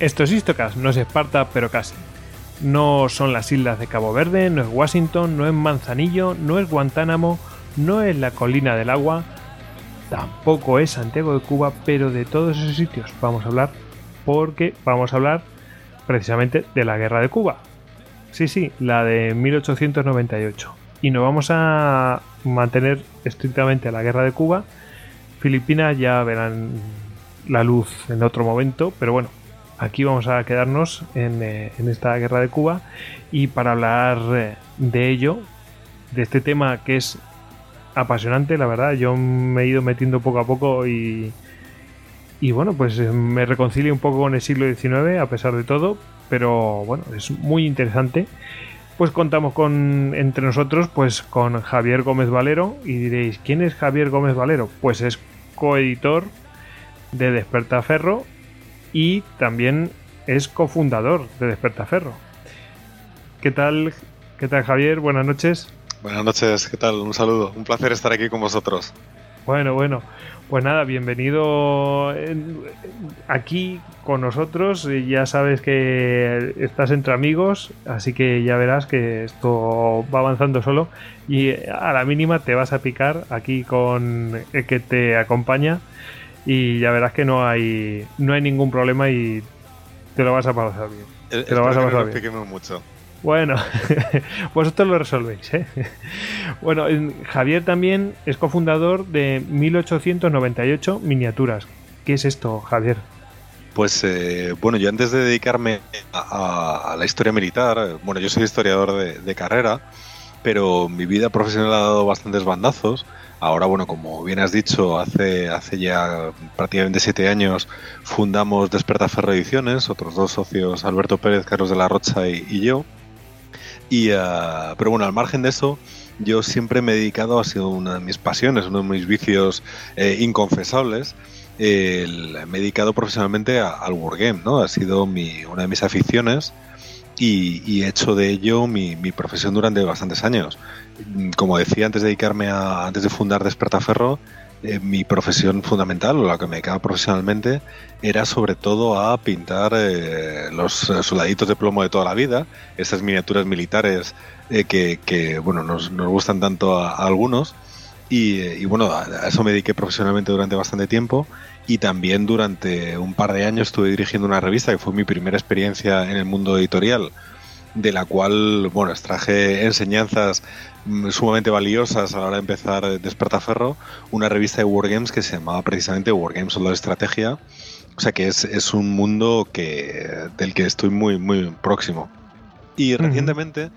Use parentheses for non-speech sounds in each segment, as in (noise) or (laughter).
Esto es Istocas, no es Esparta, pero casi. No son las islas de Cabo Verde, no es Washington, no es Manzanillo, no es Guantánamo, no es la colina del agua, tampoco es Santiago de Cuba, pero de todos esos sitios vamos a hablar porque vamos a hablar precisamente de la guerra de Cuba. Sí, sí, la de 1898. Y nos vamos a mantener estrictamente la guerra de Cuba. Filipinas ya verán la luz en otro momento, pero bueno, aquí vamos a quedarnos en, eh, esta guerra de Cuba y para hablar eh, de ello, de este tema que es apasionante, la verdad, yo me he ido metiendo poco a poco y, y bueno, pues eh, me reconcilio un poco con el siglo XIX a pesar de todo, pero bueno, es muy interesante. Pues contamos con entre nosotros pues con Javier Gómez Valero y diréis, ¿quién es Javier Gómez Valero? Pues es coeditor de Despertaferro y también es cofundador de Despertaferro. ¿Qué tal? ¿Qué tal Javier? Buenas noches. Buenas noches, ¿qué tal? Un saludo, un placer estar aquí con vosotros. Bueno, bueno, pues nada, bienvenido aquí con nosotros. Ya sabes que estás entre amigos, así que ya verás que esto va avanzando solo y a la mínima te vas a picar aquí con el que te acompaña y ya verás que no hay no hay ningún problema y te lo vas a pasar bien. te lo vas a pasar bien. mucho. Bueno, (laughs) vosotros lo resolvéis. ¿eh? (laughs) Bueno, Javier también es cofundador de 1898 Miniaturas. ¿Qué es esto, Javier? Pues eh, bueno, yo antes de dedicarme a, la historia militar, bueno, yo soy historiador de, carrera, pero mi vida profesional ha dado bastantes bandazos. Ahora, bueno, como bien has dicho, hace, hace ya prácticamente siete años fundamos Despertaferro Ediciones, otros dos socios, Alberto Pérez, Carlos de la Rocha y yo. Y, uh, pero bueno, al margen de eso, yo siempre me he dedicado, ha sido una de mis pasiones, uno de mis vicios eh, inconfesables. El, me he dedicado profesionalmente al wargame, ¿no? Ha sido mi, una de mis aficiones y, y he hecho de ello mi, profesión durante bastantes años. Como decía, antes de dedicarme a, antes de fundar Despertaferro, eh, mi profesión fundamental, o la que me dedicaba profesionalmente, era sobre todo a pintar eh, los eh, soldaditos de plomo de toda la vida, esas miniaturas militares que, bueno, nos, nos, gustan tanto a, algunos. Y, bueno, a, eso me dediqué profesionalmente durante bastante tiempo y también durante un par de años estuve dirigiendo una revista que fue mi primera experiencia en el mundo editorial de la cual, bueno, extraje enseñanzas mm, sumamente valiosas a la hora de empezar Despertaferro, una revista de Wargames que se llamaba precisamente Wargames Solo de Estrategia, o sea que es, un mundo que, del que estoy muy, muy próximo. Y recientemente,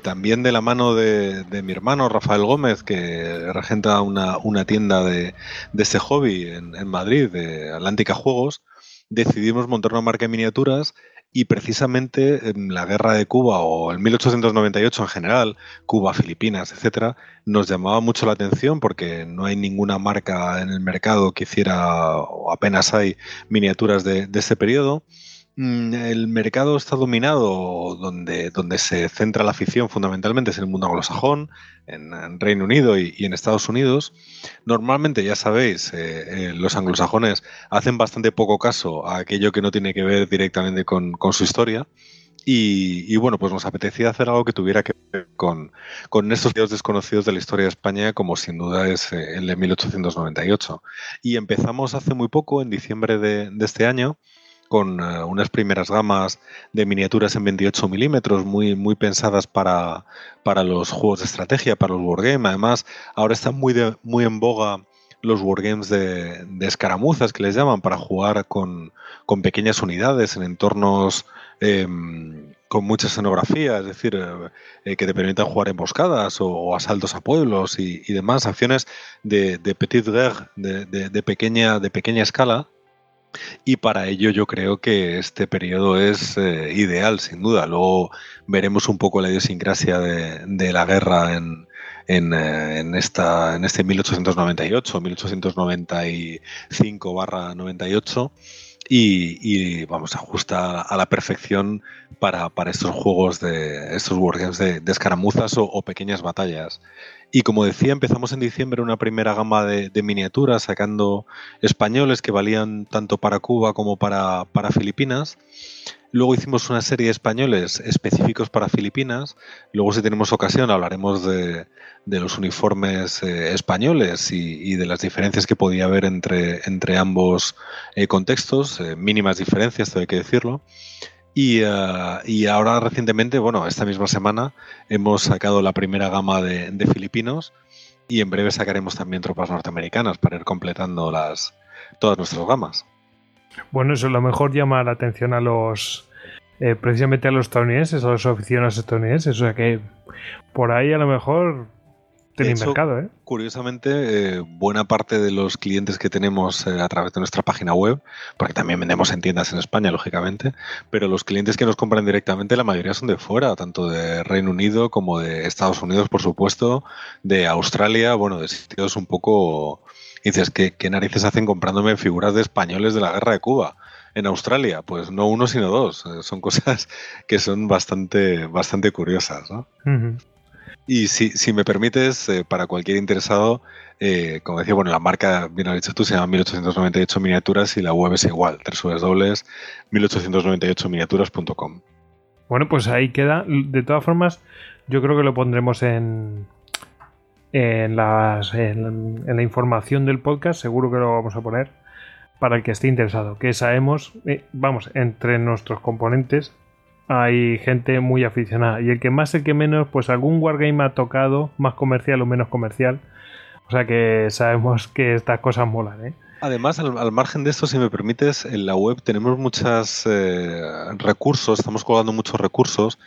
también de la mano de, mi hermano Rafael Gómez, que regenta una, una tienda de, de este hobby en, Madrid, de Atlántica Juegos, decidimos montar una marca de miniaturas y precisamente en la guerra de Cuba o en 1898 en general, Cuba, Filipinas, etcétera, nos llamaba mucho la atención porque no hay ninguna marca en el mercado que hiciera, o apenas hay miniaturas de, de este periodo. Mm, el mercado está dominado, donde, donde se centra la afición fundamentalmente es el mundo anglosajón, en, Reino Unido y, en Estados Unidos. Normalmente, ya sabéis, eh, eh, los anglosajones hacen bastante poco caso a aquello que no tiene que ver directamente con, su historia. Y, bueno, pues nos apetecía hacer algo que tuviera que ver con, con estos dios desconocidos de la historia de España, como sin duda es eh, el de 1898. Y empezamos hace muy poco, en diciembre de este año, con eh, unas primeras gamas de miniaturas en 28 milímetros muy, muy pensadas para, para los juegos de estrategia, para los wargames. Además, ahora están muy, muy en boga los wargames de, de escaramuzas que les llaman para jugar con, con pequeñas unidades en entornos em, con mucha escenografía, es decir, eh, eh, que te permitan jugar emboscadas o, o asaltos a pueblos y, demás, acciones de, de petite guerre, de, de, pequeña, de pequeña escala, y para ello yo creo que este periodo es eh, ideal, sin duda. Luego veremos un poco la idiosincrasia de, la guerra en, eh, en, esta, en este 1898, 1895 98. y, vamos, ajusta a la perfección para, estos juegos de estos wargames de escaramuzas o, pequeñas batallas. Y como decía, empezamos en diciembre una primera gama de, miniaturas sacando españoles que valían tanto para Cuba como para, Filipinas. Luego hicimos una serie de españoles específicos para Filipinas. Luego, si tenemos ocasión, hablaremos de, los uniformes eh, españoles y, de las diferencias que podía haber entre, entre ambos eh, contextos, eh, mínimas diferencias, hay que decirlo. Y, ahora recientemente, bueno, esta misma semana hemos sacado la primera gama de, de, filipinos y en breve sacaremos también tropas norteamericanas para ir completando las, todas nuestras gamas. Bueno, eso a lo mejor llama la atención a los. Eh, precisamente a los estadounidenses, a los oficinas estadounidenses. O sea que por ahí a lo mejor mercado, ¿eh? Curiosamente, eh, buena parte de los clientes que tenemos eh, a través de nuestra página web, porque también vendemos en tiendas en España, lógicamente, pero los clientes que nos compran directamente, la mayoría son de fuera, tanto de Reino Unido como de Estados Unidos, por supuesto, de Australia, bueno, de sitios un poco dices, ¿qué, narices hacen comprándome figuras de españoles de la guerra de Cuba? En Australia, pues no uno sino dos. Eh, son (laughs) cosas que son bastante, bastante curiosas, ¿no? Y si, me permites, eh, para cualquier interesado, eh, como decía, bueno, la marca, bien lo has dicho tú, se llama 1898 miniaturas y la web es igual, www.1898miniaturas.com. Bueno, pues ahí queda. De todas formas, yo creo que lo pondremos en, en, la información del podcast, seguro que lo vamos a poner para el que esté interesado. Que sabemos, eh, vamos, entre nuestros componentes hay gente muy aficionada. Y el que más, el que menos, pues algún wargame ha tocado, más comercial o menos comercial. O sea que sabemos que estas cosas molan, ¿eh? Además, al, margen de esto, si me permites, en la web tenemos muchos eh, recursos, estamos colgando muchos recursos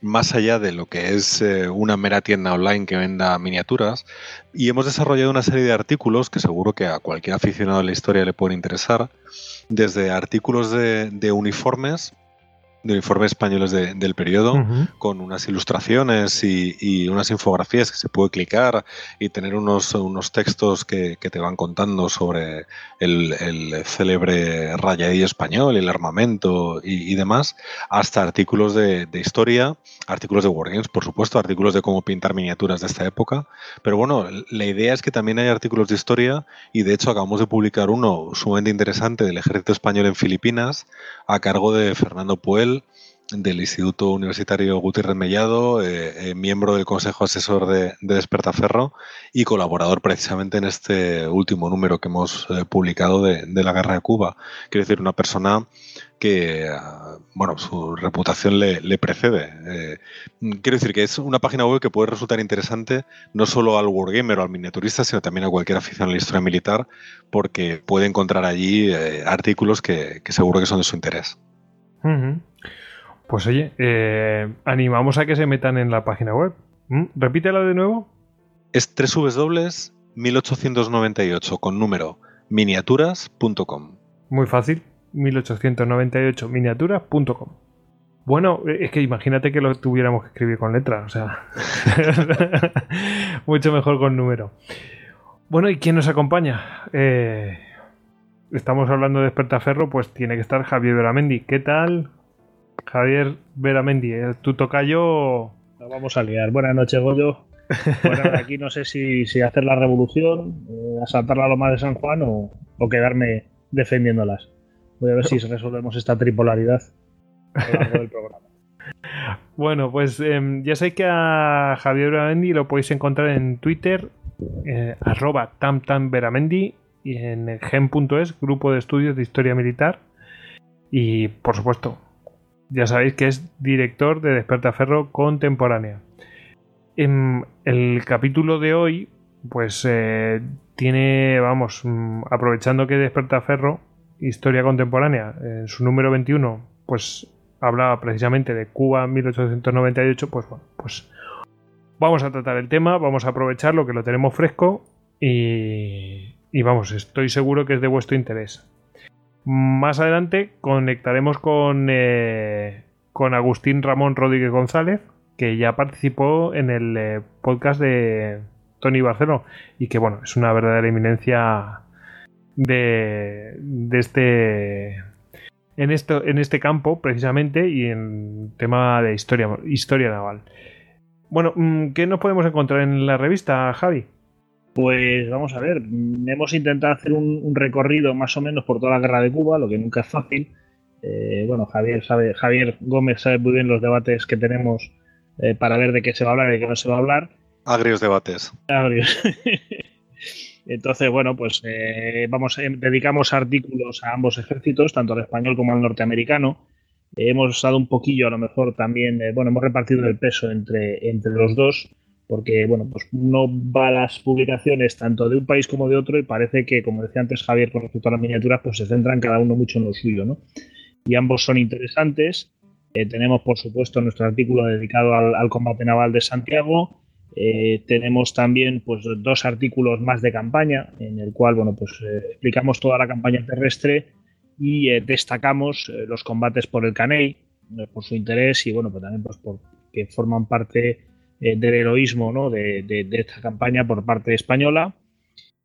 más allá de lo que es eh, una mera tienda online que venda miniaturas. Y hemos desarrollado una serie de artículos que seguro que a cualquier aficionado a la historia le pueden interesar, desde artículos de uniformes de uniformes españoles del periodo, con unas ilustraciones y, unas infografías que se puede clicar y tener unos, unos textos que, te van contando sobre el, célebre rayadí español, el armamento y, demás, hasta artículos de, historia, artículos de Wargames, por supuesto, artículos de cómo pintar miniaturas de esta época. Pero bueno, la idea es que también hay artículos de historia y de hecho acabamos de publicar uno sumamente interesante del ejército español en Filipinas a cargo de Fernando Puel del Instituto Universitario Gutiérrez Mellado, eh, eh, miembro del Consejo Asesor de, Despertaferro y colaborador precisamente en este último número que hemos eh, publicado de, la Guerra de Cuba. Quiero decir, una persona que, ah, bueno, su reputación le, precede. quiero decir que es una página web que puede resultar interesante no solo al wargamer o al miniaturista, sino también a cualquier afición a la historia militar, porque puede encontrar allí artículos que, seguro que son de su interés. Pues oye, eh, animamos a que se metan en la página web. ¿Mm? Repítela de nuevo. Es www.1898 con número miniaturas.com. Muy fácil, 1898miniaturas.com. Bueno, es que imagínate que lo tuviéramos que escribir con letras, o sea, (laughs) (laughs) mucho mejor con número. Bueno, ¿y quién nos acompaña? Eh, estamos hablando de Despertaferro, pues tiene que estar Javier Veramendi. ¿Qué tal? Javier Veramendi, tu tocayo. vamos a liar. Buenas noches, Goyo. Bueno, (laughs) aquí no sé si, hacer la revolución, eh, asaltar la loma de San Juan o, quedarme defendiéndolas. Voy a ver si resolvemos esta tripolaridad a lo largo del programa. (laughs) Bueno, pues em, ya sé que a Javier Veramendi lo podéis encontrar en Twitter, eh, arroba tamtamveramendi y en gen.es, grupo de estudios de historia militar. Y por supuesto, ya sabéis que es director de Despertaferro Contemporánea. En el capítulo de hoy, pues eh, tiene, vamos, mm, aprovechando que Despertaferro, Historia Contemporánea, en su número 21, pues hablaba precisamente de Cuba 1898, pues bueno, pues vamos a tratar el tema, vamos a aprovecharlo que lo tenemos fresco y, y vamos, estoy seguro que es de vuestro interés. Más adelante conectaremos con, eh, con Agustín Ramón Rodríguez González, que ya participó en el eh, podcast de Tony Barceló y que, bueno, es una verdadera eminencia de, de este en, esto, en este campo precisamente y en tema de historia, historia naval. Bueno, mm, ¿qué nos podemos encontrar en la revista, Javi? Pues vamos a ver, hemos intentado hacer un, recorrido más o menos por toda la guerra de Cuba, lo que nunca es fácil. Eh, bueno, Javier sabe, Javier Gómez sabe muy bien los debates que tenemos eh, para ver de qué se va a hablar y de qué no se va a hablar. Agrios debates. Agrios. (laughs) Entonces, bueno, pues eh, vamos, dedicamos artículos a ambos ejércitos, tanto al español como al norteamericano. hemos dado un poquillo, a lo mejor también, bueno, hemos repartido el peso entre, entre los dos porque bueno, pues no va las publicaciones tanto de un país como de otro y parece que, como decía antes Javier con respecto a las miniaturas, pues se centran cada uno mucho en lo suyo, ¿no? Y ambos son interesantes. Eh, tenemos, por supuesto, nuestro artículo dedicado al, combate naval de Santiago. Eh, tenemos también pues, dos artículos más de campaña, en el cual bueno, pues, eh, explicamos toda la campaña terrestre y destacamos los combates por el Caney, por su interés y bueno, pues también pues, porque forman parte eh, del heroísmo ¿no? de, esta campaña por parte española.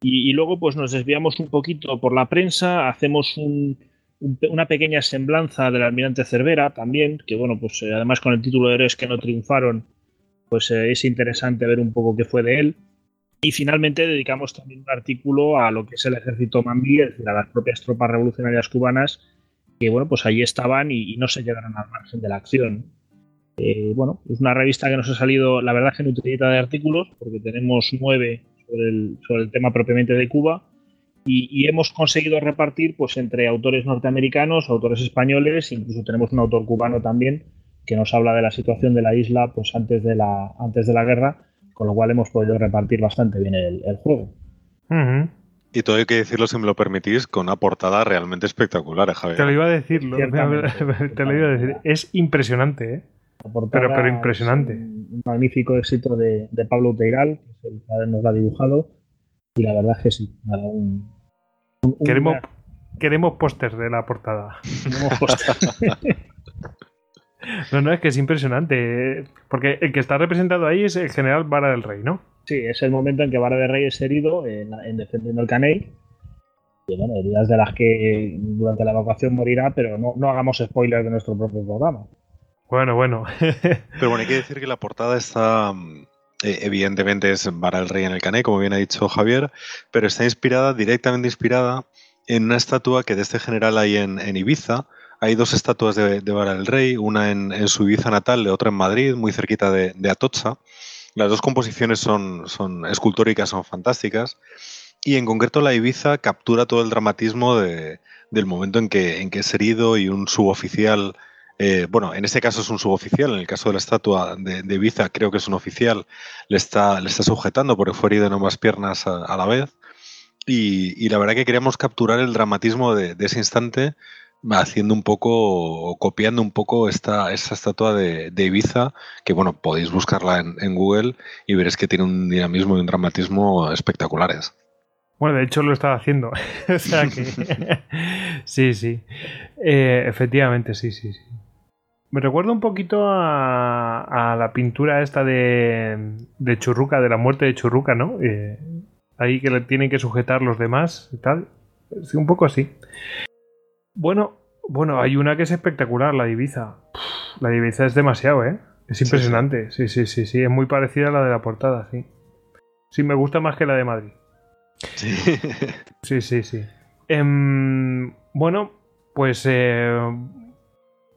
Y, luego pues nos desviamos un poquito por la prensa, hacemos una pequeña semblanza del almirante Cervera también, que bueno, pues eh, además con el título de héroes que no triunfaron, pues eh, es interesante ver un poco qué fue de él. Y finalmente dedicamos también un artículo a lo que es el ejército mambí, es decir, a las propias tropas revolucionarias cubanas, que bueno, pues allí estaban y, y no se llegaron al margen de la acción. Eh, bueno, es una revista que nos ha salido, la verdad, genuinita de artículos, porque tenemos nueve sobre el, tema propiamente de Cuba. Y, hemos conseguido repartir pues entre autores norteamericanos, autores españoles, incluso tenemos un autor cubano también que nos habla de la situación de la isla pues antes de la, antes de la guerra, con lo cual hemos podido repartir bastante bien el, juego. Y todo hay que decirlo, si me lo permitís, con una portada realmente espectacular, ¿eh, Javier. Te lo iba a decir, (laughs) te lo iba a decir. Es impresionante, ¿eh? Pero, pero impresionante. Un, magnífico éxito de, Pablo Teiral, que es el que nos lo ha dibujado. Y la verdad es que sí, queremos, queremos póster de la portada. (laughs) no, no, es que es impresionante. Porque el que está representado ahí es el general Vara del Rey, ¿no? Sí, es el momento en que Vara del Rey es herido en, defendiendo el Caney. Y bueno, heridas de las que durante la evacuación morirá, pero no, no hagamos spoilers de nuestro propio programa. Bueno, bueno. (laughs) Pero bueno, hay que decir que la portada está. Eh, evidentemente es Vara el Rey en el Cané, como bien ha dicho Javier, pero está inspirada, directamente inspirada, en una estatua que de este general hay en, Ibiza. Hay dos estatuas de, de Vara el Rey, una en, su Ibiza natal, y otra en Madrid, muy cerquita de, Atocha. Las dos composiciones son, son escultóricas, son fantásticas. Y en concreto la Ibiza captura todo el dramatismo del momento en que, en que es herido y un suboficial eh, bueno, en este caso es un suboficial, en el caso de la estatua de, de Ibiza creo que es un oficial, le está, le está sujetando porque fue herido en ambas piernas a, la vez. Y, la verdad que queríamos capturar el dramatismo de, ese instante haciendo un poco, copiando un poco esta, esta estatua de, Ibiza, que bueno, podéis buscarla en, Google y veréis que tiene un dinamismo y un dramatismo espectaculares. Bueno, de hecho lo estaba haciendo. (laughs) o sea que. (laughs) (laughs) sí, sí. Eh, efectivamente, sí, sí, sí. Me recuerda un poquito a, la pintura esta de, de, Churruca, de la muerte de Churruca, ¿no? Eh, ahí que le tienen que sujetar los demás y tal. Sí, un poco así. Bueno, bueno, hay una que es espectacular, la divisa. La divisa es demasiado, ¿eh? Es impresionante. Sí, sí, sí, sí. Es muy parecida a la de la portada, sí. Sí, me gusta más que la de Madrid. Sí, sí, sí. sí. Em, bueno, pues eh,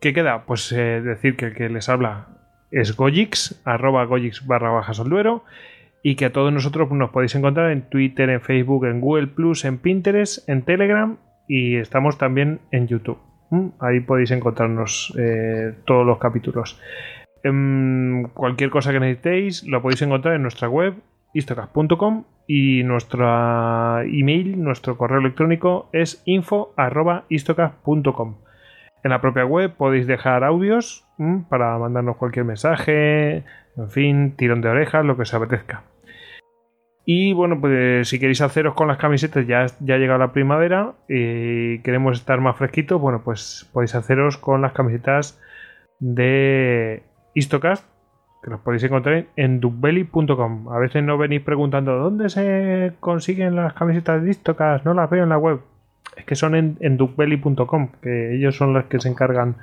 ¿Qué queda? Pues eh, decir que el que les habla es Gojix, arroba Gojix barra baja solduero, y que a todos nosotros nos podéis encontrar en Twitter, en Facebook, en Google Plus, en Pinterest, en Telegram y estamos también en YouTube. Ahí podéis encontrarnos eh, todos los capítulos. Em, cualquier cosa que necesitéis lo podéis encontrar en nuestra web istocast.com y nuestro email, nuestro correo electrónico es info.istocast.com. En la propia web podéis dejar audios para mandarnos cualquier mensaje, en fin, tirón de orejas, lo que os apetezca. Y bueno, pues si queréis haceros con las camisetas, ya, ya ha llegado la primavera y queremos estar más fresquitos, bueno, pues podéis haceros con las camisetas de Istocast, que los podéis encontrar en dubbelly.com. A veces no venís preguntando dónde se consiguen las camisetas de Istocast, no las veo en la web. Es que son en, en duckbelly.com, que ellos son los que se encargan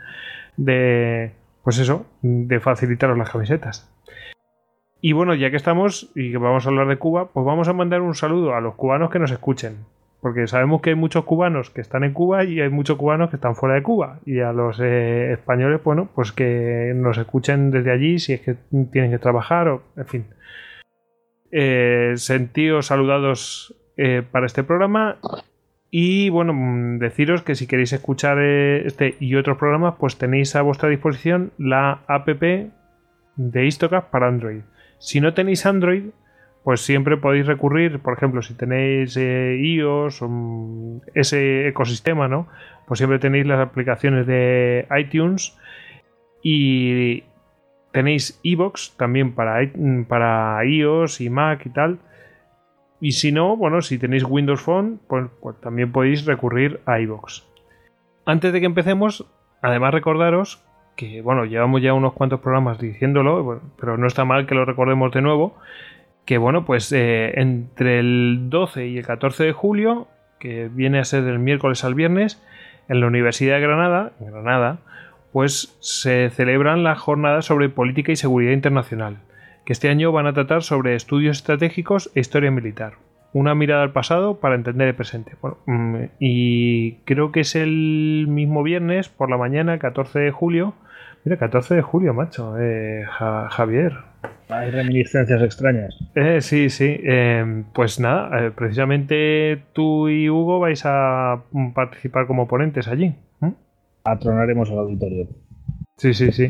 de, pues eso, de facilitaros las camisetas. Y bueno, ya que estamos y que vamos a hablar de Cuba, pues vamos a mandar un saludo a los cubanos que nos escuchen. Porque sabemos que hay muchos cubanos que están en Cuba y hay muchos cubanos que están fuera de Cuba. Y a los eh, españoles, bueno, pues que nos escuchen desde allí si es que tienen que trabajar o, en fin. Eh, saludados eh, para este programa. Y bueno, mm, deciros que si queréis escuchar eh, este y otros programas, pues tenéis a vuestra disposición la app de Istocast para Android. Si no tenéis Android, pues siempre podéis recurrir, por ejemplo, si tenéis eh, iOS o mm, ese ecosistema, ¿no? Pues siempre tenéis las aplicaciones de iTunes y tenéis iBox también para, mm, para iOS y Mac y tal. Y si no, bueno, si tenéis Windows Phone, pues, pues también podéis recurrir a iBox. Antes de que empecemos, además recordaros que, bueno, llevamos ya unos cuantos programas diciéndolo, pero no está mal que lo recordemos de nuevo, que, bueno, pues eh, entre el 12 y el 14 de julio, que viene a ser del miércoles al viernes, en la Universidad de Granada, Granada, pues se celebran las jornadas sobre política y seguridad internacional, que este año van a tratar sobre estudios estratégicos e historia militar. Una mirada al pasado para entender el presente. Bueno, y creo que es el mismo viernes por la mañana, 14 de julio. Mira, 14 de julio, macho. Eh, Ja- Javier. Hay reminiscencias extrañas. Eh, sí, sí. Eh, pues nada, eh, precisamente tú y Hugo vais a mm, participar como ponentes allí. ¿Mm? Atronaremos al auditorio. Sí, sí, sí.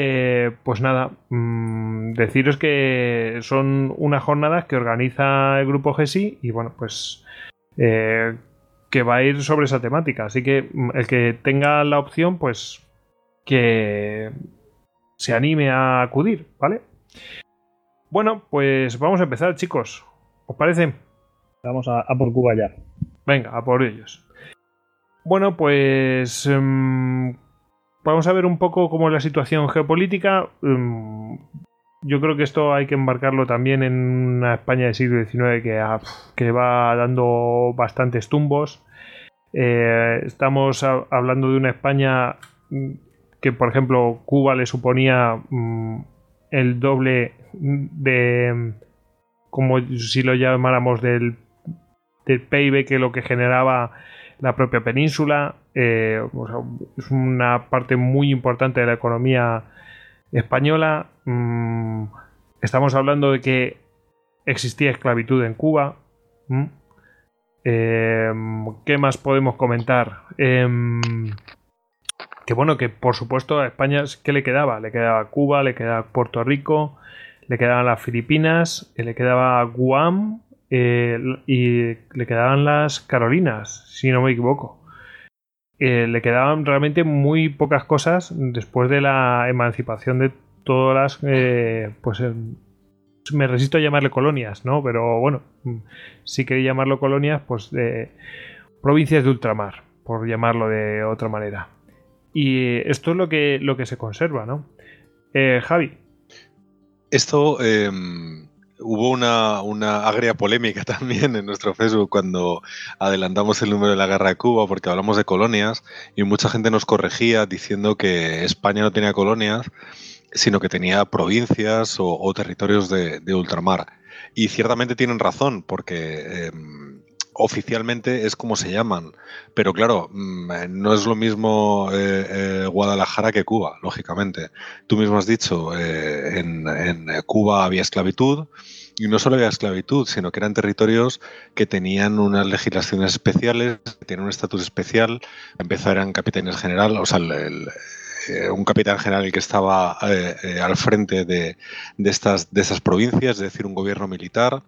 Eh, pues nada, mm, deciros que son unas jornadas que organiza el grupo GESI y bueno, pues eh, que va a ir sobre esa temática. Así que mm, el que tenga la opción, pues que se anime a acudir, ¿vale? Bueno, pues vamos a empezar, chicos. ¿Os parece? Vamos a, a por Cuba ya. Venga, a por ellos. Bueno, pues em, vamos a ver un poco cómo es la situación geopolítica. Em, yo creo que esto hay que embarcarlo también en una España del siglo XIX que, ha- que va dando bastantes tumbos. Eh, estamos hablando de una España mm, que, por ejemplo, Cuba le suponía mm, el doble de, como si lo llamáramos, del PIB que lo que generaba la propia península. Eh, es una parte muy importante de la economía española. Mm, estamos hablando de que existía esclavitud en Cuba. ¿Mm? Eh, ¿Qué más podemos comentar? Em, que bueno, que por supuesto a España, ¿qué le quedaba? Le quedaba Cuba, le quedaba Puerto Rico, le quedaban las Filipinas, le quedaba Guam eh, y le quedaban las Carolinas, si no me equivoco. Eh, le quedaban realmente muy pocas cosas después de la emancipación de todas las, eh, pues eh, me resisto a llamarle colonias, ¿no? Pero bueno, mm, si queréis llamarlo colonias, pues provincias de ultramar, por llamarlo de otra manera. Y esto es lo que, lo que se conserva, ¿no? Javi, Esto eh, hubo una, una agria polémica (laughs) también en nuestro Facebook cuando adelantamos el número de la guerra de Cuba porque hablamos de colonias y mucha gente nos corregía diciendo que España no tenía colonias, sino que tenía provincias o, territorios de, ultramar. Y ciertamente tienen razón porque... eh, oficialmente es como se llaman. Pero claro, mm, no es lo mismo eh, eh, Guadalajara que Cuba, lógicamente. Tú mismo has dicho, eh, en, en Cuba había esclavitud. Y no solo había esclavitud, sino que eran territorios que tenían unas legislaciones especiales, que tenían un estatus especial. Empezó eran capitanes general, o sea, el- el, eh, un capitán general que estaba eh, eh, al frente de, de estas, de estas provincias, es decir, un gobierno militar.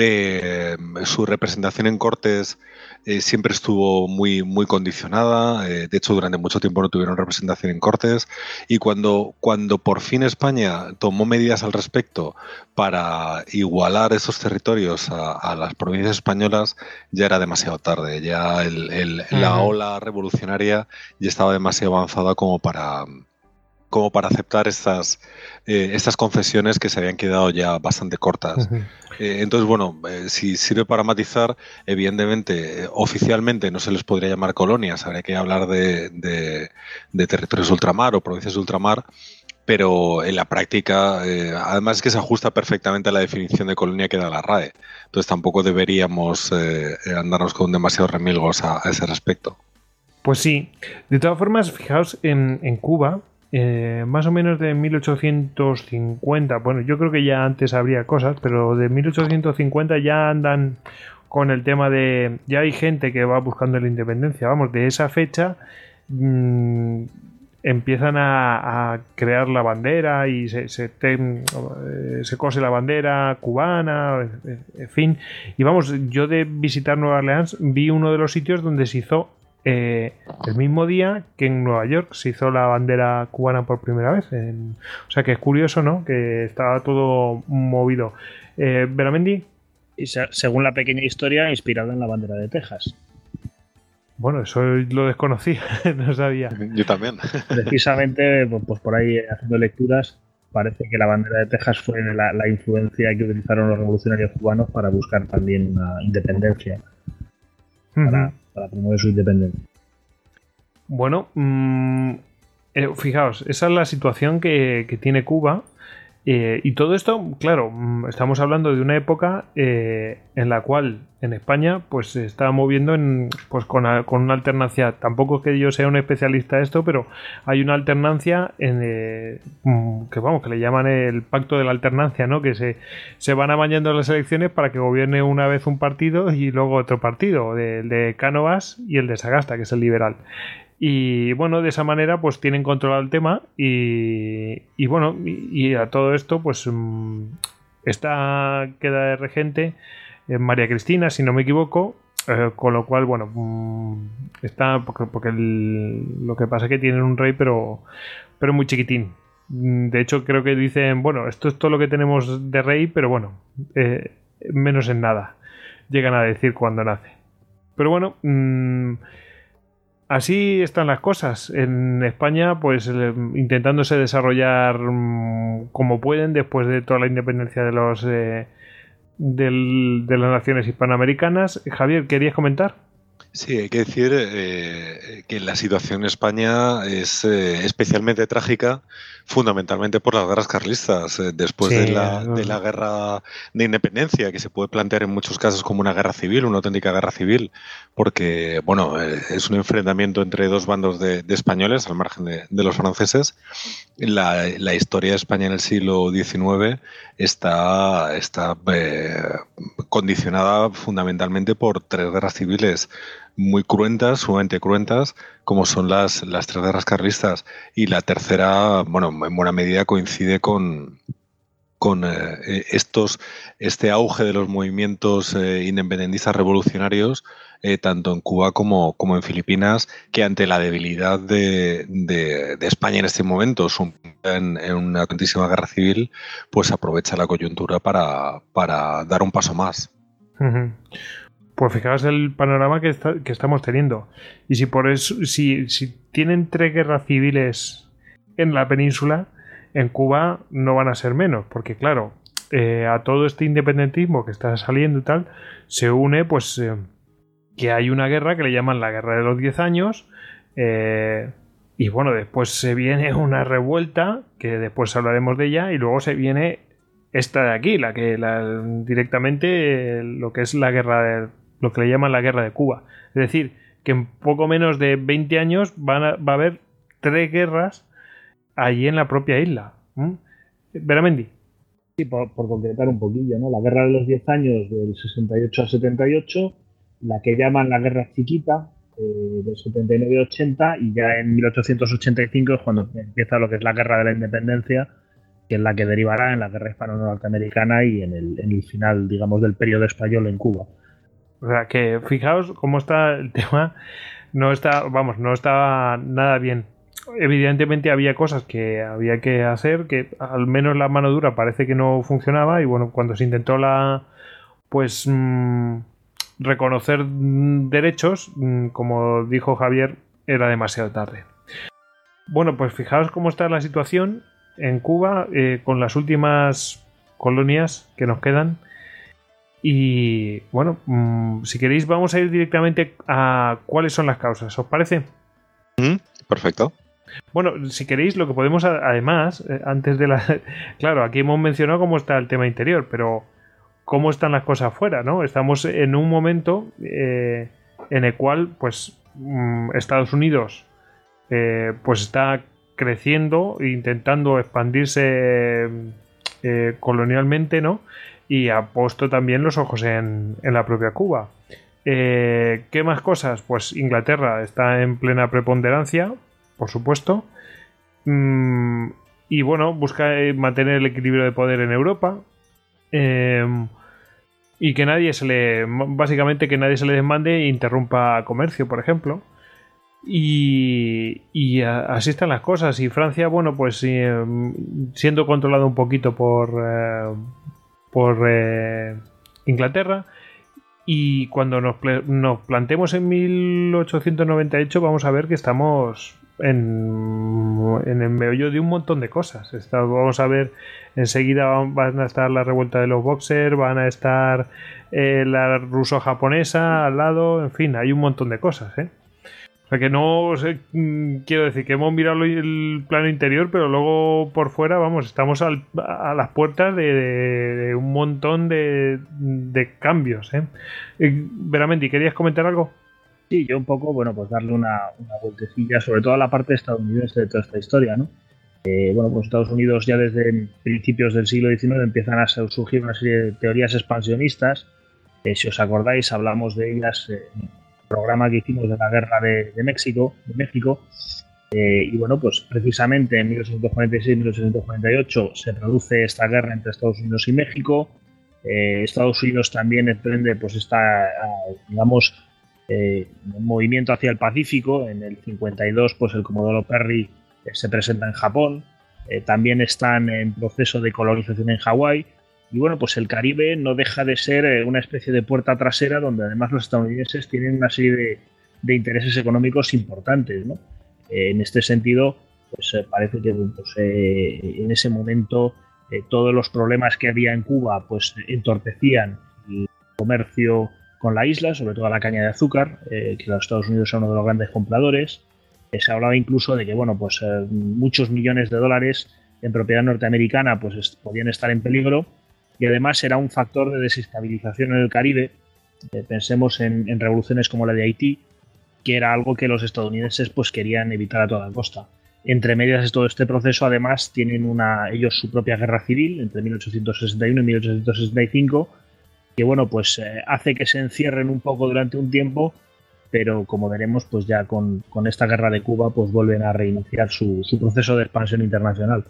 Eh, su representación en Cortes eh, siempre estuvo muy, muy condicionada. eh, de hecho, durante mucho tiempo no tuvieron representación en Cortes. Y cuando, cuando por fin España tomó medidas al respecto para igualar esos territorios a, a las provincias españolas, ya era demasiado tarde. Ya el- el- la ola revolucionaria ya estaba demasiado avanzada como para, como para aceptar estas, eh, estas concesiones que se habían quedado ya bastante cortas. Eh, entonces, bueno, eh, si sirve para matizar, evidentemente, oficialmente no se les podría llamar colonias, habría que hablar de, de, territorios ultramar o provincias de ultramar, pero en la práctica, además es que se ajusta perfectamente a la definición de colonia que da la RAE. Entonces tampoco deberíamos andarnos con demasiados remilgos a, ese respecto. Pues sí. De todas formas, fijaos, en, en Cuba, eh, más o menos de 1850, bueno, yo creo que ya antes habría cosas, pero de 1850 ya andan con el tema de, ya hay gente que va buscando la independencia, vamos, de esa fecha mm, empiezan a, crear la bandera y se, se, eh, se, cose la bandera cubana, en fin, y vamos, yo de visitar Nueva Orleans vi uno de los sitios donde se hizo eh, el mismo día que en Nueva York se hizo la bandera cubana por primera vez. o sea que es curioso, ¿no? Que estaba todo movido. Eh, Beramendi. Y según la pequeña historia, inspirada en la bandera de Texas. Bueno, eso lo desconocía, (laughs) no sabía. Yo también. Precisamente, pues, pues por ahí haciendo lecturas, parece que la bandera de Texas fue la influencia que utilizaron los revolucionarios cubanos para buscar también una independencia para, promover su independencia. Bueno, mm, eh, fijaos, esa es la situación que tiene Cuba eh, y todo esto, claro, mm, estamos hablando de una época eh, en la cual en España pues se está moviendo en, pues con, una alternancia, tampoco es que yo sea un especialista de esto, pero hay una alternancia en, eh, mm, que vamos, que le llaman el pacto de la alternancia, ¿no? Que se, se van amañando las elecciones para que gobierne una vez un partido y luego otro partido, el de Cánovas y el de Sagasta, que es el liberal. Y bueno, de esa manera pues tienen controlado el tema y, y bueno, y, a todo esto pues mm, está queda de regente eh, María Cristina, si no me equivoco, eh, con lo cual, bueno, mm, está porque, porque lo que pasa es que tienen un rey pero, pero muy chiquitín. Mm, de hecho, creo que dicen, bueno, esto es todo lo que tenemos de rey, pero bueno, eh, menos en nada. Llegan a decir cuando nace. Pero bueno, Así están las cosas. En España, pues intentándose desarrollar mm, como pueden después de toda la independencia de los eh, de las naciones hispanoamericanas. Javier, ¿querías comentar? Sí, hay que decir eh, que la situación en España es eh, especialmente trágica, fundamentalmente por las guerras carlistas. Eh, después de, la, de, la, guerra de independencia, que se puede plantear en muchos casos como una guerra civil, una auténtica guerra civil, porque bueno, es un enfrentamiento entre dos bandos de, españoles al margen de, los franceses. La, la, historia de España en el siglo XIX está, está condicionada fundamentalmente por tres guerras civiles muy cruentas, sumamente cruentas, como son las, las tres guerras carlistas. Y la tercera, bueno, en buena medida coincide con, con eh, estos, este auge de los movimientos eh, independentistas revolucionarios, eh, tanto en Cuba como, como, en Filipinas, que ante la debilidad de, de, España en este momento, en, en, una autentísima guerra civil, pues aprovecha la coyuntura para, para dar un paso más. Pues fijaos el panorama que, estamos teniendo. Y si por eso, si, si tienen tres guerras civiles en la península, en Cuba no van a ser menos, porque claro, eh, a todo este independentismo que está saliendo y tal, se une pues eh, que hay una guerra que le llaman la guerra de los 10 años, eh, y bueno, después se viene (laughs) una revuelta, que después hablaremos de ella, y luego se viene esta de aquí, la que directamente lo que es la guerra lo que le llaman la guerra de Cuba. Es decir, que en poco menos de 20 años van va a haber tres guerras allí en la propia isla. Veramendi. Sí, por, concretar un poquillo, ¿no? La guerra de los 10 años del 68 al 78, la que llaman la guerra chiquita eh, del 79 80 y ya en 1885 es cuando empieza lo que es la guerra de la independencia, que es la que derivará en la guerra hispano-norteamericana y en el, en el final, digamos, del periodo español en Cuba. O sea, que fijaos cómo está el (laughs) tema. No está, vamos, no está nada bien. Evidentemente había cosas que había que hacer, que al menos la mano dura parece que no funcionaba y bueno, cuando se intentó la, pues, mm, reconocer derechos, mm, como dijo Javier, era demasiado tarde. Bueno, pues fijaos cómo está la situación en Cuba eh, con las últimas colonias que nos quedan. Y bueno, mm, si queréis vamos a ir directamente a cuáles son las causas, ¿os parece? perfecto. Bueno, si queréis, lo que podemos, además, eh, antes de la. (laughs) Claro, aquí hemos mencionado cómo está el tema interior, pero cómo están las cosas fuera, ¿no? Estamos en un momento eh, en el cual, pues, mm, Estados Unidos, eh, pues está creciendo, intentando expandirse colonialmente, ¿no? Y ha puesto también los ojos en, en la propia Cuba. ¿Qué más cosas? Pues Inglaterra está en plena preponderancia, por supuesto. Mm, y bueno, busca eh, mantener el equilibrio de poder en Europa. Em, y que nadie se le. Básicamente que nadie se le desmande e interrumpa comercio, por ejemplo. Y, y así están las cosas. Y Francia, bueno, pues em, siendo controlado un poquito por. Por eh, Inglaterra. Y cuando nos, nos plantemos en 1898, vamos a ver que estamos en, el meollo de un montón de cosas. vamos a ver, enseguida van a estar la revuelta de los boxers, van a estar eh, la ruso-japonesa al lado, en fin, hay un montón de cosas. ¿eh? O sea que no sé, mm, quiero decir que hemos mirado el plano interior, pero luego por fuera, vamos, estamos a las puertas de, un montón de, cambios. ¿eh? Veramente, ¿querías comentar algo? Sí, yo un poco, bueno, pues darle una, una sobre todo a la parte estadounidense de toda esta historia, ¿no? Eh, bueno, pues Estados Unidos ya desde principios del siglo XIX empiezan a surgir una serie de teorías expansionistas. Eh, si os acordáis, hablamos de ellas el programa que hicimos de la guerra de, México, de México. Eh, y bueno, pues precisamente en 1846-1848 se produce esta guerra entre Estados Unidos y México. Estados Unidos también emprende, pues esta, digamos, eh, movimiento hacia el Pacífico. En el 52, pues el Comodoro Perry eh, se presenta en Japón. Eh, también están en proceso de colonización en Hawái. Y bueno, pues el Caribe no deja de ser una especie de puerta trasera donde además los estadounidenses tienen una serie de, intereses económicos importantes. en este sentido, pues parece que pues, en ese momento todos los problemas que había en Cuba pues entorpecían el comercio con la isla, sobre todo la caña de azúcar, eh, que los Estados Unidos son uno de los grandes compradores. Eh, se hablaba incluso de que bueno, pues, eh, muchos millones de dólares en propiedad norteamericana pues, podían estar en peligro y además era un factor de desestabilización en el Caribe. pensemos en, revoluciones como la de Haití, que era algo que los estadounidenses pues, querían evitar a toda costa. Entre medias de todo este proceso, además, tienen una, ellos su propia guerra civil entre 1861 y 1865 que bueno, pues eh, hace que se encierren un poco durante un tiempo, pero como veremos, pues ya con, esta guerra de Cuba, pues vuelven a reiniciar su, proceso de expansión internacional.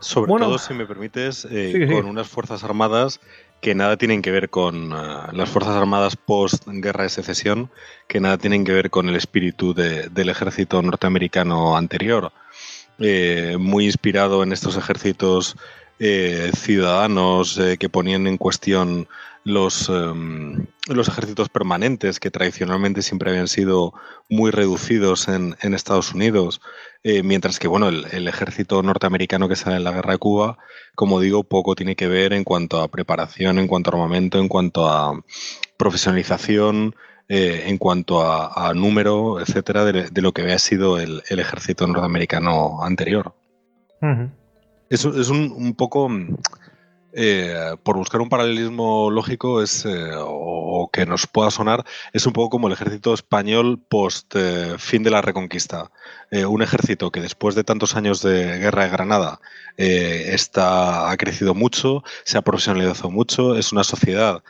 Sobre todo, si me permites, eh, con unas fuerzas armadas que nada tienen que ver con ah, las fuerzas armadas post guerra de secesión, que nada tienen que ver con el espíritu del ejército norteamericano anterior. Eh, muy inspirado en estos ejércitos eh, ciudadanos que ponían en cuestión los, em, los ejércitos permanentes que tradicionalmente siempre habían sido muy reducidos en, Estados Unidos, eh, mientras que bueno, el, ejército norteamericano que sale en la guerra de Cuba, como digo, poco tiene que ver en cuanto a preparación, en cuanto a armamento, en cuanto a profesionalización, en cuanto a, número, etcétera, de, lo que había sido el, ejército norteamericano anterior. Es, es un, un, poco, eh, por buscar un paralelismo lógico, es, eh, o, que nos pueda sonar, es un poco como el ejército español post eh, fin de la Reconquista. un ejército que después de tantos años de guerra de Granada está, ha crecido mucho, se ha profesionalizado mucho, es una sociedad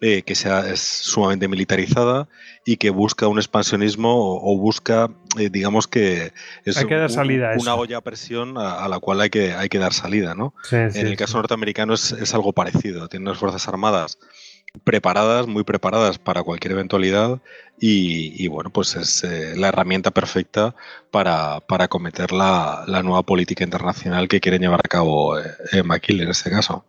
eh, que sea, es sumamente militarizada y que busca un expansionismo o, busca, eh, digamos que es hay que dar salida una olla a presión a, la cual hay que, hay que dar salida. ¿no? en el caso norteamericano es, es, algo parecido, tiene unas fuerzas armadas preparadas, muy preparadas para cualquier eventualidad y, bueno, pues es eh, la herramienta perfecta para, para cometer la, la, nueva política internacional que quieren llevar a cabo eh, McKill en este caso.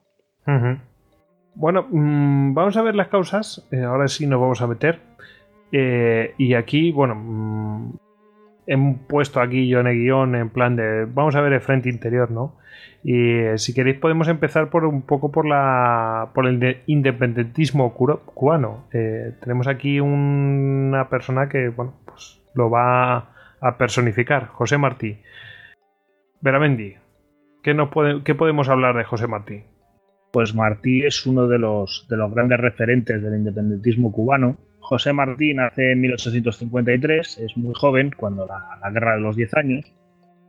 Bueno, mm, vamos a ver las causas. Eh, ahora sí nos vamos a meter. Eh, y aquí, bueno, mm, he puesto aquí yo en el guion en plan de vamos a ver el frente interior, ¿no? Y eh, si queréis podemos empezar por un poco por la por el independentismo cubano. Tenemos aquí una persona que bueno pues lo va a personificar, José Martí. Veramendi, ¿qué, nos puede, ¿qué podemos hablar de José Martí? Pues Martí es uno de los, de los grandes referentes del independentismo cubano. José Martí nace en 1853, es muy joven, cuando la, la guerra de los 10 años,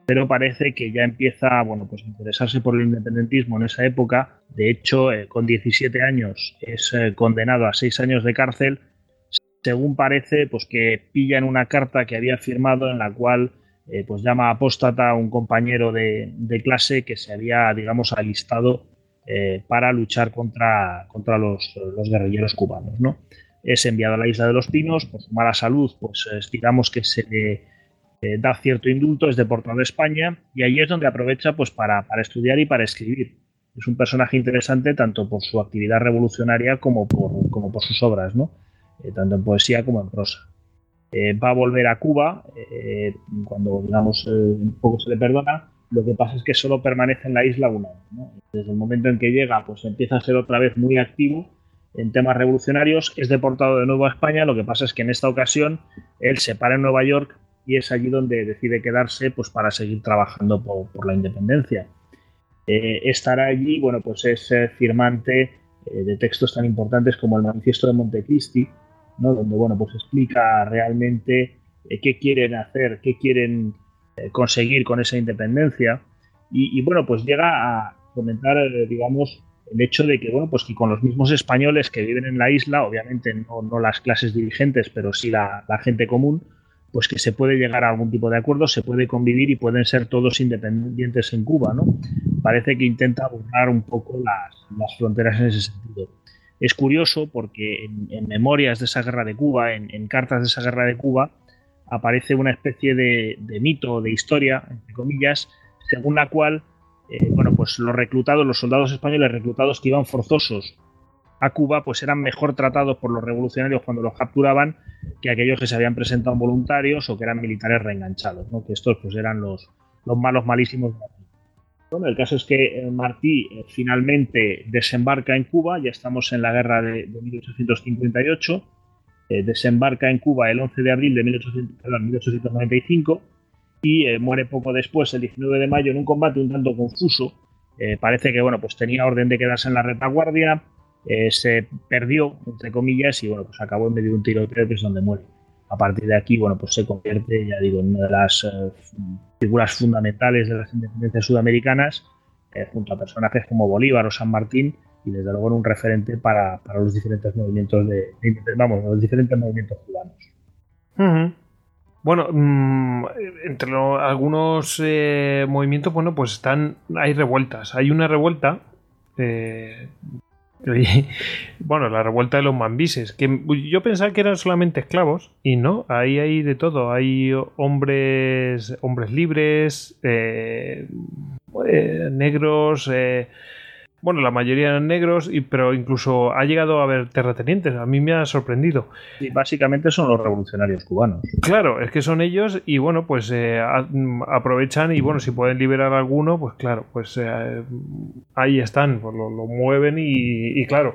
pero parece que ya empieza bueno, pues a interesarse por el independentismo en esa época. De hecho, eh, con 17 años es eh, condenado a 6 años de cárcel, según parece, pues que pilla en una carta que había firmado en la cual eh, pues llama apóstata a un compañero de, clase que se había, digamos, alistado para luchar contra, contra los, los, guerrilleros cubanos. ¿no? Es enviado a la isla de los Pinos, por su mala salud, pues digamos que se le eh, da cierto indulto, es deportado de España y ahí es donde aprovecha pues, para, estudiar y para escribir. Es un personaje interesante tanto por su actividad revolucionaria como por, como por sus obras, ¿no? Eh, tanto en poesía como en prosa. Eh, va a volver a Cuba cuando, digamos, un poco se le perdona. Lo que pasa es que solo permanece en la isla un año. Desde el momento en que llega, pues empieza a ser otra vez muy activo en temas revolucionarios. Es deportado de nuevo a España. Lo que pasa es que en esta ocasión él se para en Nueva York y es allí donde decide quedarse pues, para seguir trabajando por, la independencia. Eh, estará allí, bueno, pues es eh, firmante eh, de textos tan importantes como el Manifiesto de Montecristi, donde bueno, pues explica realmente qué quieren hacer, qué quieren conseguir con esa independencia. Y, bueno, pues llega a comentar, digamos, el hecho de que, bueno, pues que con los mismos españoles que viven en la isla, obviamente no, no las clases dirigentes, pero sí la gente común, pues que se puede llegar a algún tipo de acuerdo, se puede convivir y pueden ser todos independientes en Cuba, ¿no? Parece que intenta borrar un poco las, fronteras en ese sentido. Es curioso porque en, memorias de esa guerra de Cuba, en, cartas de esa guerra de Cuba, aparece una especie de, mito, de historia, entre comillas, según la cual, eh, bueno, pues los reclutados, los soldados españoles reclutados que iban forzosos a Cuba, pues eran mejor tratados por los revolucionarios cuando los capturaban que aquellos que se habían presentado voluntarios o que eran militares reenganchados, ¿no? que estos pues eran los, los malos malísimos. Bueno, el caso es que eh, Martí eh, finalmente desembarca en Cuba, ya estamos en la guerra de, 1858, eh, desembarca en Cuba el 11 de abril de 1895 y muere poco después, el 19 de mayo, en un combate un tanto confuso. parece que bueno, pues tenía orden de quedarse en la retaguardia, eh, se perdió, entre comillas, y bueno, pues acabó en medio de un tiroteo que es donde muere. A partir de aquí, bueno, pues se convierte, ya digo, en una de las eh, figuras fundamentales de las independencias sudamericanas, eh, junto a personajes como Bolívar o San Martín, y desde luego un referente para, los diferentes movimientos de, vamos, los diferentes movimientos cubanos. Bueno, mm, entre algunos movimientos, bueno, pues están, hay revueltas. Hay una revuelta (laughs) bueno, la revuelta de los mambises, que yo pensaba que eran solamente esclavos y no, ahí hay de todo, hay hombres, hombres libres, eh, eh, negros, eh, bueno, la mayoría eran negros, y, pero incluso ha llegado a haber terratenientes. A mí me ha sorprendido. Y básicamente son los revolucionarios cubanos. Claro, es que son ellos y bueno, pues eh, aprovechan y bueno, si pueden liberar a alguno, pues claro, pues eh, ahí están, pues lo, mueven y, claro.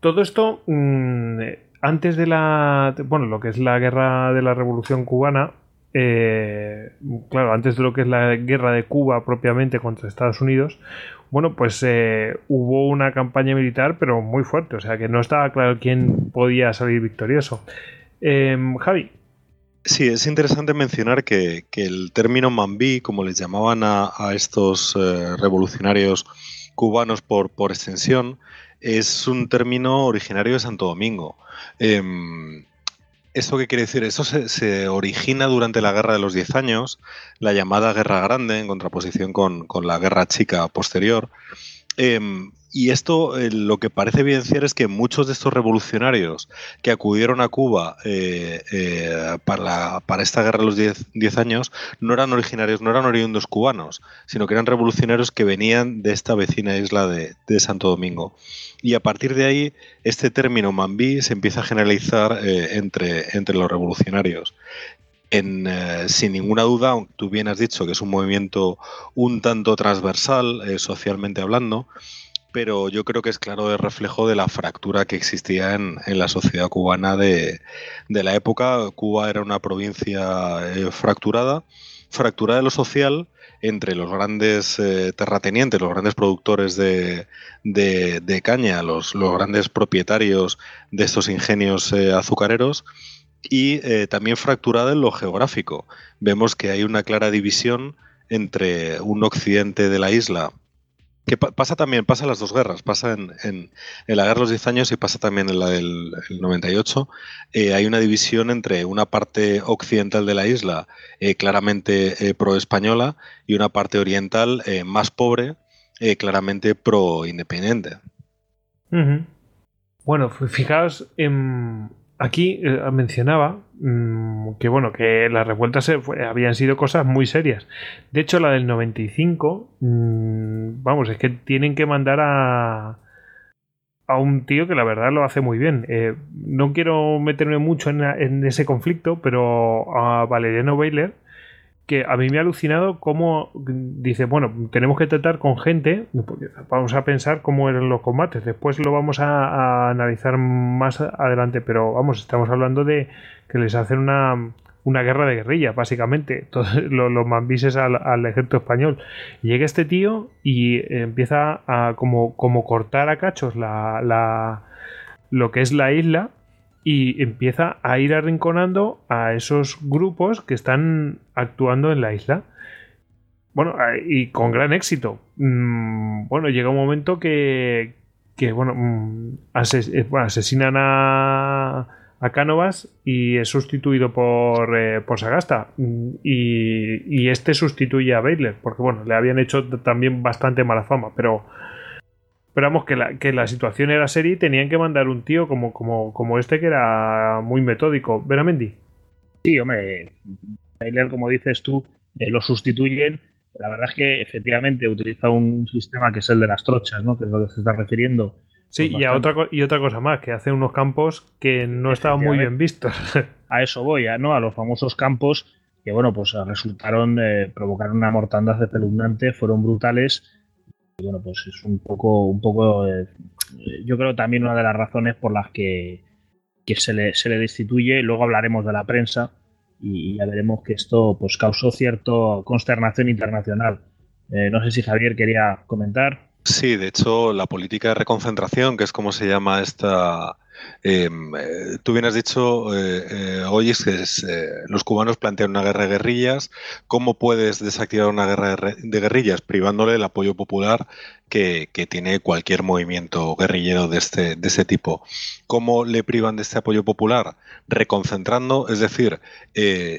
Todo esto, mm, antes de la, bueno, lo que es la guerra de la revolución cubana, eh, claro, antes de lo que es la guerra de Cuba propiamente contra Estados Unidos, bueno, pues eh, hubo una campaña militar, pero muy fuerte, o sea que no estaba claro quién podía salir victorioso. Em, Javi. Sí, es interesante mencionar que, el término mambí, como les llamaban a, estos eh, revolucionarios cubanos por, por extensión, es un término originario de Santo Domingo. Em, ¿Esto qué quiere decir? Eso se, origina durante la Guerra de los Diez Años, la llamada Guerra Grande, en contraposición con, la Guerra Chica posterior. Em, y esto eh, lo que parece evidenciar es que muchos de estos revolucionarios que acudieron a Cuba eh, eh, para, para, esta guerra de los 10 años no eran originarios, no eran oriundos cubanos, sino que eran revolucionarios que venían de esta vecina isla de, Santo Domingo. Y a partir de ahí, este término mambí se empieza a generalizar entre, entre los revolucionarios. en, sin ninguna duda, tú bien has dicho que es un movimiento un tanto transversal, socialmente hablando, pero yo creo que es claro el reflejo de la fractura que existía en, la sociedad cubana de, la época. Cuba era una provincia eh, fracturada, fracturada de lo social entre los grandes terratenientes, los grandes productores de, caña, los, grandes propietarios de estos ingenios azucareros, y eh, también fracturada en lo geográfico. Vemos que hay una clara división entre un occidente de la isla, que pasa también, pasa en las dos guerras, pasa en, en, la guerra de los 10 años y pasa también en la del 98. Eh, hay una división entre una parte occidental de la isla eh, claramente pro-española y una parte oriental más pobre, claramente pro-independiente. Bueno, fijaos en, aquí eh, mencionaba mm, que bueno que las revueltas habían sido cosas muy serias. De hecho la del 95 mm, vamos es que tienen que mandar a a un tío que la verdad lo hace muy bien. Eh, no quiero meterme mucho en, en, ese conflicto pero a Valeriano Baylor que a mí me ha alucinado cómo dice, bueno, tenemos que tratar con gente, vamos a pensar cómo eran los combates, después lo vamos a, analizar más adelante, pero vamos, estamos hablando de que les hacen una, una guerra de guerrilla, básicamente, (laughs) los, los mambises al, ejército español. llega este tío y empieza a como, como cortar a cachos la, la, lo que es la isla y empieza a ir arrinconando a esos grupos que están actuando en la isla. Bueno, y con gran éxito. Mm, bueno, llega un momento que, que bueno, mm, eh, asesinan a, a Cánovas y es sustituido por, eh, por Sagasta. Mm, y, y, este sustituye a Baylor, porque bueno, le habían hecho también bastante mala fama, pero Esperamos que la, que la situación era seria y tenían que mandar un tío como, como, como este que era muy metódico. ¿Veramendi? Sí, hombre. Taylor, como dices tú, eh, lo sustituyen. La verdad es que efectivamente utiliza un sistema que es el de las trochas, ¿no? Que es lo que se está refiriendo. Sí, pues y, otra, y otra cosa más, que hace unos campos que no estaban muy bien vistos. A eso voy, ¿no? A los famosos campos que, bueno, pues resultaron eh, provocar una mortandad espeluznante, fueron brutales bueno, pues es un poco, un poco, eh, yo creo también una de las razones por las que, se, le, se, le, destituye. Luego hablaremos de la prensa y, ya veremos que esto pues causó cierta consternación internacional. Eh, no sé si Javier quería comentar. Sí, de hecho, la política de reconcentración, que es como se llama esta, eh, tú bien has dicho, eh, eh hoy es que eh, los cubanos plantean una guerra de guerrillas. ¿Cómo puedes desactivar una guerra de guerrillas? Privándole el apoyo popular que, tiene cualquier movimiento guerrillero de este, de tipo. ¿Cómo le privan de este apoyo popular? Reconcentrando, es decir,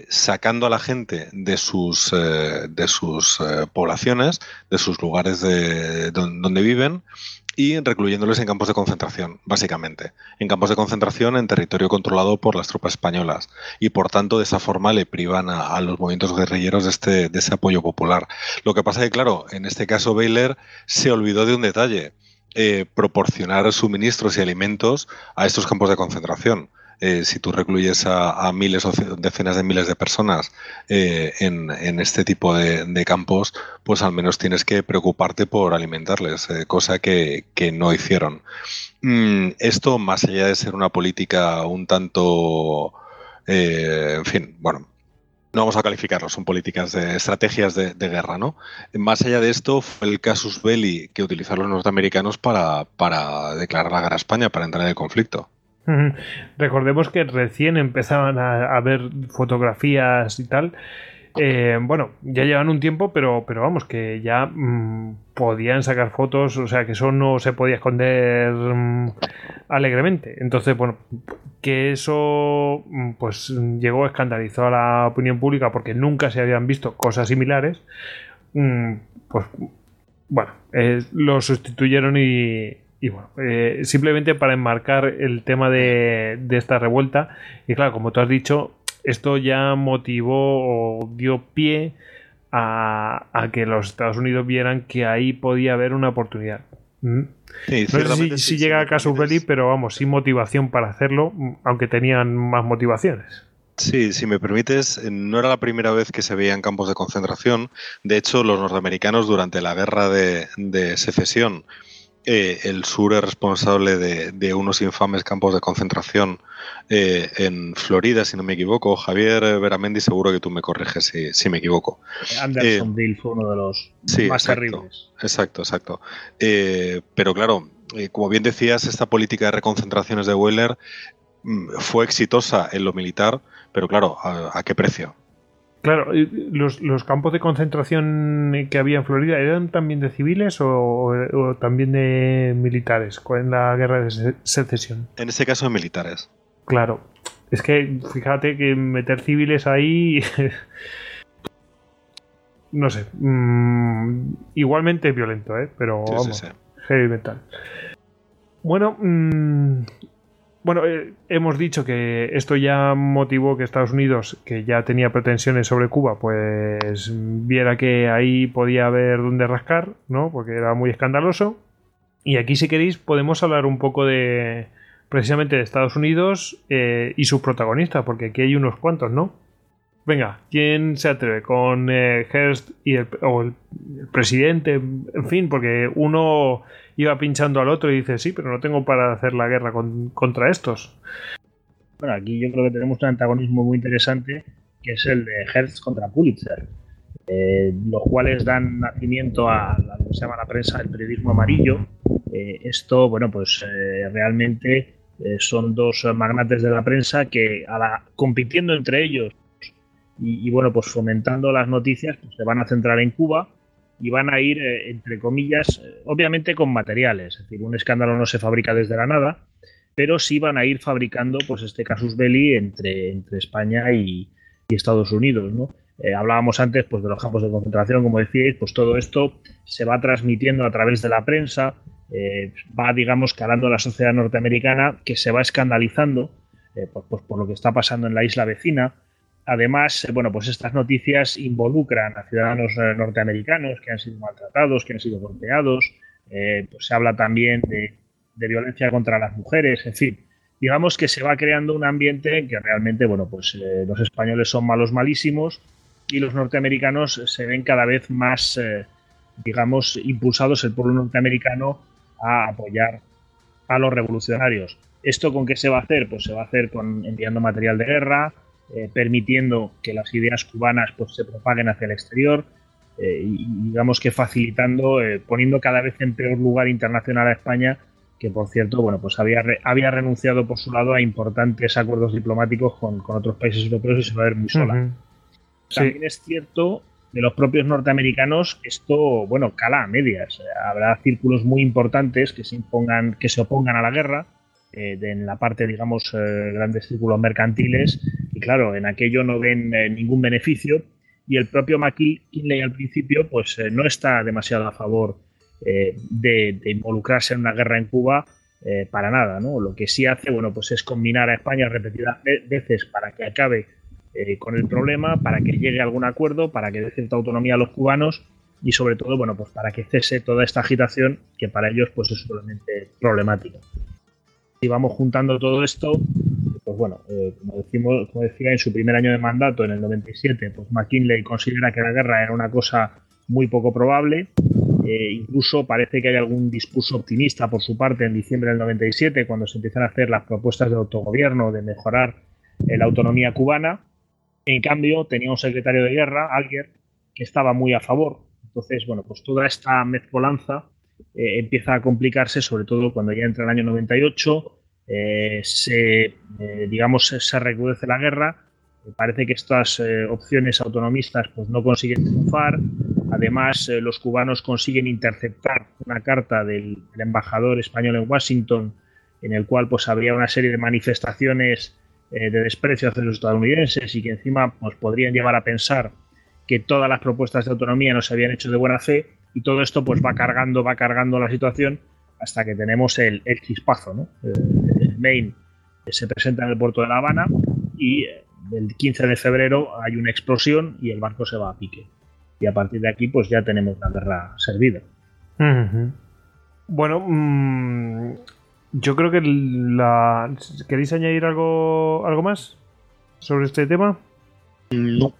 sacando a la gente de sus, de sus poblaciones, de sus lugares de, donde viven y recluyéndoles en campos de concentración, básicamente. En campos de concentración en territorio controlado por las tropas españolas. Y por tanto, de esa forma le privan a, los movimientos guerrilleros de, este, de ese apoyo popular. Lo que pasa es que, claro, en este caso Baylor se olvidó de un detalle. Eh, proporcionar suministros y alimentos a estos campos de concentración. Eh, si tú recluyes a, miles o decenas de miles de personas eh, en, este tipo de, campos, pues al menos tienes que preocuparte por alimentarles, eh, cosa que, no hicieron. Mm, esto, más allá de ser una política un tanto, en fin, bueno, no vamos a calificarlo, son políticas de estrategias de, guerra, ¿no? Más allá de esto, fue el casus belli que utilizaron los norteamericanos para, para declarar la guerra a España, para entrar en el conflicto. Recordemos que recién empezaban a, ver fotografías y tal. Eh, bueno, ya llevan un tiempo, pero, pero vamos, que ya mm, podían sacar fotos, o sea que eso no se podía esconder mm, alegremente. Entonces, bueno, que eso mm, pues llegó, escandalizó a la opinión pública porque nunca se habían visto cosas similares. pues bueno, eh, lo sustituyeron y, y bueno, eh, simplemente para enmarcar el tema de, esta revuelta, y claro, como tú has dicho, esto ya motivó o dio pie a, que los Estados Unidos vieran que ahí podía haber una oportunidad. ¿Mm? no sé si, llega a caso Belli, pero vamos, sin motivación para hacerlo, aunque tenían más motivaciones. Sí, si me permites, no era la primera vez que se veían campos de concentración. De hecho, los norteamericanos durante la guerra de, secesión, eh, el sur es responsable de, unos infames campos de concentración eh, en Florida, si no me equivoco. Javier Veramendi, seguro que tú me corriges si, me equivoco. Andersonville fue uno de los más terribles. Exacto, exacto. pero claro, como bien decías, esta política de reconcentraciones de Weller mm, fue exitosa en lo militar, pero claro, ¿a, qué precio? Claro, los, los, campos de concentración que había en Florida eran también de civiles o, también de militares en la guerra de secesión. En ese caso, de militares. Claro, es que fíjate que meter civiles ahí. (laughs) no sé. Mm, igualmente violento, ¿eh? Pero vamos, heavy metal. Bueno, mmm, bueno, eh, hemos dicho que esto ya motivó que Estados Unidos, que ya tenía pretensiones sobre Cuba, pues viera que ahí podía haber donde rascar, ¿no? Porque era muy escandaloso. Y aquí, si queréis, podemos hablar un poco de precisamente de Estados Unidos eh, y sus protagonistas, porque aquí hay unos cuantos, ¿no? Venga, ¿quién se atreve? Con eh, Hearst y el, o el, presidente, en fin, porque uno iba pinchando al otro y dice, sí, pero no tengo para hacer la guerra contra estos. Bueno, aquí yo creo que tenemos un antagonismo muy interesante, que es el de Hearst contra Pulitzer, eh, los cuales dan nacimiento a, lo que se llama la prensa el periodismo amarillo. Eh, esto, bueno, pues realmente son dos magnates de la prensa que a la, compitiendo entre ellos y, bueno, pues fomentando las noticias, pues se van a centrar en Cuba y van a ir, eh, entre comillas, eh, obviamente con materiales. Es decir, un escándalo no se fabrica desde la nada, pero sí van a ir fabricando pues este casus belli entre, entre España y, Estados Unidos, ¿no? Eh, hablábamos antes pues, de los campos de concentración, como decíais, pues todo esto se va transmitiendo a través de la prensa, va, digamos, calando a la sociedad norteamericana, que se va escandalizando pues, pues, por lo que está pasando en la isla vecina, Además, eh, bueno, pues estas noticias involucran a ciudadanos eh, norteamericanos que han sido maltratados, que han sido golpeados. Eh, pues se habla también de, violencia contra las mujeres, en fin. Digamos que se va creando un ambiente en que realmente, bueno, pues los españoles son malos malísimos y los norteamericanos se ven cada vez más, digamos, impulsados el pueblo norteamericano a apoyar a los revolucionarios. ¿Esto con qué se va a hacer? Pues se va a hacer con enviando material de guerra, eh, permitiendo que las ideas cubanas pues, se propaguen hacia el exterior eh, y digamos que facilitando, eh, poniendo cada vez en peor lugar internacional a España, que por cierto, bueno, pues había, había renunciado por su lado a importantes acuerdos diplomáticos con, otros países europeos y se va a ver muy sola. También es cierto de los propios norteamericanos esto, bueno, cala a medias. Habrá círculos muy importantes que se impongan, que se opongan a la guerra, en la parte, digamos, grandes círculos mercantiles claro, en aquello no ven eh, ningún beneficio y el propio McKinley al principio pues eh, no está demasiado a favor eh, de, involucrarse en una guerra en Cuba para nada, ¿no? Lo que sí hace, bueno, pues es combinar a España repetidas veces para que acabe con el problema, para que llegue a algún acuerdo, para que dé cierta autonomía a los cubanos y sobre todo, bueno, pues para que cese toda esta agitación que para ellos pues es solamente problemática. Si vamos juntando todo esto, pues bueno, eh, como, decimos, como decía, en su primer año de mandato, en el 97, pues McKinley considera que la guerra era una cosa muy poco probable. Eh, incluso parece que hay algún discurso optimista por su parte en diciembre del 97, cuando se empiezan a hacer las propuestas de autogobierno de mejorar eh, la autonomía cubana. En cambio, tenía un secretario de guerra, Alger, que estaba muy a favor. Entonces, bueno, pues toda esta mezcolanza empieza a complicarse, sobre todo cuando ya entra el año 98 eh, se, eh, digamos, se recrudece la guerra. parece que estas eh, opciones autonomistas pues, no consiguen triunfar. Además, los cubanos consiguen interceptar una carta del, embajador español en Washington en el cual pues, habría una serie de manifestaciones de desprecio hacia los estadounidenses y que encima pues, podrían llevar a pensar que todas las propuestas de autonomía no se habían hecho de buena fe y todo esto pues va cargando, va cargando la situación hasta que tenemos el, el chispazo, ¿no? Maine se presenta en el puerto de La Habana y eh, el 15 de febrero hay una explosión y el barco se va a pique. Y a partir de aquí, pues ya tenemos la guerra servida. Bueno, mm, yo creo que la. ¿Queréis añadir algo, algo más? sobre este tema? No.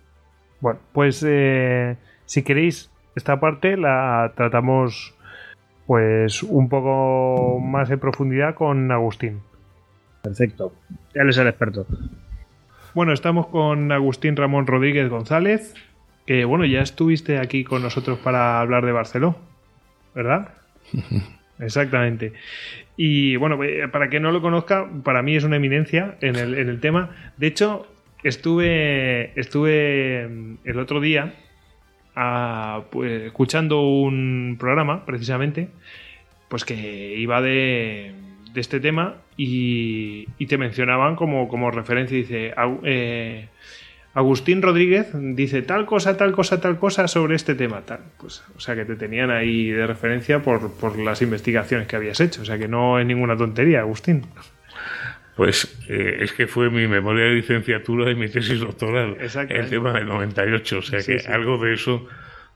Bueno, pues eh, si queréis, esta parte la tratamos pues un poco más en profundidad con Agustín. Perfecto. Él es el experto. Bueno, estamos con Agustín Ramón Rodríguez González, que bueno, ya estuviste aquí con nosotros para hablar de Barceló, ¿verdad? (laughs) Exactamente. Y bueno, eh, para quien no lo conozca, para mí es una eminencia en el, en el tema. De hecho, estuve, estuve mm, el otro día pues, escuchando un programa, precisamente, pues que iba de, este tema y, y, te mencionaban como, como referencia. Dice, eh, Agustín Rodríguez dice tal cosa, tal cosa, tal cosa sobre este tema, tal. Pues, o sea que te tenían ahí de referencia por, por las investigaciones que habías hecho. O sea que no es ninguna tontería, Agustín. Pues eh, es que fue mi memoria de licenciatura y mi tesis doctoral, el tema del 98, o sea que sí. algo de eso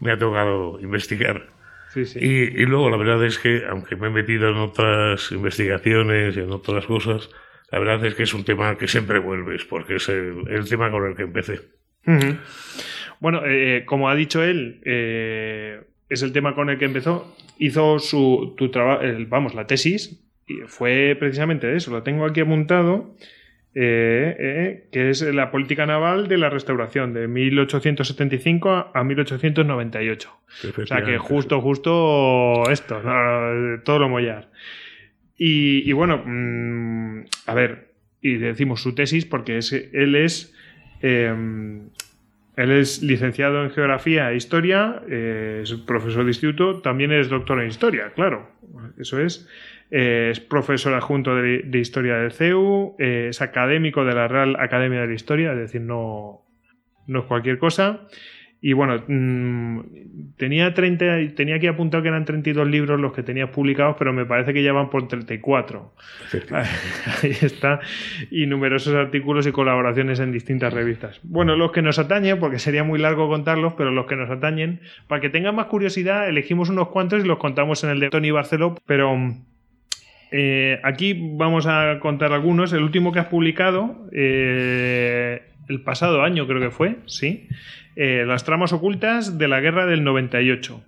me ha tocado investigar. Sí, sí. Y, y, luego la verdad es que, aunque me he metido en otras investigaciones y en otras cosas, la verdad es que es un tema que siempre vuelves, porque es el, el tema con el que empecé. Uh -huh. Bueno, eh, como ha dicho él, eh, es el tema con el que empezó. Hizo su tu trabajo, vamos, la tesis, fue precisamente eso, lo tengo aquí apuntado, eh, eh, que es la política naval de la restauración, de 1875 a 1898. O sea que justo, justo esto, no, todo lo mollar. Y, y bueno, mmm, a ver, y decimos su tesis porque es, él es... Eh, él es licenciado en Geografía e Historia, eh, es profesor de instituto, también es doctor en Historia, claro, eso es. Eh, es profesor adjunto de, de, Historia del CEU, eh, es académico de la Real Academia de la Historia, es decir, no, no es cualquier cosa. Y bueno, mmm, tenía, 30, tenía aquí apuntado que eran 32 libros los que tenías publicados, pero me parece que ya van por 34. (laughs) Ahí está. Y numerosos artículos y colaboraciones en distintas revistas. Bueno, los que nos atañen, porque sería muy largo contarlos, pero los que nos atañen, para que tengan más curiosidad, elegimos unos cuantos y los contamos en el de Tony Barceló, pero... Eh, aquí vamos a contar algunos. El último que has publicado, eh, el pasado año creo que fue, sí. Eh, las tramas ocultas de la guerra del 98.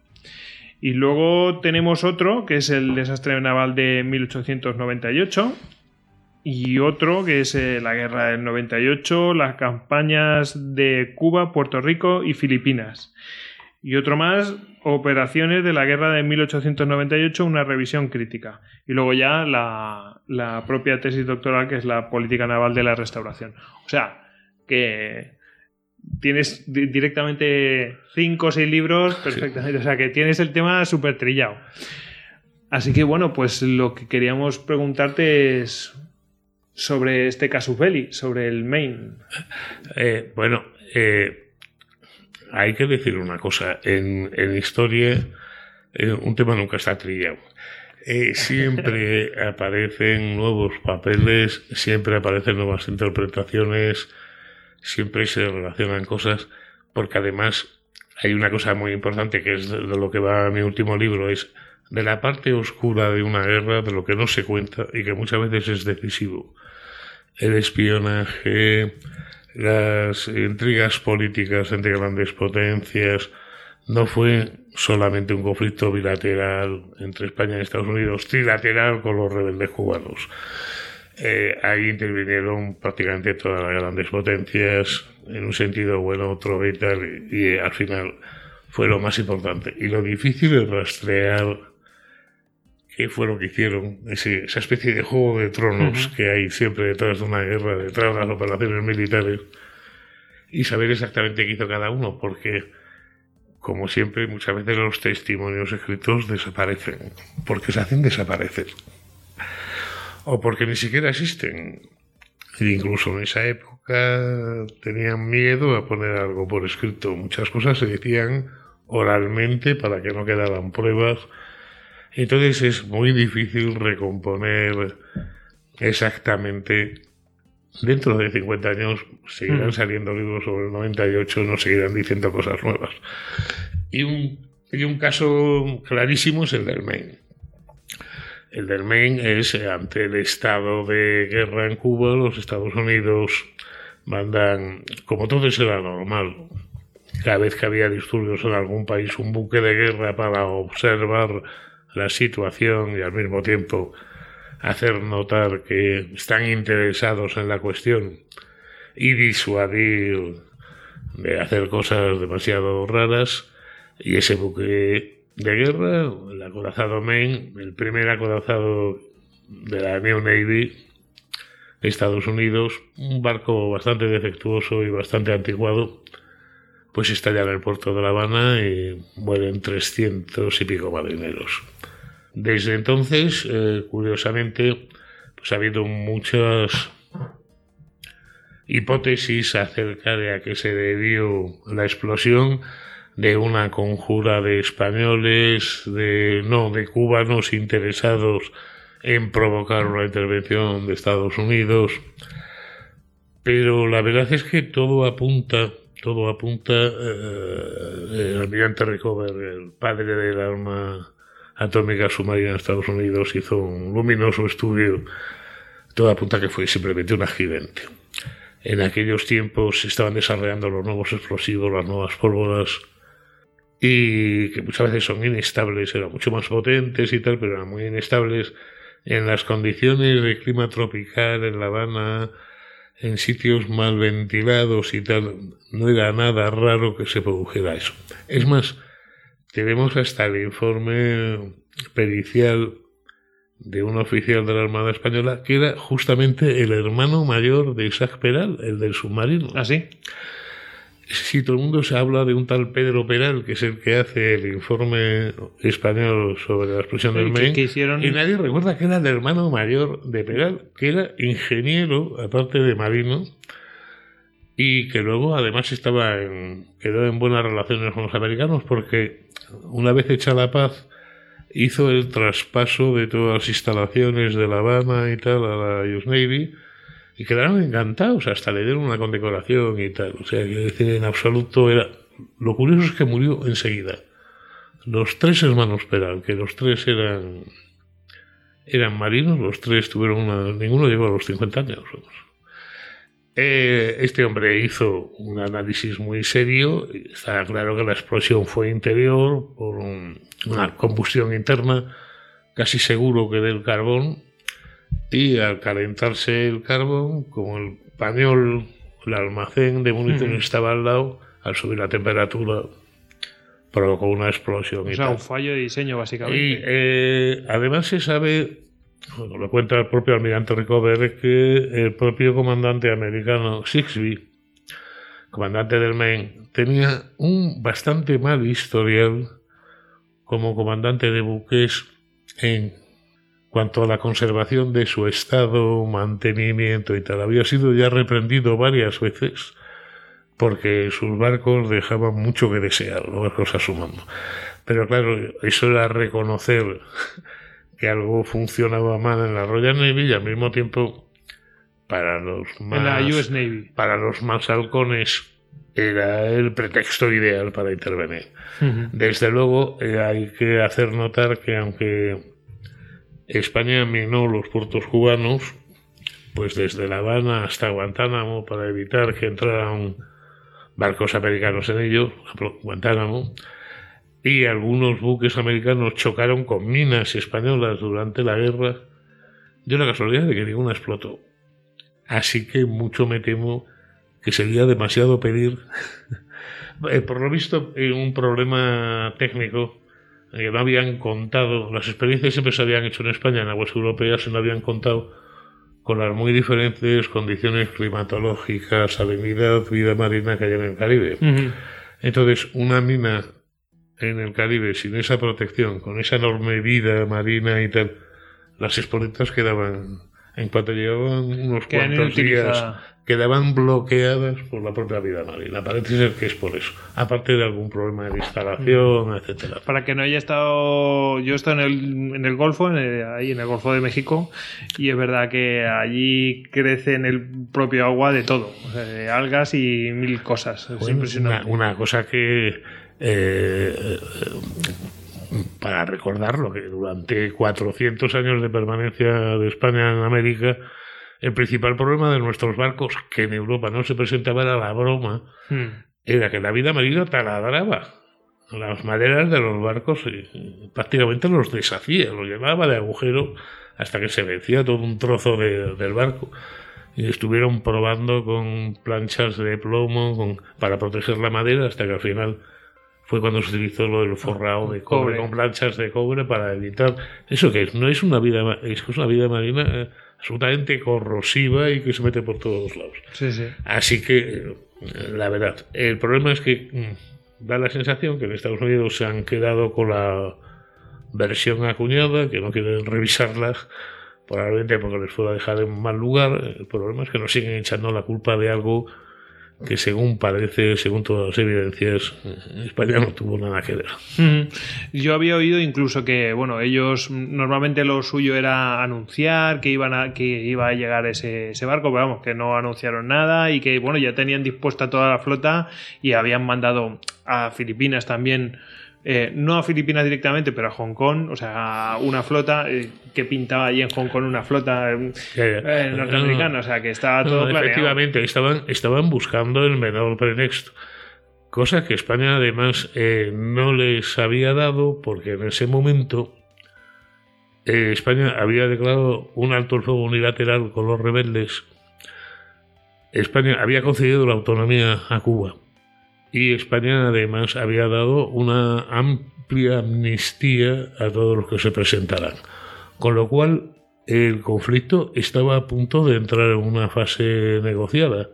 Y luego tenemos otro, que es el desastre naval de 1898. Y otro, que es la guerra del 98, las campañas de Cuba, Puerto Rico y Filipinas. Y otro más, operaciones de la guerra de 1898, una revisión crítica. Y luego ya la, la propia tesis doctoral, que es la política naval de la restauración. O sea, que tienes directamente cinco o seis libros perfectamente. Sí. O sea que tienes el tema súper trillado. Así que bueno, pues lo que queríamos preguntarte es sobre este casus belli, sobre el main. Eh, bueno, eh, hay que decir una cosa. En, en historia, eh, un tema nunca está trillado. siempre (laughs) aparecen nuevos papeles, siempre aparecen nuevas interpretaciones siempre se relacionan cosas, porque además hay una cosa muy importante que es de lo que va a mi último libro, es de la parte oscura de una guerra, de lo que no se cuenta y que muchas veces es decisivo. El espionaje, las intrigas políticas entre grandes potencias, no fue solamente un conflicto bilateral entre España y Estados Unidos, trilateral con los rebeldes cubanos eh, ahí intervinieron prácticamente todas las grandes potencias, en un sentido bueno, otro y y al final fue lo más importante. Y lo difícil es rastrear qué fue lo que hicieron, ese, esa especie de juego de tronos uh -huh. que hay siempre detrás de una guerra, detrás de las operaciones militares, y saber exactamente qué hizo cada uno, porque, como siempre, muchas veces los testimonios escritos desaparecen, porque se hacen desaparecer o porque ni siquiera existen. E incluso en esa época tenían miedo a poner algo por escrito. Muchas cosas se decían oralmente para que no quedaran pruebas. Entonces es muy difícil recomponer exactamente. Dentro de 50 años seguirán saliendo libros sobre el 98, no seguirán diciendo cosas nuevas. Y un, y un caso clarísimo es el del Maine. El del Maine es ante el estado de guerra en Cuba, los Estados Unidos mandan, como todo era normal, cada vez que había disturbios en algún país, un buque de guerra para observar la situación y al mismo tiempo hacer notar que están interesados en la cuestión y disuadir de hacer cosas demasiado raras. Y ese buque de guerra, el acorazado Maine, el primer acorazado de la New Navy, Estados Unidos, un barco bastante defectuoso y bastante anticuado, pues estalla en el puerto de La Habana y mueren 300 y pico marineros. Desde entonces, eh, curiosamente, pues ha habido muchas hipótesis acerca de a qué se debió la explosión de una conjura de españoles, de no, de cubanos interesados en provocar una intervención de Estados Unidos. Pero la verdad es que todo apunta, todo apunta, eh, el almirante Recover, el padre del arma atómica submarina de Estados Unidos, hizo un luminoso estudio. Todo apunta que fue simplemente un accidente. En aquellos tiempos se estaban desarrollando los nuevos explosivos, las nuevas pólvoras, y que muchas veces son inestables, eran mucho más potentes y tal, pero eran muy inestables en las condiciones de clima tropical en La Habana, en sitios mal ventilados y tal, no era nada raro que se produjera eso. Es más, tenemos hasta el informe pericial de un oficial de la Armada Española que era justamente el hermano mayor de Isaac Peral, el del submarino. ¿Ah, sí? Si todo el mundo se habla de un tal Pedro Peral, que es el que hace el informe español sobre la explosión del Maine, y nadie recuerda que era el hermano mayor de Peral, que era ingeniero, aparte de marino, y que luego además estaba en, quedó en buenas relaciones con los americanos, porque una vez hecha la paz, hizo el traspaso de todas las instalaciones de La Habana y tal a la US Navy, y quedaron encantados, hasta le dieron una condecoración y tal. O sea, que decir, en absoluto era. Lo curioso es que murió enseguida. Los tres hermanos Peral, que los tres eran eran marinos, los tres tuvieron una. Ninguno llegó a los 50 años. Eh, este hombre hizo un análisis muy serio. Está claro que la explosión fue interior por una combustión interna, casi seguro que del carbón, y al calentarse el carbón, como el pañol, el almacén de munición estaba al lado, al subir la temperatura provocó una explosión. O sea, un fallo de diseño, básicamente. Y eh, además se sabe, lo cuenta el propio almirante Recover, que el propio comandante americano Sixby, comandante del Maine, tenía un bastante mal historial como comandante de buques en cuanto a la conservación de su estado, mantenimiento y tal. Había sido ya reprendido varias veces porque sus barcos dejaban mucho que desear, los barcos a su mando. Pero claro, eso era reconocer que algo funcionaba mal en la Royal Navy y al mismo tiempo para los más, US Navy. para los más halcones era el pretexto ideal para intervenir. Desde luego eh, hay que hacer notar que aunque España minó los puertos cubanos, pues desde La Habana hasta Guantánamo, para evitar que entraran barcos americanos en ellos, Guantánamo, y algunos buques americanos chocaron con minas españolas durante la guerra, dio la casualidad de que ninguna explotó. Así que mucho me temo que sería demasiado pedir. (laughs) Eh, por lo visto, un problema técnico que no habían contado, las experiencias siempre se habían hecho en España, en aguas europeas, se no habían contado con las muy diferentes condiciones climatológicas, salinidad, vida marina que hay en el Caribe. Entonces, una mina en el Caribe sin esa protección, con esa enorme vida marina y tal, las exponentes quedaban, en cuanto llevaban unos cuantos días, quedaban bloqueadas por la propia vida marina. Parece ser que es por eso. Aparte de algún problema de instalación, mm. etcétera. Para que no haya estado. Yo he estado en el, en el Golfo, ahí en el Golfo de México, y es verdad que allí crece en el propio agua de todo. de algas y mil cosas. Es impresionante. Una, cosa que. Eh, para recordarlo, que durante 400 años de permanencia de España en América, El principal problema de nuestros barcos, que en Europa no se presentaba, era la broma, Hmm. era que la vida marina taladraba las maderas de los barcos y prácticamente los deshacía, los llenaba de agujero hasta que se vencía todo un trozo de- del barco. Y estuvieron probando con planchas de plomo con- para proteger la madera hasta que al final fue cuando se utilizó lo del forrado de cobre, Cobre. con planchas de cobre para evitar eso que es, no es una vida es una vida marina eh, absolutamente corrosiva y que se mete por todos lados. Sí, sí. Así que, eh, la verdad, el problema es que mm, da la sensación que en Estados Unidos se han quedado con la versión acuñada, que no quieren revisarla, probablemente porque les pueda dejar en mal lugar. El problema es que nos siguen echando la culpa de algo que según parece, según todas las evidencias, España no tuvo nada que ver. Ujú. Yo había oído incluso que, bueno, ellos mm, normalmente lo suyo era anunciar que iban a, que iba a llegar ese, ese barco, pero vamos, que no anunciaron nada y que, bueno, ya tenían dispuesta toda la flota y habían mandado a Filipinas también, eh, no a Filipinas directamente, pero a Hong Kong, o sea, una flota eh, que pintaba allí en Hong Kong una flota eh, eh, norteamericana, o sea, que estaba No, todo planeado. efectivamente, estaban, estaban buscando el menor pretexto. Cosa que España además no les había dado porque en ese momento España había declarado un alto el fuego unilateral con los rebeldes. España había concedido la autonomía a Cuba. Y España además había dado una amplia amnistía a todos los que se presentaran. Con lo cual el conflicto estaba a punto de entrar en una fase negociada.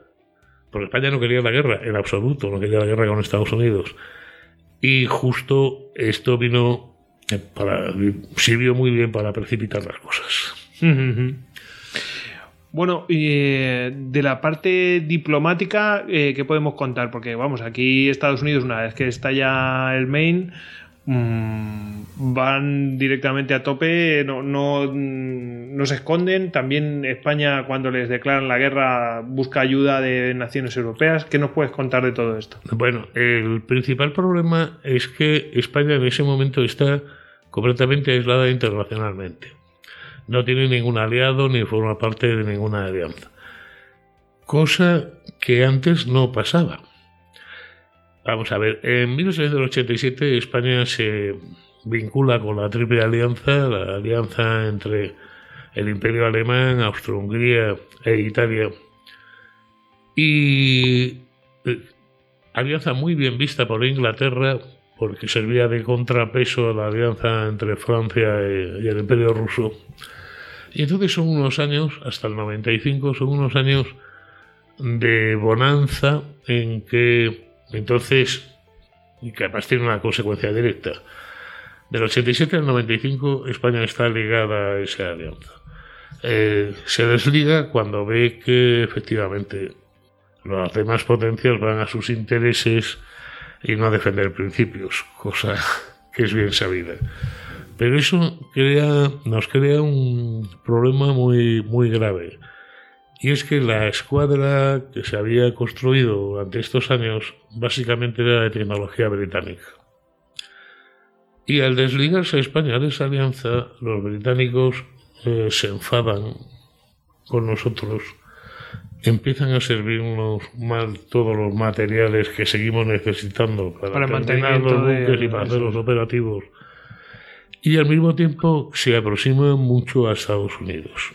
Porque España no quería la guerra, en absoluto, no quería la guerra con Estados Unidos. Y justo esto vino eh, para, sirvió muy bien para precipitar las cosas. Bueno, eh, de la parte diplomática, eh, ¿qué podemos contar? Porque, vamos, aquí Estados Unidos, una vez que está ya el Maine, mm, van directamente a tope, no, no, mm, no se esconden. También España, cuando les declaran la guerra, busca ayuda de naciones europeas. ¿Qué nos puedes contar de todo esto? Bueno, el principal problema es que España en ese momento está completamente aislada internacionalmente. No tiene ningún aliado ni forma parte de ninguna alianza. Cosa que antes no pasaba. Vamos a ver, en 1887 España se vincula con la Triple Alianza, la alianza entre el Imperio Alemán, Austro-Hungría e Italia. Y eh, alianza muy bien vista por Inglaterra porque servía de contrapeso a la alianza entre Francia y, y el Imperio Ruso. Y entonces son unos años, hasta el 95, son unos años de bonanza en que entonces, y que además tiene una consecuencia directa, del 87 al 95 España está ligada a esa alianza. Eh, se desliga cuando ve que efectivamente las demás potencias van a sus intereses y no a defender principios, cosa que es bien sabida. Pero eso crea, nos crea un problema muy, muy grave. Y es que la escuadra que se había construido durante estos años básicamente era de tecnología británica. Y al desligarse España de esa alianza, los británicos eh, se enfadan con nosotros empiezan a servirnos mal todos los materiales que seguimos necesitando para, Para terminar los mantenimiento de- buques y para hacer los operativos. Y al mismo tiempo se aproxima mucho a Estados Unidos.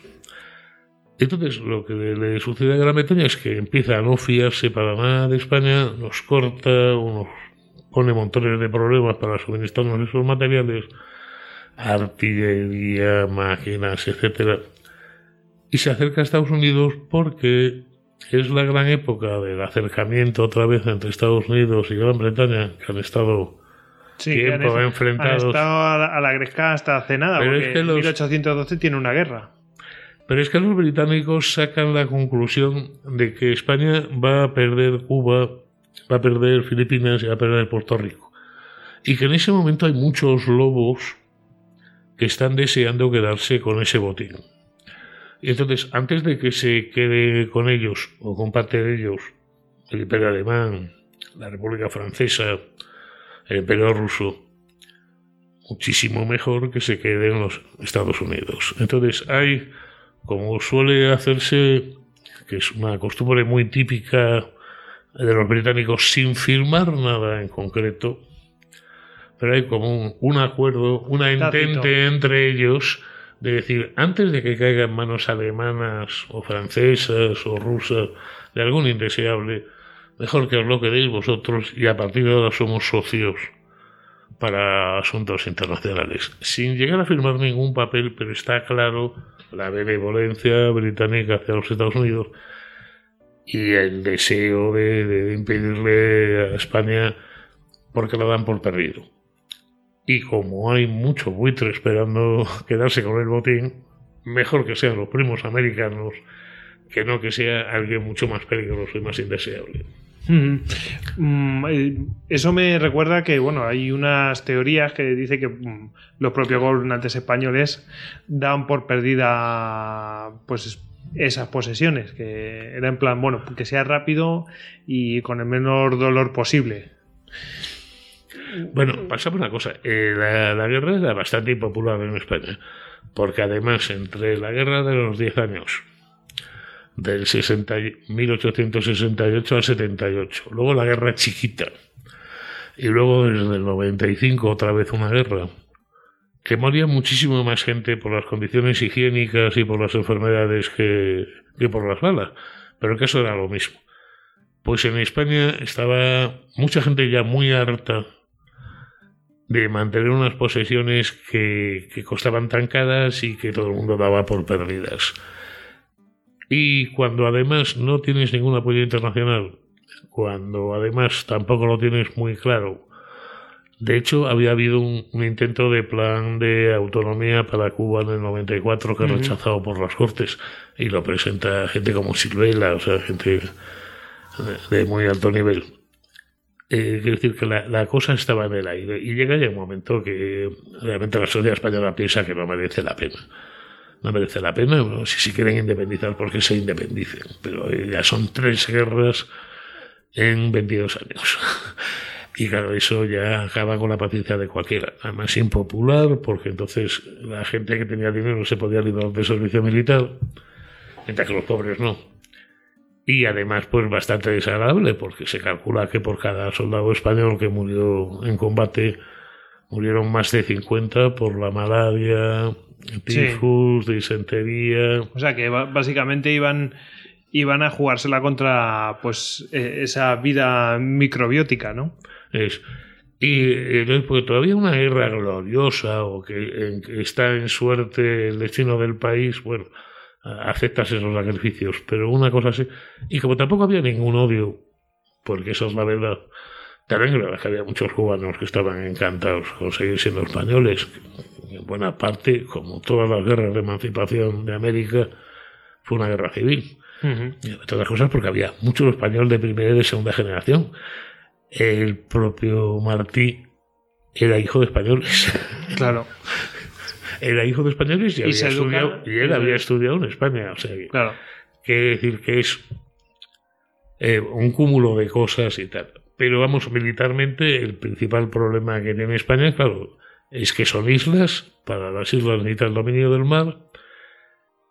Entonces, lo que le sucede a Gran Bretaña es que empieza a no fiarse para nada de España, nos corta, nos pone montones de problemas para suministrarnos esos materiales, artillería, máquinas, etcétera y se acerca a Estados Unidos porque es la gran época del acercamiento otra vez entre Estados Unidos y Gran Bretaña, que han estado Sí, tiempo han, enfrentados. han estado a la, a la gresca hasta hace nada, Pero porque es que los- 1812 tiene una guerra. Pero es que los británicos sacan la conclusión de que España va a perder Cuba, va a perder Filipinas y va a perder Puerto Rico. Y que en ese momento hay muchos lobos que están deseando quedarse con ese botín. Y entonces, antes de que se quede con ellos, o con parte de ellos, el Imperio Alemán, la República Francesa, el Imperio Ruso, muchísimo mejor que se quede en los Estados Unidos. Entonces, hay como suele hacerse, que es una costumbre muy típica de los británicos sin firmar nada en concreto, pero hay como un, acuerdo, una entente entre ellos de decir, antes de que caigan manos alemanas o francesas o rusas de algún indeseable, mejor que os lo quedéis vosotros y a partir de ahora somos socios para asuntos internacionales. Sin llegar a firmar ningún papel, pero está claro la benevolencia británica hacia los Estados Unidos y el deseo de, impedirle a España porque lo dan por perdido. Y como hay mucho buitre esperando (laughs) quedarse con el botín, mejor que sean los primos americanos que no que sea alguien mucho más peligroso y más indeseable. Mm, eh, eso me recuerda que bueno hay unas teorías que dice que mm, los propios gobernantes españoles dan por perdida pues esas posesiones que era en plan bueno que sea rápido y con el menor dolor posible bueno pasa por una cosa eh, la, la, guerra era bastante impopular en España porque además entre la guerra de los 10 años del 60, 1868 al 78. Luego la guerra chiquita. Y luego desde el 95 otra vez una guerra. Que moría muchísimo más gente por las condiciones higiénicas y por las enfermedades que, que por las balas. Pero el caso era lo mismo. Pues en España estaba mucha gente ya muy harta de mantener unas posesiones que, que costaban tan caras y que todo el mundo daba por perdidas. Y cuando además no tienes ningún apoyo internacional, cuando además tampoco lo tienes muy claro, de hecho había habido un, intento de plan de autonomía para Cuba en el 94 que uh rechazado por las Cortes y lo presenta gente como Silvela, o sea, gente de, muy alto nivel. Eh, quiero decir que la, cosa estaba en el aire y llega ya un momento que realmente la sociedad española piensa que no merece la pena no merece la pena. si se quieren independizar, porque se independicen. Pero ya son tres guerras en 22 años. (laughs) Y claro, eso ya acaba con la paciencia de cualquiera. Además, impopular, porque entonces la gente que tenía dinero se podía librar de servicio militar, mientras que los pobres no. Y además, pues bastante desagradable, porque se calcula que por cada soldado español que murió en combate, murieron más de 50 por la malaria, tifus, disentería. O sea que básicamente iban iban a jugársela contra pues e, esa vida microbiótica, ¿no? Es. Y porque todavía una guerra gloriosa o que, está en suerte el destino del país, bueno, aceptas esos sacrificios, pero una cosa así. Y como tampoco había ningún odio, porque eso es la verdad, también verdad que había muchos cubanos que estaban encantados con seguir siendo españoles, en buena parte, como todas las guerras de emancipación de América, fue una guerra civil. Y entre otras cosas porque había muchos españoles de primera y de segunda generación. El propio Martí era hijo de españoles. Claro. (laughs) era hijo de españoles y, había estudiado, y él había estudiado en España. O sea, claro. quiere decir que es eh, un cúmulo de cosas y tal. Pero vamos, militarmente, el principal problema que tiene España, claro, es que son islas, para las islas necesita el dominio del mar,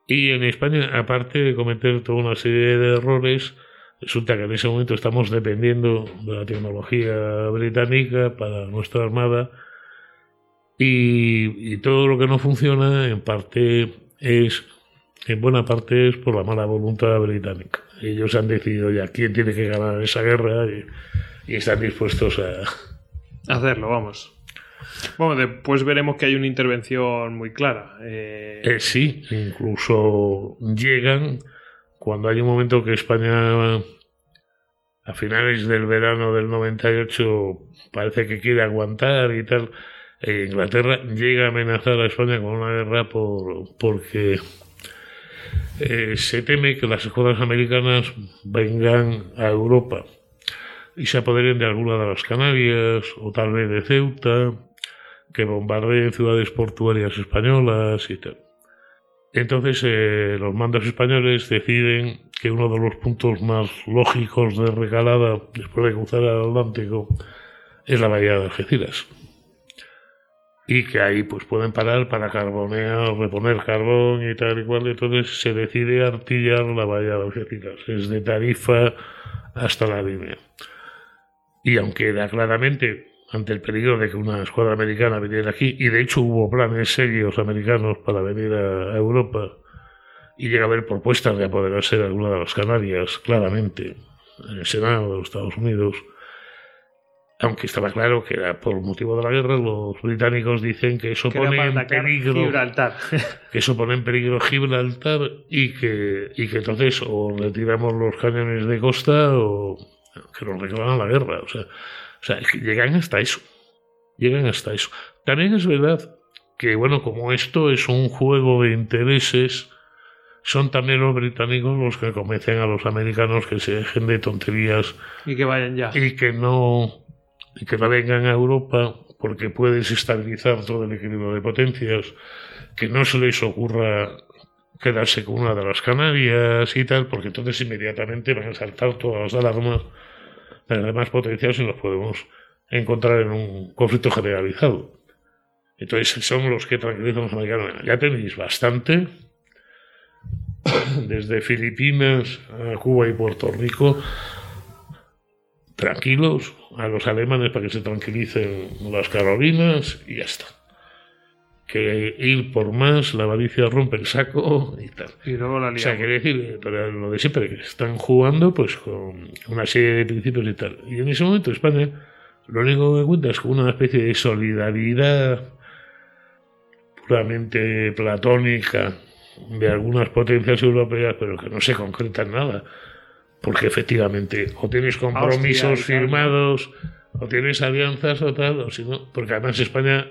y en España, aparte de cometer toda una serie de errores, resulta que en ese momento estamos dependiendo de la tecnología británica para nuestra armada, y, y todo lo que no funciona, en parte es, en buena parte es por la mala voluntad británica. Ellos han decidido ya quién tiene que ganar esa guerra y, y están dispuestos a hacerlo, vamos. Bueno, después veremos que hay una intervención muy clara. Eh... Eh, sí, incluso llegan cuando hay un momento que España, a finales del verano del 98, parece que quiere aguantar y tal. Inglaterra llega a amenazar a España con una guerra por, porque eh, se teme que las escuadras americanas vengan a Europa y se apoderen de alguna de las Canarias o tal vez de Ceuta que bombardeen ciudades portuarias españolas y tal. Entonces eh, los mandos españoles deciden que uno de los puntos más lógicos de recalada después de cruzar el Atlántico es la bahía de Algeciras. Y que ahí pues pueden parar para carbonear, reponer carbón y tal y cual. Entonces se decide artillar la bahía de Algeciras, es de Tarifa hasta la línea. Y aunque era claramente ante el peligro de que una escuadra americana viniera aquí, y de hecho hubo planes serios americanos para venir a, Europa, y llega a haber propuestas de apoderarse de alguna de las Canarias, claramente, en el Senado de los Estados Unidos, aunque estaba claro que era por motivo de la guerra, los británicos dicen que eso pone en peligro Gibraltar. (laughs) que eso pone en peligro Gibraltar y que, y que entonces o retiramos los cañones de costa o que nos reclaman la guerra. O sea, o sea, llegan hasta eso. Llegan hasta eso. También es verdad que, bueno, como esto es un juego de intereses, son también los británicos los que convencen a los americanos que se dejen de tonterías. Y que vayan ya. Y que no y que no vengan a Europa porque puede desestabilizar todo el equilibrio de potencias, que no se les ocurra quedarse con una de las Canarias y tal, porque entonces inmediatamente van a saltar todas las alarmas de las demás potencias y nos podemos encontrar en un conflicto generalizado. Entonces son los que tranquilizan a los americanos. Ya tenéis bastante, (coughs) desde Filipinas a Cuba y Puerto Rico, tranquilos a los alemanes para que se tranquilicen las Carolinas y ya está. Que ir por más, la avaricia rompe el saco y tal. Y luego la O sea, quiere decir, lo de siempre, que están jugando pues con una serie de principios y tal. Y en ese momento España lo único que cuenta es con una especie de solidaridad puramente platónica de algunas potencias europeas, pero que no se concreta en nada porque efectivamente o tienes compromisos firmados o tienes alianzas o tal, o si no, porque además España,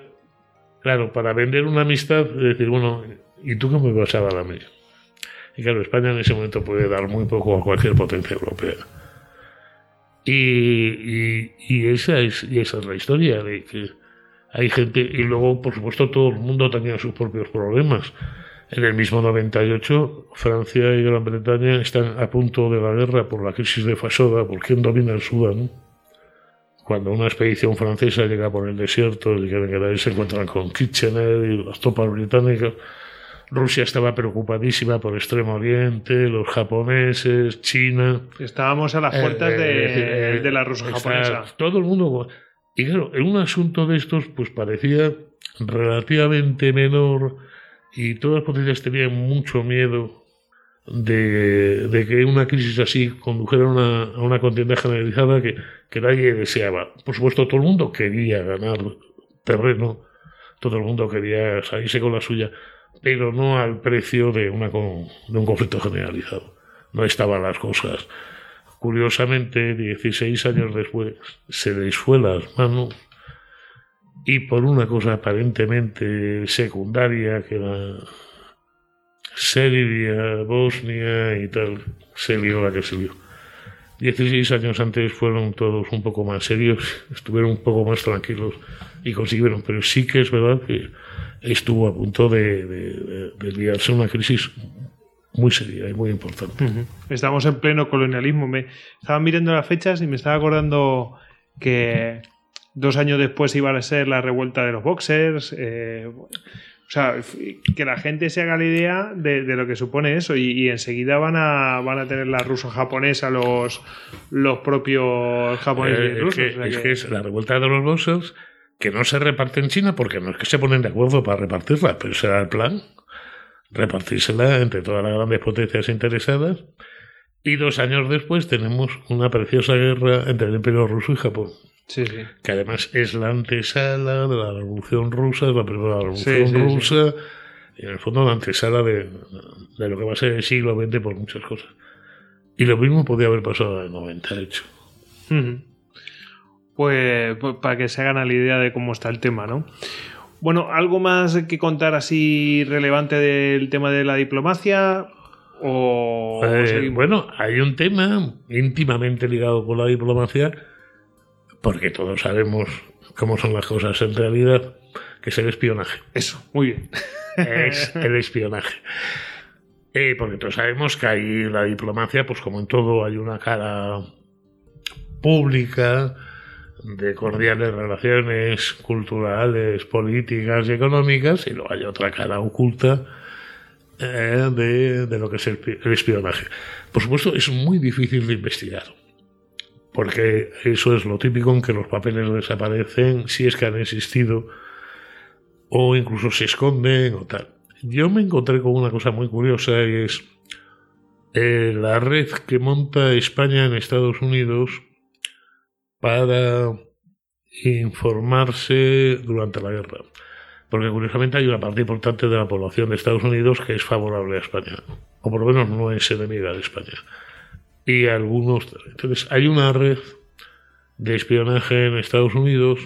claro, para vender una amistad, es decir, bueno, ¿y tú qué me vas a dar a mí? Y claro, España en ese momento puede dar muy poco a cualquier potencia europea. Y, y, esa, es, y esa es la historia, de que hay gente, y luego, por supuesto, todo el mundo tenía sus propios problemas. En el mismo 98, Francia y Gran Bretaña están a punto de la guerra por la crisis de Fasoda, por quién domina el Sudán. Cuando una expedición francesa llega por el desierto y que se encuentran con Kitchener y las tropas británicas, Rusia estaba preocupadísima por Extremo Oriente, los japoneses, China. Estábamos a las puertas de, eh, de, la rusa japonesa. Todo el mundo. Y claro, en un asunto de estos, pues parecía relativamente menor y todas las potencias tenían mucho miedo de, que una crisis así condujera a una, a una contienda generalizada que, que nadie deseaba. Por supuesto, todo el mundo quería ganar terreno, todo el mundo quería salirse con la suya, pero no al precio de, una, de un conflicto generalizado. No estaban las cosas. Curiosamente, 16 años después, se les las manos y por una cosa aparentemente secundaria que era Serbia, Bosnia y tal, se lió la que se lió. 16 años antes fueron todos un poco más serios, estuvieron un poco más tranquilos y consiguieron, pero sí que es verdad que estuvo a punto de, de, liarse una crisis muy seria y muy importante. Estamos en pleno colonialismo. Me estaba mirando las fechas y me estaba acordando que Dos años después iba a ser la revuelta de los boxers. Eh, o sea, que la gente se haga la idea de, lo que supone eso y, enseguida van a, van a tener la ruso-japonesa los, los propios japoneses y rusos. Eh, es, que, es la revuelta de los boxers que no se reparte en China porque no es que se ponen de acuerdo para repartirla, pero será el plan repartírsela entre todas las grandes potencias interesadas. Y dos años después tenemos una preciosa guerra entre el Imperio Ruso y Japón. Sí, sí. Que además es la antesala de la Revolución Rusa, es la primera Revolución Rusa, y en el fondo la antesala de, de, lo que va a ser el siglo XX por muchas cosas. Y lo mismo podía haber pasado en el 98. pues, pues, para que se hagan la idea de cómo está el tema, ¿no? Bueno, ¿algo más que contar así relevante del tema de la diplomacia? O, eh, bueno, hay un tema íntimamente ligado con la diplomacia porque todos sabemos cómo son las cosas en realidad, que es el espionaje. Eso, muy bien. Es el espionaje. Eh, porque todos sabemos que hay la diplomacia, pues como en todo, hay una cara pública de cordiales relaciones culturales, políticas y económicas, y luego hay otra cara oculta eh, de, de, lo que es el, el espionaje. Por supuesto, es muy difícil de investigar, porque eso es lo típico en que los papeles desaparecen, si es que han existido, o incluso se esconden o tal. Yo me encontré con una cosa muy curiosa y es eh, la red que monta España en Estados Unidos para informarse durante la guerra. Porque curiosamente hay una parte importante de la población de Estados Unidos que es favorable a España, o por lo menos no es enemiga de España. Y algunos. Entonces, hay una red de espionaje en Estados Unidos,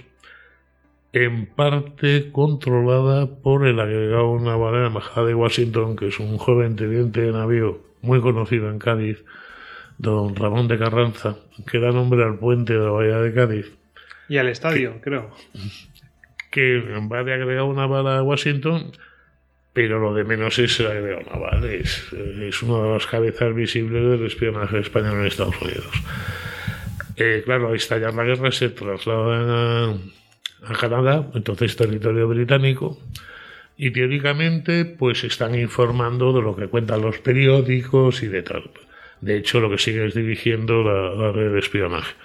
en parte controlada por el agregado naval de la Embajada de Washington, que es un joven teniente de navío muy conocido en Cádiz, don Ramón de Carranza, que da nombre al puente de la Bahía de Cádiz. Y al estadio, creo. Que va de agregado naval a Washington, pero lo de menos es agregado naval. Es, es una de las cabezas visibles del espionaje español en Estados Unidos. Eh, claro, al estallar la guerra se trasladan a, a Canadá, entonces territorio británico, y teóricamente pues están informando de lo que cuentan los periódicos y de tal. De hecho, lo que sigue es dirigiendo la, la, red de espionaje.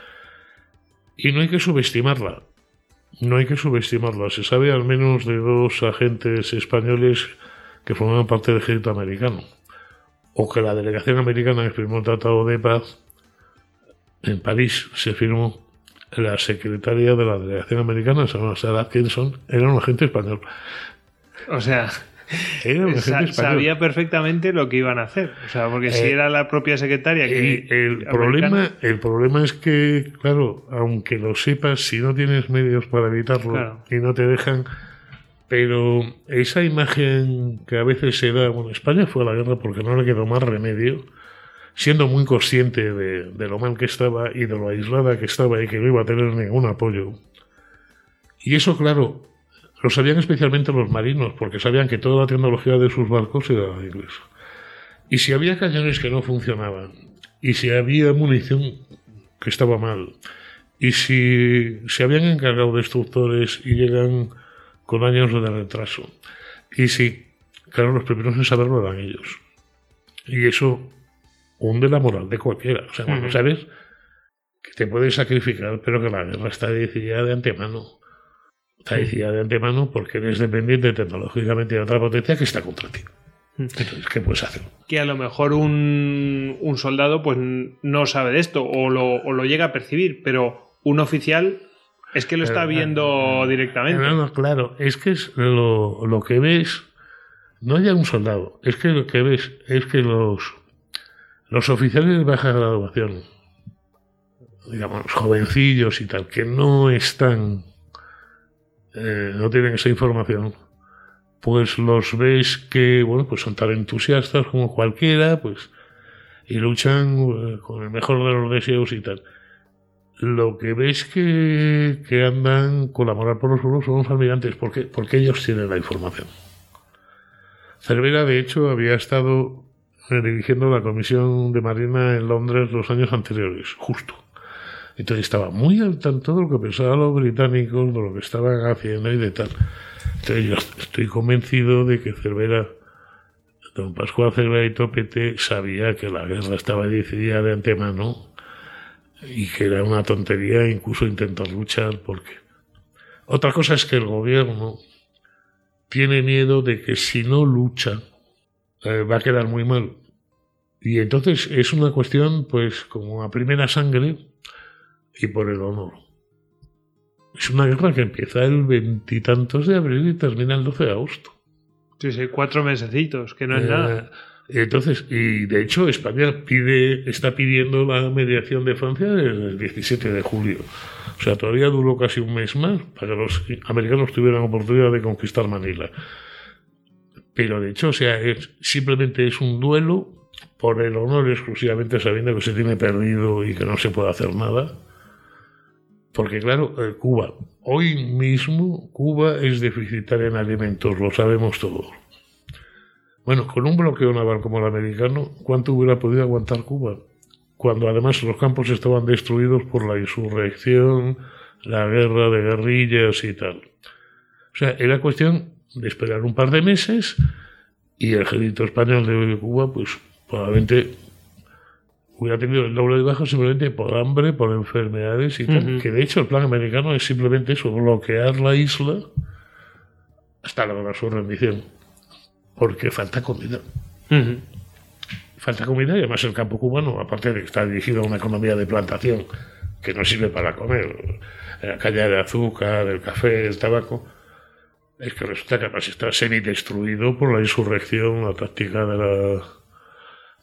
Y no hay que subestimarla. No hay que subestimarla. Se sabe al menos de dos agentes españoles que forman parte del ejército americano. O que la delegación americana que firmó el Tratado de Paz en París se firmó. La secretaria de la delegación americana, Sarah Atkinson, era un agente español. O sea, Sa sabía perfectamente lo que iban a hacer. O sea, porque eh, si era la propia secretaria que. El, problema, el problema es que, claro, aunque lo sepas, si no tienes medios para evitarlo claro. y no te dejan. Pero esa imagen que a veces se da. Bueno, España fue a la guerra porque no le quedó más remedio, siendo muy consciente de, de lo mal que estaba y de lo aislada que estaba y que no iba a tener ningún apoyo. Y eso, claro, lo sabían especialmente los marinos, porque sabían que toda la tecnología de sus barcos era inglesa. Y si había cañones que no funcionaban, y si había munición que estaba mal, y si se habían encargado destructores y llegan con años de retraso, y si, claro, los primeros en saberlo eran ellos. Y eso hunde la moral de cualquiera. O sea, cuando uh -huh. sabes que te puedes sacrificar, pero que la guerra está decidida de antemano Está decidida de antemano porque eres dependiente tecnológicamente de otra potencia que está contra ti. Entonces, ¿qué puedes hacer? Que a lo mejor un, un soldado pues no sabe de esto o lo, o lo, llega a percibir, pero un oficial es que lo está viendo directamente. No, no, claro, es que es lo, lo que ves, no ya un soldado, es que lo que ves es que los, los oficiales de baja graduación, digamos, jovencillos y tal, que no están eh, no tienen esa información, pues los ves que, bueno, pues son tan entusiastas como cualquiera, pues, y luchan eh, con el mejor de los deseos y tal. Lo que ves que, que andan con por los suelos son los almirantes, porque, porque ellos tienen la información. Cervera, de hecho, había estado dirigiendo la Comisión de Marina en Londres los años anteriores, justo. Entonces estaba muy al tanto de lo que pensaban los británicos, de lo que estaban haciendo y de tal. Entonces yo estoy convencido de que Cervera, don Pascual Cervera y Topete sabía que la guerra estaba decidida de antemano y que era una tontería incluso intentar luchar porque... Otra cosa es que el gobierno tiene miedo de que si no lucha eh, va a quedar muy mal. Y entonces es una cuestión, pues, como a primera sangre, y por el honor. Es una guerra que empieza el veintitantos de abril y termina el 12 de agosto. Sí, sí, cuatro mesecitos, que no es eh, nada. Entonces, y de hecho España pide, está pidiendo la mediación de Francia desde el 17 de julio. O sea, todavía duró casi un mes más para que los americanos tuvieran oportunidad de conquistar Manila. Pero de hecho, o sea, es, simplemente es un duelo por el honor exclusivamente sabiendo que se tiene perdido y que no se puede hacer nada. Porque claro, eh, Cuba, hoy mismo Cuba es deficitaria en alimentos, lo sabemos todos. Bueno, con un bloqueo naval como el americano, ¿cuánto hubiera podido aguantar Cuba? Cuando además los campos estaban destruidos por la insurrección, la guerra de guerrillas y tal. O sea, era cuestión de esperar un par de meses y el ejército español de Cuba, pues probablemente hubiera tenido el doble de bajas simplemente por hambre, por enfermedades y tal. Que de hecho el plan americano es simplemente eso, bloquear la isla hasta lograr su rendición. Porque falta comida. Falta comida y además el campo cubano, aparte de que está dirigido a una economía de plantación que no sirve para comer, la caña de azúcar, el café, el tabaco, es que resulta que además está semi-destruido por la insurrección, la táctica de la,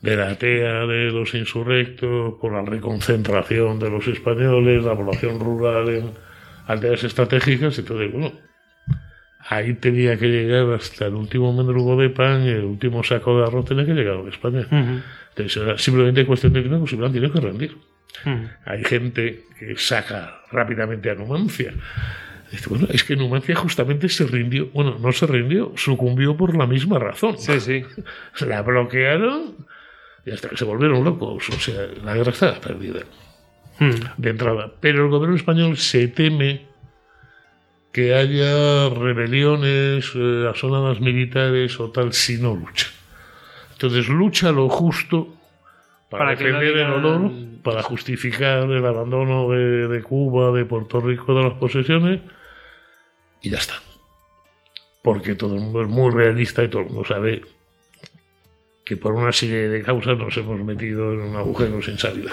de la TEA de los insurrectos, por la reconcentración de los españoles, la población rural en aldeas estratégicas, entonces, bueno, ahí tenía que llegar hasta el último mendrugo de pan, el último saco de arroz tenía que llegar a España. Entonces era simplemente cuestión de dinero, simplemente tiene que rendir. Hay gente que saca rápidamente a Numancia. Bueno, es que Numancia justamente se rindió, bueno, no se rindió, sucumbió por la misma razón. Sí, sí. (laughs) La bloquearon y hasta que se volvieron locos. O sea, la guerra estaba perdida de entrada. Pero el gobierno español se teme que haya rebeliones, eh, asoladas militares o tal si no lucha. Entonces lucha lo justo para, defender el honor, para justificar el abandono de, Cuba, de Puerto Rico, de las posesiones, y ya está. Porque todo el mundo es muy realista y todo el mundo sabe que por una serie de causas nos hemos metido en un agujero sin salida.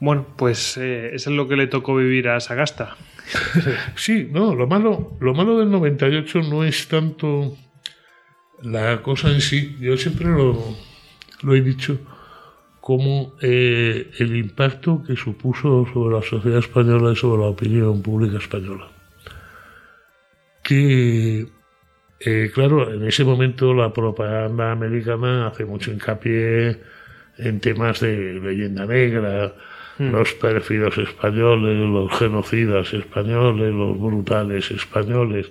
Bueno, pues eh, eso es lo que le tocó vivir a Sagasta. (laughs) sí, no, lo malo, lo malo del 98 no es tanto la cosa en sí, yo siempre lo, lo he dicho, como eh, el impacto que supuso sobre la sociedad española y sobre la opinión pública española. Que, eh, claro, en ese momento la propaganda americana hace mucho hincapié en temas de leyenda negra, los pérfidos españoles, los genocidas españoles, los brutales españoles.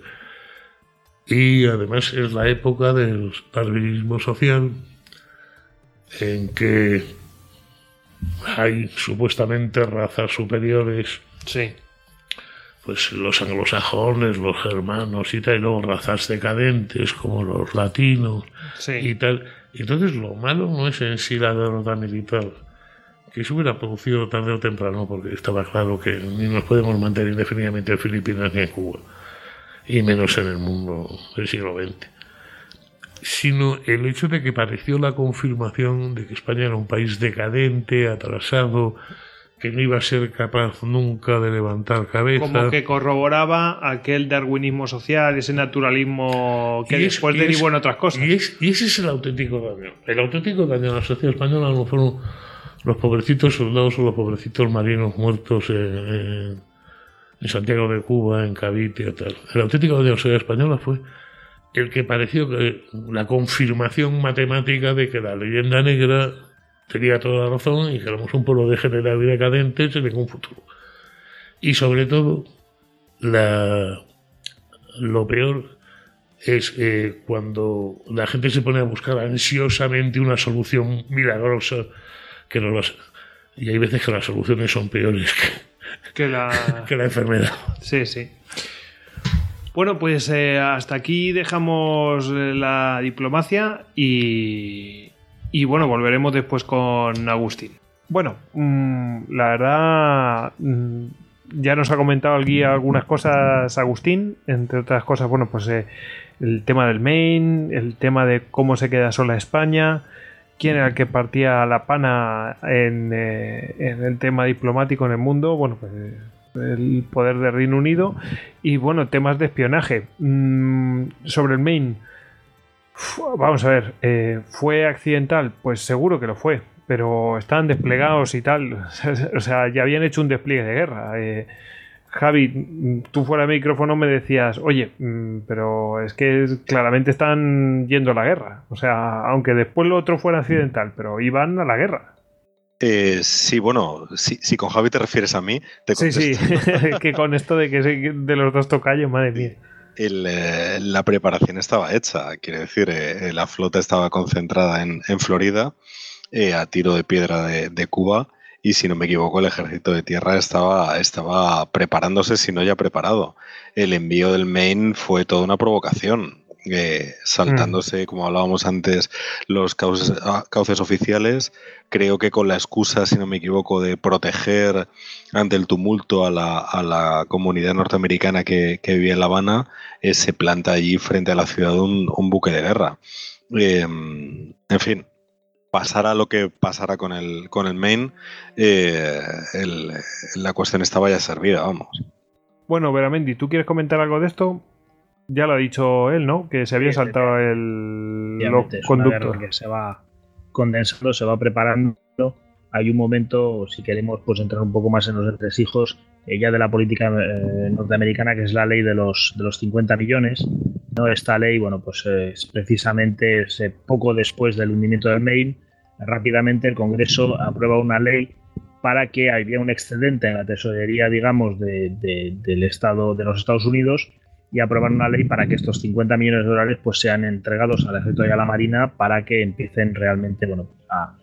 Y además es la época del darwinismo social, en que hay supuestamente razas superiores. Sí. Pues los anglosajones, los germanos y tal, y luego razas decadentes como los latinos y tal. Entonces lo malo no es en sí la derrota militar, que se hubiera producido tarde o temprano, porque estaba claro que ni nos podemos mantener indefinidamente en Filipinas ni en Cuba, y menos en el mundo del siglo XX sino el hecho de que pareció la confirmación de que España era un país decadente, atrasado, que no iba a ser capaz nunca de levantar cabeza. Como que corroboraba aquel darwinismo social, ese naturalismo que después derivó en otras cosas. Y, ese es el auténtico daño. El auténtico daño a la sociedad española no fueron los pobrecitos soldados o los pobrecitos marinos muertos en, Santiago de Cuba, en Cavite tal. El auténtico a la sociedad española fue el que pareció que la confirmación matemática de que la leyenda negra tenía toda la razón y que éramos un pueblo degenerado y decadente sin ningún futuro. Y sobre todo, la, lo peor es eh, cuando la gente se pone a buscar ansiosamente una solución milagrosa que no lo Y hay veces que las soluciones son peores que, la... (laughs) que la enfermedad. Sí, sí. Bueno, pues eh, hasta aquí dejamos eh, la diplomacia y, y bueno, volveremos después con Agustín. Bueno, mm, la verdad, mm, ya nos ha comentado el guía algunas cosas Agustín, entre otras cosas, bueno, pues eh, el tema del main, el tema de cómo se queda sola España, quién era el que partía la pana en, en el tema diplomático en el mundo, bueno, pues el poder de Reino Unido. Y bueno, temas de espionaje. Mm, sobre el main. Vamos a ver, eh, ¿fue accidental? Pues seguro que lo fue, pero estaban desplegados y tal. (laughs) o sea, ya habían hecho un despliegue de guerra. Eh, Javi, tú fuera de micrófono me decías, oye, mm, pero es que claramente están yendo a la guerra. O sea, aunque después lo otro fuera accidental, pero iban a la guerra. Eh, sí, bueno, si, con Javi te refieres a mí, te Sí, sí, (laughs) que con esto de que de los dos tocayos, madre mía. Eh, la preparación estaba hecha, quiere decir, eh, la flota estaba concentrada en, Florida, a tiro de piedra de, Cuba, y si no me equivoco el ejército de tierra estaba, estaba preparándose, si no ya preparado. El envío del Maine fue toda una provocación. Eh, saltándose, mm. como hablábamos antes, los cauces, ah, cauces, oficiales. Creo que con la excusa, si no me equivoco, de proteger ante el tumulto a la, a la comunidad norteamericana que, que, vivía en La Habana, eh, se planta allí frente a la ciudad un, un buque de guerra. Eh, en fin, pasara lo que pasara con el, con el main, eh, la cuestión estaba ya servida, vamos. Bueno, Veramendi, ¿tú quieres comentar algo de esto? Ya lo ha dicho él, ¿no? Que se había saltado el conductor. Que se va condensando, se va preparando. Hay un momento, si queremos pues entrar un poco más en los entresijos, eh, ya de la política eh, norteamericana, que es la ley de los, de los 50 millones. ¿no? Esta ley, bueno, pues es precisamente poco después del hundimiento del Maine, rápidamente el Congreso aprueba una ley para que haya un excedente en la tesorería, digamos, del Estado de los Estados Unidos y aprueban una ley para que estos 50 millones de dólares pues sean entregados al ejército y a la marina para que empiecen realmente, bueno, a,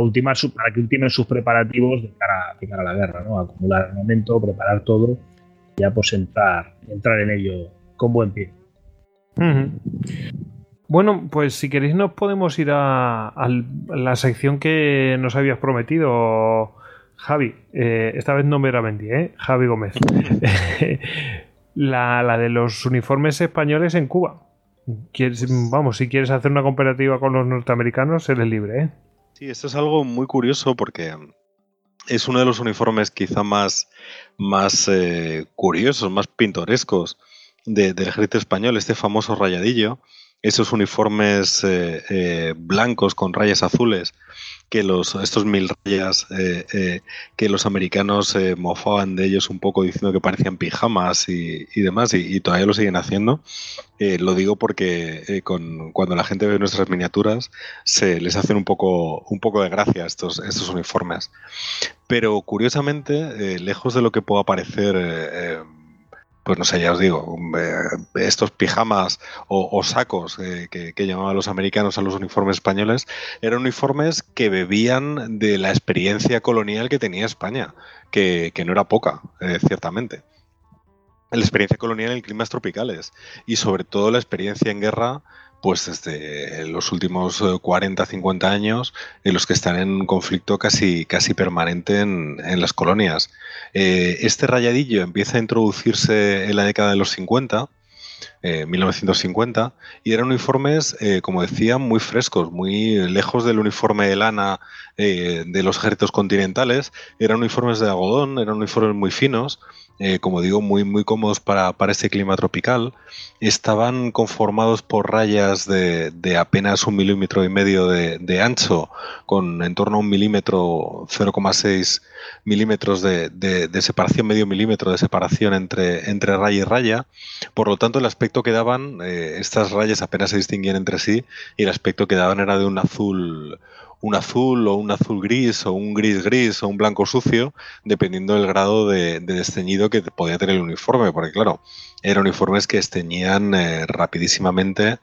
ultimar su, para que ultimen sus preparativos de cara, a la guerra, ¿no? acumular armamento, preparar todo, y ya pues entrar, entrar en ello con buen pie. Bueno, pues si queréis nos podemos ir a, la sección que nos habías prometido, Javi. Eh, esta vez no me la vendí, ¿eh? Javi Gómez. (laughs) la, de los uniformes españoles en Cuba. vamos, si quieres hacer una comparativa con los norteamericanos, eres libre, ¿eh? Sí, esto es algo muy curioso porque es uno de los uniformes quizá más, más eh, curiosos, más pintorescos del ejército español, este famoso rayadillo esos uniformes eh, eh, blancos con rayas azules que los estos mil rayas eh, que los americanos mofaban de ellos un poco diciendo que parecían pijamas y, demás y, todavía lo siguen haciendo. Lo digo porque con, cuando la gente ve nuestras miniaturas se les hacen un poco un poco de gracia estos estos uniformes. Pero curiosamente lejos de lo que pueda parecer pues no sé, ya os digo, eh, estos pijamas o, sacos eh, que, llamaban los americanos a los uniformes españoles, eran uniformes que bebían de la experiencia colonial que tenía España, que, no era poca, eh, ciertamente. La experiencia colonial en climas tropicales y sobre todo la experiencia en guerra pues desde los últimos 40, 50 años en los que están en conflicto casi, casi permanente en, las colonias. Eh, este rayadillo empieza a introducirse en la década de los 50, 1950, eh, y eran uniformes, eh, como decía, muy frescos, muy lejos del uniforme de lana de los ejércitos continentales, eran uniformes de algodón, eran uniformes muy finos, eh, como digo, muy, muy cómodos para, para, este clima tropical. Estaban conformados por rayas de, de apenas un milímetro y medio de, de, ancho, con en torno a un milímetro, 0,6 milímetros de, de, separación, medio milímetro de separación entre, entre raya y raya. Por lo tanto, el aspecto que daban, eh, estas rayas apenas se distinguían entre sí, y el aspecto que daban era de un azul un azul o un azul gris o un gris gris o un blanco sucio, dependiendo del grado de, de desteñido que podía tener el uniforme, porque claro, eran uniformes que esteñían eh, rapidísimamente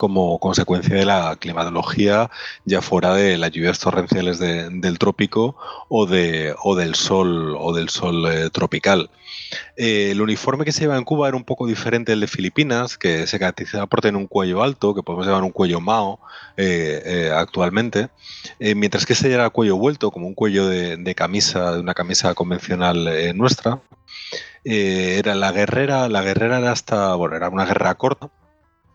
como consecuencia de la climatología, ya fuera de las lluvias torrenciales del trópico o, de, o del sol o del sol eh, tropical. Eh, el uniforme que se lleva en Cuba era un poco diferente del de Filipinas, que se caracterizaba por tener un cuello alto, que podemos llamar un cuello mao eh, actualmente, mientras que ese era cuello vuelto, como un cuello de, de camisa, de una camisa convencional nuestra. era la guerrera, la guerrera era hasta, bueno, era una guerra corta,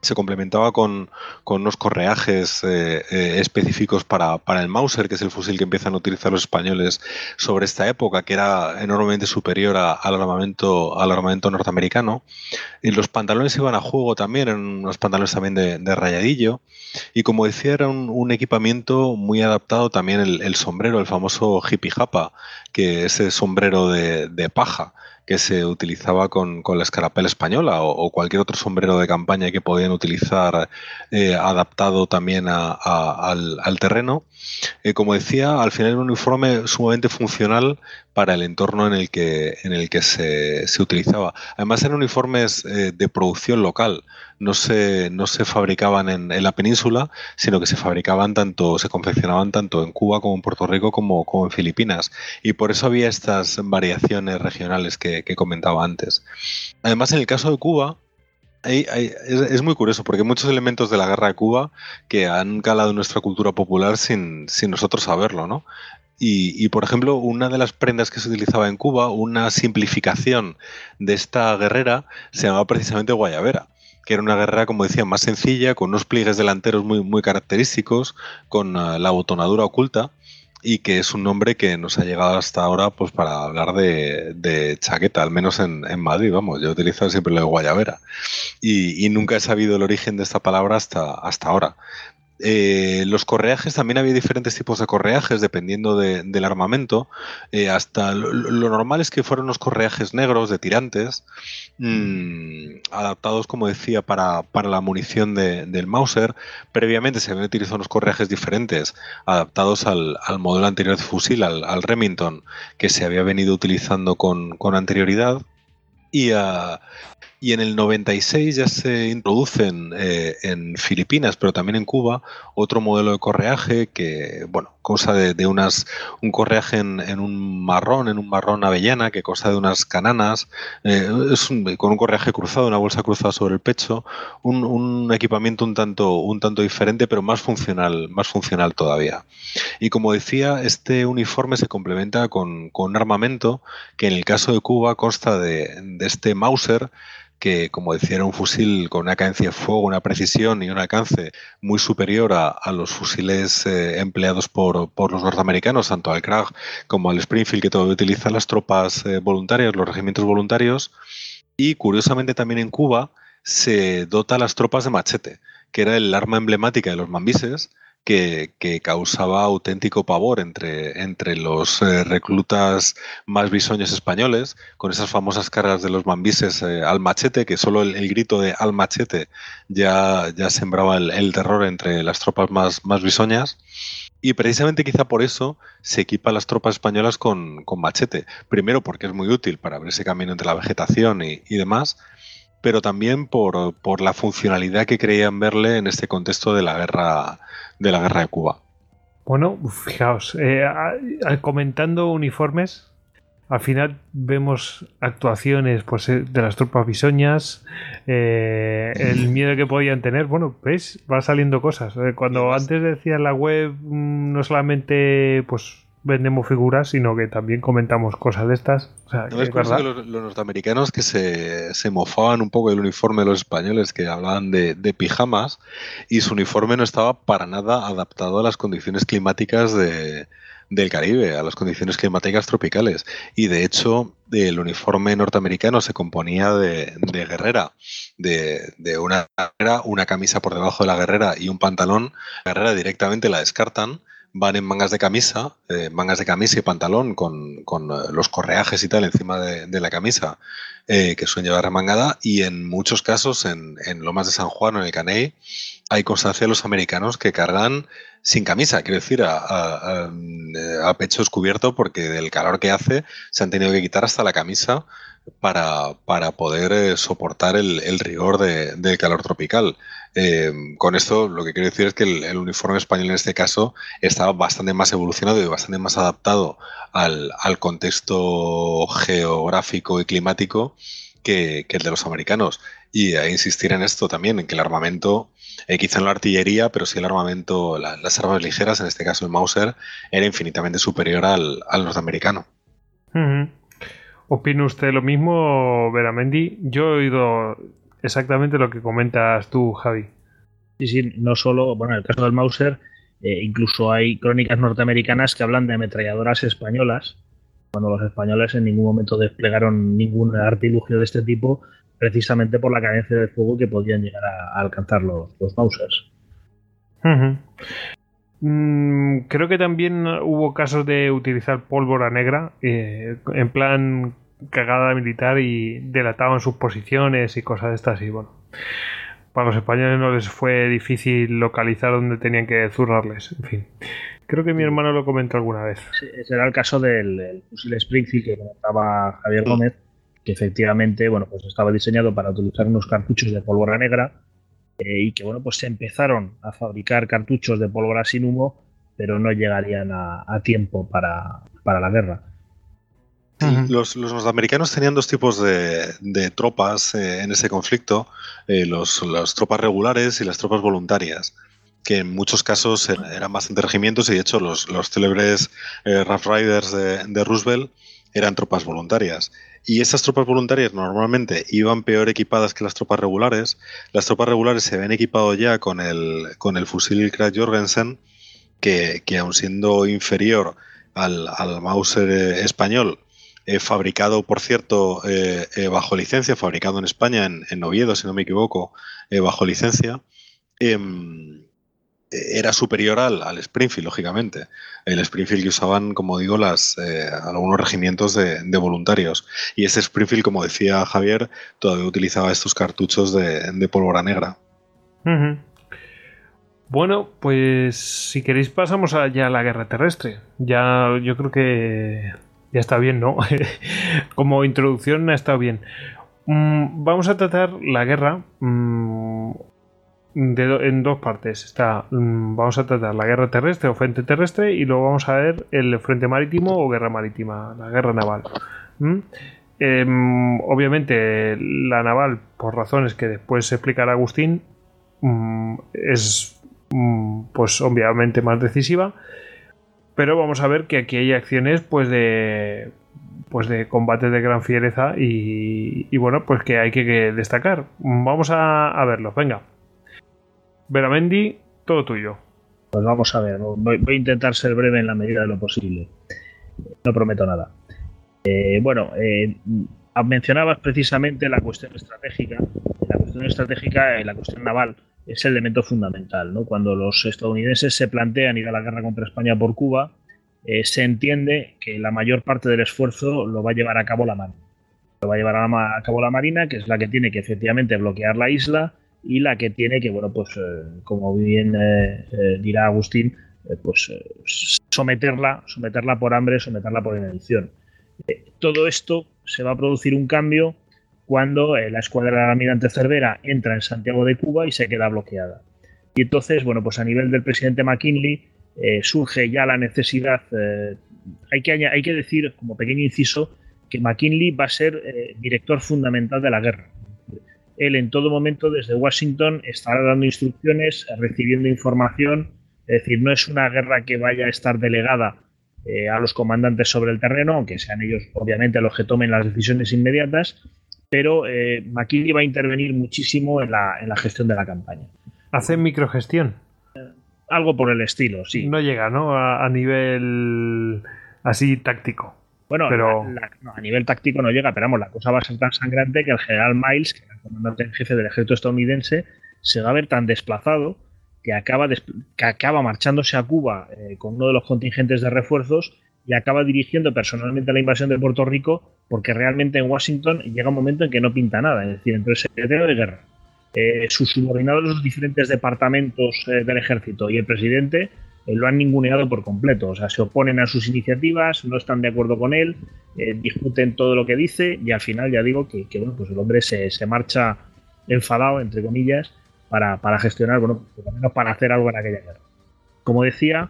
se complementaba con, unos correajes eh, eh, específicos para, el Mauser, que es el fusil que empiezan a utilizar los españoles sobre esta época, que era enormemente superior al, armamento, al armamento norteamericano. Y los pantalones iban a juego también, eran unos pantalones también de, rayadillo. Y como decía, era un, equipamiento muy adaptado también el, sombrero, el famoso hippie japa, que es el sombrero de paja que se utilizaba con, la escarapela española o, cualquier otro sombrero de campaña que podían utilizar eh, adaptado también al, terreno. Eh, como decía, al final era un uniforme sumamente funcional para el entorno en el que, en el que se, utilizaba. Además eran uniformes eh, de producción local, no se, no se fabricaban en, la península, sino que se fabricaban tanto, se confeccionaban tanto en Cuba como en Puerto Rico como, en Filipinas. Y por eso había estas variaciones regionales que, comentaba antes. Además, en el caso de Cuba, es, muy curioso porque hay muchos elementos de la guerra de Cuba que han calado nuestra cultura popular sin, sin nosotros saberlo, ¿no? Y, por ejemplo, una de las prendas que se utilizaba en Cuba, una simplificación de esta guerrera, se llamaba precisamente guayabera que era una guerrera, como decía, más sencilla, con unos pliegues delanteros muy, muy característicos, con uh, la botonadura oculta, y que es un nombre que nos ha llegado hasta ahora pues para hablar de, chaqueta, al menos en, Madrid, vamos, yo he utilizado siempre lo de guayabera, y, y, nunca he sabido el origen de esta palabra hasta, hasta ahora. Eh, los correajes también había diferentes tipos de correajes dependiendo del armamento. Eh, hasta lo, normal es que fueron los correajes negros de tirantes, mm, adaptados, como decía, para, la munición del Mauser. Previamente se habían utilizado unos correajes diferentes, adaptados al, modelo anterior de fusil, al, Remington, que se había venido utilizando con, con anterioridad. Y, a, y en el 96 ya se introducen eh, en Filipinas, pero también en Cuba, otro modelo de correaje que, bueno, cosa de, unas, un correaje en, un marrón, en un marrón avellana, que cosa de unas cananas, eh, es con un correaje cruzado, una bolsa cruzada sobre el pecho, un, equipamiento un tanto, un tanto diferente, pero más funcional, más funcional todavía. Y como decía, este uniforme se complementa con, un armamento que en el caso de Cuba consta de, de este Mauser, que, como decía, era un fusil con una cadencia de fuego, una precisión y un alcance muy superior a, los fusiles eh, empleados por, los norteamericanos, tanto al Krag como al Springfield, que todavía utilizan las tropas eh, voluntarias, los regimientos voluntarios. Y curiosamente también en Cuba se dota a las tropas de machete, que era el arma emblemática de los mambises, que, causaba auténtico pavor entre, entre los eh, reclutas más bisoños españoles, con esas famosas cargas de los mambises eh, al machete, que solo el, grito de al machete ya, ya sembraba el, terror entre las tropas más, más bisoñas. Y precisamente quizá por eso se equipa a las tropas españolas con, machete. Primero porque es muy útil para abrirse camino entre la vegetación y, y demás, pero también por, por, la funcionalidad que creían verle en este contexto de la guerra de la guerra de Cuba. Bueno, fijaos, eh, comentando uniformes, al final vemos actuaciones pues, eh, de las tropas bisoñas, eh, el miedo que podían tener. Bueno, ¿ves? Va saliendo cosas. Cuando antes decía la web, mm, no solamente pues vendemos figuras, sino que también comentamos cosas de estas. ¿No es verdad? Que los, norteamericanos que se, se, mofaban un poco del uniforme de los españoles, que hablaban de, pijamas, y su uniforme no estaba para nada adaptado a las condiciones climáticas de, del Caribe, a las condiciones climáticas tropicales. Y de hecho, el uniforme norteamericano se componía de, de guerrera, de, de una, una camisa por debajo de la guerrera y un pantalón. La guerrera directamente la descartan van en mangas de camisa, eh, mangas de camisa y pantalón con, con eh, los correajes y tal encima de, la camisa eh, que suelen llevar remangada y en muchos casos en, en, Lomas de San Juan o en el Caney hay constancia de los americanos que cargan sin camisa, quiero decir, a, a, pecho descubierto porque del calor que hace se han tenido que quitar hasta la camisa para, para poder soportar el, rigor de, del calor tropical. Eh, con esto lo que quiero decir es que el, uniforme español en este caso estaba bastante más evolucionado y bastante más adaptado al, contexto geográfico y climático que, el de los americanos. Y a insistir en esto también, en que el armamento, eh, quizá no la artillería, pero sí el armamento, las armas ligeras, en este caso el Mauser, era infinitamente superior al, norteamericano. ¿Opina usted lo mismo, Veramendi? Yo he oído exactamente lo que comentas tú, Javi. Sí, sí, no solo, bueno, en el caso del Mauser, eh, incluso hay crónicas norteamericanas que hablan de ametralladoras españolas, cuando los españoles en ningún momento desplegaron ningún artilugio de este tipo, precisamente por la cadencia de fuego que podían llegar a, alcanzar los, los Mausers. Mm, creo que también hubo casos de utilizar pólvora negra, eh, en plan cagada militar y delataban sus posiciones y cosas de estas y bueno. Para los españoles no les fue difícil localizar dónde tenían que zurrarles en fin. Creo que mi hermano lo comentó alguna vez. Ese era el caso del fusil Springfield que comentaba Javier Gómez que efectivamente bueno pues estaba diseñado para utilizar unos cartuchos de pólvora negra y que bueno, pues se empezaron a fabricar cartuchos de pólvora sin humo, pero no llegarían a, tiempo para, la guerra. Los, norteamericanos tenían dos tipos de, tropas en ese conflicto, los, las tropas regulares y las tropas voluntarias que en muchos casos eran bastante regimientos y de hecho los, los célebres Rough Riders de Roosevelt eran tropas voluntarias. Y esas tropas voluntarias normalmente iban peor equipadas que las tropas regulares. Las tropas regulares se habían equipado ya con el, con el fusil Krag Jorgensen, que, que aun siendo inferior al, al Mauser eh, español, eh, fabricado, por cierto, eh, bajo licencia, fabricado en España, en, en Oviedo, si no me equivoco, bajo licencia, em, era superior al, al, Springfield, lógicamente. El Springfield que usaban, como digo, las, eh, algunos regimientos de, voluntarios. Y ese Springfield, como decía Javier, todavía utilizaba estos cartuchos de, pólvora negra. Bueno, pues si queréis pasamos ya a la guerra terrestre. Ya yo creo que ya está bien, ¿no? (laughs) como introducción ha estado bien. Mm, vamos a tratar la guerra mm, en dos partes. Está, mm, vamos a tratar la guerra terrestre o frente terrestre y luego vamos a ver el frente marítimo o guerra marítima, la guerra naval. Em, obviamente la naval, por razones que después explicará Agustín, es pues obviamente más decisiva. Pero vamos a ver que aquí hay acciones pues de pues de combates de gran fiereza y, bueno pues que hay que, destacar. Vamos a, a verlos, venga. Veramendi, todo tuyo. Pues vamos a ver, voy, a intentar ser breve en la medida de lo posible. No prometo nada. Eh, bueno, eh, mencionabas precisamente la cuestión estratégica. La cuestión estratégica, la cuestión naval, es el elemento fundamental. ¿no? Cuando los estadounidenses se plantean ir a la guerra contra España por Cuba, eh, se entiende que la mayor parte del esfuerzo lo va a llevar a cabo la Marina. Lo va a llevar a, cabo la Marina, que es la que tiene que efectivamente bloquear la isla y la que tiene que, bueno, pues eh, como bien eh, dirá Agustín, pues someterla, someterla por hambre, someterla por inanición. todo esto se va a producir un cambio cuando la escuadra almirante Cervera entra en Santiago de Cuba y se queda bloqueada. Y entonces, bueno, pues a nivel del presidente McKinley surge ya la necesidad, hay, que, hay que decir, como pequeño inciso, que McKinley va a ser director fundamental de la guerra él en todo momento desde Washington estará dando instrucciones, recibiendo información, es decir, no es una guerra que vaya a estar delegada eh, a los comandantes sobre el terreno, aunque sean ellos obviamente los que tomen las decisiones inmediatas, pero eh, McKinley va a intervenir muchísimo en la, gestión de la campaña. ¿Hace microgestión? algo por el estilo, sí. No llega, ¿no? a nivel así táctico. Bueno, a nivel táctico no llega, pero vamos, la cosa va a ser tan sangrante que el general Miles, que era el comandante en jefe del ejército estadounidense, se va a ver tan desplazado que acaba, que acaba marchándose a Cuba eh, con uno de los contingentes de refuerzos y acaba dirigiendo personalmente la invasión de Puerto Rico porque realmente en Washington llega un momento en que no pinta nada, es decir, entre el secretario de guerra, eh, sus subordinados de los diferentes departamentos eh, del ejército y el presidente eh, lo han ninguneado por completo. O sea, se oponen a sus iniciativas, no están de acuerdo con él, discuten todo lo que dice y al final ya digo que, bueno, pues el hombre se, marcha enfadado, entre comillas, para, gestionar, bueno, por lo menos para hacer algo en aquella guerra. Como decía,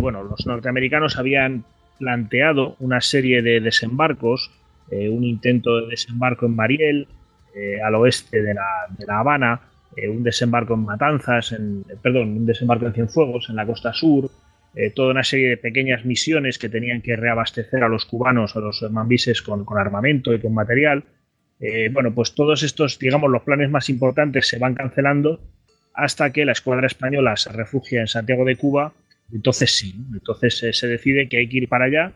bueno, los norteamericanos habían planteado una serie de desembarcos, un intento de desembarco en Mariel, al oeste de la, Habana, eh, un desembarco en Matanzas, en, eh, perdón, un desembarco en Cienfuegos, en la costa sur, eh, toda una serie de pequeñas misiones que tenían que reabastecer a los cubanos, a los mambises con, armamento y con material. bueno, pues todos estos, digamos, los planes más importantes se van cancelando hasta que la escuadra española se refugia en Santiago de Cuba. Entonces sí, entonces se decide que hay que ir para allá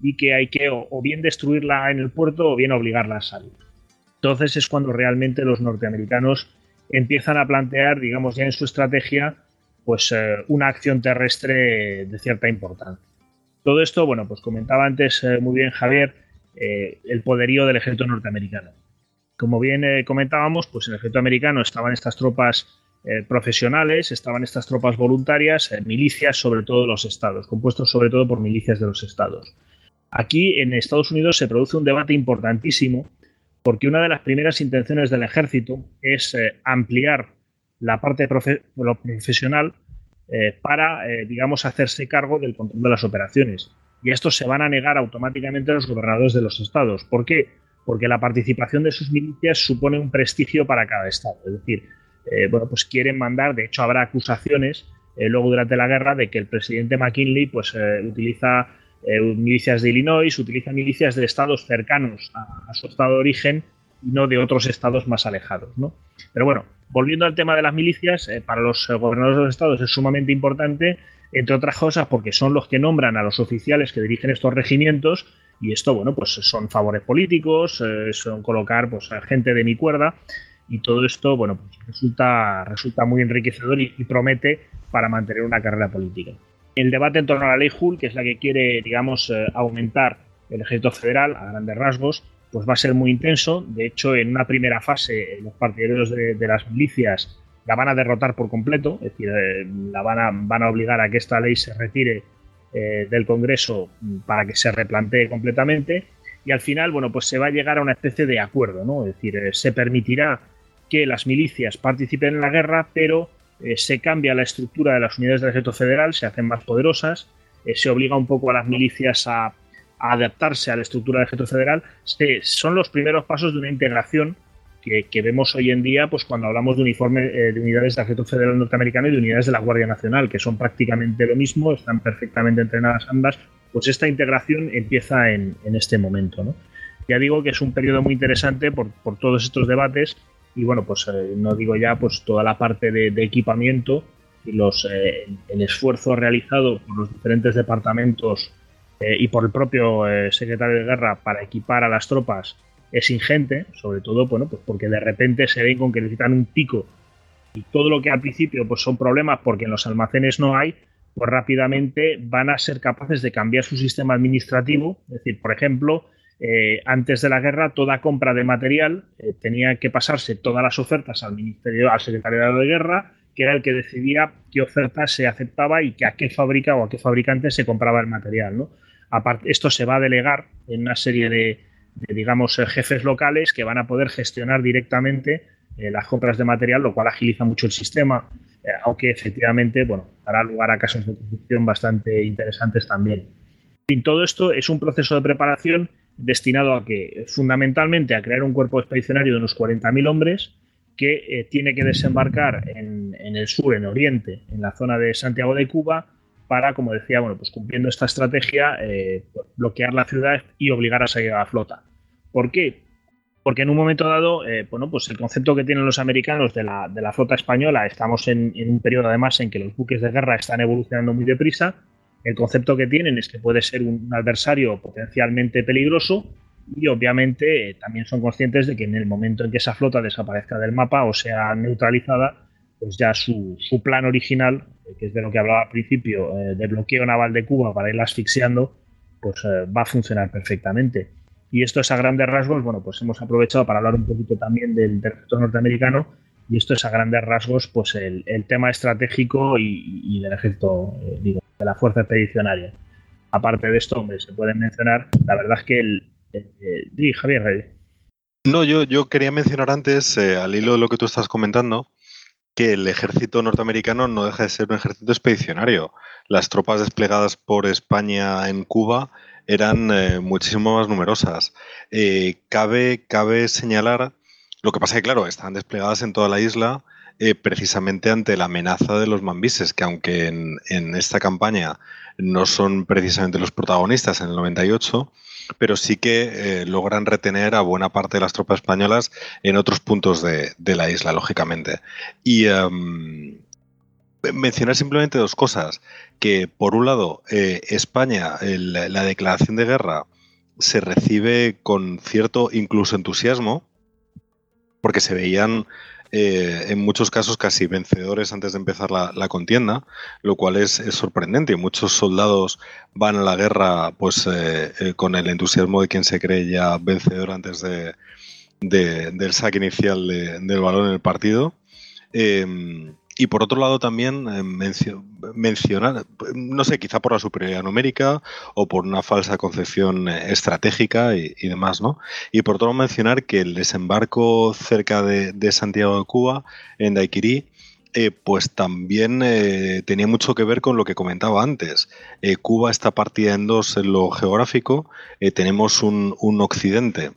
y que hay que o bien destruirla en el puerto o bien obligarla a salir. Entonces es cuando realmente los norteamericanos empiezan a plantear, digamos, ya en su estrategia, pues eh, una acción terrestre de cierta importancia. Todo esto, bueno, pues comentaba antes eh, muy bien Javier, eh, el poderío del ejército norteamericano. Como bien comentábamos, pues en el ejército americano estaban estas tropas profesionales, estaban estas tropas voluntarias, milicias sobre todo de los estados, compuestos sobre todo por milicias de los estados. Aquí en Estados Unidos se produce un debate importantísimo porque una de las primeras intenciones del ejército es eh, ampliar la parte profesional eh, para, eh, digamos, hacerse cargo del control de las operaciones. Y estos se van a negar automáticamente los gobernadores de los estados. ¿Por qué? Porque la participación de sus milicias supone un prestigio para cada estado. Es decir, eh, bueno, pues quieren mandar, de hecho habrá acusaciones luego durante la guerra de que el presidente McKinley pues utiliza milicias de Illinois, utiliza milicias de estados cercanos a, su estado de origen y no de otros estados más alejados. ¿no? Pero bueno, volviendo al tema de las milicias, eh, para los eh, gobernadores de los estados es sumamente importante, entre otras cosas porque son los que nombran a los oficiales que dirigen estos regimientos y esto, bueno, pues son favores políticos, eh, son colocar pues, a gente de mi cuerda y todo esto, bueno, pues resulta, resulta muy enriquecedor y, promete para mantener una carrera política. El debate en torno a la ley Hull, que es la que quiere, digamos, aumentar el ejército federal a grandes rasgos, pues va a ser muy intenso. De hecho, en una primera fase, los partidarios de, las milicias la van a derrotar por completo, es decir, eh, la van a, van a obligar a que esta ley se retire eh, del Congreso para que se replantee completamente. Y al final, bueno, pues se va a llegar a una especie de acuerdo, ¿no? Es decir, eh, se permitirá que las milicias participen en la guerra, pero se cambia la estructura de las unidades del ejército federal, se hacen más poderosas, se obliga un poco a las milicias a adaptarse a la estructura del ejército federal, son los primeros pasos de una integración que, vemos hoy en día pues cuando hablamos de uniforme eh, de unidades del ejército federal norteamericano y de unidades de la Guardia Nacional, que son prácticamente lo mismo, están perfectamente entrenadas ambas, pues esta integración empieza en, este momento. Ya digo que es un periodo muy interesante por, todos estos debates y bueno, pues eh, no digo ya pues toda la parte de, equipamiento y los, eh, el esfuerzo realizado por los diferentes departamentos eh, y por el propio eh, secretario de guerra para equipar a las tropas es ingente, sobre todo bueno, pues porque de repente se ven con que necesitan un pico y todo lo que al principio pues son problemas porque en los almacenes no hay, pues rápidamente van a ser capaces de cambiar su sistema administrativo. Es decir, por ejemplo, eh, antes de la guerra, toda compra de material tenía que pasarse todas las ofertas al ministerio, al secretario de guerra, que era el que decidía qué oferta se aceptaba y que a qué fábrica o a qué fabricante se compraba el material. esto se va a delegar en una serie de, digamos, eh, jefes locales que van a poder gestionar directamente eh, las compras de material, lo cual agiliza mucho el sistema, eh, aunque efectivamente, bueno, dará lugar a casos de corrupción bastante interesantes también. En todo esto es un proceso de preparación destinado a que, fundamentalmente, a crear un cuerpo expedicionario de unos 40.000 hombres que tiene que desembarcar en, en, el sur, en Oriente, en la zona de Santiago de Cuba, para, como decía, bueno, pues cumpliendo esta estrategia, eh, bloquear la ciudad y obligar a salir a la flota. ¿Por qué? Porque en un momento dado, eh, bueno, pues el concepto que tienen los americanos de la, de la flota española, estamos en, un periodo además en que los buques de guerra están evolucionando muy deprisa, el concepto que tienen es que puede ser un adversario potencialmente peligroso y obviamente eh, también son conscientes de que en el momento en que esa flota desaparezca del mapa o sea neutralizada, pues ya su, su plan original que es de lo que hablaba al principio, eh, de bloqueo naval de Cuba para irla asfixiando, pues eh, va a funcionar perfectamente. Y esto es a grandes rasgos, bueno, pues hemos aprovechado para hablar un poquito también del ejército norteamericano, y esto es a grandes rasgos, pues el, tema estratégico y, del ejército, eh, digo, de la fuerza expedicionaria. Aparte de esto, hombre, se pueden mencionar, la verdad es que el... sí, Javier. No, yo, yo quería mencionar antes, al hilo de lo que tú estás comentando, que el ejército norteamericano no deja de ser un ejército expedicionario. Las tropas desplegadas por España en Cuba eran eh, muchísimo más numerosas. Eh, cabe, cabe señalar, lo que pasa es que, claro, están desplegadas en toda la isla eh, precisamente ante la amenaza de los mambises, que aunque en, esta campaña no son precisamente los protagonistas en el 98, pero sí que eh, logran retener a buena parte de las tropas españolas en otros puntos de, la isla, lógicamente. Y em, mencionar simplemente dos cosas, que por un lado, eh, España, la declaración de guerra se recibe con cierto incluso entusiasmo, porque se veían eh, en muchos casos casi vencedores antes de empezar la, contienda, lo cual es, sorprendente. Muchos soldados van a la guerra pues eh, eh, con el entusiasmo de quien se cree ya vencedor antes de, del saque inicial del balón en el partido. Y por otro lado también eh, mencionar, no sé, quizá por la superioridad numérica o por una falsa concepción eh, estratégica y, demás, ¿no? Y por otro lado mencionar que el desembarco cerca de, Santiago de Cuba, en Daiquiri, eh, pues también eh, tenía mucho que ver con lo que comentaba antes. Cuba está partida en dos en lo geográfico. tenemos un, occidente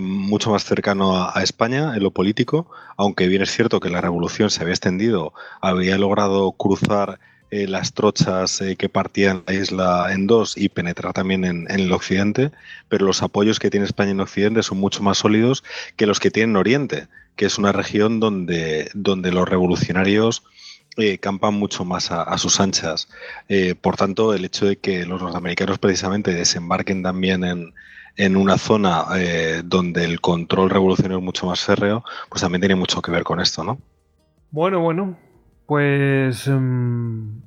mucho más cercano a, España en lo político, aunque bien es cierto que la revolución se había extendido, había logrado cruzar las trochas que partían la isla en dos y penetrar también en, el occidente, pero los apoyos que tiene España en occidente son mucho más sólidos que los que tiene en oriente que es una región donde, donde los revolucionarios eh, campan mucho más a, sus anchas. Eh, por tanto, el hecho de que los norteamericanos precisamente desembarquen también en, en una zona eh, donde el control revolucionario es mucho más férreo, pues también tiene mucho que ver con esto, ¿no? Bueno, bueno, pues em,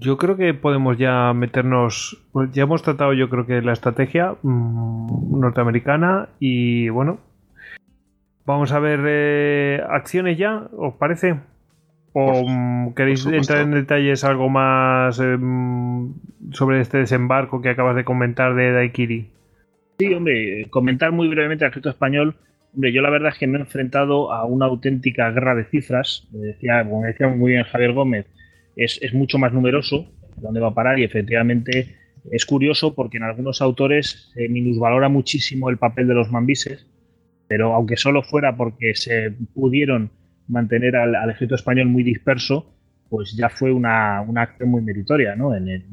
yo creo que podemos ya meternos, pues ya hemos tratado yo creo que la estrategia mm, norteamericana y bueno, Vamos a ver eh, acciones ya, ¿os parece? ¿O mm, queréis entrar en detalles algo más em, sobre este desembarco que acabas de comentar de Daikiri? Sí, hombre, comentar muy brevemente al ejército español. Yo la verdad es que me he enfrentado a una auténtica guerra de cifras. Decía, como decía muy bien Javier Gómez, es, mucho más numeroso. ¿Dónde va a parar? Y efectivamente es curioso porque en algunos autores se minusvalora muchísimo el papel de los mambises pero aunque solo fuera porque se pudieron mantener al, ejército español muy disperso, pues ya fue una, acción muy meritoria, ¿no? En el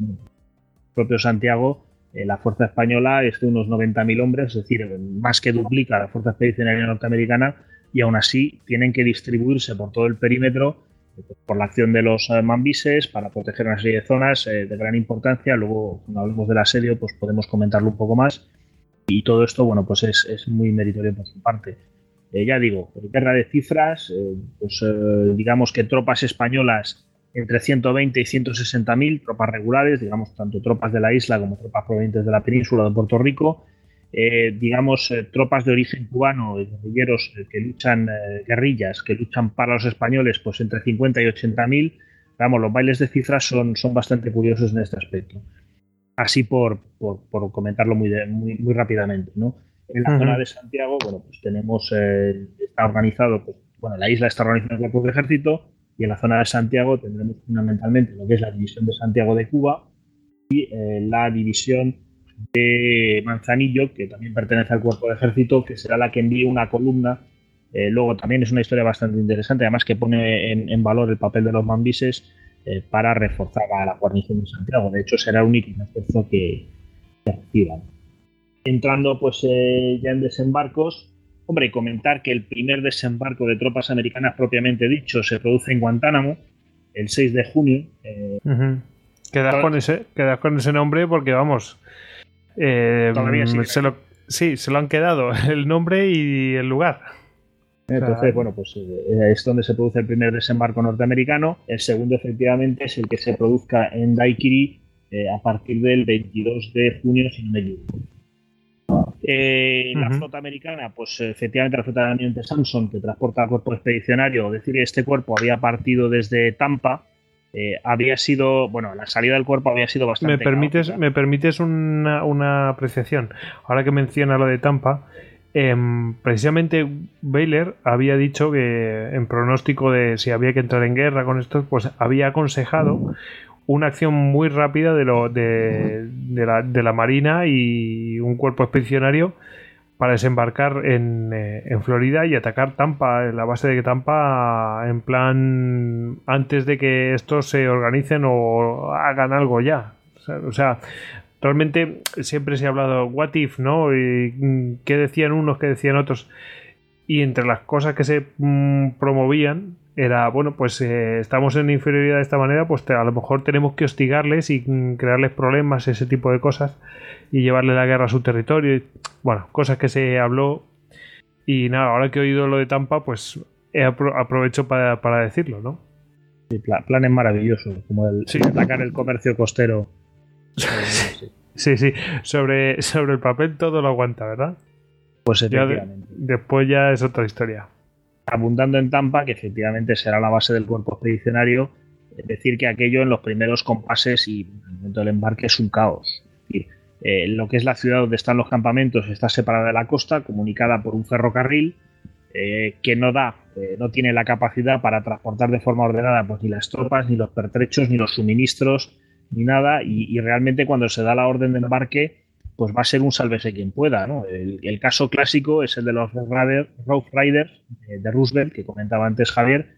propio Santiago, la fuerza española es de unos 90.000 hombres, es decir, más que duplica la fuerza expedicionaria norteamericana, y aún así tienen que distribuirse por todo el perímetro eh, por la acción de los eh, mambises para proteger una serie de zonas de gran importancia. Luego, cuando hablemos del asedio, pues podemos comentarlo un poco más. Y todo esto, bueno, pues es, muy meritorio por su parte. Eh, ya digo, guerra de cifras, eh, pues eh, digamos que tropas españolas entre 120 y 160 mil, tropas regulares, digamos, tanto tropas de la isla como tropas provenientes de la península de Puerto Rico, digamos, tropas de origen cubano, guerrilleros que luchan, guerrillas que luchan para los españoles, pues entre 50 y 80 mil. Vamos, los bailes de cifras son, son bastante curiosos en este aspecto así por, por, comentarlo muy, muy, rápidamente. ¿no? En la zona de Santiago, bueno, pues tenemos, eh, está organizado, pues, bueno, la isla está organizada en cuerpos de ejército y en la zona de Santiago tendremos fundamentalmente lo que es la división de Santiago de Cuba y eh, la división de Manzanillo, que también pertenece al cuerpo de ejército, que será la que envíe una columna. Eh, luego también es una historia bastante interesante, además que pone en, en valor el papel de los mambises eh, para reforzar a la guarnición de Santiago. De hecho, será el único esfuerzo que, reciban. Entrando pues eh, ya en desembarcos, hombre, comentar que el primer desembarco de tropas americanas propiamente dicho se produce en Guantánamo el 6 de junio. Eh, quedas, con ese, quedas con ese nombre porque vamos... se lo, sí, se lo han quedado (laughs) el nombre y el lugar. Entonces, bueno, pues eh, es donde se produce el primer desembarco norteamericano. El segundo, efectivamente, es el que se produzca en Daikiri eh, a partir del 22 de junio, si no me equivoco. Eh, la flota americana, pues efectivamente la flota de almirante Samson, que transporta el cuerpo expedicionario, decir, este cuerpo había partido desde Tampa, había sido, bueno, la salida del cuerpo había sido bastante. ¿Me permites, ¿me permites una, una, apreciación? Ahora que menciona lo de Tampa, Em, precisamente Baylor había dicho que en pronóstico de si había que entrar en guerra con esto, pues había aconsejado una acción muy rápida de, lo, de, la, Marina y un cuerpo expedicionario para desembarcar en, eh, en, Florida y atacar Tampa, la base de Tampa, en plan antes de que estos se organicen o hagan algo ya. O sea, realmente siempre se ha hablado what if, ¿no? Y mm, qué decían unos, qué decían otros. Y entre las cosas que se mm, promovían era, bueno, pues eh, estamos en inferioridad de esta manera, pues a lo mejor tenemos que hostigarles y mm, crearles problemas, ese tipo de cosas, y llevarle la guerra a su territorio. bueno, cosas que se habló. Y nada, ahora que he oído lo de Tampa, pues aprovecho para, decirlo, ¿no? Sí, planes maravillosos, como el atacar el comercio costero (laughs) Sí, sí, sobre, sobre el papel todo lo aguanta, ¿verdad? Pues efectivamente. después ya es otra historia. Abundando en Tampa, que efectivamente será la base del cuerpo expedicionario, es decir, que aquello en los primeros compases y en el momento del embarque es un caos. Eh, lo que es la ciudad donde están los campamentos está separada de la costa, comunicada por un ferrocarril. eh, que no da, eh, no tiene la capacidad para transportar de forma ordenada pues, ni las tropas, ni los pertrechos, ni los suministros, ni nada, y, realmente cuando se da la orden de embarque, pues va a ser un sálvese quien pueda. ¿no? El, caso clásico es el de los Rough Riders de Roosevelt, que comentaba antes Javier,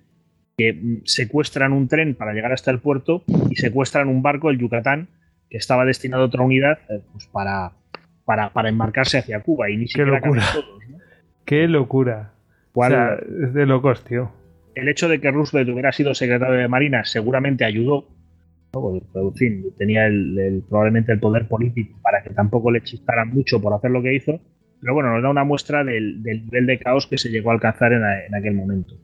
que mm, secuestran un tren para llegar hasta el puerto y secuestran un barco, el Yucatán, que estaba destinado a otra unidad pues para, para, embarcarse hacia Cuba y ni Qué locura. Qué locura. es de locos, tío. El hecho de que Roosevelt hubiera sido secretario de Marina seguramente ayudó. Tenía el, probablemente el poder político para que tampoco le chistaran mucho por hacer lo que hizo. Pero bueno, nos da una muestra del, nivel de caos que se llegó a alcanzar en, aquel momento.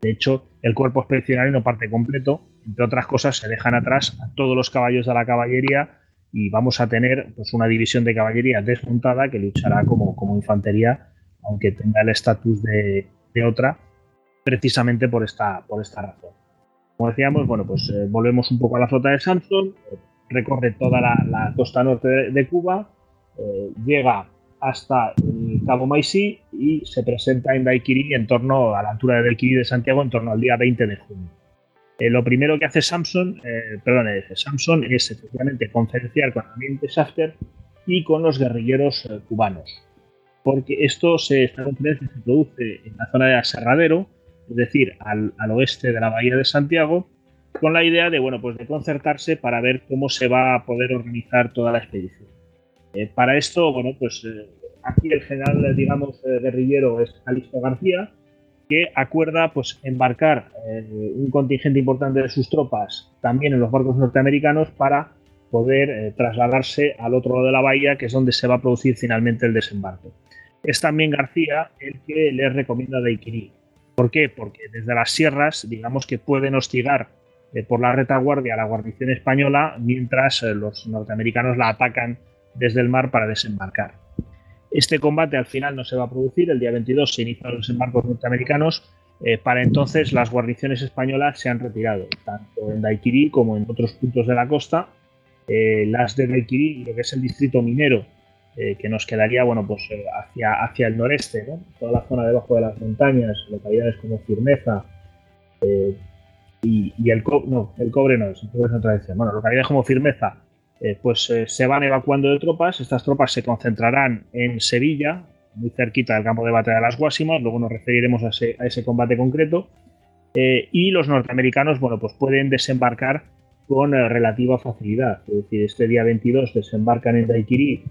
De hecho, el cuerpo expedicionario no parte completo. Entre otras cosas, se dejan atrás a todos los caballos de la caballería y vamos a tener pues, una división de caballería desmontada que luchará como, como infantería, aunque tenga el estatus de, otra, precisamente por esta, por esta razón. Como decíamos, bueno, pues eh, volvemos un poco a la flota de Samson, recorre toda la, costa norte de, Cuba, eh, llega hasta el Cabo Maisí y se presenta en Daiquiri en torno a la altura de Daiquiri de Santiago en torno al día 20 de junio. Eh, lo primero que hace Samson, eh, perdón, Samson es efectivamente conferenciar con Amin Shafter y con los guerrilleros eh, cubanos. Porque esto se, esta conferencia se produce en la zona de Aserradero, es decir, al, oeste de la bahía de Santiago, con la idea de, bueno, pues de concertarse para ver cómo se va a poder organizar toda la expedición. para esto, bueno, pues aquí el general, digamos, guerrillero es Calixto García, que acuerda pues, embarcar eh, un contingente importante de sus tropas también en los barcos norteamericanos para poder eh, trasladarse al otro lado de la bahía, que es donde se va a producir finalmente el desembarco. Es también García el que les recomienda Daiquiri. ¿Por qué? Porque desde las sierras, digamos que pueden hostigar eh, por la retaguardia a la guarnición española mientras los norteamericanos la atacan desde el mar para desembarcar. Este combate al final no se va a producir, el día 22 se inician los embarcos norteamericanos, eh, para entonces las guarniciones españolas se han retirado, tanto en Daiquiri como en otros puntos de la costa. Eh, las de Daiquiri, lo que es el distrito minero, eh, que nos quedaría bueno, pues, hacia, hacia el noreste, toda la zona debajo de las montañas, localidades como Firmeza y, el, no, el cobre no, es otra vez. Bueno, localidades como Firmeza, eh, pues eh, se van evacuando de tropas. Estas tropas se concentrarán en Sevilla, muy cerquita del campo de batalla de las Guasimas. Luego nos referiremos a ese, combate concreto. Eh, y los norteamericanos, bueno, pues pueden desembarcar con relativa facilidad. Es decir, este día 22 desembarcan en Daiquiri,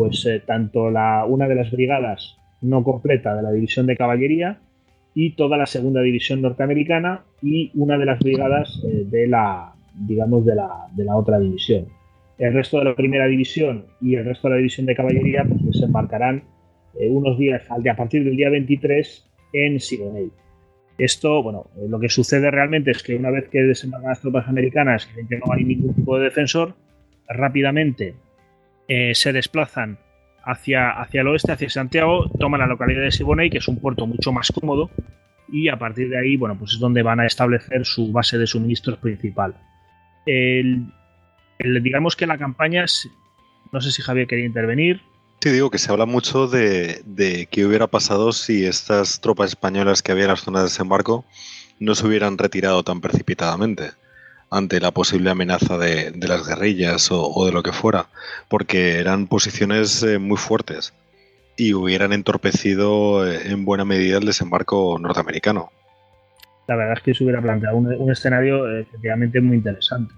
pues tanto la, una de las brigadas no completa de la división de caballería y toda la segunda división norteamericana y una de las brigadas de la, digamos, de la, de la otra división. El resto de la primera división y el resto de la división de caballería pues, desembarcarán eh, unos días a partir del día 23 en Siboney. Esto, bueno, eh, lo que sucede realmente es que una vez que desembarcan las tropas americanas que no hay ningún tipo de defensor, rápidamente eh, se desplazan hacia, hacia el oeste, hacia Santiago, toman la localidad de Siboney, que es un puerto mucho más cómodo, y a partir de ahí, bueno, pues es donde van a establecer su base de suministros principal. El, digamos que la campaña, no sé si Javier quería intervenir. Sí, digo que se habla mucho de, qué hubiera pasado si estas tropas españolas que había en las zonas de desembarco no se hubieran retirado tan precipitadamente ante la posible amenaza de, las guerrillas o, de lo que fuera, porque eran posiciones eh, muy fuertes y hubieran entorpecido eh, en buena medida el desembarco norteamericano. La verdad es que se hubiera planteado un escenario eh, efectivamente muy interesante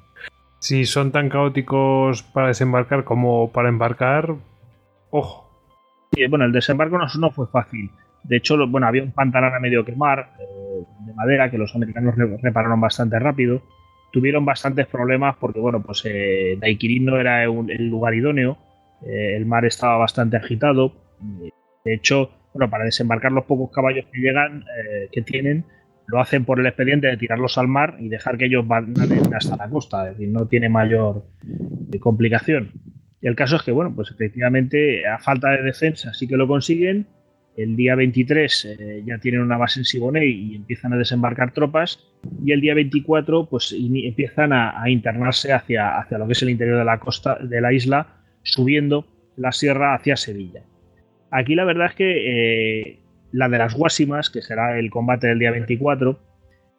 si son tan caóticos para desembarcar como para embarcar, ojo. bueno, el desembarco no, fue fácil. De hecho, bueno, había un pantanal a medio quemar eh, de madera que los americanos repararon bastante rápido. Tuvieron bastantes problemas porque, bueno, pues eh, no era el lugar idóneo. Eh, el mar estaba bastante agitado. De hecho, bueno, para desembarcar los pocos caballos que llegan, que tienen, lo hacen por el expediente de tirarlos al mar y dejar que ellos van hasta la costa, es decir, no tiene mayor eh, complicación. Y el caso es que, bueno, pues efectivamente, a falta de defensa sí que lo consiguen. El día 23 eh, ya tienen una base en Siboney y empiezan a desembarcar tropas. Y el día 24, pues empiezan a, internarse hacia, hacia lo que es el interior de la costa de la isla, subiendo la sierra hacia Sevilla. Aquí la verdad es que eh, la de las Guasimas, que será el combate del día 24,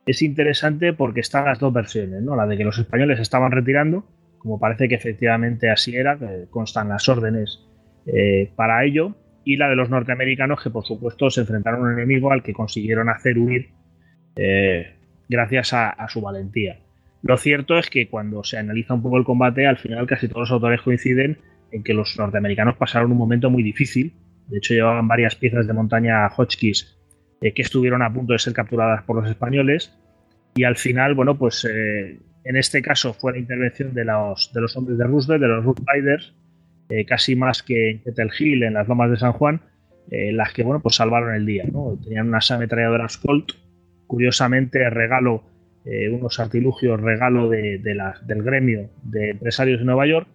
es interesante porque están las dos versiones, ¿no? La de que los españoles estaban retirando, como parece que efectivamente así era, constan las órdenes eh, para ello, y la de los norteamericanos que por supuesto se enfrentaron a un enemigo al que consiguieron hacer huir eh, gracias a, su valentía. Lo cierto es que cuando se analiza un poco el combate, al final casi todos los autores coinciden en que los norteamericanos pasaron un momento muy difícil. De hecho, llevaban varias piezas de montaña Hotchkiss eh, que estuvieron a punto de ser capturadas por los españoles. Y al final, bueno, pues eh, en este caso fue la intervención de los, de los hombres de Roosevelt, de los Root Riders, eh, casi más que en Kettle Hill, en las lomas de San Juan, las que, bueno, pues salvaron el día. ¿no? Tenían unas ametralladoras Colt, curiosamente regalo, unos artilugios regalo de, del gremio de empresarios de Nueva York,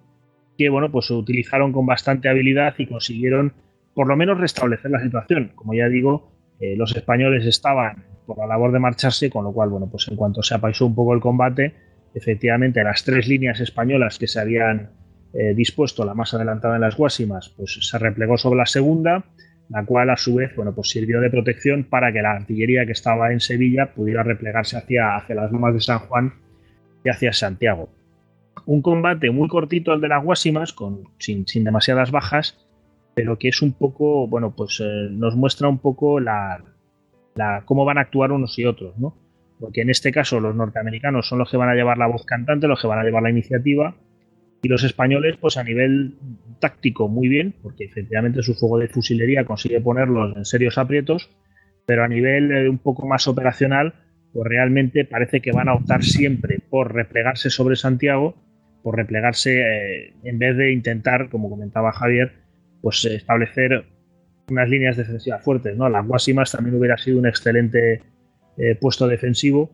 que, bueno, pues se utilizaron con bastante habilidad y consiguieron por lo menos restablecer la situación. Como ya digo, eh, los españoles estaban por la labor de marcharse, con lo cual, bueno, pues en cuanto se apaisó un poco el combate, efectivamente las tres líneas españolas que se habían eh, dispuesto la más adelantada en las Guasimas, pues se replegó sobre la segunda, la cual a su vez, bueno, pues sirvió de protección para que la artillería que estaba en Sevilla pudiera replegarse hacia, hacia las lomas de San Juan y hacia Santiago. Un combate muy cortito el de las Guasimas, con, sin, sin demasiadas bajas, pero que es un poco, bueno, pues eh, nos muestra un poco la, cómo van a actuar unos y otros, ¿no? Porque en este caso los norteamericanos son los que van a llevar la voz cantante, los que van a llevar la iniciativa, y los españoles, pues a nivel táctico muy bien, porque efectivamente su fuego de fusilería consigue ponerlos en serios aprietos, pero a nivel eh, un poco más operacional, pues realmente parece que van a optar siempre por replegarse sobre Santiago, por replegarse eh, en vez de intentar, como comentaba Javier, pues establecer unas líneas defensivas fuertes. ¿no? Las Guasimas también hubiera sido un excelente eh, puesto defensivo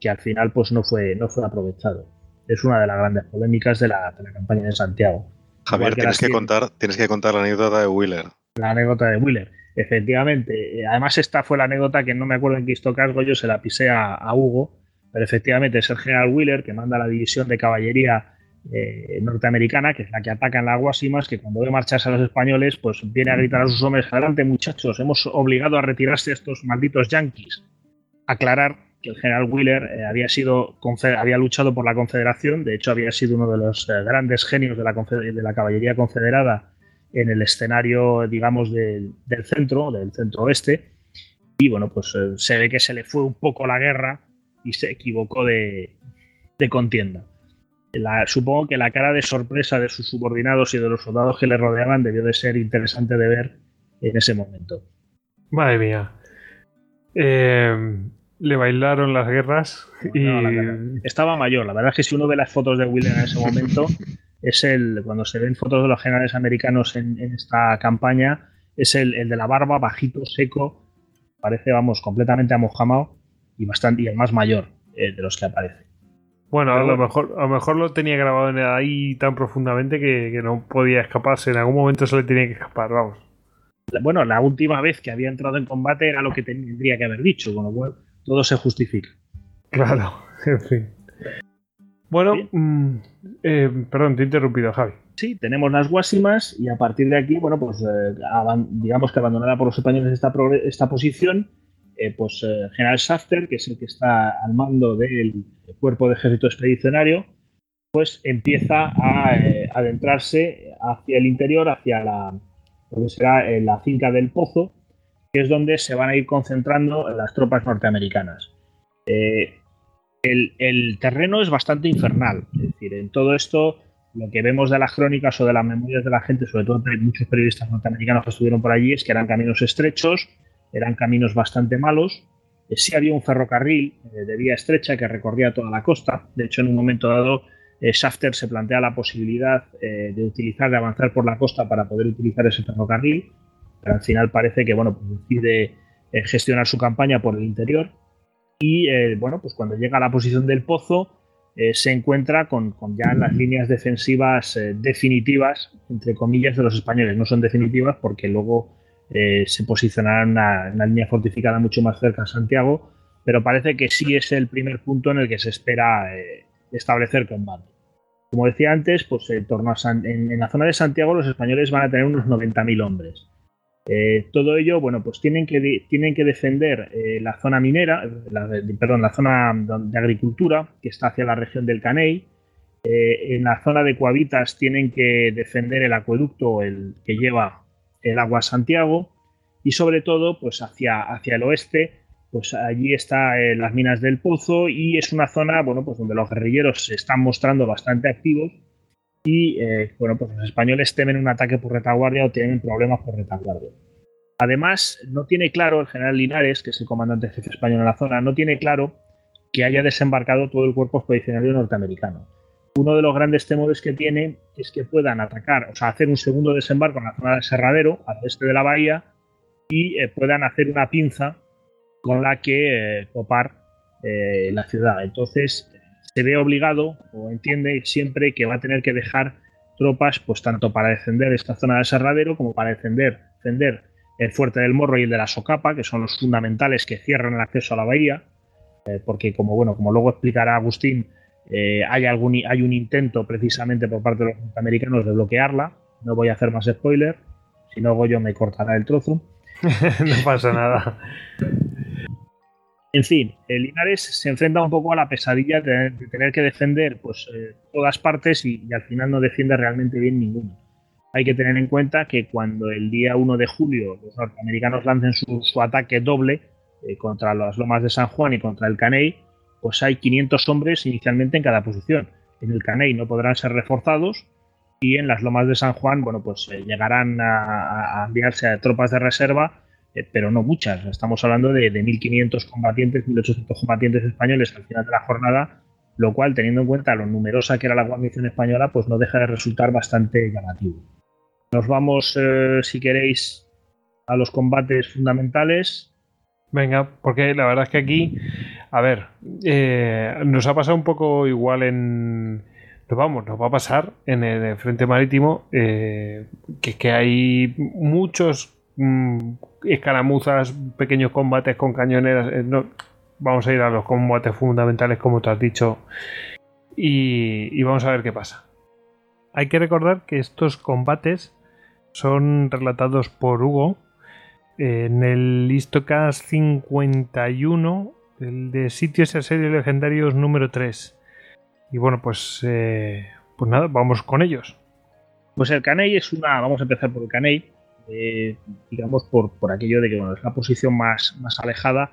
que al final pues no fue, no fue aprovechado. Es una de las grandes polémicas de la, campaña de Santiago. Javier, tienes que, contar, tienes que contar la anécdota de Wheeler. La anécdota de Wheeler. Efectivamente. Además, esta fue la anécdota que no me acuerdo en qué histocasgo, yo se la pisé a, a Hugo, pero efectivamente es el general Wheeler que manda la división de caballería eh, norteamericana, que es la que ataca en las Guasimas, que cuando ve marcharse a los españoles, pues viene a gritar a sus hombres, adelante muchachos, hemos obligado a retirarse estos malditos yanquis. Aclarar que el general Wheeler eh, había, luchado por la Confederación, de hecho había sido uno de los eh, grandes genios de la, caballería confederada en el escenario, digamos, del centro, del centro oeste, y bueno, pues se ve que se le fue un poco la guerra y se equivocó de contienda supongo que la cara de sorpresa de sus subordinados y de los soldados que le rodeaban debió de ser interesante de ver en ese momento. Madre mía. Eh, le bailaron las guerras y... Estaba mayor. La verdad es que si uno ve las fotos de William en ese momento, (laughs) es el, cuando se ven fotos de los generales americanos en, esta campaña, es el, de la barba, bajito, seco, parece, vamos, completamente amojamado y bastante y el más mayor eh, de los que aparece. Bueno, a lo, mejor, a lo mejor lo tenía grabado ahí tan profundamente que, no podía escaparse. En algún momento se le tenía que escapar, vamos. Bueno, la última vez que había entrado en combate era lo que tendría que haber dicho, con lo cual todo se justifica. Claro, (laughs) en fin. Bueno, mm, eh, perdón, te he interrumpido, Javi. Sí, tenemos las Guasimas y a partir de aquí, bueno, pues eh, digamos que abandonada por los españoles esta, esta posición, eh, pues General Shafter, que es el que está al mando del cuerpo de ejército expedicionario, pues empieza a adentrarse hacia el interior, hacia la, lo que será la finca del Pozo, es donde se van a ir concentrando las tropas norteamericanas. El, terreno es bastante infernal, es decir, en todo esto lo que vemos de las crónicas o de las memorias de la gente, sobre todo de muchos periodistas norteamericanos que estuvieron por allí, es que eran caminos estrechos, eran caminos bastante malos. Eh, sí había un ferrocarril eh, de vía estrecha que recorría toda la costa. De hecho, en un momento dado, eh, Shafter se plantea la posibilidad de utilizar, de avanzar por la costa para poder utilizar ese ferrocarril, pero al final parece que bueno, pues decide gestionar su campaña por el interior. Y bueno, pues cuando llega a la posición del pozo, se encuentra con, ya las líneas defensivas definitivas, entre comillas, de los españoles. No son definitivas porque luego eh, se posicionará en una, línea fortificada mucho más cerca a Santiago, pero parece que sí es el primer punto en el que se espera eh, establecer combate. Como decía antes, pues en, torno en, la zona de Santiago los españoles van a tener unos 90.000 hombres. Eh, todo ello, bueno, pues tienen que, tienen que defender eh, la zona minera, perdón, la zona de agricultura que está hacia la región del Caney. Eh, en la zona de Coavitas tienen que defender el acueducto el que lleva el agua a Santiago y sobre todo, pues hacia, hacia el oeste, pues allí están las minas del Pozo y es una zona, bueno, pues donde los guerrilleros se están mostrando bastante activos y eh, bueno, pues los españoles temen un ataque por retaguardia o tienen problemas por retaguardia. Además, no tiene claro el general Linares, que es el comandante jefe español en la zona, no tiene claro que haya desembarcado todo el cuerpo expedicionario norteamericano. Uno de los grandes temores que tiene es que puedan atacar, o sea, hacer un segundo desembarco en la zona del Serradero, al este de la bahía, y eh, puedan hacer una pinza con la que eh, copar la ciudad. Entonces, se ve obligado o entiende siempre que va a tener que dejar tropas, pues tanto para defender esta zona del Serradero como para defender, defender el fuerte del Morro y el de la Socapa, que son los fundamentales que cierran el acceso a la bahía, eh, porque como bueno, como luego explicará Agustín, eh, hay algún hay un intento precisamente por parte de los norteamericanos de bloquearla. No voy a hacer más spoiler, si no yo me cortará el trozo. (laughs) no pasa nada. (laughs) En fin, el Linares se enfrenta un poco a la pesadilla de, tener que defender pues, eh, todas partes y, al final no defiende realmente bien ninguno. Hay que tener en cuenta que cuando el día 1 de julio los norteamericanos lancen su, ataque doble eh, contra las lomas de San Juan y contra el Caney, pues hay 500 hombres inicialmente en cada posición. En el Caney no podrán ser reforzados y en las lomas de San Juan, bueno, pues eh, llegarán a, enviarse tropas de reserva eh, pero no muchas. Estamos hablando de, 1.500 combatientes, 1.800 combatientes españoles al final de la jornada, lo cual, teniendo en cuenta lo numerosa que era la guarnición española, pues no deja de resultar bastante llamativo. Nos vamos, eh, si queréis, a los combates fundamentales. Venga, porque la verdad es que aquí, a ver, eh, nos ha pasado un poco igual en... Nos vamos, nos va a pasar en el frente marítimo que, que hay muchos Mm, escaramuzas, pequeños combates con cañoneras. Eh, vamos a ir a los combates fundamentales, como te has dicho, y, vamos a ver qué pasa. Hay que recordar que estos combates son relatados por Hugo en el Listocast 51, el de sitios y asedios legendarios número 3. Y bueno, pues, eh, pues nada, vamos con ellos. Pues el Caney es una. Vamos a empezar por el Caney. Eh, digamos, por, por, aquello de que bueno, es la posición más, más alejada,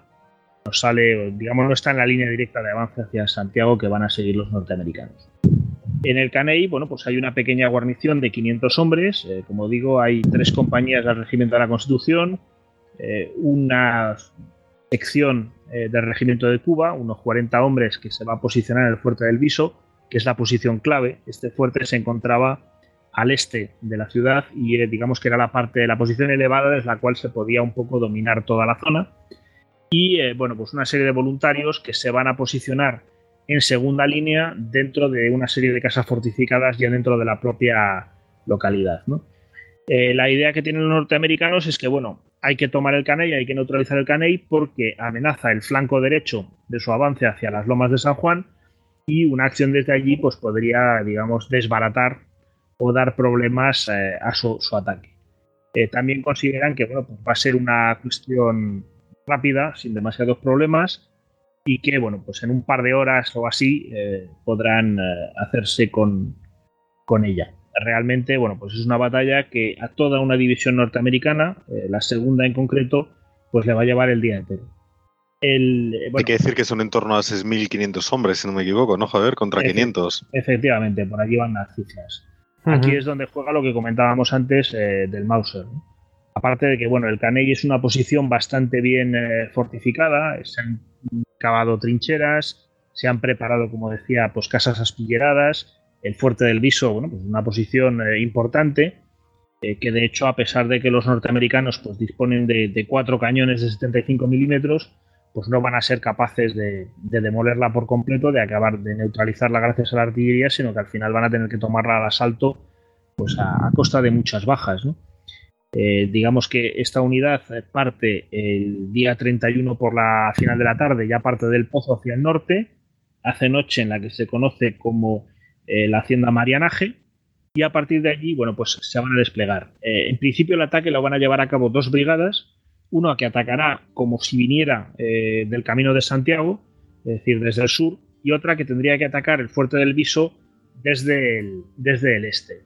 nos sale, digamos, no está en la línea directa de avance hacia Santiago que van a seguir los norteamericanos. En el Caney, bueno, pues hay una pequeña guarnición de 500 hombres. Eh, como digo, hay tres compañías del Regimiento de la Constitución, eh, una sección del Regimiento de Cuba, unos 40 hombres que se va a posicionar en el fuerte del Viso, que es la posición clave. Este fuerte se encontraba al este de la ciudad y eh, digamos que era la parte de la posición elevada desde la cual se podía un poco dominar toda la zona. Y eh, bueno, pues una serie de voluntarios que se van a posicionar en segunda línea dentro de una serie de casas fortificadas ya dentro de la propia localidad. Eh, la idea que tienen los norteamericanos es que, bueno, hay que tomar el Caney, hay que neutralizar el Caney porque amenaza el flanco derecho de su avance hacia las lomas de San Juan y una acción desde allí pues podría, digamos, desbaratar o dar problemas eh, a su, ataque. Eh, también consideran que bueno, pues va a ser una cuestión rápida, sin demasiados problemas, y que bueno, pues en un par de horas o así eh, podrán hacerse con, con ella. Realmente, bueno, pues es una batalla que a toda una división norteamericana, la segunda en concreto, pues le va a llevar el día entero. Hay que decir que son en torno a 6.500 hombres, si no me equivoco, ¿no, Joder? Contra 500. Efectivamente, por aquí van las cifras. Aquí es donde juega lo que comentábamos antes eh, del Mauser. Aparte de que, bueno, el Caney es una posición bastante bien eh, fortificada, se han cavado trincheras, se han preparado, como decía, pues casas aspilleradas, el fuerte del Viso, bueno, pues una posición eh, importante, que de hecho, a pesar de que los norteamericanos pues, disponen de, de cuatro cañones de 75 milímetros, pues no van a ser capaces de, demolerla por completo, de acabar de neutralizarla gracias a la artillería, sino que al final van a tener que tomarla al asalto pues a, costa de muchas bajas. Eh, digamos que esta unidad parte el día 31 por la final de la tarde, ya parte del pozo hacia el norte, hace noche en la que se conoce como eh, la hacienda Marianaje, y a partir de allí, bueno, pues se van a desplegar. Eh, en principio el ataque lo van a llevar a cabo dos brigadas, uno que atacará como si viniera eh, del camino de Santiago, es decir, desde el sur, y otra que tendría que atacar el fuerte del Viso desde el, desde el este.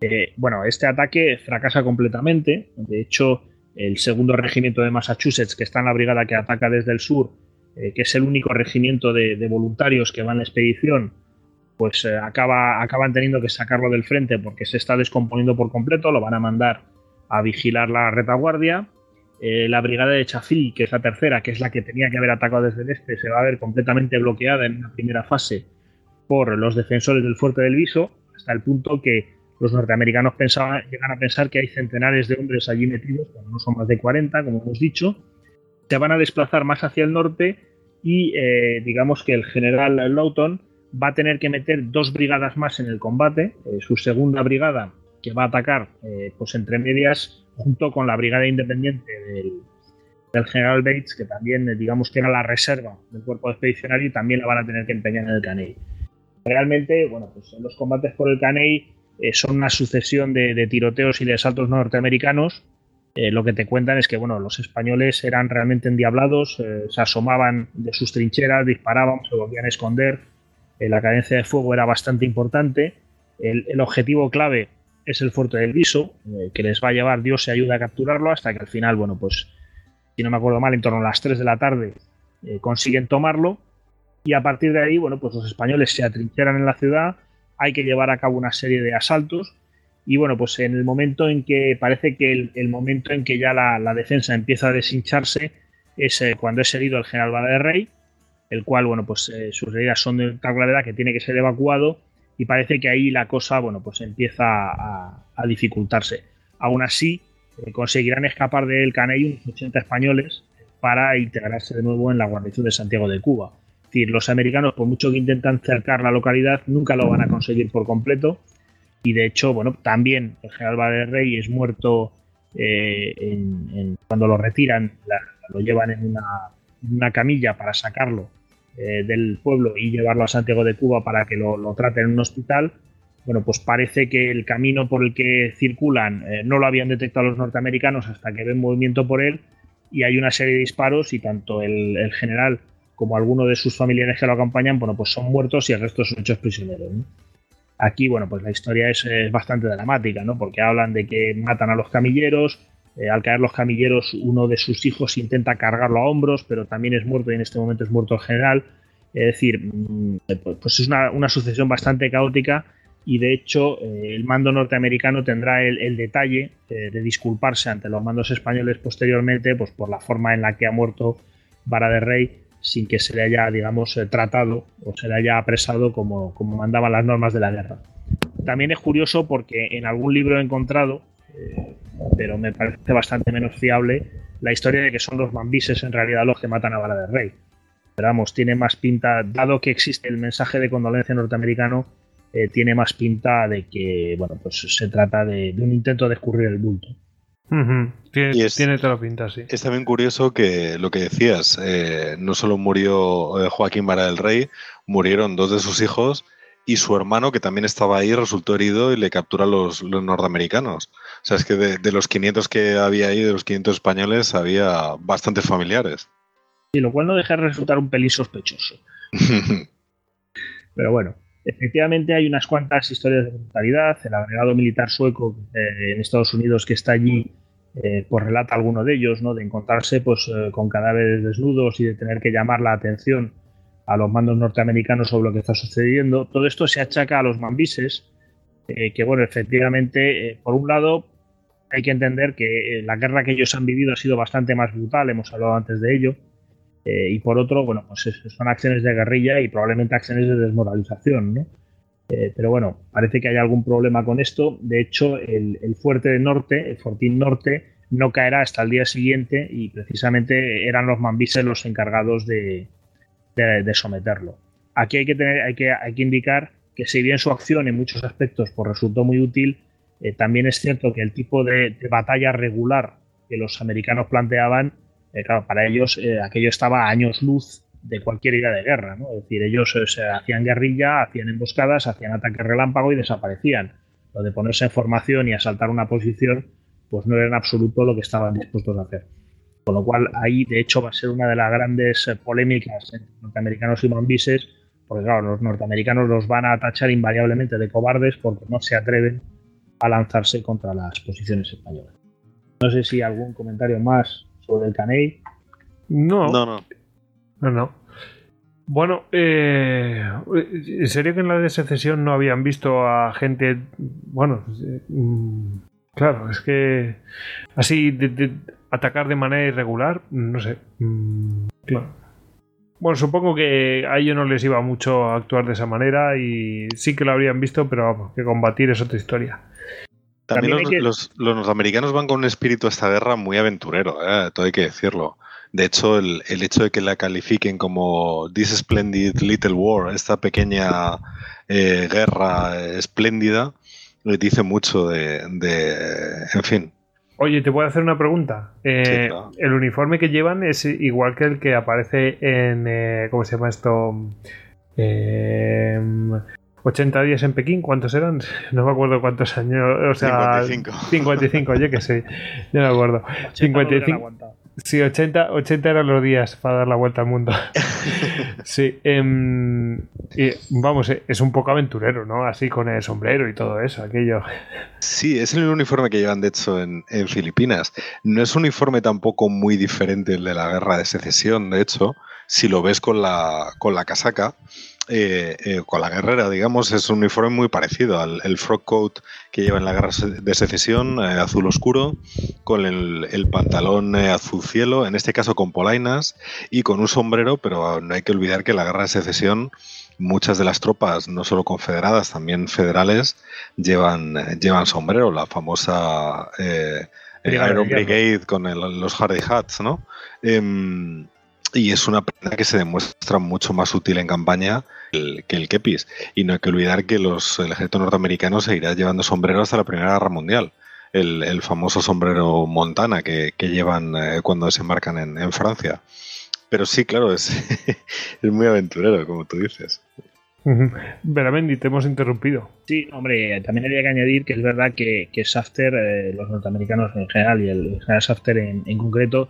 Eh, bueno, este ataque fracasa completamente, de hecho el segundo regimiento de Massachusetts, que está en la brigada que ataca desde el sur, que es el único regimiento de, voluntarios que va en la expedición, pues eh, acaba, acaban teniendo que sacarlo del frente porque se está descomponiendo por completo, lo van a mandar a vigilar la retaguardia. Eh, la brigada de Chafí, que es la tercera, que es la que tenía que haber atacado desde el este, se va a ver completamente bloqueada en una primera fase por los defensores del fuerte del Viso, hasta el punto que los norteamericanos llegan a pensar que hay centenares de hombres allí metidos, cuando no son más de 40, como hemos dicho. Se van a desplazar más hacia el norte y eh, digamos que el general Lawton va a tener que meter dos brigadas más en el combate. Eh, su segunda brigada, que va a atacar pues entre medias, junto con la brigada independiente del, general Bates, que también, eh, digamos que era la reserva del cuerpo expedicionario y también la van a tener que empeñar en el Caney. Realmente, bueno, pues los combates por el Caney son una sucesión de, tiroteos y de asaltos norteamericanos. lo que te cuentan es que bueno, los españoles eran realmente endiablados, se asomaban de sus trincheras, disparaban, se volvían a esconder, eh, la cadencia de fuego era bastante importante. El, objetivo clave es el fuerte del Viso, eh, que les va a llevar Dios se ayuda a capturarlo hasta que al final, bueno, pues si no me acuerdo mal, en torno a las 3 de la tarde eh, consiguen tomarlo. Y a partir de ahí, bueno, pues los españoles se atrincheran en la ciudad, hay que llevar a cabo una serie de asaltos. Y bueno, pues en el momento en que parece que el, momento en que ya la, defensa empieza a deshincharse es cuando es herido el general Vada de Rey el cual, bueno, pues eh, sus heridas son de tal gravedad que tiene que ser evacuado y parece que ahí la cosa, bueno, pues empieza a, dificultarse. Aún así, eh, conseguirán escapar del Caney unos 80 españoles para integrarse de nuevo en la guarnición de Santiago de Cuba. Es decir, los americanos, por mucho que intentan cercar la localidad, nunca lo van a conseguir por completo. Y de hecho, bueno, también el general Valer Rey es muerto eh, cuando lo retiran, lo llevan en una camilla para sacarlo eh, del pueblo y llevarlo a Santiago de Cuba para que lo, traten en un hospital, bueno, pues parece que el camino por el que circulan eh, no lo habían detectado los norteamericanos hasta que ven movimiento por él y hay una serie de disparos y tanto el, general como alguno de sus familiares que lo acompañan, bueno, pues son muertos y el resto son hechos prisioneros. Aquí, bueno, pues la historia es, es, bastante dramática, ¿no? Porque hablan de que matan a los camilleros, eh, al caer los camilleros, uno de sus hijos intenta cargarlo a hombros, pero también es muerto y en este momento es muerto el general. Es decir, mm, pues es una, sucesión bastante caótica y de hecho eh, el mando norteamericano tendrá el, detalle eh, de disculparse ante los mandos españoles posteriormente pues por la forma en la que ha muerto Vara de Rey sin que se le haya, digamos, tratado o se le haya apresado como, como mandaban las normas de la guerra. También es curioso porque en algún libro he encontrado pero me parece bastante menos fiable la historia de que son los mambises en realidad los que matan a Vara del Rey. Pero vamos, tiene más pinta, dado que existe el mensaje de condolencia norteamericano, eh, tiene más pinta de que, bueno, pues se trata de, un intento de escurrir el bulto. tiene, toda la pinta, sí. Es también curioso que lo que decías, eh, no solo murió eh, Joaquín Vara del Rey, murieron dos de sus hijos y su hermano, que también estaba ahí, resultó herido y le captura los, los norteamericanos. O sea, es que de, los 500 que había ahí, de los 500 españoles, había bastantes familiares. Y lo cual no deja de resultar un pelín sospechoso. (laughs) Pero bueno, efectivamente hay unas cuantas historias de brutalidad. El agregado militar sueco eh, en Estados Unidos que está allí, eh, pues relata alguno de ellos, ¿no? De encontrarse pues, eh, con cadáveres desnudos y de tener que llamar la atención a los mandos norteamericanos sobre lo que está sucediendo. Todo esto se achaca a los mambises, eh, que bueno, efectivamente, eh, por un lado, hay que entender que eh, la guerra que ellos han vivido ha sido bastante más brutal, hemos hablado antes de ello, y por otro, bueno, pues son acciones de guerrilla y probablemente acciones de desmoralización, ¿no? pero bueno, parece que hay algún problema con esto. De hecho, el, fuerte de norte, el fortín norte, no caerá hasta el día siguiente y precisamente eran los mambises los encargados de, de, someterlo. Aquí hay que, tener, hay, que, hay que indicar que si bien su acción en muchos aspectos pues, resultó muy útil, eh, también es cierto que el tipo de, batalla regular que los americanos planteaban, eh, claro, para ellos eh, aquello estaba a años luz de cualquier idea de guerra, Es decir, ellos se hacían guerrilla, hacían emboscadas, hacían ataques relámpago y desaparecían. lo de ponerse en formación y asaltar una posición, pues no era en absoluto lo que estaban dispuestos a hacer. Con lo cual, ahí de hecho va a ser una de las grandes eh, polémicas entre norteamericanos y mambises, porque claro, los norteamericanos los van a tachar invariablemente de cobardes porque no se atreven a lanzarse contra las posiciones españolas. No sé si algún comentario más sobre el Caney. No, No, no. no, no. Bueno, eh, ¿en serio que en la de secesión no habían visto a gente, bueno, eh, mm, claro, es que así de, de atacar de manera irregular, no sé, mm, claro. Bueno, supongo que a ellos no les iba mucho a actuar de esa manera y sí que lo habrían visto, pero vamos, que combatir es otra historia. También, También los, que- los- los norteamericanos van con un espíritu a esta guerra muy aventurero, ¿eh? todo hay que decirlo. De hecho, el, el hecho de que la califiquen como This Splendid Little War, esta pequeña eh, guerra eh, espléndida, eh, dice mucho de, de- en fin. Oye, te puedo hacer una pregunta. Eh. El uniforme que llevan es igual que el que aparece en. eh, ¿Cómo se llama esto? Eh, 80 días en Pekín, ¿cuántos eran? No me acuerdo cuántos años. O sea, 55. 55, oye que sí, yo me acuerdo. 55. Sí, 80, 80 eran los días para dar la vuelta al mundo. (laughs) sí, em, y, vamos, eh, es un poco aventurero, ¿no? Así con el sombrero y todo eso, aquello. Sí, es el uniforme que llevan de hecho en, en Filipinas. No es un uniforme tampoco muy diferente del de la guerra de secesión, de hecho, si lo ves con la, con la casaca, eh, eh, con la guerrera, digamos, es un uniforme muy parecido al el frock coat que lleva en la guerra de secesión, eh, azul oscuro, con el, el pantalón azul cielo, en este caso con polainas y con un sombrero, pero no hay que olvidar que en la guerra de secesión muchas de las tropas, no solo confederadas, también federales, llevan, llevan sombrero, la famosa Iron. Brigade con el- los Hardy Hats, ¿no? Y es una prenda que se demuestra mucho más útil en campaña que el, que el kepis. Y no hay que olvidar que los, el ejército norteamericano seguirá llevando sombrero hasta la Primera Guerra Mundial. El, el famoso sombrero Montana que, que llevan eh, cuando desembarcan en, en Francia. Pero sí, claro, es, (laughs) es muy aventurero, como tú dices. Veramendi, te hemos interrumpido. Sí, hombre, también habría que añadir que es verdad que, que Shafter, eh, los norteamericanos en general y el general Shafter en, en concreto,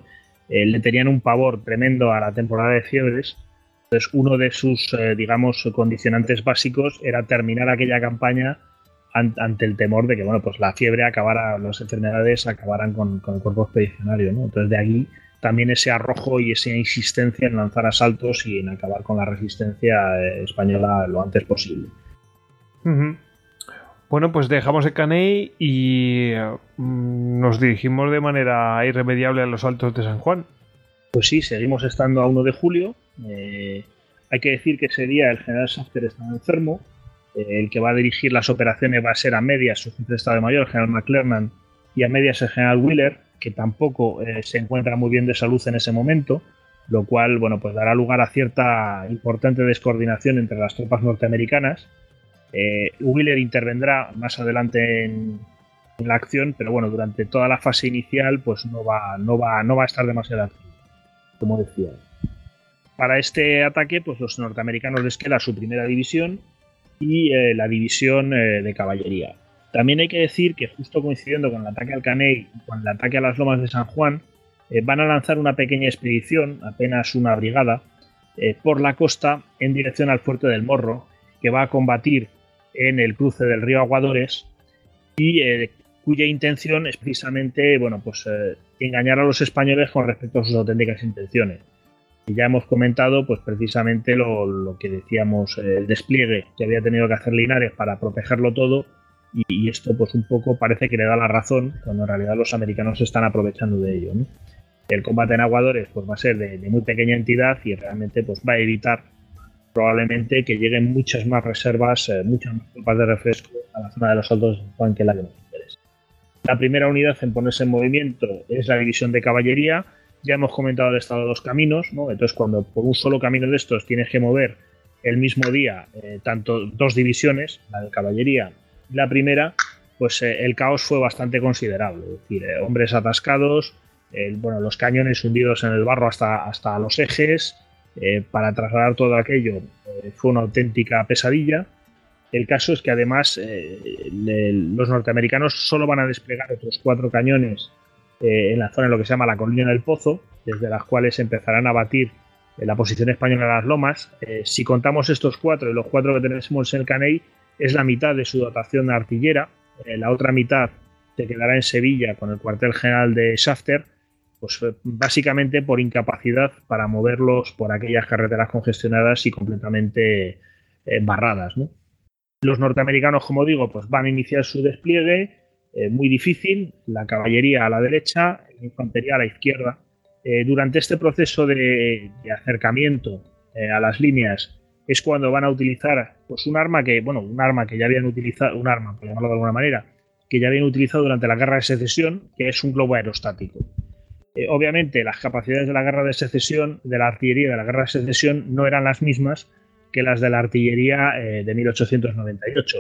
eh, le tenían un pavor tremendo a la temporada de fiebres. Entonces, uno de sus, eh, digamos, condicionantes básicos era terminar aquella campaña an- ante el temor de que, bueno, pues la fiebre acabara, las enfermedades acabaran con, el cuerpo expedicionario. Entonces, de aquí también ese arrojo y esa insistencia en lanzar asaltos y en acabar con la resistencia eh, española lo antes posible. Ujú. Bueno, pues dejamos el Caney y mm, nos dirigimos de manera irremediable a los altos de San Juan. Pues sí, seguimos estando a 1 de julio. Eh, hay que decir que ese día el general Shafter está enfermo. Eh, el que va a dirigir las operaciones va a ser a medias su jefe de Estado Mayor, el general McClernand, y a medias el general Wheeler, que tampoco eh, se encuentra muy bien de salud en ese momento, lo cual bueno, pues dará lugar a cierta importante descoordinación entre las tropas norteamericanas. Eh, intervendrá más adelante en, la acción, pero bueno, durante toda la fase inicial pues no va, no va, no va a estar demasiado activo como decía. Para este ataque, pues los norteamericanos les queda su primera división y eh, la división eh, de caballería. También hay que decir que justo coincidiendo con el ataque al Caney y con el ataque a las lomas de San Juan, eh, van a lanzar una pequeña expedición, apenas una brigada, por la costa en dirección al fuerte del Morro, que va a combatir en el cruce del río Aguadores y eh, cuya intención es precisamente, bueno, pues eh, engañar a los españoles con respecto a sus auténticas intenciones. Y ya hemos comentado, pues precisamente lo, lo que decíamos, eh, el despliegue que había tenido que hacer Linares para protegerlo todo, y, y esto, pues un poco parece que le da la razón, cuando en realidad los americanos se están aprovechando de ello. ¿no? El combate en Aguadores, pues va a ser de, de muy pequeña entidad y realmente, pues va a evitar probablemente que lleguen muchas más reservas, eh, muchas más tropas de refresco a la zona de los Altos de Juan que la que nos interesa. La primera unidad en ponerse en movimiento es la división de caballería. Ya hemos comentado el estado de los caminos, ¿no? Entonces, cuando por un solo camino de estos tienes que mover el mismo día eh, tanto dos divisiones, la de caballería y la primera, pues eh, el caos fue bastante considerable. Es decir, hombres atascados, bueno, los cañones hundidos en el barro hasta, hasta los ejes. Eh, para trasladar todo aquello eh, fue una auténtica pesadilla. El caso es que además eh, los norteamericanos solo van a desplegar otros cuatro cañones eh, en la zona en lo que se llama la colina del Pozo, desde las cuales empezarán a batir la posición española de las lomas. si contamos estos cuatro y los cuatro que tenemos en el Caney, es la mitad de su dotación artillera. la otra mitad se quedará en Sevilla con el cuartel general de Shafter pues eh, básicamente por incapacidad para moverlos por aquellas carreteras congestionadas y completamente eh, barradas. Los norteamericanos, como digo, pues van a iniciar su despliegue, eh, muy difícil, la caballería a la derecha, la infantería a la izquierda. durante este proceso de, acercamiento a las líneas es cuando van a utilizar pues un arma que, bueno, un arma que ya habían utilizado, un arma, por llamarlo de alguna manera, que ya habían utilizado durante la guerra de secesión, que es un globo aerostático. Eh, obviamente, las capacidades de la guerra de secesión, de la artillería de la guerra de secesión, no eran las mismas que las de la artillería eh, de 1898.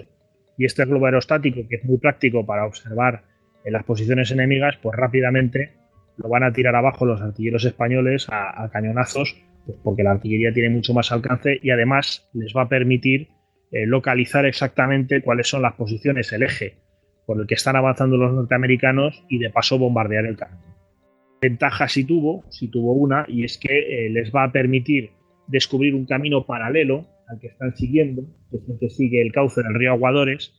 Y este globo aerostático, que es muy práctico para observar en las posiciones enemigas, pues rápidamente lo van a tirar abajo los artilleros españoles a, cañonazos, pues porque la artillería tiene mucho más alcance y además les va a permitir eh, localizar exactamente cuáles son las posiciones, el eje por el que están avanzando los norteamericanos y de paso bombardear el campo ventaja si tuvo, si tuvo una, y es que eh, les va a permitir descubrir un camino paralelo al que están siguiendo, que es el que sigue el cauce del río Aguadores,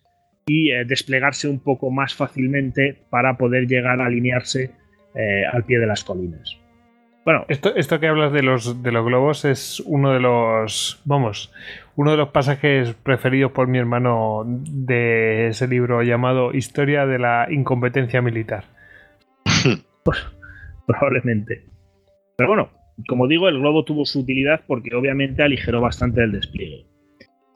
y eh, desplegarse un poco más fácilmente para poder llegar a alinearse eh, al pie de las colinas. Bueno, esto, esto que hablas de los, de los globos es uno de los, vamos, uno de los pasajes preferidos por mi hermano de ese libro llamado Historia de la incompetencia militar. (laughs) (laughs) Probablemente. Pero bueno, como digo, el globo tuvo su utilidad porque obviamente aligeró bastante el despliegue.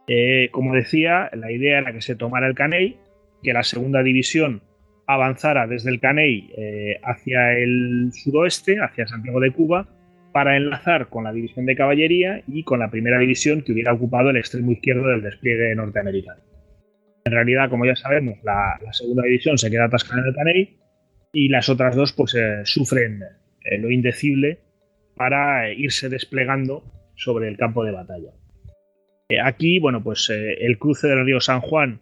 Eh, como decía, la idea era que se tomara el Caney, que la segunda división avanzara desde el Caney eh, hacia el suroeste, hacia Santiago de Cuba, para enlazar con la división de caballería y con la primera división que hubiera ocupado el extremo izquierdo del despliegue norteamericano. En realidad, como ya sabemos, la, la segunda división se queda atascada en el Caney y las otras dos pues eh, sufren eh, lo indecible para irse desplegando sobre el campo de batalla. Eh, aquí, bueno, pues el cruce del río San Juan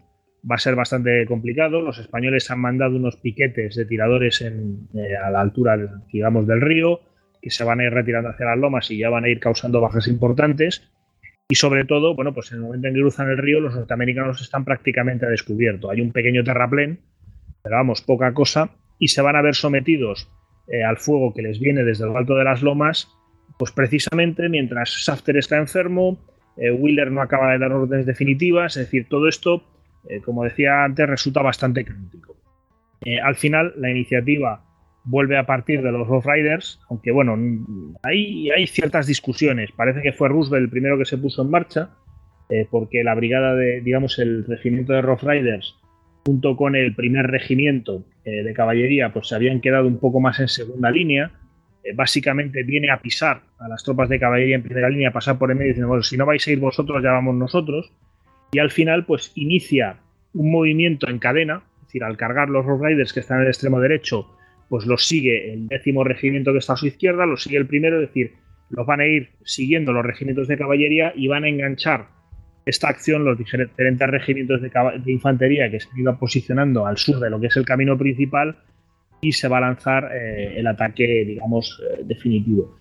va a ser bastante complicado. Los españoles han mandado unos piquetes de tiradores a la altura, digamos, del río, que se van a ir retirando hacia las lomas y ya van a ir causando bajas importantes. Y sobre todo, bueno, pues en el momento en que cruzan el río, los norteamericanos están prácticamente a descubierto. Hay un pequeño terraplén, pero vamos, poca cosa, y se van a ver sometidos eh, al fuego que les viene desde lo alto de las lomas, pues precisamente mientras Shafter está enfermo, eh, Wheeler no acaba de dar órdenes definitivas, es decir, todo esto, eh, como decía antes, resulta bastante crítico. al final, la iniciativa vuelve a partir de los Rough Riders, aunque bueno, hay, hay ciertas discusiones. Parece que fue Roosevelt el primero que se puso en marcha, porque la brigada de, digamos, el regimiento de Rough Riders junto con el primer regimiento eh, de caballería, pues se habían quedado un poco más en segunda línea. Eh, básicamente viene a pisar a las tropas de caballería en primera línea, a pasar por el medio diciendo, bueno, si no vais a ir vosotros, ya vamos nosotros. Y al final, pues inicia un movimiento en cadena, es decir, al cargar los Rough Riders que están en el extremo derecho, pues los sigue el décimo regimiento que está a su izquierda, los sigue el primero, es decir, los van a ir siguiendo los regimientos de caballería y van a enganchar esta acción, los diferentes regimientos de, infantería que se han ido posicionando al sur de lo que es el camino principal y se va a lanzar eh, el ataque, digamos, eh, definitivo.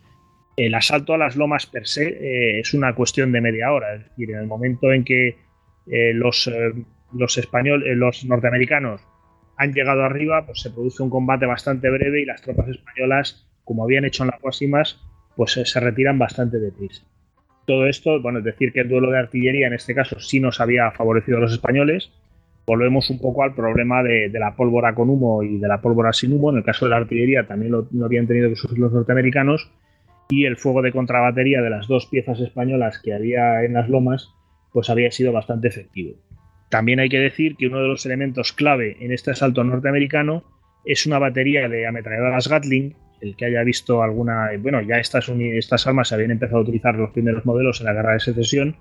El asalto a las lomas per se eh, es una cuestión de media hora, es decir, en el momento en que los, los españoles, los norteamericanos han llegado arriba, pues se produce un combate bastante breve y las tropas españolas, como habían hecho en las próximas, pues se retiran bastante deprisa. Todo esto, bueno, es decir que el duelo de artillería en este caso sí nos había favorecido a los españoles. Volvemos un poco al problema de, la pólvora con humo y de la pólvora sin humo. En el caso de la artillería también lo, habían tenido que sufrir los norteamericanos. Y el fuego de contrabatería de las dos piezas españolas que había en las lomas, pues había sido bastante efectivo. También hay que decir que uno de los elementos clave en este asalto norteamericano es una batería de ametralladoras Gatling el que haya visto alguna, bueno, ya estas, estas armas se habían empezado a utilizar los primeros modelos en la guerra de secesión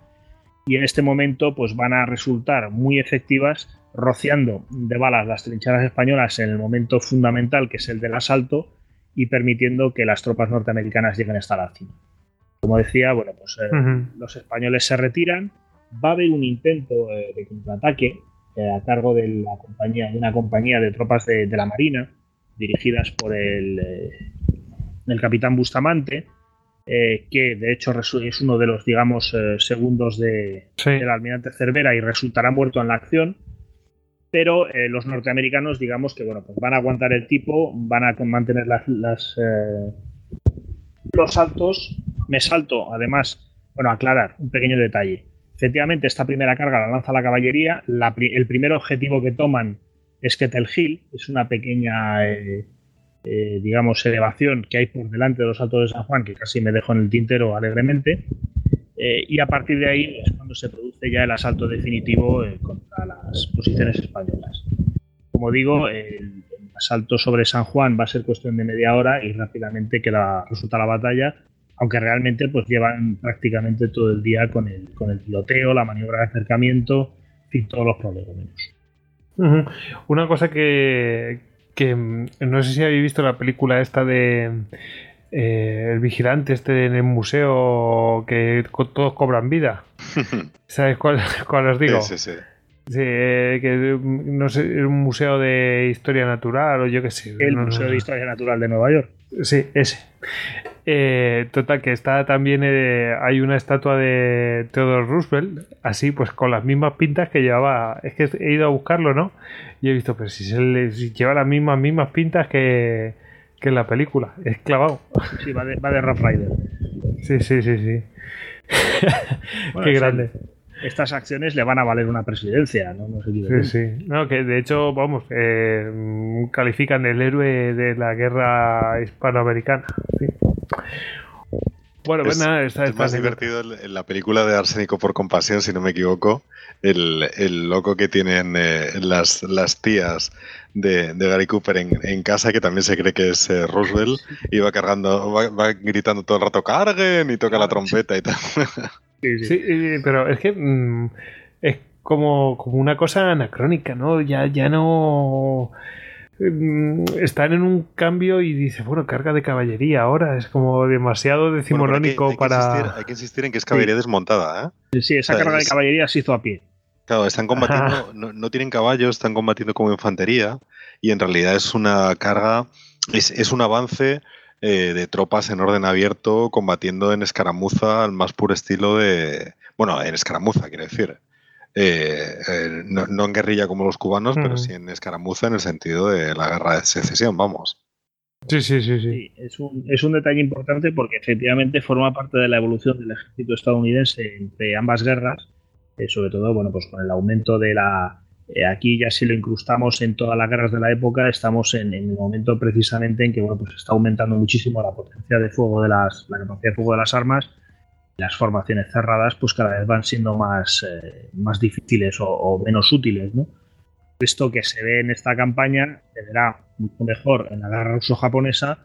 y en este momento pues van a resultar muy efectivas rociando de balas las trincheras españolas en el momento fundamental que es el del asalto y permitiendo que las tropas norteamericanas lleguen hasta la cima. Como decía, bueno, pues eh, los españoles se retiran va a haber un intento de contraataque a cargo de, la compañía, de una compañía de tropas de, la Marina, dirigidas por el, el capitán Bustamante, eh, que de hecho es uno de los, digamos, eh, segundos de, del almirante Cervera y resultará muerto en la acción. Pero eh, los norteamericanos, digamos que bueno, pues van a aguantar el tipo, van a mantener las, los saltos. Me salto, además, bueno, aclarar un pequeño detalle. Efectivamente, esta primera carga la lanza la caballería. el primer objetivo que toman es Kettle Hill, es una pequeña eh, digamos, elevación que hay por delante de los altos de San Juan, que casi me dejo en el tintero alegremente. Eh, y a partir de ahí es cuando se produce ya el asalto definitivo eh, contra las posiciones españolas. Como digo, el, asalto sobre San Juan va a ser cuestión de media hora y rápidamente queda, resulta la batalla, aunque realmente pues llevan prácticamente todo el día con el, con el piloteo, la maniobra de acercamiento, en fin, todos los problemas. Una cosa que, que mm, no sé si habéis visto la película esta de eh, el vigilante este en el museo que todos cobran vida. (laughs) ¿Sabes cuál, os digo? Sí, sí, sí. Eh, que mm, no sé, un museo de historia natural o yo qué sé. El Museo de Historia Natural de Nueva York. Sí, ese. Eh, total, que está también. hay una estatua de Theodore Roosevelt, así, pues con las mismas pintas que llevaba. Es que he ido a buscarlo, ¿no? Y he visto, pero si, se le, lleva las mismas, mismas pintas que, que en la película. Es clavado. Sí, va de, va de Rough Rider. Sí, sí, sí, sí. (laughs) Qué grande estas acciones le van a valer una presidencia, ¿no? no sí, sí. No, que de hecho, vamos, eh, califican el héroe de la guerra hispanoamericana. Bueno, pues nada, está, es más divertido en la película de Arsénico por compasión, si no me equivoco, el, loco que tienen eh, las, las tías de, Gary Cooper en, casa, que también se cree que es eh, Roosevelt, y va cargando, va, gritando todo el rato, carguen, y toca la trompeta y tal. Sí, pero es que mm, es como, como una cosa anacrónica, ¿no? Ya, ya no están en un cambio y dice, bueno, carga de caballería ahora, es como demasiado decimonónico para... hay que insistir en que es caballería desmontada, ¿eh? Sí, esa carga de caballería se hizo a pie. Claro, están combatiendo, no, tienen caballos, están combatiendo como infantería y en realidad es una carga, es, es un avance eh, de tropas en orden abierto combatiendo en escaramuza al más puro estilo de... Bueno, en escaramuza, quiero decir. Eh, eh, no, en guerrilla como los cubanos, pero sí en escaramuza en el sentido de la guerra de secesión, vamos. Sí, sí, sí, sí. es, un, es, un, detalle importante porque efectivamente forma parte de la evolución del ejército estadounidense entre ambas guerras, sobre todo, bueno, pues con el aumento de la, eh, aquí ya si lo incrustamos en todas las guerras de la época, estamos en, el momento precisamente en que bueno, pues está aumentando muchísimo la potencia de fuego de las, la capacidad de fuego de las armas. Las formaciones cerradas pues cada vez van siendo más, eh, más difíciles o, menos útiles. ¿no? Esto que se ve en esta campaña se verá mucho mejor en la guerra ruso-japonesa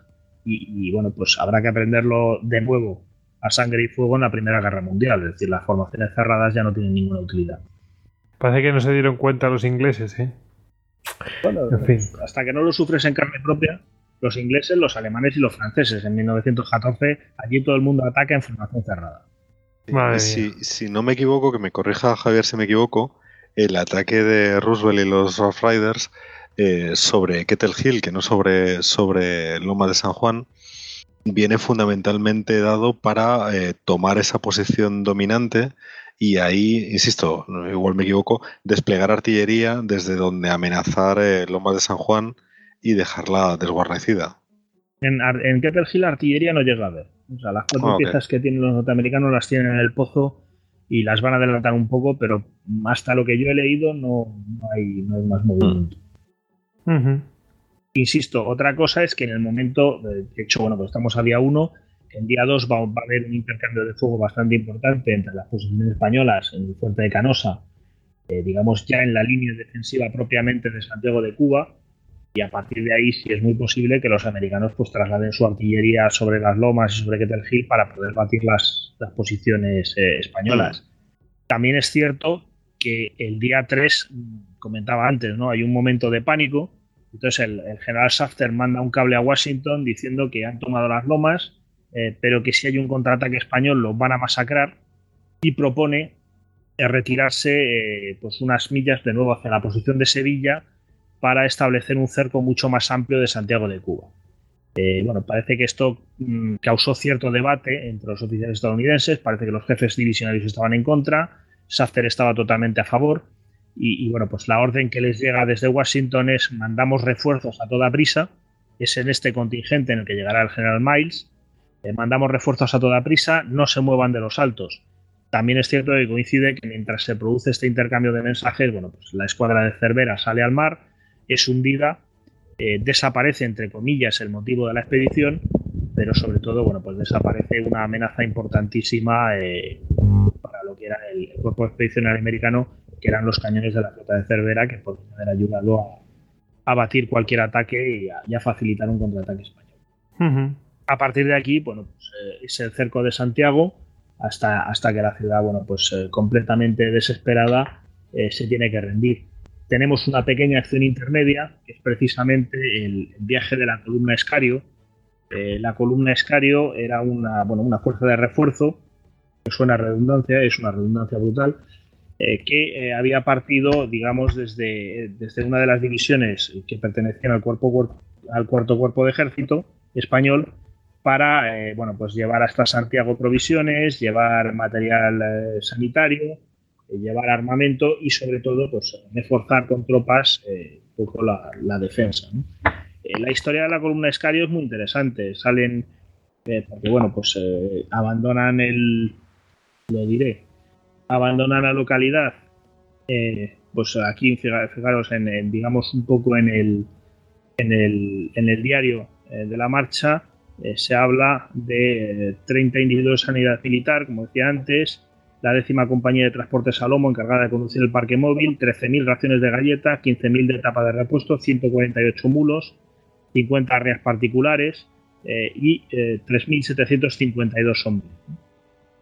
y, y, bueno, pues habrá que aprenderlo de nuevo a sangre y fuego en la Primera Guerra Mundial. Es decir, las formaciones cerradas ya no tienen ninguna utilidad. Parece que no se dieron cuenta los ingleses, ¿eh? Bueno, hasta que no lo sufres en carne propia, los ingleses, los alemanes y los franceses. En 1914, allí todo el mundo ataca en formación cerrada. si, si, no me equivoco, que me corrija Javier si me equivoco, el ataque de Roosevelt y los Rough Riders eh, sobre Kettle Hill, que no sobre, sobre Loma de San Juan, viene fundamentalmente dado para eh, tomar esa posición dominante y ahí, insisto, igual me equivoco, desplegar artillería desde donde amenazar eh, Lomas de San Juan y dejarla desguarnecida. En, en Kettle Hill artillería no llega a ver. O sea, las cuatro ah, piezas que tienen los norteamericanos las tienen en el pozo y las van a adelantar un poco, pero hasta lo que yo he leído no, hay, más movimiento. Insisto, otra cosa es que en el momento, de hecho, bueno, pues estamos a día uno, en día 2 va, a haber un intercambio de fuego bastante importante entre las posiciones españolas en el fuerte de Canosa, eh, digamos ya en la línea defensiva propiamente de Santiago de Cuba, y a partir de ahí sí es muy posible que los americanos pues trasladen su artillería sobre las lomas y sobre Kettle Hill para poder batir las, las posiciones eh, españolas. También es cierto que el día 3, comentaba antes, ¿no? Hay un momento de pánico. Entonces el, el general Shafter manda un cable a Washington diciendo que han tomado las lomas eh, pero que si hay un contraataque español los van a masacrar y propone retirarse pues unas millas de nuevo hacia la posición de Sevilla para establecer un cerco mucho más amplio de Santiago de Cuba. bueno, parece que esto mm, causó cierto debate entre los oficiales estadounidenses, parece que los jefes divisionarios estaban en contra, Shafter estaba totalmente a favor, y, bueno, pues la orden que les llega desde Washington es mandamos refuerzos a toda prisa, es en este contingente en el que llegará el general Miles, eh, mandamos refuerzos a toda prisa, no se muevan de los altos. También es cierto que coincide que mientras se produce este intercambio de mensajes, bueno, pues la escuadra de Cervera sale al mar, es hundida, eh, desaparece entre comillas el motivo de la expedición, pero sobre todo, bueno, pues desaparece una amenaza importantísima eh, para lo que era el, cuerpo expedicionario americano, que eran los cañones de la flota de Cervera, que podrían haber ayudado a, abatir cualquier ataque y a, facilitar un contraataque español. A partir de aquí, bueno, pues, eh, es el cerco de Santiago hasta, hasta que la ciudad, bueno, pues completamente desesperada, se tiene que rendir. Tenemos una pequeña acción intermedia, que es precisamente el, viaje de la columna Escario. la columna Escario era una, bueno, una fuerza de refuerzo, que suena redundancia, es una redundancia brutal, que había partido, digamos, desde, desde una de las divisiones que pertenecían al, cuerpo, al cuarto cuerpo de ejército español para eh, bueno, pues llevar hasta Santiago provisiones, llevar material eh, sanitario, eh, llevar armamento y sobre todo pues, reforzar con tropas un poco la, defensa. la historia de la columna Escario es muy interesante. Salen, porque bueno, pues abandonan el, lo diré, abandonan la localidad. pues aquí, fijaros, en, digamos un poco en el, en el, en el diario de la marcha, eh, se habla de 30 individuos de sanidad militar, como decía antes, la décima compañía de transporte Salomo encargada de conducir el parque móvil, 13.000 raciones de galleta, 15.000 de tapa de repuesto, 148 mulos, 50 arreas particulares eh, y 3.752 eh, hombres.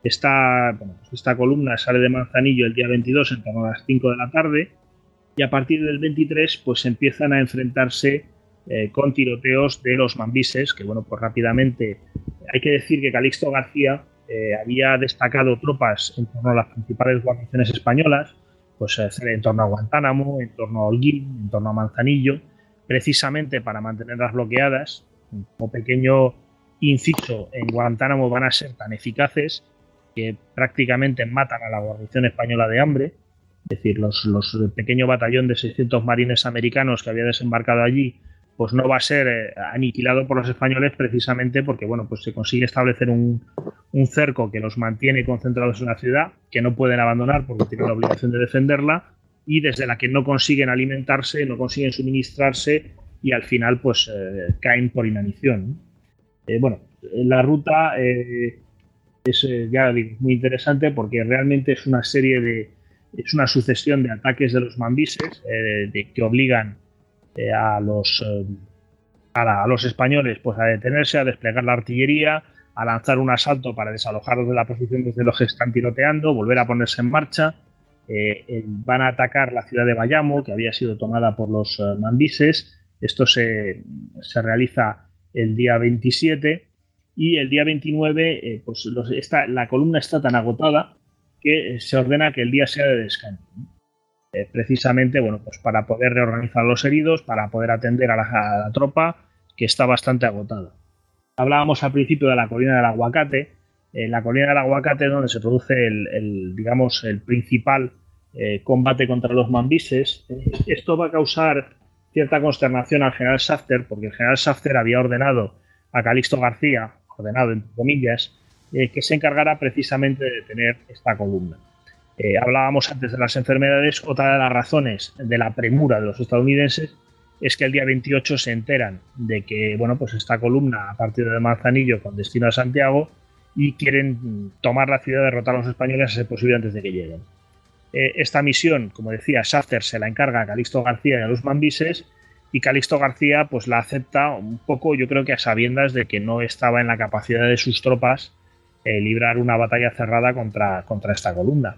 Esta, pues esta columna sale de Manzanillo el día 22 en torno a las 5 de la tarde y a partir del 23 pues empiezan a enfrentarse eh, con tiroteos de los mambises, que bueno, pues rápidamente hay que decir que Calixto García eh, había destacado tropas en torno a las principales guarniciones españolas, pues eh, en torno a Guantánamo, en torno a Holguín, en torno a Manzanillo, precisamente para mantenerlas bloqueadas. Como pequeño inciso, en Guantánamo van a ser tan eficaces que prácticamente matan a la guarnición española de hambre. Es decir, los, los pequeño batallón de 600 marines americanos que había desembarcado allí pues no va a ser eh, aniquilado por los españoles precisamente porque bueno, pues se consigue establecer un, cerco que los mantiene concentrados en la ciudad, que no pueden abandonar porque tienen la obligación de defenderla y desde la que no consiguen alimentarse, no consiguen suministrarse y al final pues eh, caen por inanición. Eh, bueno, la ruta es ya digo, muy interesante porque realmente es una serie de es una sucesión de ataques de los mambises que obligan eh, a, los, eh, a, los españoles pues a detenerse, a desplegar la artillería, a lanzar un asalto para desalojarlos de la posición desde los que están tiroteando, volver a ponerse en marcha. Eh, van a atacar la ciudad de Bayamo, que había sido tomada por los mambises. Esto se, se, realiza el día 27 y el día 29 pues la columna está tan agotada que se ordena que el día sea de descanso. Eh, precisamente bueno, pues para poder reorganizar los heridos, para poder atender a la, tropa que está bastante agotada. Hablábamos al principio de la colina del aguacate, en la colina del aguacate donde se produce el, digamos, el principal eh, combate contra los mambises. Esto va a causar cierta consternación al general Shafter, porque el general Shafter había ordenado a Calixto García, ordenado entre comillas, eh, que se encargara precisamente de tener esta columna. Eh, hablábamos antes de las enfermedades, otra de las razones de la premura de los estadounidenses es que el día 28 se enteran de que bueno, pues esta columna a partir de Manzanillo con destino a Santiago y quieren tomar la ciudad, derrotar a los españoles a ser posible antes de que lleguen. Eh, esta misión, como decía, Shafter se la encarga a Calixto García y a los mambises y Calixto García pues la acepta un poco, yo creo que a sabiendas de que no estaba en la capacidad de sus tropas eh, librar una batalla cerrada contra, contra esta columna.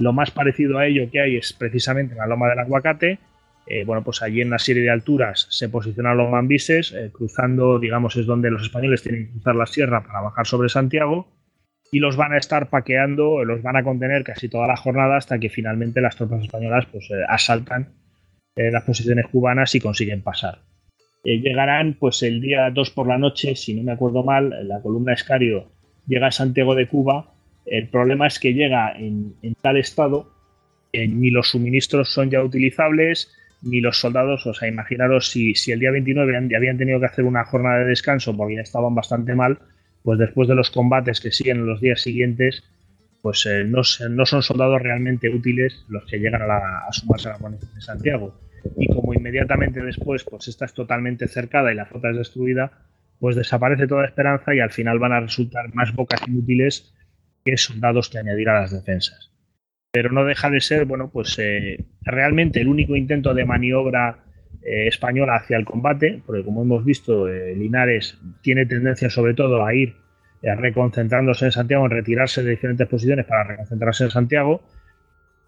Lo más parecido a ello que hay es precisamente en la loma del aguacate. Eh, bueno, pues allí en una serie de alturas se posicionan los mambises, eh, cruzando, digamos, es donde los españoles tienen que cruzar la sierra para bajar sobre Santiago. y los van a estar paqueando, los van a contener casi toda la jornada hasta que finalmente las tropas españolas pues, eh, asaltan eh, las posiciones cubanas y consiguen pasar. Eh, llegarán pues el día 2 por la noche, si no me acuerdo mal, la columna Escario llega a Santiago de Cuba. El problema es que llega en, tal estado que ni los suministros son ya utilizables, ni los soldados, o sea, imaginaros si, el día 29 habían tenido que hacer una jornada de descanso porque ya estaban bastante mal, pues después de los combates que siguen en los días siguientes, pues eh, no, son soldados realmente útiles los que llegan a, sumarse a la guarnición de Santiago. Y como inmediatamente después, pues esta es totalmente cercada y la flota es destruida, pues desaparece toda esperanza y al final van a resultar más bocas inútiles que soldados que añadir a las defensas. Pero no deja de ser, bueno, pues eh, realmente el único intento de maniobra eh, española hacia el combate, porque como hemos visto, eh, Linares tiene tendencia sobre todo a ir eh, reconcentrándose en Santiago, en retirarse de diferentes posiciones para reconcentrarse en Santiago,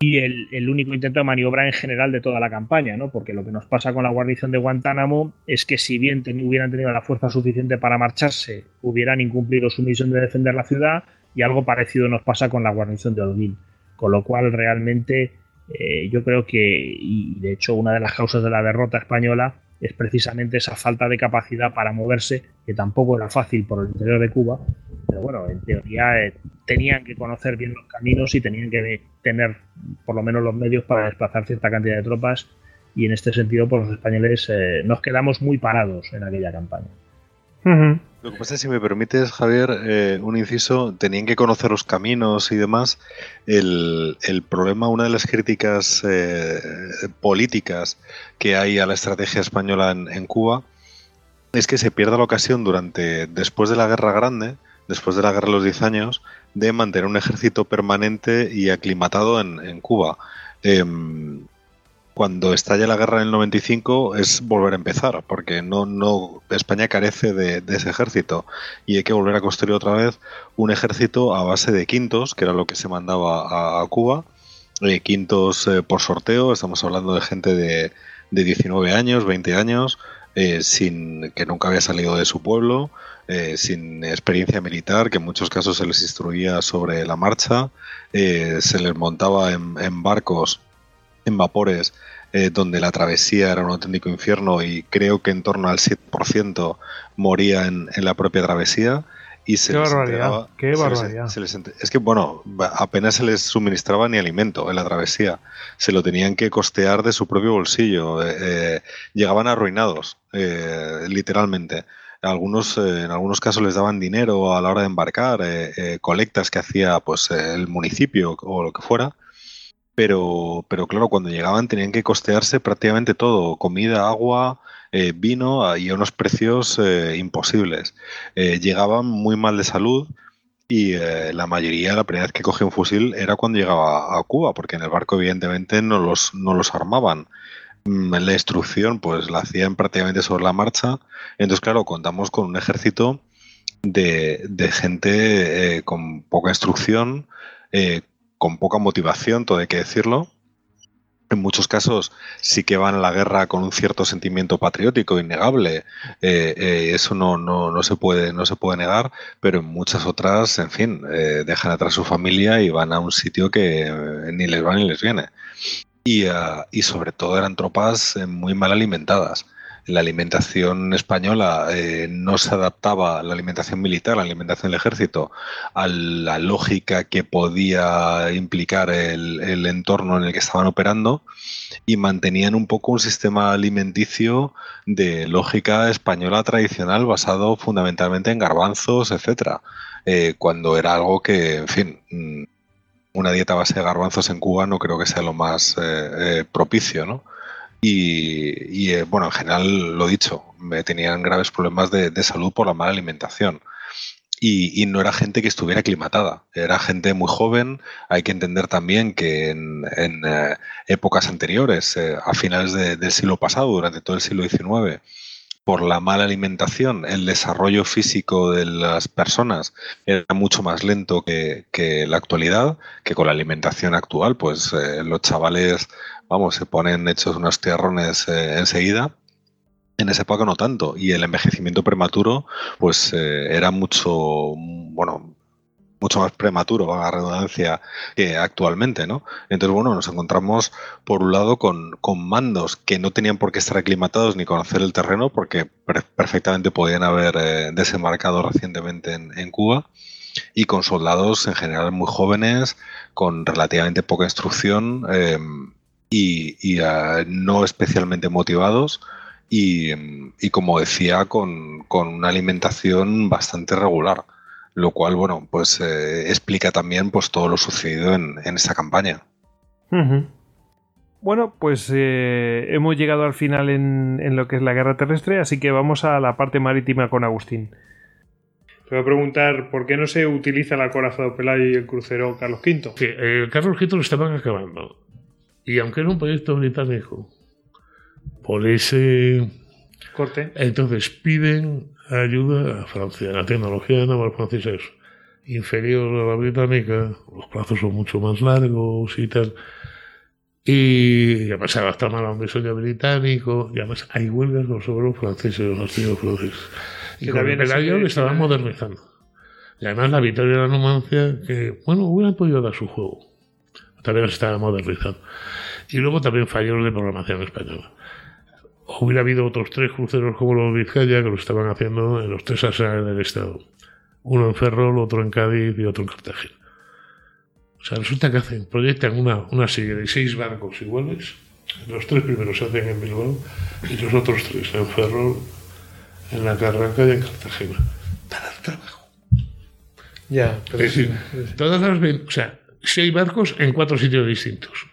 y el, único intento de maniobra en general de toda la campaña, ¿no? porque lo que nos pasa con la guarnición de Guantánamo es que si bien hubieran tenido la fuerza suficiente para marcharse, hubieran incumplido su misión de defender la ciudad, y algo parecido nos pasa con la guarnición de Holguín, con lo cual realmente eh, yo creo que, y de hecho una de las causas de la derrota española es precisamente esa falta de capacidad para moverse, que tampoco era fácil por el interior de Cuba, pero bueno, en teoría eh, tenían que conocer bien los caminos y tenían que tener por lo menos los medios para desplazar cierta cantidad de tropas y en este sentido pues los españoles eh, nos quedamos muy parados en aquella campaña. Lo que pasa si me permites, Javier, eh, un inciso, tenían que conocer los caminos y demás. El, problema, una de las críticas eh, políticas que hay a la estrategia española en, Cuba es que se pierda la ocasión durante, después de la Guerra Grande, después de la Guerra de los Diez Años, de mantener un ejército permanente y aclimatado en, en Cuba. Em, cuando estalla la guerra en el 95 es volver a empezar, porque no, no España carece de, ese ejército y hay que volver a construir otra vez un ejército a base de quintos, que era lo que se mandaba a, Cuba, eh, quintos eh, por sorteo, estamos hablando de gente de, de 19 años, 20 años, eh, sin que nunca había salido de su pueblo, sin experiencia militar, que en muchos casos se les instruía sobre la marcha, se les montaba en barcos en vapores eh, donde la travesía era un auténtico infierno y creo que en torno al 7% moría en, la propia travesía. Y se qué barbaridad, qué barbaridad. es que, bueno, apenas se les suministraba ni alimento en la travesía. Se lo tenían que costear de su propio bolsillo. Eh, eh, llegaban arruinados, literalmente. Algunos, en algunos casos les daban dinero a la hora de embarcar, colectas que hacía pues el municipio o lo que fuera pero, pero claro, cuando llegaban tenían que costearse prácticamente todo, comida, agua, eh, vino y a unos precios eh, imposibles. Eh, llegaban muy mal de salud y la mayoría, la primera vez que cogía un fusil era cuando llegaba a Cuba, porque en el barco evidentemente no los, no los armaban. Mm, la instrucción pues la hacían prácticamente sobre la marcha. Entonces, claro, contamos con un ejército de, de gente con poca instrucción, con poca motivación, todo hay que decirlo. En muchos casos sí que van a la guerra con un cierto sentimiento patriótico innegable. Eh, eh, eso no, no, se puede, no se puede negar, pero en muchas otras, en fin, eh, dejan atrás su familia y van a un sitio que ni les va ni les viene. Y, ah, y sobre todo eran tropas muy mal alimentadas la alimentación española eh, no se adaptaba, la alimentación militar, la alimentación del ejército, a la lógica que podía implicar el, entorno en el que estaban operando y mantenían un poco un sistema alimenticio de lógica española tradicional basado fundamentalmente en garbanzos, etcétera, eh, cuando era algo que, en fin, mm, una dieta base de garbanzos en Cuba no creo que sea lo más eh, propicio, ¿no? Y, eh, bueno, en general lo dicho, me tenían graves problemas de, salud por la mala alimentación. Y, no era gente que estuviera aclimatada, era gente muy joven. Hay que entender también que en, eh, épocas anteriores, eh, a finales del siglo pasado, durante todo el siglo XIX, por la mala alimentación, el desarrollo físico de las personas era mucho más lento que, que la actualidad, que con la alimentación actual, pues los chavales vamos, se ponen hechos unos tierrones eh, enseguida. En esa época no tanto. Y el envejecimiento prematuro, pues eh, era mucho, bueno, mucho más prematuro, a redundancia, que actualmente, ¿no? Entonces, bueno, nos encontramos por un lado con, con, mandos que no tenían por qué estar aclimatados ni conocer el terreno, porque perfectamente podían haber eh, desembarcado recientemente en, en, Cuba, y con soldados en general muy jóvenes, con relativamente poca instrucción y, y uh, no especialmente motivados. Y, y como decía, con, con una alimentación bastante regular lo cual, bueno, pues eh, explica también pues todo lo sucedido en, en esta campaña. Bueno, pues eh, hemos llegado al final en, en, lo que es la guerra terrestre, así que vamos a la parte marítima con Agustín. Te voy a preguntar por qué no se utiliza el acorazado Pelayo y el crucero Carlos V. Sí, el Carlos V lo estaban acabando. Y aunque era un proyecto británico, por ese corte, entonces piden ayuda a Francia. La tecnología naval francesa es inferior a la británica, los plazos son mucho más largos y tal. Y además se adapta mal a un diseño británico, y además hay huelgas con los obreros franceses, los astilleros franceses. Y con el Pelayo le estaban modernizando. Y además la victoria de la Numancia, que, bueno, hubieran podido dar su juego. También se estaba modernizando. Y luego también fallos de programación española hubiera habido otros tres cruceros como los Vizcaya que lo estaban haciendo en los tres arsenales del Estado. Uno en Ferrol, otro en Cádiz y otro en Cartagena. O sea, resulta que hacen, proyectan una, una serie de seis barcos iguales. Los tres primeros se hacen en Bilbao y los otros tres en Ferrol, en la Carranca y en Cartagena. Para el trabajo. Ya, pero es decir, todas las. O sea, seis barcos en cuatro sitios distintos.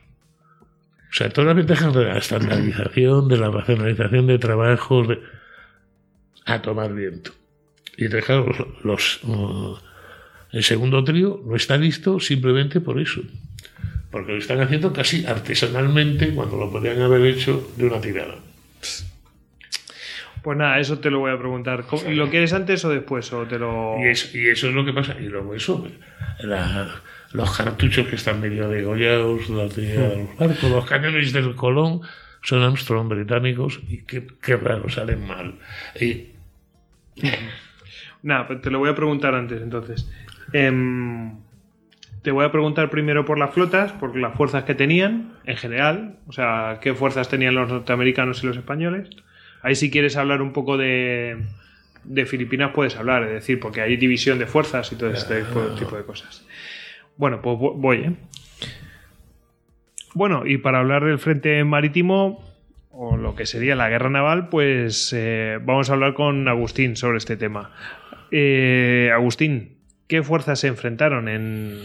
O sea, todas las ventajas de la estandarización, de la racionalización de trabajos, de... a tomar viento. Y dejar los, uh, el segundo trío no está listo simplemente por eso. Porque lo están haciendo casi artesanalmente cuando lo podrían haber hecho de una tirada. Pues nada, eso te lo voy a preguntar. ¿Lo quieres antes o después? O te lo... y, eso, y eso es lo que pasa. Y luego eso, la, los cartuchos que están medio degollados, la los barcos, los cañones del Colón son Armstrong británicos y qué, qué raro, salen mal. Y... (laughs) Nada, pues te lo voy a preguntar antes entonces. Eh, te voy a preguntar primero por las flotas, por las fuerzas que tenían en general, o sea, qué fuerzas tenían los norteamericanos y los españoles. Ahí si quieres hablar un poco de, de Filipinas puedes hablar, es decir, porque hay división de fuerzas y todo este tipo de cosas. Bueno, pues voy, ¿eh? Bueno, y para hablar del frente marítimo, o lo que sería la guerra naval, pues eh, vamos a hablar con Agustín sobre este tema. Eh, Agustín, ¿qué fuerzas se enfrentaron en,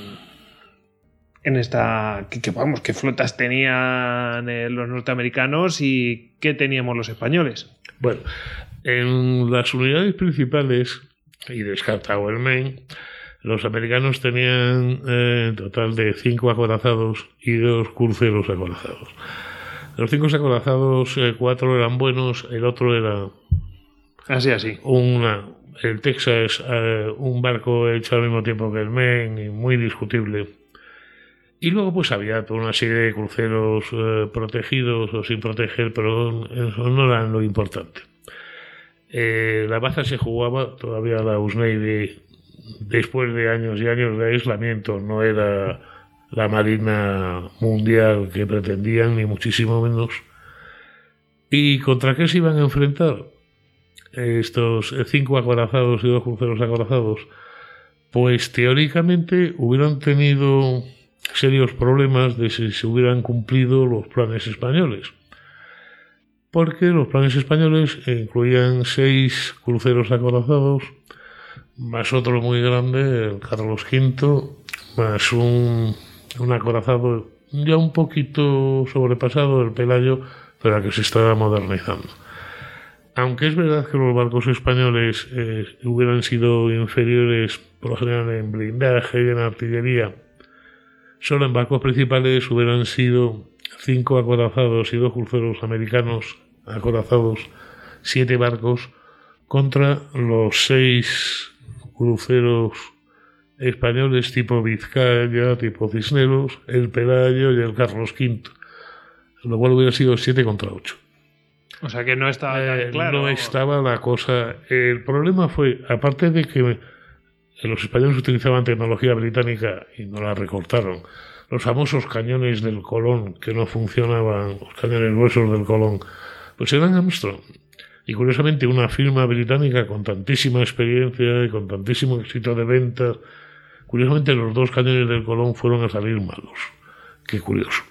en esta... ¿qué, vamos, qué flotas tenían eh, los norteamericanos y qué teníamos los españoles? Bueno, en las unidades principales, y descartado el Maine, los americanos tenían eh, total de cinco acorazados y dos cruceros acorazados. los cinco acorazados, eh, cuatro eran buenos, el otro era. Así, así. Una, el Texas, eh, un barco hecho al mismo tiempo que el Maine, muy discutible. Y luego, pues había toda una serie de cruceros eh, protegidos o sin proteger, pero eso no era lo importante. la baza se jugaba, todavía la US Navy después de años y años de aislamiento, no era la Marina Mundial que pretendían, ni muchísimo menos. ¿Y contra qué se iban a enfrentar estos cinco acorazados y dos cruceros acorazados? Pues teóricamente hubieran tenido serios problemas de si se hubieran cumplido los planes españoles. Porque los planes españoles incluían seis cruceros acorazados, más otro muy grande, el Carlos V, más un, un acorazado ya un poquito sobrepasado, el Pelayo, pero que se estaba modernizando. Aunque es verdad que los barcos españoles eh, hubieran sido inferiores por lo general en blindaje y en artillería, solo en barcos principales hubieran sido cinco acorazados y dos cruceros americanos acorazados, siete barcos, contra los seis cruceros españoles tipo Vizcaya, tipo Cisneros, el Pelayo y el Carlos V, lo cual hubiera sido 7 contra 8. O sea que no estaba eh, claro. No estaba la cosa. El problema fue, aparte de que los españoles utilizaban tecnología británica y no la recortaron. Los famosos cañones del Colón, que no funcionaban, los cañones huesos del Colón, pues eran Armstrong. Y curiosamente una firma británica con tantísima experiencia y con tantísimo éxito de ventas, curiosamente los dos cañones del Colón fueron a salir malos. Qué curioso.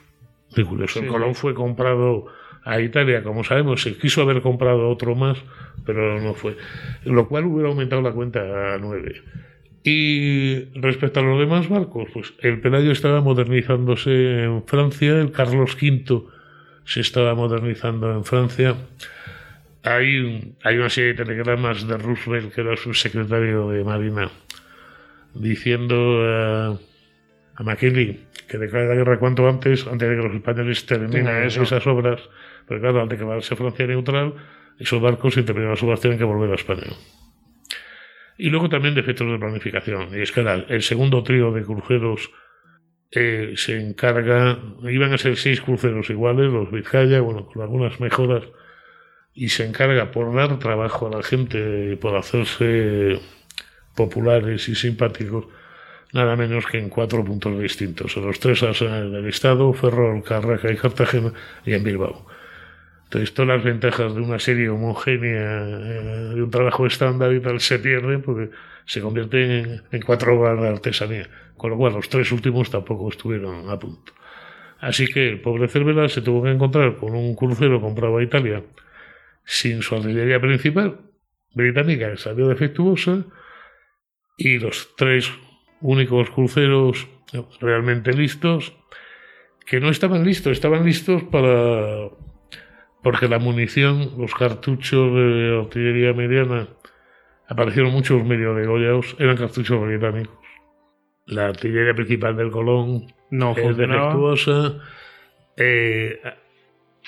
Qué curioso. El Colón fue comprado a Italia, como sabemos, se quiso haber comprado otro más, pero no fue. Lo cual hubiera aumentado la cuenta a nueve. Y respecto a los demás barcos, pues el Pelayo estaba modernizándose en Francia, el Carlos V se estaba modernizando en Francia. Hay, hay una serie de telegramas de Roosevelt, que era su secretario de Marina, diciendo a, a McKinley que declare la guerra cuanto antes, antes de que los españoles terminen esas obras, pero claro, antes de quedarse Francia neutral, esos barcos, si terminan las obras, tienen que volver a España. Y luego también defectos de planificación. Y es que el segundo trío de cruceros eh, se encarga, iban a ser seis cruceros iguales, los Vizcaya, bueno, con algunas mejoras, y se encarga por dar trabajo a la gente, por hacerse populares y simpáticos, nada menos que en cuatro puntos distintos, en los tres del Estado, Ferrol, Carraca y Cartagena, y en Bilbao. Entonces, todas las ventajas de una serie homogénea, eh, de un trabajo estándar y tal, se pierden porque se convierten en, cuatro obras de artesanía. Con lo cual, los tres últimos tampoco estuvieron a punto. Así que el pobre Cervera se tuvo que encontrar con un crucero comprado a Italia sin su artillería principal, británica, que salió defectuosa, y los tres únicos cruceros realmente listos, que no estaban listos, estaban listos para porque la munición, los cartuchos de artillería mediana, aparecieron muchos medio degollados, eran cartuchos británicos. La artillería principal del Colón no es defectuosa. Eh,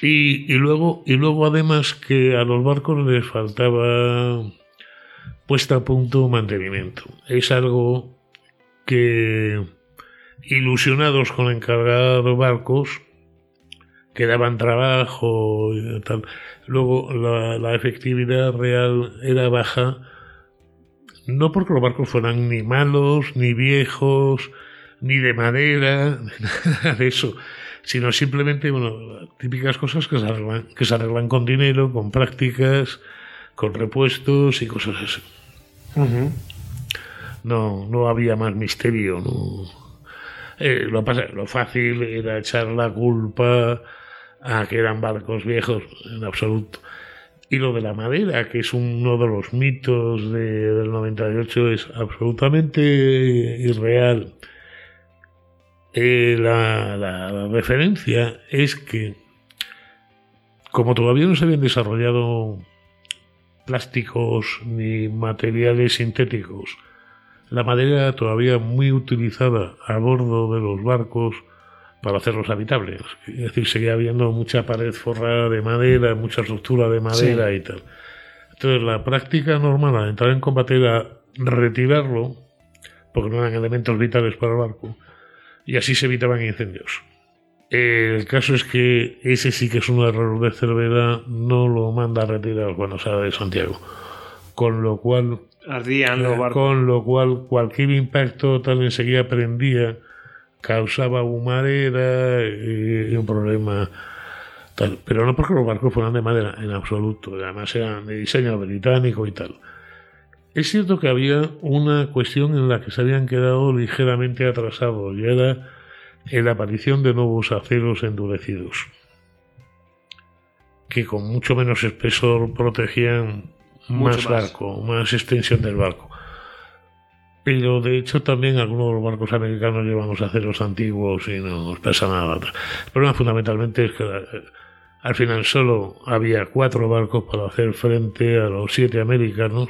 y, y, luego, y luego además que a los barcos les faltaba puesta a punto mantenimiento. Es algo que ilusionados con encargar barcos que daban trabajo y tal. Luego la, efectividad real era baja, no porque los barcos fueran ni malos, ni viejos, ni de madera, (laughs) nada de eso, sino simplemente, bueno, típicas cosas que se arreglan, que se arreglan con dinero, con prácticas, con repuestos y cosas así. No, no había más misterio, no. Eh, lo, lo fácil era echar la culpa a que eran barcos viejos, en absoluto. Y lo de la madera, que es uno de los mitos del 98, es absolutamente irreal. Eh, la, la, referencia es que, como todavía no se habían desarrollado plásticos ni materiales sintéticos, la madera todavía muy utilizada a bordo de los barcos para hacerlos habitables. Es decir, seguía habiendo mucha pared forrada de madera, mucha estructura de madera y tal. Entonces, la práctica normal al entrar en combate era retirarlo, porque no eran elementos vitales para el barco, y así se evitaban incendios. El caso es que ese sí que es un error de Cervera, no lo manda a retirar cuando sale de Santiago. Con lo cual. Ardían los barcos. Con lo cual, cualquier impacto tal enseguida prendía causaba humareda y un problema tal. Pero no porque los barcos fueran de madera, en absoluto. Además eran de diseño británico y tal. Es cierto que había una cuestión en la que se habían quedado ligeramente atrasados y era la aparición de nuevos aceros endurecidos que con mucho menos espesor protegían más, más barco, más extensión del barco. Pero de hecho también algunos de los barcos americanos llevan los aceros antiguos y no nos pasa nada. El problema fundamentalmente es que eh, al final solo había cuatro barcos para hacer frente a los siete americanos.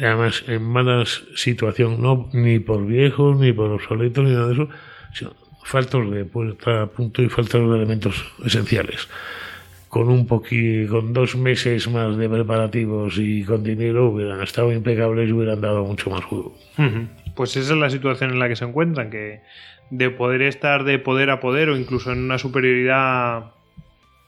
Además en mala situación, no ni por viejos, ni por obsoletos, ni nada de eso, sino faltos de puesta a punto y faltos de elementos esenciales con un poquito, con dos meses más de preparativos y con dinero hubieran estado impecables y hubieran dado mucho más juego. Pues esa es la situación en la que se encuentran, que de poder estar de poder a poder o incluso en una superioridad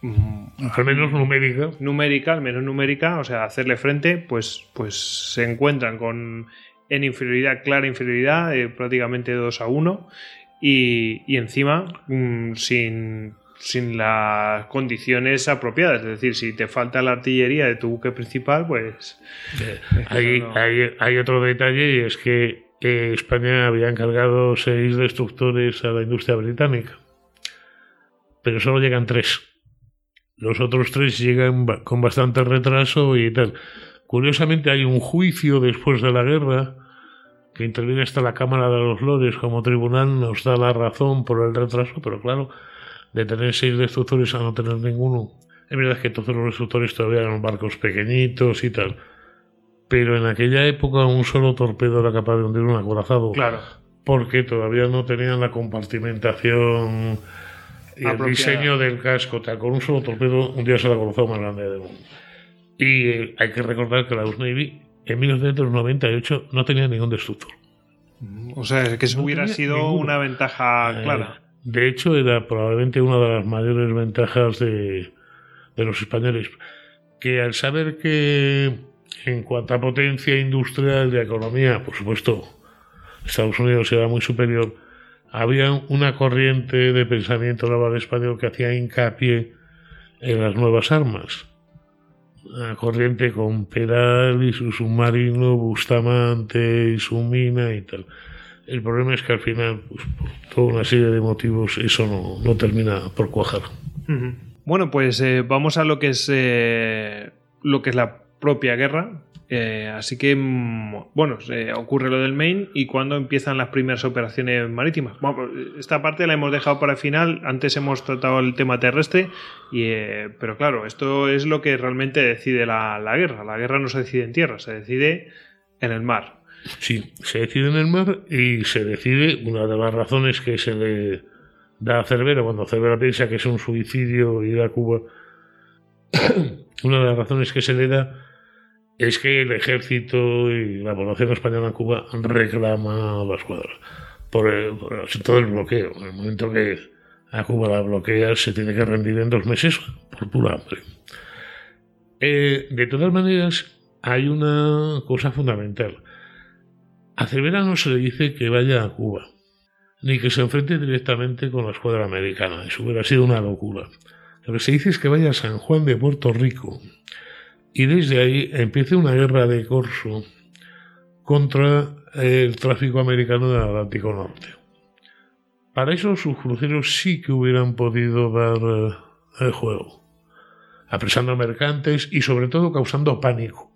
al menos numérica numérica al menos numérica o sea hacerle frente pues pues se encuentran con en inferioridad, clara inferioridad, eh, prácticamente 2 a 1, y, y encima mm, sin, sin las condiciones apropiadas. Es decir, si te falta la artillería de tu buque principal, pues... hay, no- hay, hay otro detalle y es que eh, España había encargado seis destructores a la industria británica, pero solo llegan tres. Los otros tres llegan con bastante retraso y tal. Curiosamente hay un juicio después de la guerra que interviene hasta la Cámara de los Lores como tribunal, nos da la razón por el retraso, pero claro, de tener seis destructores a no tener ninguno. Es verdad que todos los destructores todavía eran barcos pequeñitos y tal. Pero en aquella época un solo torpedo era capaz de hundir un acorazado. Claro. Porque todavía no tenían la compartimentación y el diseño del casco. Tal. Con un solo torpedo hundías el acorazado más grande del mundo. Y eh, hay que recordar que la US Navy en 1998 no tenía ningún destructor. O sea, que eso No hubiera sido ninguno. una ventaja Eh, clara. de hecho, era probablemente una de las mayores ventajas de, de los españoles, que al saber que en cuanto a potencia industrial y economía, por supuesto, Estados Unidos era muy superior, había una corriente de pensamiento naval español que hacía hincapié en las nuevas armas. Una corriente con Peral y su submarino, Bustamante y su mina y tal. El problema es que al final, pues, por toda una serie de motivos, eso no, termina por cuajar. Bueno, pues eh, vamos a lo que es eh, lo que es la propia guerra. Eh, así que, mm, bueno, se ocurre lo del Maine y cuando empiezan las primeras operaciones marítimas. Bueno, esta parte la hemos dejado para el final. Antes hemos tratado el tema terrestre, y, eh, pero claro, esto es lo que realmente decide la, la guerra. La guerra no se decide en tierra, se decide en el mar. Sí, se decide en el mar y se decide, una de las razones que se le da a Cervera, cuando Cervera piensa que es un suicidio ir a Cuba, (coughs) una de las razones que se le da es que el ejército y la población española en Cuba reclama la escuadra por, el- por el del bloqueo. En el momento que a Cuba la bloquea, se tiene que rendir en dos meses por pura hambre. Eh, de todas maneras, hay una cosa fundamental. A Cervera no se le dice que vaya a Cuba, ni que se enfrente directamente con la escuadra americana. Eso hubiera sido una locura. Lo que se dice es que vaya a San Juan de Puerto Rico y desde ahí empiece una guerra de corso contra el tráfico americano del Atlántico Norte. Para eso sus cruceros sí que hubieran podido dar eh, el juego, apresando mercantes y sobre todo causando pánico.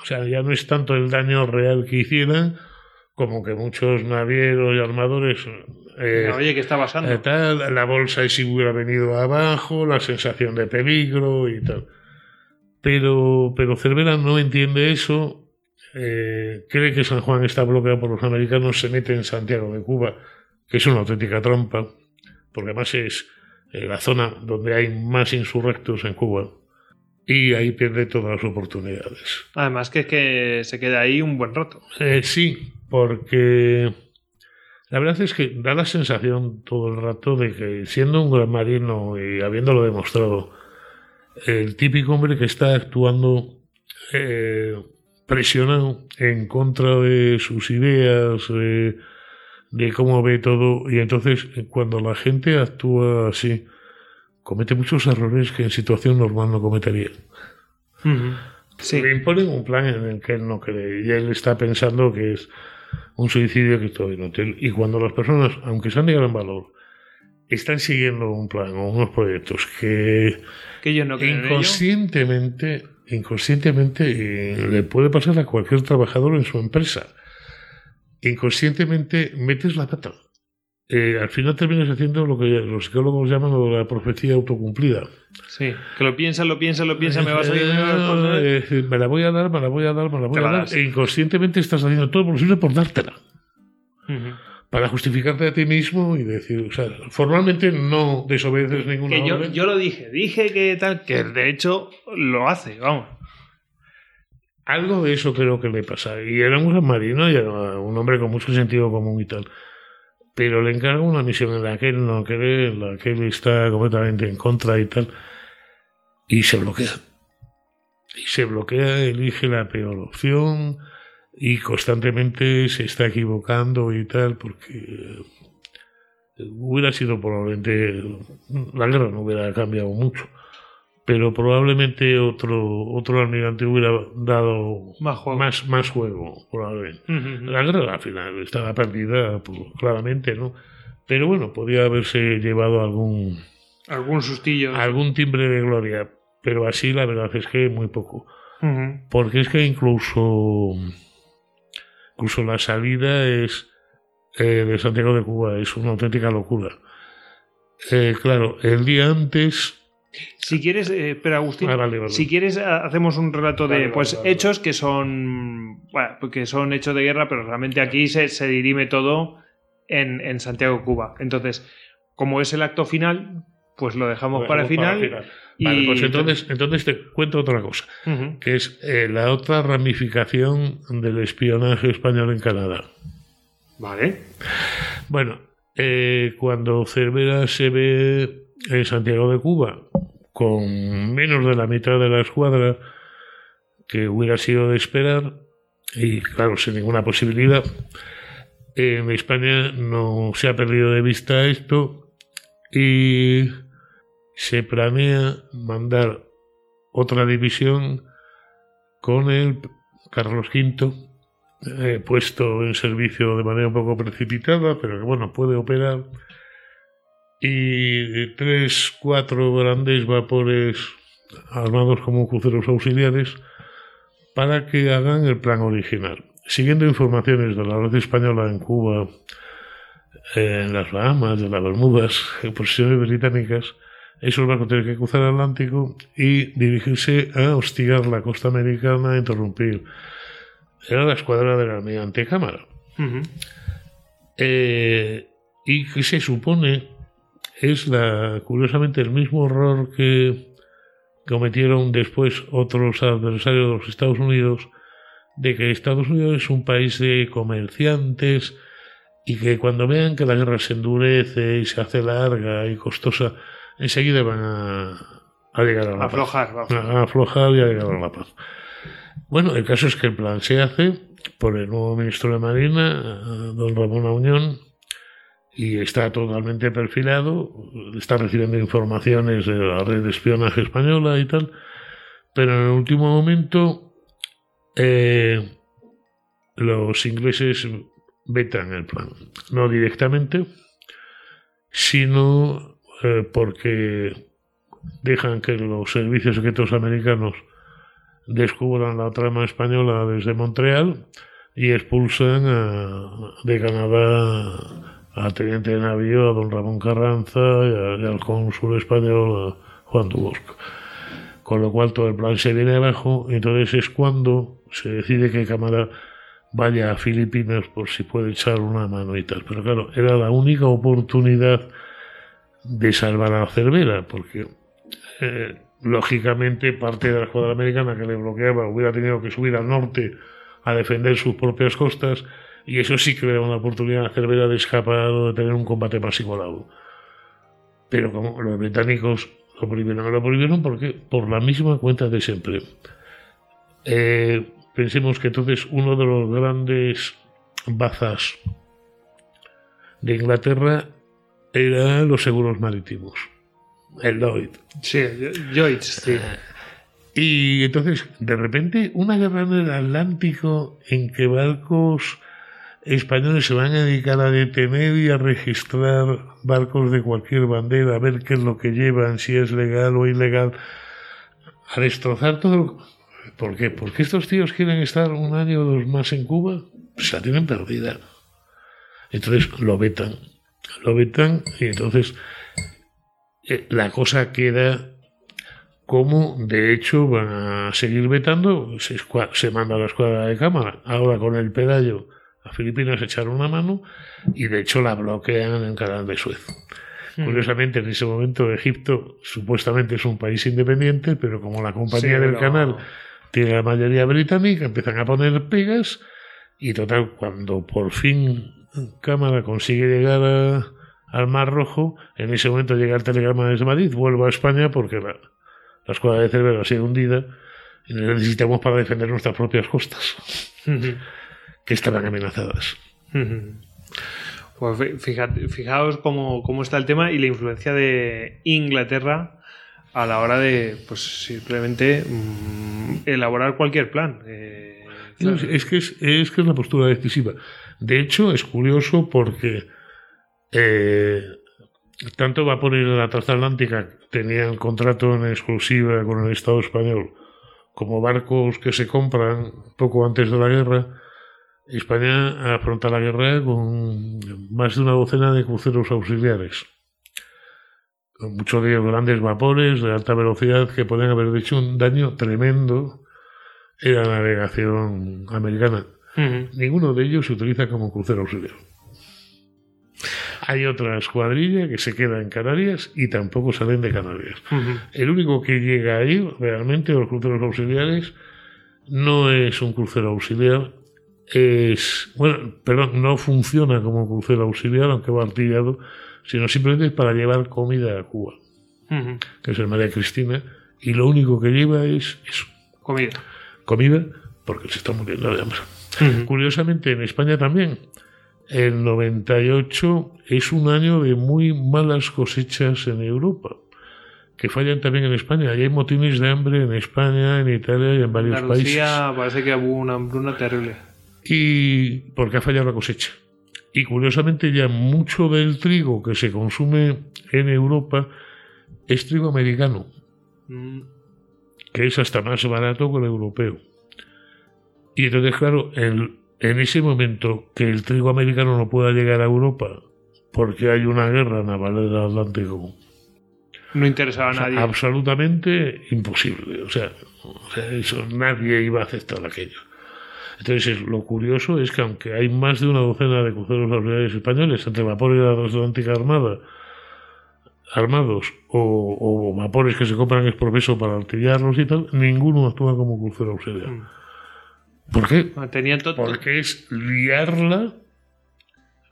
O sea, ya no es tanto el daño real que hicieran, como que muchos navieros y armadores eh, Oye, ¿qué está pasando? eh, tal, la bolsa si hubiera venido abajo, la sensación de peligro y tal. Pero, pero Cervera no entiende eso, eh, cree que San Juan está bloqueado por los americanos, se mete en Santiago de Cuba, que es una auténtica trampa, porque además es eh, la zona donde hay más insurrectos en Cuba, y ahí pierde todas las oportunidades. Además que es que se queda ahí un buen rato. Eh, sí, porque la verdad es que da la sensación todo el rato de que siendo un gran marino y habiéndolo demostrado, el típico hombre que está actuando eh, presionado en contra de sus ideas, eh, de cómo ve todo, y entonces cuando la gente actúa así, comete muchos errores que en situación normal no cometería. Sí. Le imponen un plan en el que él no cree y él está pensando que es un suicidio que inútil. Y cuando las personas, aunque sean de gran valor, están siguiendo un plan o unos proyectos que no inconscientemente, inconscientemente eh, le puede pasar a cualquier trabajador en su empresa. Inconscientemente metes la pata. Eh, al final terminas haciendo lo que los psicólogos llaman la profecía autocumplida. Sí, que lo piensa, lo piensa, lo piensa, me va a salir. Eh, eh, me la voy a dar, me la voy a dar, me la voy Te a la dar. E inconscientemente estás haciendo todo lo posible por dártela. Ujú. Para justificarte a ti mismo y decir, o sea, formalmente no desobedeces ninguna Que yo, orden. yo lo dije, dije que tal, que de hecho lo hace, vamos. Algo de eso creo que le pasa. Y era un gran marino y era un hombre con mucho sentido común y tal. Pero le encarga una misión en la que él no cree, en la que él está completamente en contra y tal. Y se bloquea. Y se bloquea, elige la peor opción. Y constantemente se está equivocando y tal, porque hubiera sido probablemente, la guerra no hubiera cambiado mucho, pero probablemente otro, otro almirante hubiera dado Más juego. más, más juego, probablemente. Ujú. La guerra al final estaba perdida, pues, claramente, ¿no? Pero bueno, podía haberse llevado algún, Algún sustillo. algún timbre de gloria, pero así la verdad es que muy poco. Ujú. Porque es que incluso, incluso la salida es eh, de Santiago de Cuba es una auténtica locura. Eh, claro, el día antes. Si quieres, eh, espera, Agustín. Ah, vale, vale. Si quieres, ha- hacemos un relato de Vale, pues hechos que son bueno, que son hechos de guerra, pero realmente aquí se, se dirime todo en, en Santiago, Cuba. Entonces, como es el acto final, pues lo dejamos para el final. Vale, pues entonces, entonces te cuento otra cosa, que es eh, la otra ramificación del espionaje español en Canadá. Vale. Bueno, eh, cuando Cervera se ve en Santiago de Cuba con menos de la mitad de la escuadra que hubiera sido de esperar, y claro, sin ninguna posibilidad, en España no se ha perdido de vista esto y se planea mandar otra división con el Carlos V eh, puesto en servicio de manera un poco precipitada, pero que bueno, puede operar. Y tres, cuatro grandes vapores armados como cruceros auxiliares para que hagan el plan original. Siguiendo informaciones de la red española en Cuba, eh, en las Bahamas, de las Bermudas, en posiciones británicas, esos barcos tienen que cruzar el Atlántico y dirigirse a hostigar la costa americana, a interrumpir era la escuadra del almirante Cámara. Ujú. Eh, y que se supone es la curiosamente el mismo error que cometieron después otros adversarios de los Estados Unidos de que Estados Unidos es un país de comerciantes y que cuando vean que la guerra se endurece y se hace larga y costosa enseguida van a, a llegar a la paz Aflojar, vamos. a aflojar y a llegar a la paz. Bueno, el caso es que el plan se hace por el nuevo ministro de Marina, eh, don Ramón Auñón, y está totalmente perfilado, está recibiendo informaciones de la red de espionaje española y tal, pero en el último momento eh, los ingleses vetan el plan, no directamente, sino eh, porque dejan que los servicios secretos americanos descubran la trama española desde Montreal y expulsan a- de Canadá al teniente de navío, a don Ramón Carranza y, a- y al cónsul español, a Juan Dubosc. Con lo cual todo el plan se viene abajo entonces es cuando se decide que Cámara vaya a Filipinas por si puede echar una mano y tal. Pero claro, era la única oportunidad de salvar a Cervera, porque eh, lógicamente parte de la escuadra americana que le bloqueaba hubiera tenido que subir al norte a defender sus propias costas y eso sí que daba una oportunidad a Cervera de escapar o de tener un combate más igualado. Pero como los británicos lo prohibieron, lo prohibieron porque por la misma cuenta de siempre. Eh, pensemos que entonces uno de los grandes bazas de Inglaterra era los seguros marítimos, el Lloyd. Sí, Joyce, sí. Y entonces, de repente, una guerra en el Atlántico en que barcos españoles se van a dedicar a detener y a registrar barcos de cualquier bandera, a ver qué es lo que llevan, si es legal o ilegal, a destrozar todo. ¿Por qué? Porque estos tíos quieren estar un año o dos más en Cuba, pues la tienen perdida. Entonces lo vetan, lo vetan y entonces eh, la cosa queda como de hecho van a seguir vetando, se, manda a la escuadra de cámara, ahora con el pedallo a Filipinas echar una mano y de hecho la bloquean en el canal de Suez. Curiosamente, en ese momento Egipto supuestamente es un país independiente, pero como la compañía Sí, del pero- canal tiene la mayoría británica, empiezan a poner pegas y total, cuando por fin Cámara consigue llegar a- al Mar Rojo, en ese momento llega el telegrama desde Madrid, vuelvo a España porque la, la escuadra de Cervera ha sido hundida y necesitamos para defender nuestras propias costas. Que estaban amenazadas. Pues fíjate, fijaos cómo, cómo, está el tema y la influencia de Inglaterra a la hora de, pues simplemente mm, elaborar cualquier plan. Eh, es, que es, es, que es una postura decisiva. De hecho, es curioso porque eh, tanto Vapor y la Transatlántica tenían contrato en exclusiva con el Estado español como barcos que se compran poco antes de la guerra. España afronta la guerra con más de una docena de cruceros auxiliares, con muchos de ellos grandes vapores de alta velocidad que pueden haber hecho un daño tremendo en la navegación americana. Ninguno de ellos se utiliza como crucero auxiliar. Hay otra escuadrilla que se queda en Canarias y tampoco salen de Canarias. El único que llega ahí, realmente, los cruceros auxiliares, no es un crucero auxiliar, es, bueno, perdón, no funciona como crucero auxiliar, aunque va artillado, sino simplemente para llevar comida a Cuba, que es el María Cristina, y lo único que lleva es eso. Comida. Comida, porque se está muriendo de hambre. Curiosamente, en España también el 98 es un año de muy malas cosechas en Europa, que fallan también en España. Y hay motines de hambre en España, en Italia y en varios países. parece que hubo una hambruna terrible. Y porque ha fallado la cosecha. Y curiosamente ya mucho del trigo que se consume en Europa es trigo americano, mm. que es hasta más barato que el europeo. Y entonces, claro, el, en ese momento que el trigo americano no pueda llegar a Europa porque hay una guerra naval en el Atlántico. No interesaba a nadie. Absolutamente imposible. O sea, eso, nadie iba a aceptar aquello. Entonces, lo curioso es que aunque hay más de una docena de cruceros auxiliares españoles entre vapores de la Transatlántica Armada, armados o, vapores que se compran expropiso para artillarlos y tal, ninguno actúa como crucero auxiliar. Mm. ¿Por qué? Porque es liarla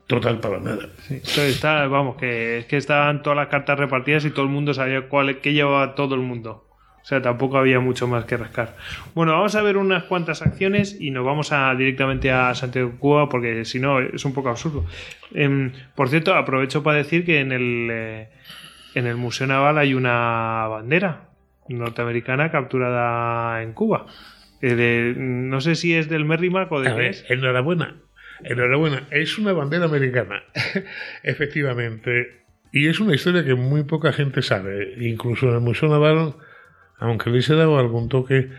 total para nada. está, vamos, que es que estaban todas las cartas repartidas y todo el mundo sabía cuál, qué llevaba todo el mundo. O sea, tampoco había mucho más que rascar. Bueno, vamos a ver unas cuantas acciones y nos vamos a, directamente a Santiago de Cuba porque si no es un poco absurdo. Em, por cierto, aprovecho para decir que en el, eh, en el Museo Naval hay una bandera norteamericana capturada en Cuba. Eh, no sé si es del Merrimack o de qué es. Enhorabuena. Enhorabuena. Es una bandera americana, (laughs) efectivamente. Y es una historia que muy poca gente sabe. Incluso en el Museo Naval, aunque le he dado algún toque,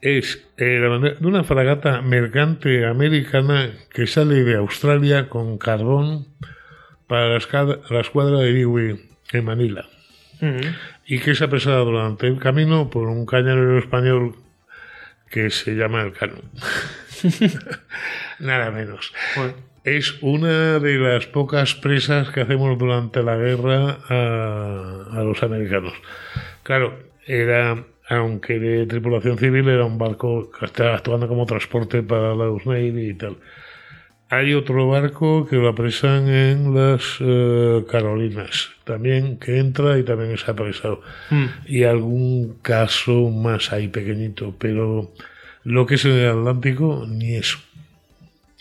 es eh, la bandera de una fragata mercante americana que sale de Australia con carbón para la, escuadra, de Dewey en Manila. Y que es apresada durante el camino por un cañonero español que se llama el canon. (laughs) Nada menos. Es una de las pocas presas que hacemos durante la guerra a, los americanos. Claro, era, aunque de tripulación civil, era un barco que estaba actuando como transporte para la Navy y tal. Hay otro barco que lo apresan en las eh, Carolinas, también que entra y también es apresado. Hmm. Y algún caso más ahí pequeñito, pero lo que es en el Atlántico, ni eso.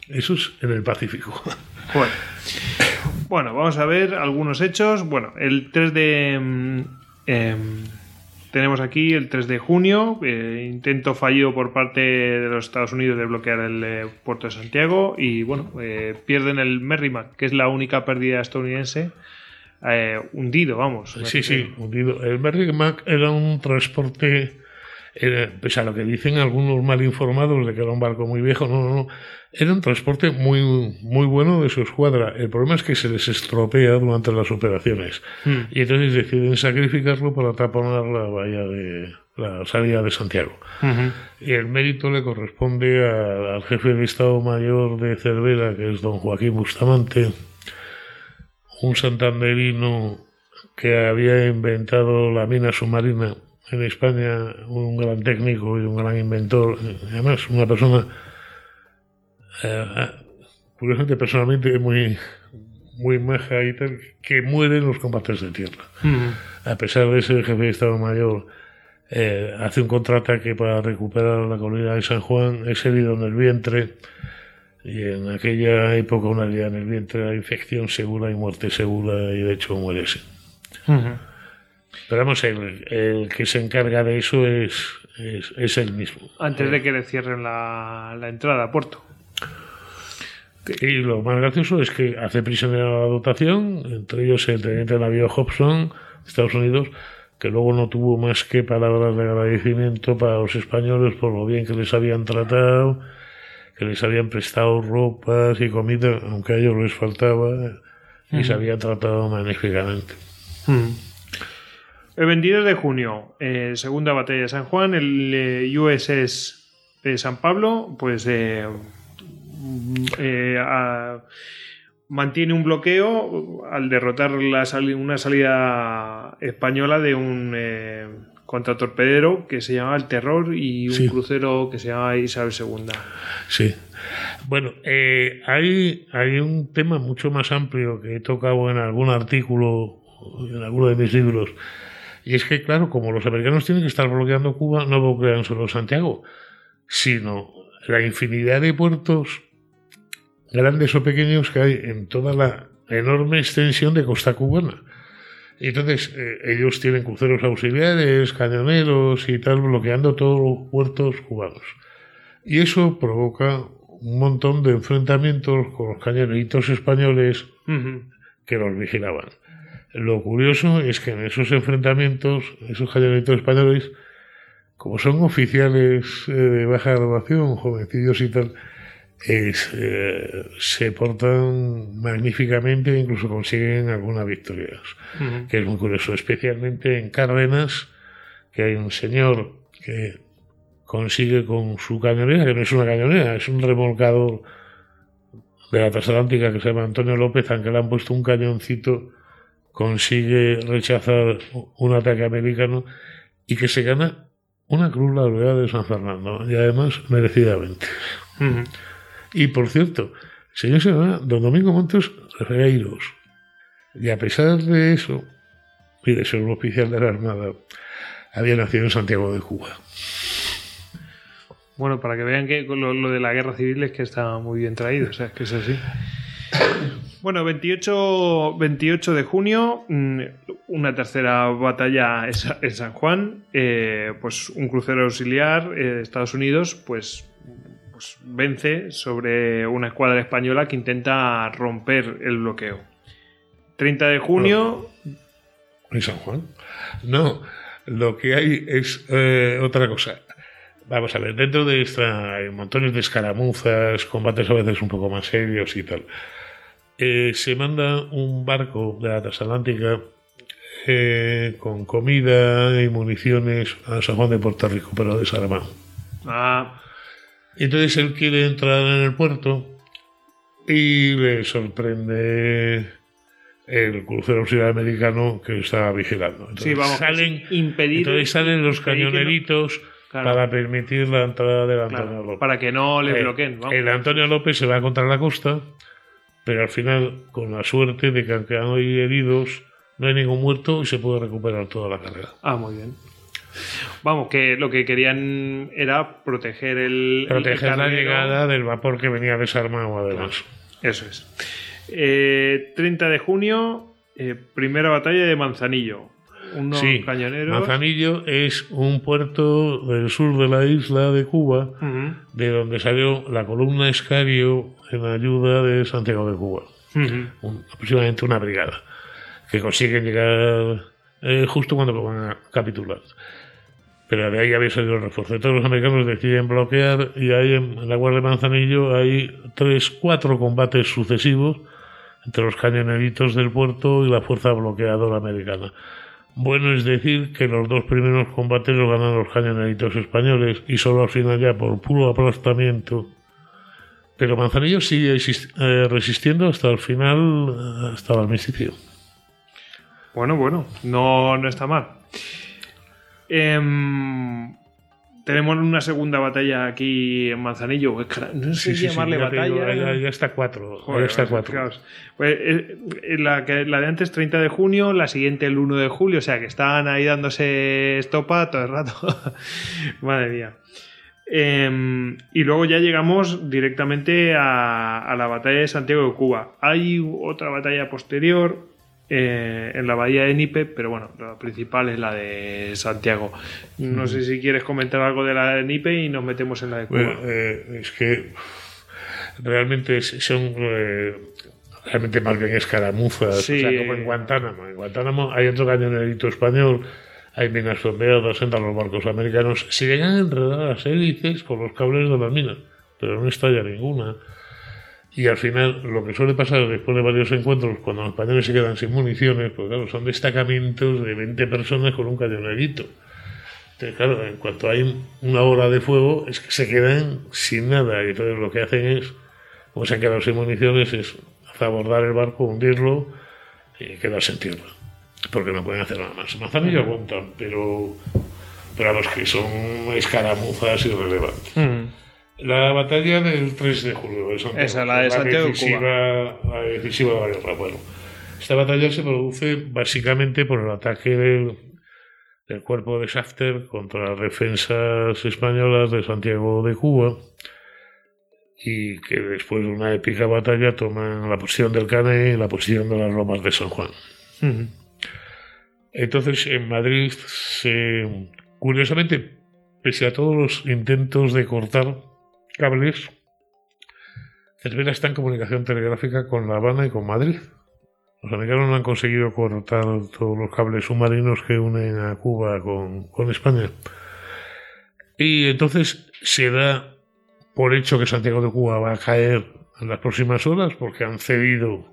Eso es en el Pacífico. (laughs) Bueno, bueno vamos a ver algunos hechos. Bueno, el 3 de... Mm, em, tenemos aquí el 3 de junio, eh, intento fallido por parte de los Estados Unidos de bloquear el eh, puerto de Santiago y bueno, eh, pierden el Merrimack, que es la única pérdida estadounidense. hundido, vamos. Sí, sí, hundido. El Merrimack era un transporte, pese a lo que dicen algunos mal informados de que era un barco muy viejo, no, no, no. Era un transporte muy, muy bueno de su escuadra. El problema es que se les estropea durante las operaciones. Hmm. Y entonces deciden sacrificarlo para taponar la bahía de la salida de Santiago. Y el mérito le corresponde al jefe de Estado Mayor de Cervera, que es don Joaquín Bustamante, un santanderino que había inventado la mina submarina en España, un gran técnico y un gran inventor, además una persona eh, curiosamente personalmente muy muy maja y tal, que muere en los combates de tierra. A pesar de ser jefe de Estado Mayor, eh, hace un contraataque para recuperar la colina de San Juan, es herido en el vientre, Y en aquella época una herida en el vientre era infección segura y muerte segura y de hecho muere así. Pero vamos, el, el, que se encarga de eso es, es, es el mismo. Antes de que le cierren la, la entrada a puerto. Y lo más gracioso es que hace prisionero a la dotación, entre ellos el teniente navío Hobson, de Estados Unidos, que luego no tuvo más que palabras de agradecimiento para los españoles por lo bien que les habían tratado, que les habían prestado ropas y comida, aunque a ellos les faltaba, y se habían tratado magníficamente. El 22 de junio, eh, segunda batalla de San Juan, el eh, USS de San Pablo, pues eh, eh, a- mantiene un bloqueo al derrotar la sali- una salida española de un contratorpedero que se llamaba El Terror y un Sí. crucero que se llamaba Isabel II. Sí. Bueno, eh, hay, hay un tema mucho más amplio que he tocado en algún artículo, en alguno de mis libros, y es que, claro, como los americanos tienen que estar bloqueando Cuba, no bloquean solo Santiago, sino la infinidad de puertos, grandes o pequeños, que hay en toda la enorme extensión de costa cubana. Entonces eh, ellos tienen cruceros auxiliares, cañoneros y tal, bloqueando todos los puertos cubanos. Y eso provoca un montón de enfrentamientos con los cañoneritos españoles que los vigilaban. Lo curioso es que en esos enfrentamientos, esos cañoneritos españoles, como son oficiales eh, de baja graduación, jovencillos y tal, es, eh, se portan magníficamente e incluso consiguen algunas victorias, que es muy curioso, especialmente en Cárdenas, que hay un señor que consigue con su cañonera, que no es una cañonera, es un remolcador de la transatlántica que se llama Antonio López, aunque le han puesto un cañoncito, consigue rechazar un ataque americano y que se gana una cruz laureada de San Fernando, y además merecidamente. Y por cierto, señor se llama Don Domingo Montes Regueiros. Y a pesar de eso, y de ser un oficial de la Armada, había nacido en Santiago de Cuba. Bueno, para que vean que lo, lo de la guerra civil es que está muy bien traído, o sea, es que es así. Bueno, 28, 28 de junio, mm, una tercera batalla en Sa- en San Juan, eh, pues un crucero auxiliar eh, de Estados Unidos, pues, pues vence sobre una escuadra española que intenta romper el bloqueo. 30 de junio, ¿En San Juan? No, lo que hay es eh, otra cosa. Vamos a ver, dentro de esta hay montones de escaramuzas, combates a veces un poco más serios y tal. Eh, se manda un barco de la transatlántica eh, con comida y municiones a San Juan de Puerto Rico, pero desarmado. ah, Y Entonces él quiere entrar en el puerto y le sorprende el crucero auxiliar americano que está vigilando. Entonces sí, vamos, salen, impedir entonces salen los no- cañoneritos Claro. para permitir la entrada del Antonio claro, López. para que no le Eh, bloqueen. vamos. el Antonio López se va contra la costa, pero al final, con la suerte de que aunque hay heridos, no hay ningún muerto y se puede recuperar toda la carga. Ah, muy bien. Vamos, que lo que querían era proteger el. el Proteger la llegada del vapor que venía desarmado además. Eso es. Eh, 30 de junio, eh, primera batalla de Manzanillo. Unos Sí, cañoneros. Manzanillo es un puerto del sur de la isla de Cuba, de donde salió la columna Escario en ayuda de Santiago de Cuba. Un- aproximadamente una brigada, que consiguen llegar eh, justo cuando van a capitular. Pero de ahí había salido el refuerzo. Todos los americanos deciden bloquear y ahí en, en la Guardia de Manzanillo hay tres, cuatro combates sucesivos entre los cañoneritos del puerto y la fuerza bloqueadora americana. Bueno es decir que los dos primeros combates los ganan los cañoneritos españoles y solo al final ya por puro aplastamiento. Pero Manzanillo sigue eh, resistiendo hasta el final, eh, hasta el armisticio. Bueno, bueno, no, no está mal. Em, tenemos una segunda batalla aquí en Manzanillo. No sé Sí, sí, sí, llamarle ya digo, batalla. ya, ya está cuatro. ya Joder, está macho, cuatro. Pues, eh, eh, la, que- la de antes 30 de junio, la siguiente el 1 de julio, o sea que estaban ahí dándose estopa todo el rato. (laughs) Madre mía. Em, y luego ya llegamos directamente a, a la batalla de Santiago de Cuba. Hay otra batalla posterior eh, en la bahía de Nipe, pero bueno, la principal es la de Santiago. No sé si quieres comentar algo de la de Nipe y nos metemos en la de Cuba. Bueno, eh, es que realmente son eh, realmente más bien escaramuzas, Sí. o sea, como en Guantánamo. En Guantánamo hay otro cañonerito español, hay minas sondeadas, entran los barcos americanos, se llegan a enredar las hélices con los cables de las minas, pero no estalla ninguna. Y al final, lo que suele pasar después de varios encuentros, cuando los españoles se quedan sin municiones, pues claro, son destacamentos de 20 personas con un cañonerito. Entonces, claro, en cuanto hay una hora de fuego, es que se quedan sin nada. Y entonces lo que hacen es, como se han quedado sin municiones, es abordar el barco, hundirlo y quedarse en tierra. Porque no pueden hacer nada más. Manzanillo aguantan, pero, pero vamos, que son escaramuzas irrelevantes. Mm. La batalla del 3 de julio Santiago. Esa, la de Santiago decisiva, La decisiva de la guerra. Bueno, esta batalla se produce básicamente por el ataque del, del cuerpo de Shafter contra las defensas españolas de Santiago de Cuba y que después de una épica batalla toman la posición del Cane y la posición de las Lomas de San Juan. Entonces, en Madrid, se, curiosamente, pese a todos los intentos de cortar cables, Cervera está en comunicación telegráfica con La Habana y con Madrid. Los americanos no han conseguido cortar todos los cables submarinos que unen a Cuba con, con España. Y entonces se da por hecho que Santiago de Cuba va a caer en las próximas horas porque han cedido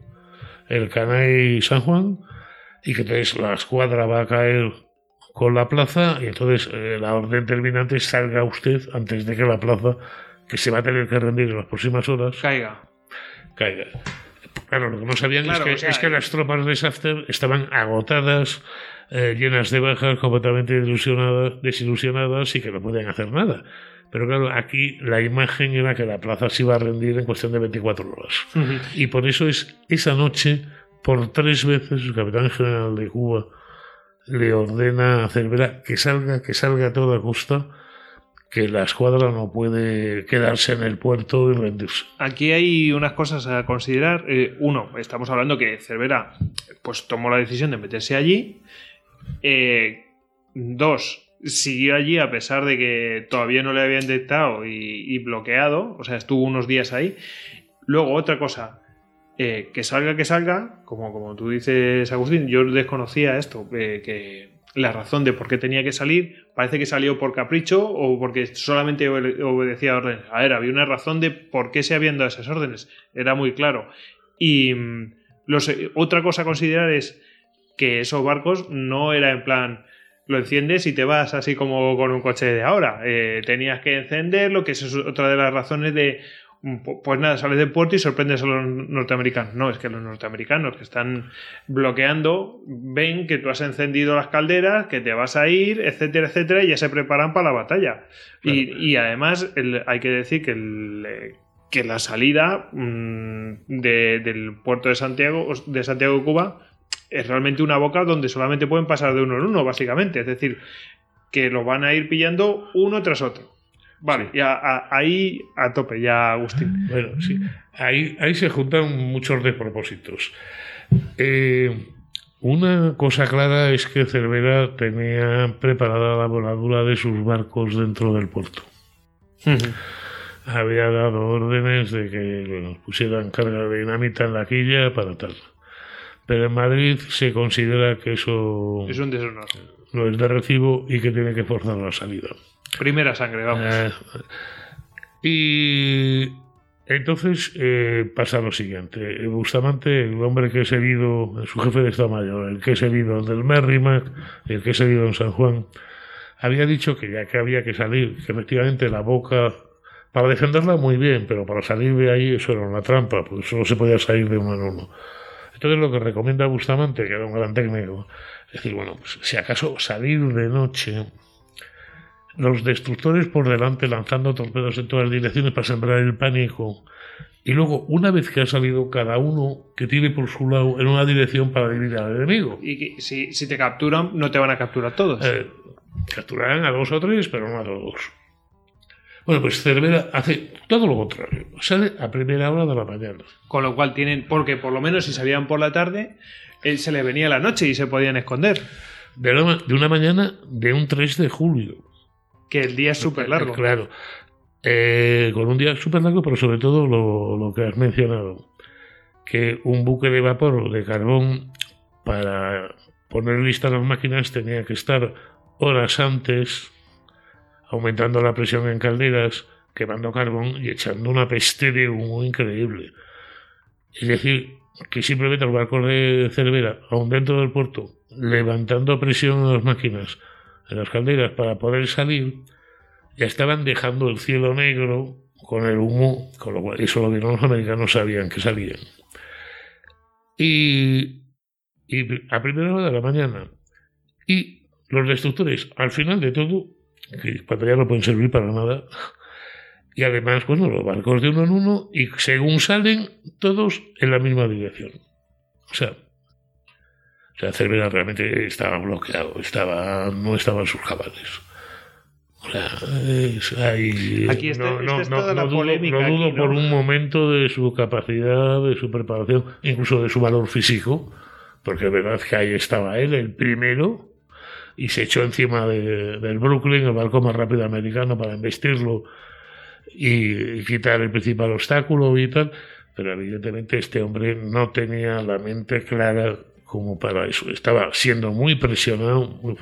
el Canay San Juan y que entonces la escuadra va a caer con la plaza y entonces eh, la orden terminante salga usted antes de que la plaza, que se va a tener que rendir en las próximas horas, Caiga. caiga. Claro, lo que no sabían Claro, es, que, o sea, es que las tropas de Safter estaban agotadas, eh, llenas de bajas, completamente desilusionadas, desilusionadas y que no podían hacer nada. Pero claro, aquí la imagen era que la plaza se iba a rendir en cuestión de 24 horas. Ujú. Y por eso es esa noche, por tres veces, el capitán general de Cuba le ordena a Cervera que salga, que salga a toda costa, que la escuadra no puede quedarse en el puerto y rendirse. Aquí hay unas cosas a considerar. Eh, uno, estamos hablando que Cervera pues tomó la decisión de meterse allí. Eh, dos, siguió allí a pesar de que todavía no le habían detectado y, bloqueado. O sea, estuvo unos días ahí. Luego, otra cosa. eh, que salga, que salga, como, como tú dices, Agustín, yo desconocía esto, eh, que la razón de por qué tenía que salir, parece que salió por capricho o porque solamente obede- obedecía órdenes. A ver, había una razón de por qué se habían dado esas órdenes, era muy claro. Y mm, los- otra cosa a considerar es que esos barcos no era en plan lo enciendes y te vas así como con un coche de ahora. Eh, tenías que encenderlo, que eso es otra de las razones de pues nada, sales del puerto y sorprendes a los norteamericanos. No, es que los norteamericanos que están bloqueando ven que tú has encendido las calderas, que te vas a ir, etcétera, etcétera, y ya se preparan para la batalla. Y, Claro. y además el- hay que decir que, el, eh, que la salida mm, de- del puerto de Santiago, de Santiago de Cuba es realmente una boca donde solamente pueden pasar de uno en uno, básicamente. Es decir, que los van a ir pillando uno tras otro. Vale, ya a- ahí a tope, ya Agustín. Bueno, sí. Ahí, ahí se juntan muchos despropósitos. Eh, una cosa clara es que Cervera tenía preparada la voladura de sus barcos dentro del puerto. Había dado órdenes de que bueno, pusieran carga de dinamita en la quilla para tal. Pero en Madrid se considera que eso Es un deshonor. no es de recibo y que tiene que forzar la salida. Primera sangre, vamos. Eh, y entonces eh, pasa lo siguiente. Bustamante, el hombre que es herido, su jefe de Estado Mayor, el que es herido del Merrimack, el que es herido en San Juan, había dicho que ya que había que salir, que efectivamente la boca, para defenderla muy bien, pero para salir de ahí eso era una trampa, porque solo se podía salir de uno en uno. Entonces lo que recomienda Bustamante, que era un gran técnico, es decir, bueno, pues si acaso salir de noche, los destructores por delante lanzando torpedos en todas las direcciones para sembrar el pánico. Y luego, una vez que ha salido cada uno que tire por su lado en una dirección para dividir al enemigo. Y que si, si te capturan, no te van a capturar todos. Eh, capturarán a dos o tres, pero no a todos. Bueno, pues Cervera hace todo lo contrario. Sale a primera hora de la mañana. Con lo cual tienen, porque por lo menos si salían por la tarde, él se le venía la noche y se podían esconder. De una, de una mañana de un 3 de julio. Que el día es súper largo. Claro. Eh, con un día súper largo, pero sobre todo lo, lo que has mencionado. Que un buque de vapor de carbón para poner listas las máquinas tenía que estar horas antes aumentando la presión en calderas, quemando carbón y echando una peste de humo increíble. Es decir, que simplemente los barcos de Cervera, aún dentro del puerto, levantando presión en las máquinas, en las calderas, para poder salir, ya estaban dejando el cielo negro con el humo, con lo cual eso lo que los americanos sabían que salían. Y, y a primera hora de la mañana. Y los destructores, al final de todo, que ya no pueden servir para nada. Y además, bueno, los barcos de uno en uno y según salen, todos en la misma dirección. O sea, o sea Cervera realmente estaba bloqueado, estaba, no estaban sus cabales. O sea, es, hay, Aquí está, no, esta no, es no, toda la no dudo, polémica no dudo aquí, ¿no? por un momento de su capacidad, de su preparación, incluso de su valor físico, porque es verdad que ahí estaba él, el primero, y se echó encima de- del Brooklyn, el barco más rápido americano, para embestirlo y, y quitar el principal obstáculo y tal. Pero evidentemente este hombre no tenía la mente clara como para eso. Estaba siendo muy presionado muy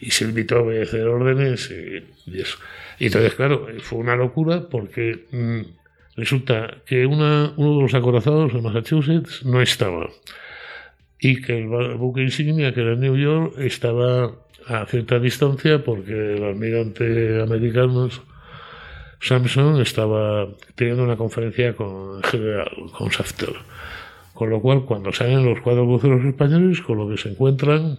y se limitó a obedecer órdenes y, y eso. Y entonces, claro, fue una locura porque mm, resulta que una, uno de los acorazados de Massachusetts no estaba y que el buque insignia, que era New York, estaba a cierta distancia porque el almirante americano Samson estaba teniendo una conferencia con el general, con Safter. Con lo cual, cuando salen los cuatro buceros españoles, con lo que se encuentran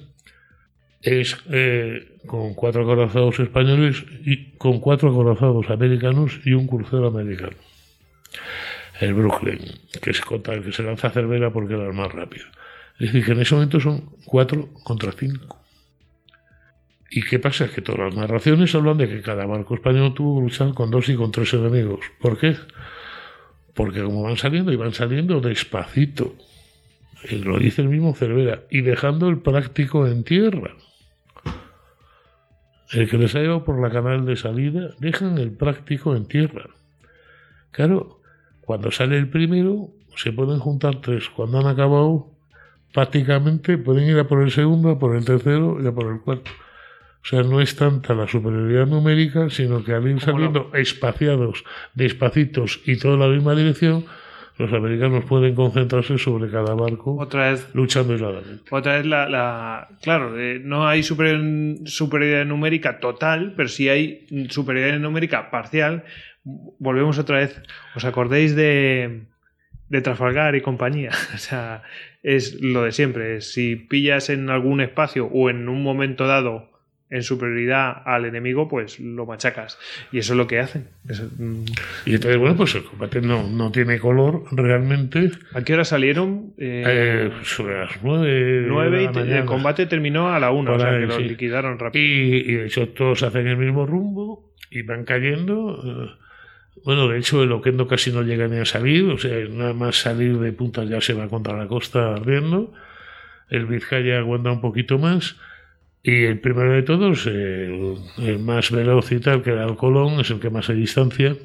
es eh, con cuatro acorazados españoles y con cuatro acorazados americanos y un crucero americano. El Brooklyn, que se, conta, que se lanza a Cervera porque era el más rápido. Es decir, que en ese momento son cuatro contra cinco. ¿Y qué pasa? Que todas las narraciones hablan de que cada barco español tuvo que luchar con dos y con tres enemigos. ¿Por qué? Porque como van saliendo y van saliendo despacito, y lo dice el mismo Cervera, y dejando el práctico en tierra. El que les ha llevado por la canal de salida, dejan el práctico en tierra. Claro, cuando sale el primero, se pueden juntar tres. Cuando han acabado, prácticamente pueden ir a por el segundo, a por el tercero y a por el cuarto. O sea, no es tanta la superioridad numérica, sino que al ir saliendo espaciados, despacitos y toda la misma dirección, los americanos pueden concentrarse sobre cada barco Otra vez luchando aisladamente. Otra vez la, la- claro, eh, no hay superior- superioridad numérica total, pero sí hay superioridad numérica parcial. Volvemos otra vez. ¿Os acordáis de, de Trafalgar y compañía? (laughs) O sea, es lo de siempre. Si pillas en algún espacio o en un momento dado en superioridad al enemigo, pues lo machacas. Y eso es lo que hacen. Eso, mm. Y entonces, bueno, pues el combate no, no tiene color realmente. ¿A qué hora salieron? Eh, Eh, sobre las nueve. nueve y el combate terminó a la una, o Por sea ahí, que lo sí. liquidaron rápido. Y, y de hecho todos hacen el mismo rumbo y van cayendo. eh, Bueno, de hecho el Oquendo casi no llega ni a salir, o sea, nada más salir de punta ya se va contra la costa ardiendo. El Vizcaya aguanta un poquito más. Y el primero de todos, el, el más veloz y tal, que era el Colón, es el que más hay distancia.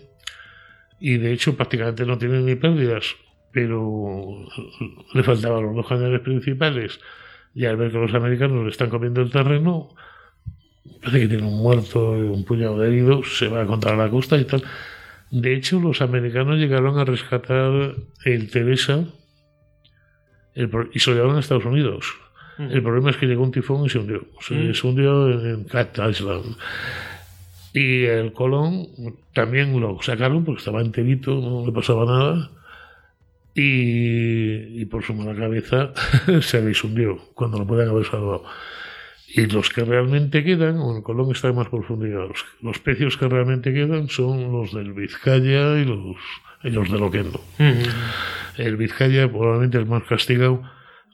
Y de hecho prácticamente no tiene ni pérdidas, pero le faltaban los dos cañones principales. Y al ver que los americanos le están comiendo el terreno, parece que tiene un muerto y un puñado de heridos, se va contra la costa y tal. De hecho, los americanos llegaron a rescatar el Teresa y se lo llevaron a Estados Unidos. El problema es que llegó un tifón y se hundió. Se, Mm. se hundió en, Cat Island. Y el Colón también lo sacaron porque estaba enterito, no le pasaba nada. Y, y por su mala cabeza (laughs) se deshundió cuando lo pueden haber salvado. Y los que realmente quedan, o el Colón está en más profundidad, los, los pecios que realmente quedan son los del Vizcaya y los, y los del Oquendo. El Vizcaya probablemente el más castigado,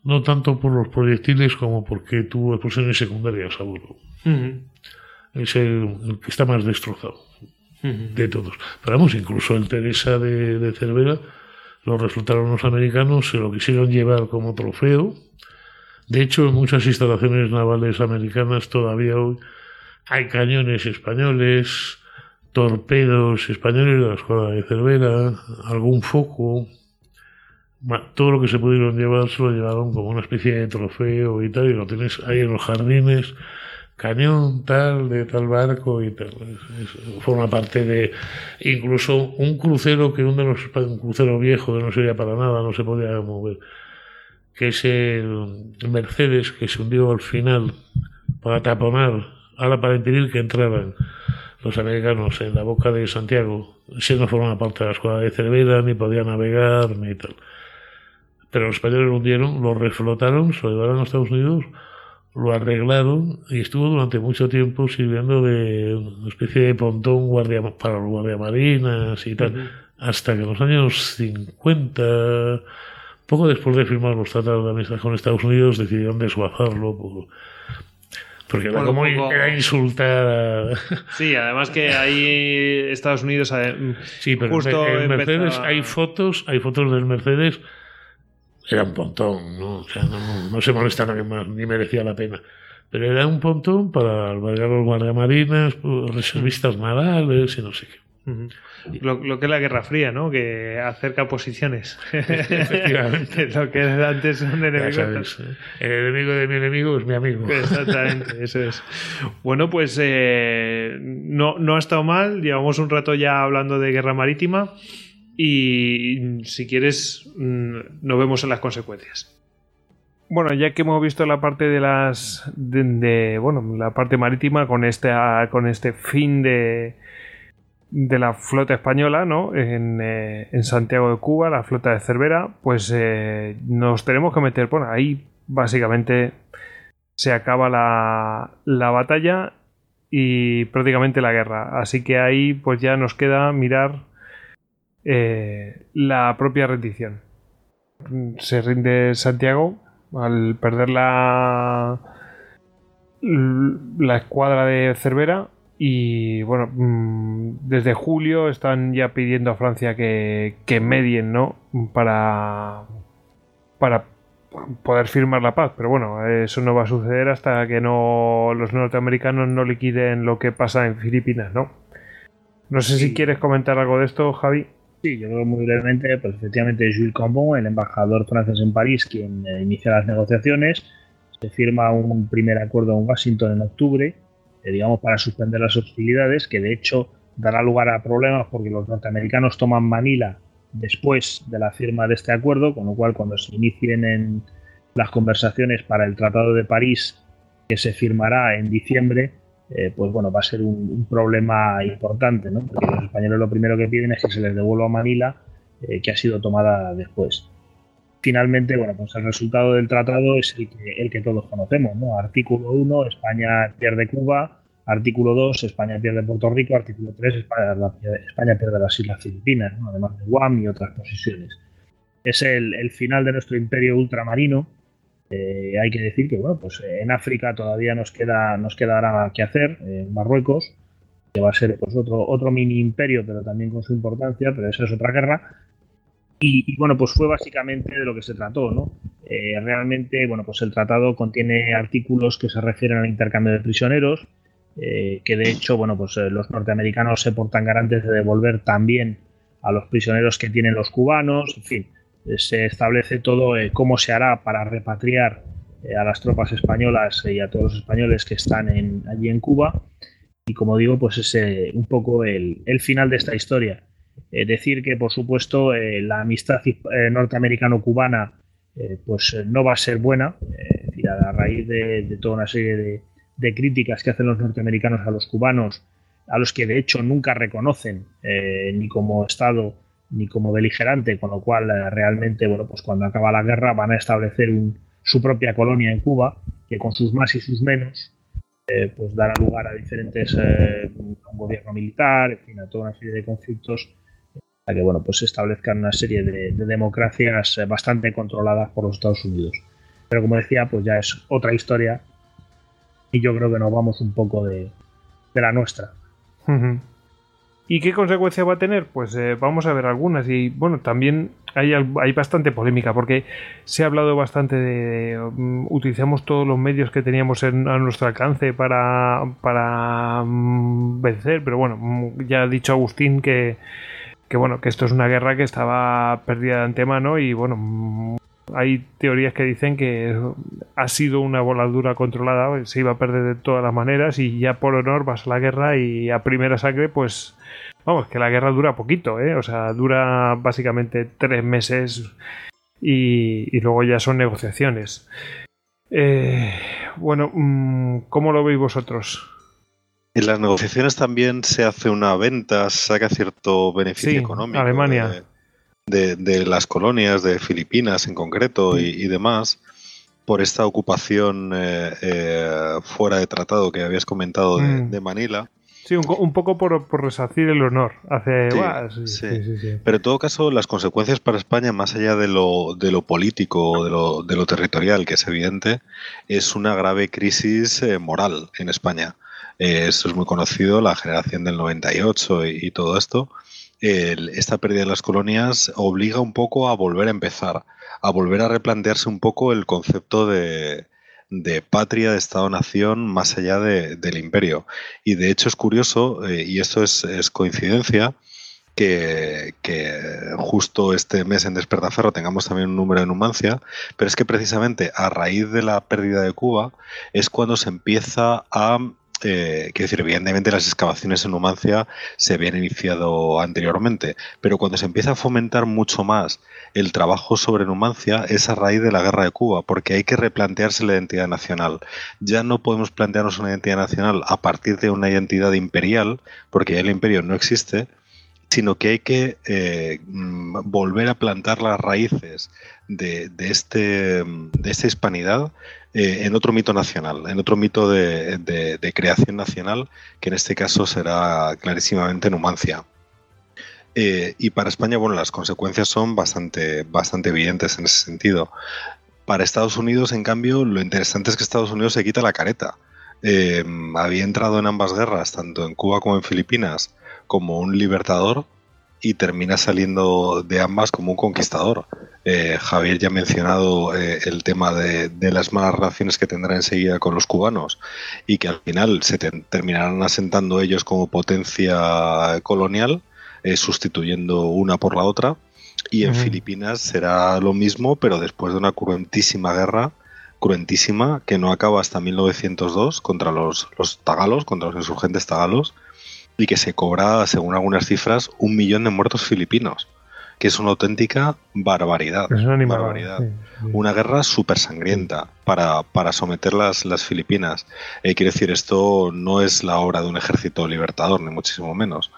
no tanto por los proyectiles como porque tuvo explosiones secundarias a. Ujú. Es el, el que está más destrozado. de todos. Pero vamos, incluso el Teresa de, de Cervera lo resultaron los americanos, se lo quisieron llevar como trofeo. De hecho, en muchas instalaciones navales americanas todavía hoy hay cañones españoles, torpedos españoles de la escuadra de Cervera, algún foco. Todo lo que se pudieron llevar se lo llevaron como una especie de trofeo y tal, y lo tienes ahí en los jardines cañón tal de tal barco y tal. forma parte de incluso un crucero que uno de los un crucero viejo que no sería para nada, no se podía mover, que es el Mercedes que se hundió al final para taponar, ahora para impedir que entraran los americanos en la boca de Santiago, si no formaba parte de la escuela de Cervera, ni podía navegar, ni tal. Pero los españoles lo hundieron, lo reflotaron, se lo llevaron a Estados Unidos lo arreglaron y estuvo durante mucho tiempo sirviendo de una especie de pontón guardia, para los guardiamarinas y tal, hasta que en los años 50, poco después de firmar los tratados de amistad con Estados Unidos, decidieron desguazarlo porque era como era insultar Sí, además que ahí Estados Unidos... Eh, sí, pero justo en Mercedes hay fotos, hay fotos del Mercedes era un pontón, ¿no? O sea, no, se molesta nadie más, ni merecía la pena. Pero era un pontón para albergar los guardiamarinas, pues, reservistas navales y no sé qué. Lo, que es la Guerra Fría, ¿no? Que acerca posiciones. Efectivamente. (laughs) lo que antes un enemigo. ¿eh? El enemigo de mi enemigo es mi amigo. Exactamente, eso es. Bueno, pues eh, no, no ha estado mal. Llevamos un rato ya hablando de guerra marítima y si quieres mm, nos vemos en las consecuencias. Bueno, ya que hemos visto la parte de las de, bueno, la parte marítima con este con este fin de de la flota española, ¿no? En, eh, Santiago de Cuba, la flota de Cervera, pues eh, nos tenemos que meter por ahí. Básicamente se acaba la, la batalla y prácticamente la guerra. Así que ahí pues ya nos queda mirar eh, la propia rendición. Se rinde Santiago al perder la, la escuadra de Cervera y bueno, mm, desde julio están ya pidiendo a Francia que, que medien, ¿no? Para, para poder firmar la paz. Pero bueno, eso no va a suceder hasta que no los norteamericanos no liquiden lo que pasa en Filipinas, ¿no? No sé si quieres comentar algo de esto, Javi. Sí, yo creo muy brevemente, pues efectivamente Jules Cambon, el embajador francés en París, quien eh, inicia las negociaciones. Se firma un primer acuerdo en Washington en octubre, eh, digamos, para suspender las hostilidades, que de hecho dará lugar a problemas porque los norteamericanos toman Manila después de la firma de este acuerdo, con lo cual cuando se inicien en las conversaciones para el Tratado de París, que se firmará en diciembre, eh, pues bueno, va a ser un, problema importante, ¿no? Porque los españoles lo primero que piden es que se les devuelva a Manila, eh, que ha sido tomada después. Finalmente, bueno, pues el resultado del tratado es el que, todos conocemos, ¿no? Artículo 1, España pierde Cuba. Artículo 2, España pierde Puerto Rico. Artículo 3, España, pierde las Islas Filipinas, además de Guam y otras posiciones. Es el final de nuestro imperio ultramarino, eh, hay que decir que bueno, pues eh, en África todavía nos queda nos quedará que hacer, en Marruecos, que va a ser pues otro, otro mini imperio, pero también con su importancia, pero esa es otra guerra. Y, bueno, pues fue básicamente de lo que se trató, ¿no? Eh, realmente, bueno, pues el tratado contiene artículos que se refieren al intercambio de prisioneros, que de hecho, bueno, pues los norteamericanos se portan garantes de devolver también a los prisioneros que tienen los cubanos, en fin, se establece todo eh, cómo se hará para repatriar eh, a las tropas españolas y a todos los españoles que están allí en Cuba. Y como digo, pues es eh, un poco el, final de esta historia. decir que, por supuesto, la amistad norteamericano-cubana pues no va a ser buena. a raíz de, toda una serie de, críticas que hacen los norteamericanos a los cubanos, a los que de hecho nunca reconocen ni como Estado ni como beligerante, con lo cual eh, realmente, bueno, pues cuando acaba la guerra van a establecer su propia colonia en Cuba, que con sus más y sus menos, eh, pues dará lugar a diferentes, eh, un gobierno militar, en fin, a toda una serie de conflictos, para que, bueno, pues se establezcan una serie de, democracias bastante controladas por los Estados Unidos. Pero como decía, pues ya es otra historia y yo creo que nos vamos un poco de, la nuestra. ¿Y qué consecuencias va a tener? Pues eh, vamos a ver algunas. Y bueno, también hay, hay bastante polémica porque se ha hablado bastante de. Mm, utilizamos todos los medios que teníamos a nuestro alcance para, para mm, vencer, pero bueno, mm, ya ha dicho Agustín que, que bueno, que esto es una guerra que estaba perdida de antemano y bueno, hay teorías que dicen que ha sido una voladura controlada, se iba a perder de todas las maneras y ya por honor vas a la guerra y a primera sangre pues Vamos, que la guerra dura poquito, ¿eh? O sea, dura básicamente tres meses y, luego ya son negociaciones. Eh, bueno, mm, ¿cómo lo veis vosotros? En las negociaciones también se hace una venta, saca cierto beneficio económico. Alemania. De, las colonias de Filipinas en concreto y, demás por esta ocupación eh, eh, fuera de tratado que habías comentado de mm. Manila. Sí, un, poco por, por, resarcir el honor. Hace, sí, Pero en todo caso, las consecuencias para España, más allá de lo, de lo político, de lo, de lo territorial, que es evidente, es una grave crisis eh, moral en España. Eh, esto es muy conocido, la generación del 98 y, y todo esto. esta pérdida de las colonias obliga un poco a volver a empezar, a volver a replantearse un poco el concepto de, de patria, de Estado-nación, más allá del imperio. Y de hecho es curioso, eh, y esto es, coincidencia, que, justo este mes en Despertaferro tengamos también un número de Numancia, pero es que precisamente a raíz de la pérdida de Cuba es cuando se empieza a eh, quiero decir, evidentemente las excavaciones en Numancia se habían iniciado anteriormente, pero cuando se empieza a fomentar mucho más el trabajo sobre Numancia es a raíz de la guerra de Cuba, porque hay que replantearse la identidad nacional. Ya no podemos plantearnos una identidad nacional a partir de una identidad imperial, porque ya el imperio no existe, sino que hay que eh, mm, volver a plantar las raíces de, este, de esta hispanidad eh, en otro mito nacional, en otro mito de, creación nacional, que en este caso será clarísimamente Numancia. Eh, y para España, bueno, las consecuencias son bastante, bastante evidentes en ese sentido. Para Estados Unidos, en cambio, lo interesante es que Estados Unidos se quita la careta. había entrado en ambas guerras, tanto en Cuba como en Filipinas, como un libertador y termina saliendo de ambas como un conquistador. Eh, Javier ya ha mencionado eh, el tema de, las malas relaciones que tendrá enseguida con los cubanos y que al final se terminarán asentando ellos como potencia colonial, eh, sustituyendo una por la otra. Y en Filipinas será lo mismo, pero después de una cruentísima guerra, cruentísima, que no acaba hasta 1902 contra los, los tagalos, contra los insurgentes tagalos, y que se cobra, según algunas cifras, un millón de muertos filipinos, que es una auténtica barbaridad. Es una barbaridad. Una guerra súper sangrienta para, para, someter las, las Filipinas. Eh, quiero decir, esto no es la obra de un ejército libertador, ni muchísimo menos.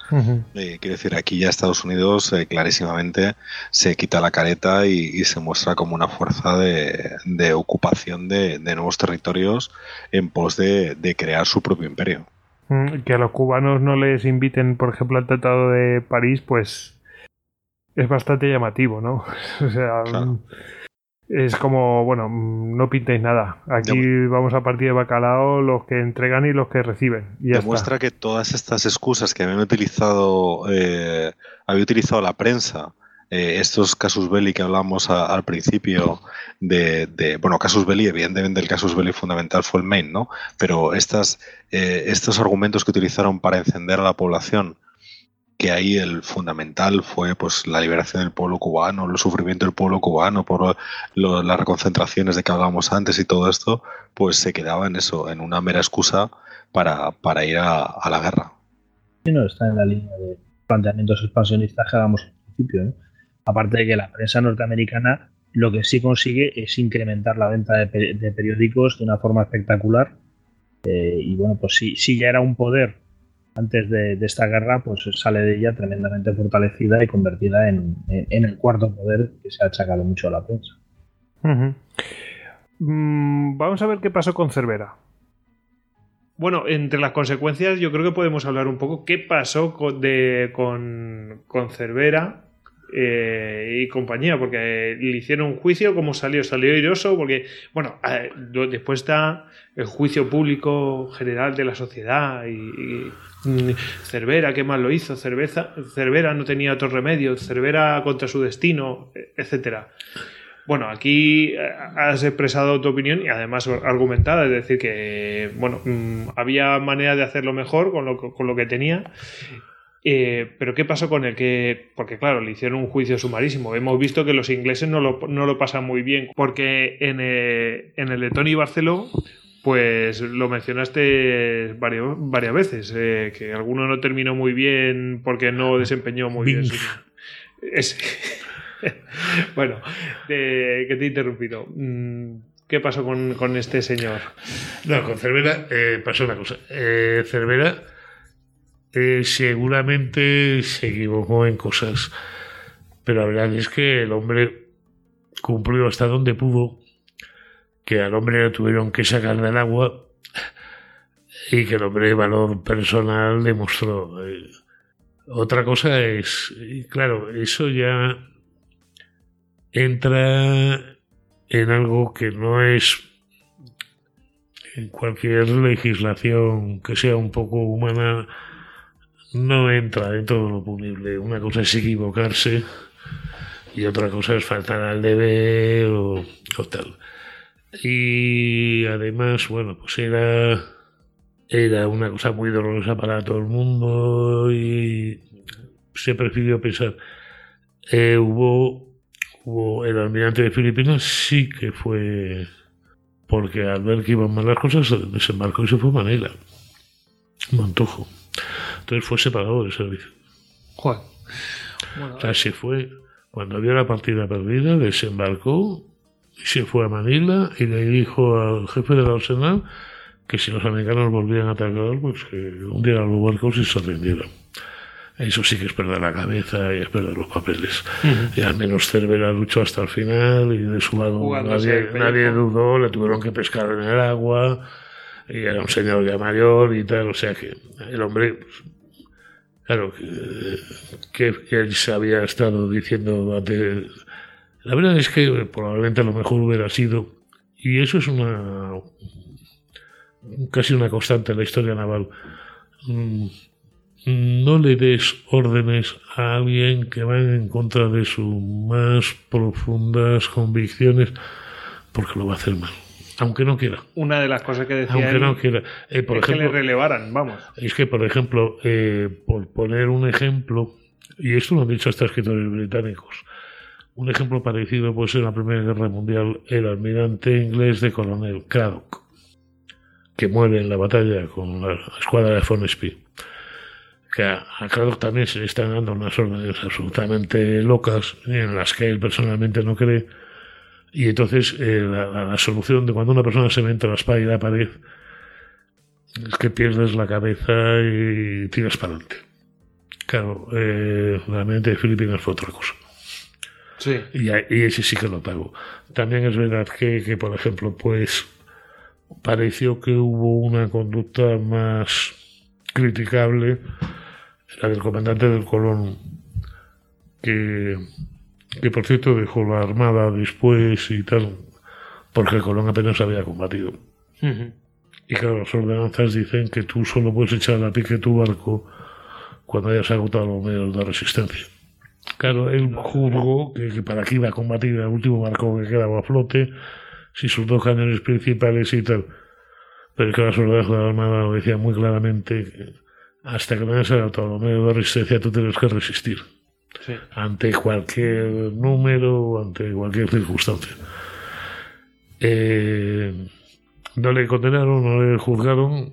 Eh, quiero decir, aquí ya Estados Unidos eh, clarísimamente se quita la careta y, se muestra como una fuerza de, de ocupación de, de, nuevos territorios en pos de, de crear su propio imperio. Que a los cubanos no les inviten, por ejemplo, al Tratado de París, pues es bastante llamativo, ¿no? (laughs) o sea, es como, bueno, no pintéis nada. Aquí vamos a partir de bacalao los que entregan y los que reciben. Y Demuestra que todas estas excusas que habían utilizado, eh, había utilizado la prensa eh, estos casus belli que hablamos al principio de, bueno, casus belli, evidentemente el casus belli fundamental fue el main, ¿no? Pero estas, eh, estos argumentos que utilizaron para encender a la población, que ahí el fundamental fue pues la liberación del pueblo cubano, el sufrimiento del pueblo cubano por las reconcentraciones de que hablábamos antes y todo esto, pues se quedaba en eso, en una mera excusa para, para ir a, la guerra. Sí, no, está en la línea de planteamientos expansionistas que hagamos al principio, ¿no? Aparte de que la prensa norteamericana lo que sí consigue es incrementar la venta de, periódicos de una forma espectacular. Eh, y bueno, pues si, ya era un poder antes de, esta guerra, pues sale de ella tremendamente fortalecida y convertida en, el cuarto poder que se ha achacado mucho a la prensa. Mm, vamos a ver qué pasó con Cervera. Bueno, entre las consecuencias yo creo que podemos hablar un poco qué pasó con, con Cervera eh, y compañía, porque le hicieron un juicio, ¿cómo salió? Salió iroso, porque, bueno, después está el juicio público general de la sociedad y, mm, Cervera, ¿qué más lo hizo? Cerveza, Cervera no tenía otro remedio, Cervera contra su destino, etcétera. Bueno, aquí eh, has expresado tu opinión y además argumentada, es decir, que bueno, mm, había manera de hacerlo mejor con lo, con lo que tenía eh, pero ¿qué pasó con él? Que, porque claro, le hicieron un juicio sumarísimo. Hemos visto que los ingleses no lo, no lo pasan muy bien, porque en, eh, en el de Tony Barceló, pues lo mencionaste varias, varias veces, eh, que alguno no terminó muy bien porque no desempeñó muy bien. (laughs) (laughs) bueno, que te he interrumpido. Mm, ¿Qué pasó con, con este señor? No, con Cervera pasó una cosa. Cervera eh, seguramente se equivocó en cosas, pero la verdad es que el hombre cumplió hasta donde pudo, que al hombre le tuvieron que sacar del agua y que el hombre de valor personal demostró. Eh, otra cosa es, claro, eso ya entra en algo que no es en cualquier legislación que sea un poco humana no entra de lo punible. Una cosa es equivocarse y otra cosa es faltar al deber o, tal. Y además, bueno, pues era, era una cosa muy dolorosa para todo el mundo y se prefirió pensar. Eh, hubo, hubo el almirante de Filipinas, sí que fue porque al ver que iban mal las cosas, desembarcó y se fue a Manila. Montojo. Entonces fue separado del servicio. Joder. o sea, se fue, cuando vio la partida perdida, desembarcó y se fue a Manila y le dijo al jefe del arsenal que si los americanos volvían a atacar, pues que hundieran los barcos y se rindieran. Eso sí que es perder la cabeza y es perder los papeles. Y al menos Cervera luchó hasta el final y de su lado nadie, nadie, dudó, le tuvieron que pescar en el agua y era un señor ya mayor y tal, o sea que el hombre, pues, claro, que, él se había estado diciendo antes. La verdad es que probablemente a lo mejor hubiera sido, y eso es una casi una constante en la historia naval. Mm, no le des órdenes a alguien que va en contra de sus más profundas convicciones, porque lo va a hacer mal aunque no quiera. Una de las cosas que decía aunque no quiera. Eh, por ejemplo, que le relevaran, vamos. Es que, por ejemplo, eh, por poner un ejemplo, y esto lo han dicho hasta escritores británicos, un ejemplo parecido puede ser en la Primera Guerra Mundial el almirante inglés de coronel Craddock, que muere en la batalla con la escuadra de Von Spee. Que a, a Craddock también se le están dando unas órdenes absolutamente locas, en las que él personalmente no cree, y entonces eh, la, solución de cuando una persona se ve entre la espada y la pared es que pierdes la cabeza y tiras para adelante. Claro, eh, la mente de Filipinas fue otra cosa. Sí. Y, ese sí que lo pago. También es verdad que, que, por ejemplo, pues pareció que hubo una conducta más criticable, la del comandante del Colón, que que por cierto dejó la armada después y tal, porque Colón apenas había combatido. Y claro, las ordenanzas dicen que tú solo puedes echar a pique tu barco cuando hayas agotado los medios de resistencia. Claro, él juzgó que, para qué iba a combatir el último barco que quedaba a flote, si sus dos cañones principales y tal. Pero que las ordenanzas de la Armada lo decían muy claramente que hasta que no hayas agotado los medios de resistencia tú tienes que resistir ante cualquier número, ante cualquier circunstancia. Eh, no le condenaron, no le juzgaron,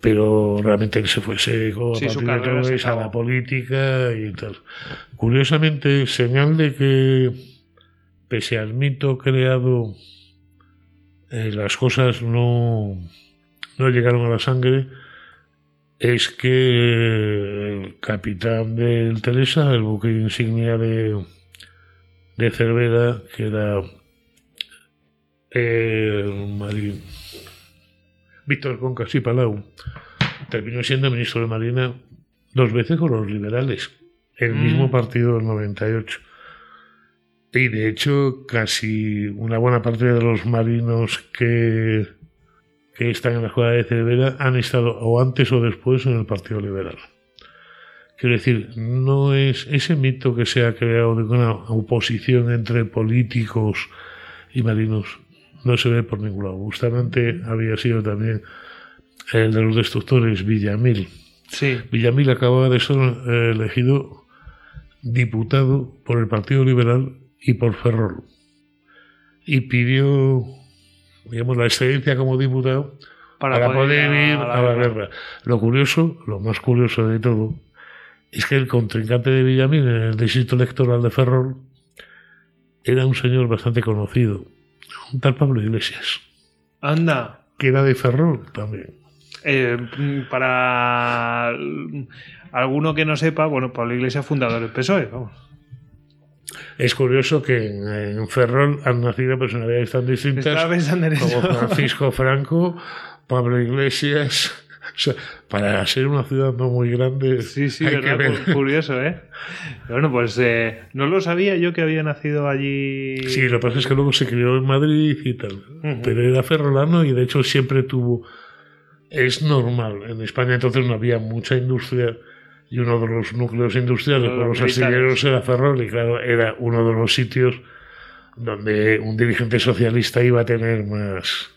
pero realmente él se fue seco a a la política y tal. Curiosamente, señal de que, pese al mito creado, eh, las cosas no, no llegaron a la sangre es que el capitán del Teresa, el buque insignia de, de Cervera, que era el Víctor Concas y Palau, terminó siendo ministro de Marina dos veces con los liberales. el Mm. mismo partido del 98. Y de hecho, casi una buena parte de los marinos que, que están en la escuela de Cervera han estado o antes o después en el Partido Liberal. Quiero decir, no es ese mito que se ha creado de una oposición entre políticos y marinos, no se ve por ningún lado. Bustamante había sido también el de los destructores, Villamil. Sí. Villamil acababa de ser eh, elegido diputado por el Partido Liberal y por Ferrol. Y pidió, digamos, la excedencia como diputado para, poder, ir a la, guerra. Lo curioso, lo más curioso de todo, es que el contrincante de Villamil en el distrito electoral de Ferrol era un señor bastante conocido, un tal Pablo Iglesias, Anda. que era de Ferrol también. Eh, para alguno que no sepa, bueno, Pablo Iglesias, fundador del PSOE, vamos. Es curioso que en, en Ferrol han nacido personalidades tan distintas como. Francisco Franco, Pablo Iglesias. O sea, para ser una ciudad no muy grande, Sí, sí, hay ¿verdad? que ver. Cu- Curioso, ¿eh? Bueno, pues eh, no lo sabía yo que había nacido allí. Sí, lo que pasa es que luego se crió en Madrid y tal. Pero era ferrolano y de hecho siempre tuvo. Es normal. En España entonces no había mucha industria y uno de los núcleos industriales Los por los astilleros era Ferrol y claro, era uno de los sitios donde un dirigente socialista iba a tener más,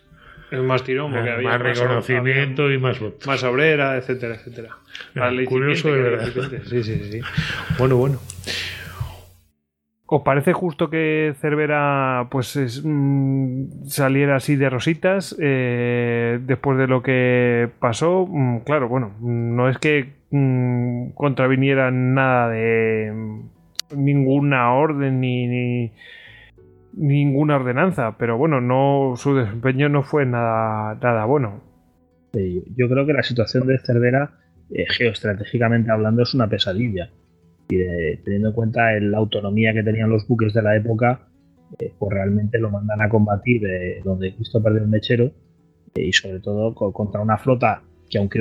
Es más tirón, porque había más más- reconocimiento había y más votos. más obrera, etcétera, etcétera. Más curioso de verdad. Sí, sí, sí. (laughs) Bueno, bueno. ¿Os parece justo que Cervera pues es, mm, saliera así de rositas eh, después de lo que pasó? Mm, claro, bueno, no es que mm, contraviniera nada de mm, ninguna orden ni, ni ninguna ordenanza, pero bueno, no su desempeño no fue nada nada bueno. Yo creo que la situación de Cervera, eh, geoestratégicamente hablando, es una pesadilla. Y eh, teniendo en cuenta la autonomía que tenían los buques de la época, eh, pues realmente lo mandan a combatir donde Cristo perdió el mechero y sobre todo co- contra una flota que aunque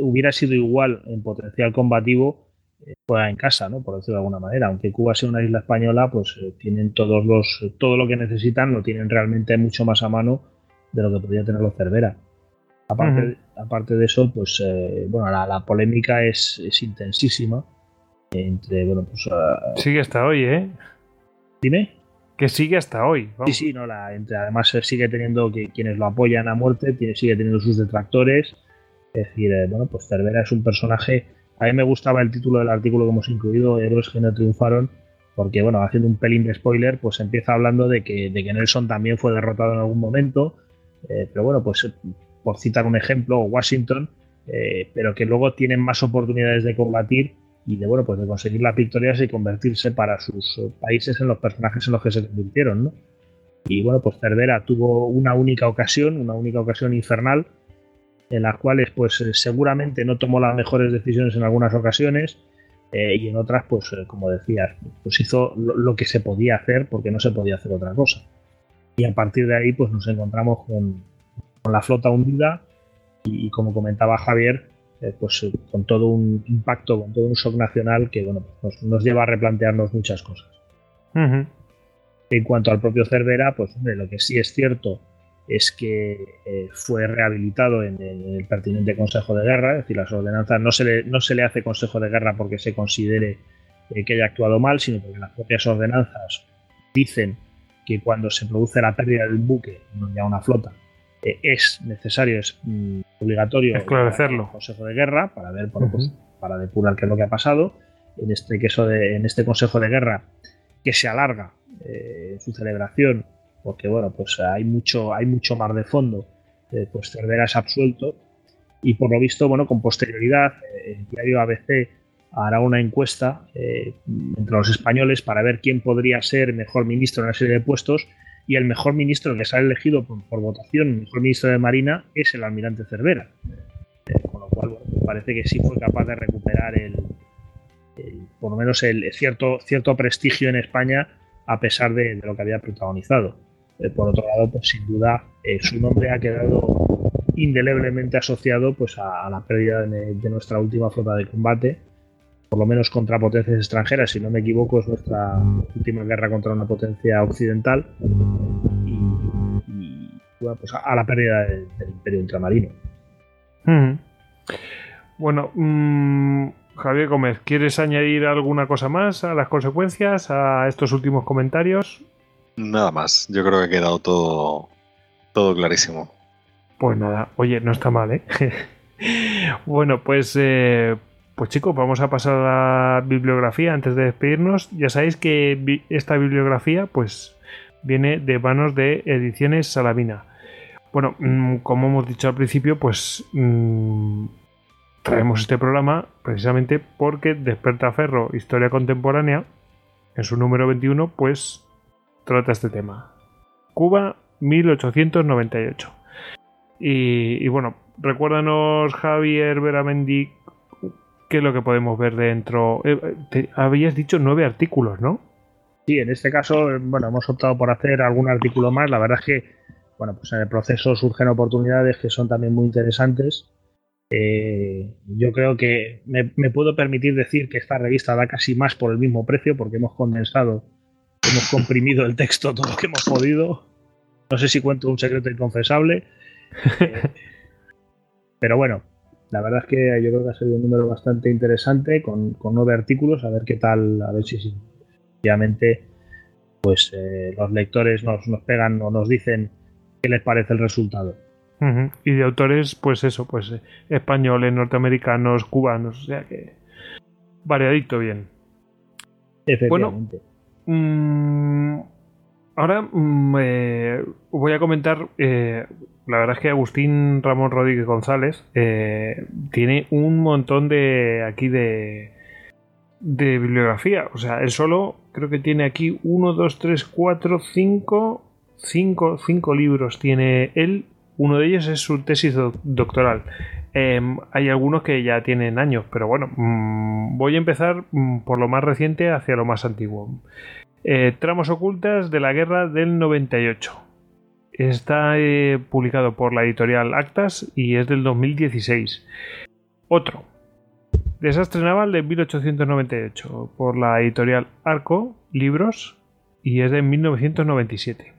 hubiera, sido igual en potencial combativo, eh, fuera en casa, ¿no? por decirlo de alguna manera. Aunque Cuba sea una isla española, pues eh, tienen todos los, todo lo que necesitan, lo tienen realmente mucho más a mano de lo que podía tener los Cervera. Aparte, aparte de eso, pues eh, bueno, la, la polémica es, es intensísima entre, bueno, pues ah, Sigue hasta hoy, ¿eh? dime. Que sigue hasta hoy. Sí, vamos. sí, no, la, entre, además sigue teniendo que quienes lo apoyan a muerte, tiene, sigue teniendo sus detractores. Es decir, eh, bueno, pues Cervera es un personaje. A mí me gustaba el título del artículo que hemos incluido, Héroes que no triunfaron, porque, bueno, haciendo un pelín de spoiler, pues empieza hablando de que, de que Nelson también fue derrotado en algún momento. eh, pero bueno, pues por citar un ejemplo, Washington, eh, pero que luego tienen más oportunidades de combatir y de bueno pues de conseguir las victorias y convertirse para sus eh, países en los personajes en los que se convirtieron, ¿no? Y bueno, pues Cervera tuvo una única ocasión, una única ocasión infernal, en las cuales pues eh, seguramente no tomó las mejores decisiones en algunas ocasiones eh, y en otras pues eh, como decías, pues hizo lo, lo que se podía hacer porque no se podía hacer otra cosa. Y a partir de ahí pues nos encontramos con, con la flota hundida y, y como comentaba Javier, eh, pues con todo un impacto, con todo un shock nacional que bueno, nos, nos lleva a replantearnos muchas cosas. En cuanto al propio Cervera, pues hombre, lo que sí es cierto es que eh, fue rehabilitado en el, en el pertinente Consejo de Guerra, es decir, las ordenanzas no se le, no se le hace Consejo de Guerra porque se considere eh, que haya actuado mal, sino porque las propias ordenanzas dicen que cuando se produce la pérdida del buque, no ya una flota, eh, es necesario, es mm, obligatorio Esclarecerlo. el Consejo de Guerra para ver, bueno, pues, para depurar qué es lo que ha pasado. En este, caso de, en este Consejo de Guerra, que se alarga eh, su celebración, porque bueno, pues hay mucho, hay mucho mar de fondo, eh, pues Cervera es absuelto. Y por lo visto, bueno, con posterioridad, eh, el diario ABC hará una encuesta eh, entre los españoles para ver quién podría ser mejor ministro en una serie de puestos. Y el mejor ministro que sale elegido por, votación, mejor ministro de Marina, es el almirante Cervera. Con lo cual, parece que sí fue capaz de recuperar el, por lo menos el cierto, cierto prestigio en España a pesar de lo que había protagonizado. Eh, por otro lado, pues sin duda eh, su nombre ha quedado indeleblemente asociado pues a, la pérdida de, de nuestra última flota de combate por lo menos contra potencias extranjeras, si no me equivoco, es nuestra última guerra contra una potencia occidental y, pues a, la pérdida del, imperio ultramarino. Bueno, mm, Javier Gómez, ¿quieres añadir alguna cosa más a las consecuencias, a estos últimos comentarios? Nada más, yo creo que ha quedado todo, todo clarísimo. Pues nada, oye, no está mal, ¿eh? (laughs) bueno, pues, eh, pues chicos, vamos a pasar a la bibliografía antes de despedirnos. Ya sabéis que esta bibliografía, pues, viene de manos de Ediciones Salamina. Bueno, mm, como hemos dicho al principio, pues mm, traemos este programa precisamente porque Ferro Historia Contemporánea, en su número 21, pues trata este tema. Cuba 1898. Y, bueno, recuérdanos Javier Veramendi qué es lo que podemos ver dentro. Eh, habías dicho nueve artículos, ¿no? Sí, en este caso, bueno, hemos optado por hacer algún artículo más. La verdad es que, bueno, pues en el proceso surgen oportunidades que son también muy interesantes. Eh, yo creo que me, puedo permitir decir que esta revista da casi más por el mismo precio porque hemos condensado, hemos comprimido el texto todo lo que hemos podido. No sé si cuento un secreto inconfesable. pero bueno, la verdad es que yo creo que ha sido un número bastante interesante con, nueve artículos. A ver qué tal, a ver si, efectivamente pues eh, los lectores nos, nos pegan o nos dicen qué les parece el resultado. Y de autores, pues eso, pues eh, españoles, norteamericanos, cubanos, o sea que variadito bien. Efectivamente. Bueno, mm, ahora mm, eh, voy a comentar, eh, la verdad es que Agustín Ramón Rodríguez González tiene un montón de aquí de, de bibliografía. O sea, él solo creo que tiene aquí uno, dos, tres, cuatro, cinco, cinco, cinco libros tiene él uno de ellos es su tesis doctoral. Em, hay algunos que ya tienen años, pero bueno, mm, voy a empezar mm, por lo más reciente hacia lo más antiguo. Eh, Tramos ocultas de la guerra del 98. Está eh, publicado por la editorial Actas y es del 2016. Otro. Desastre naval de 1898 por la editorial Arco Libros y es de 1997.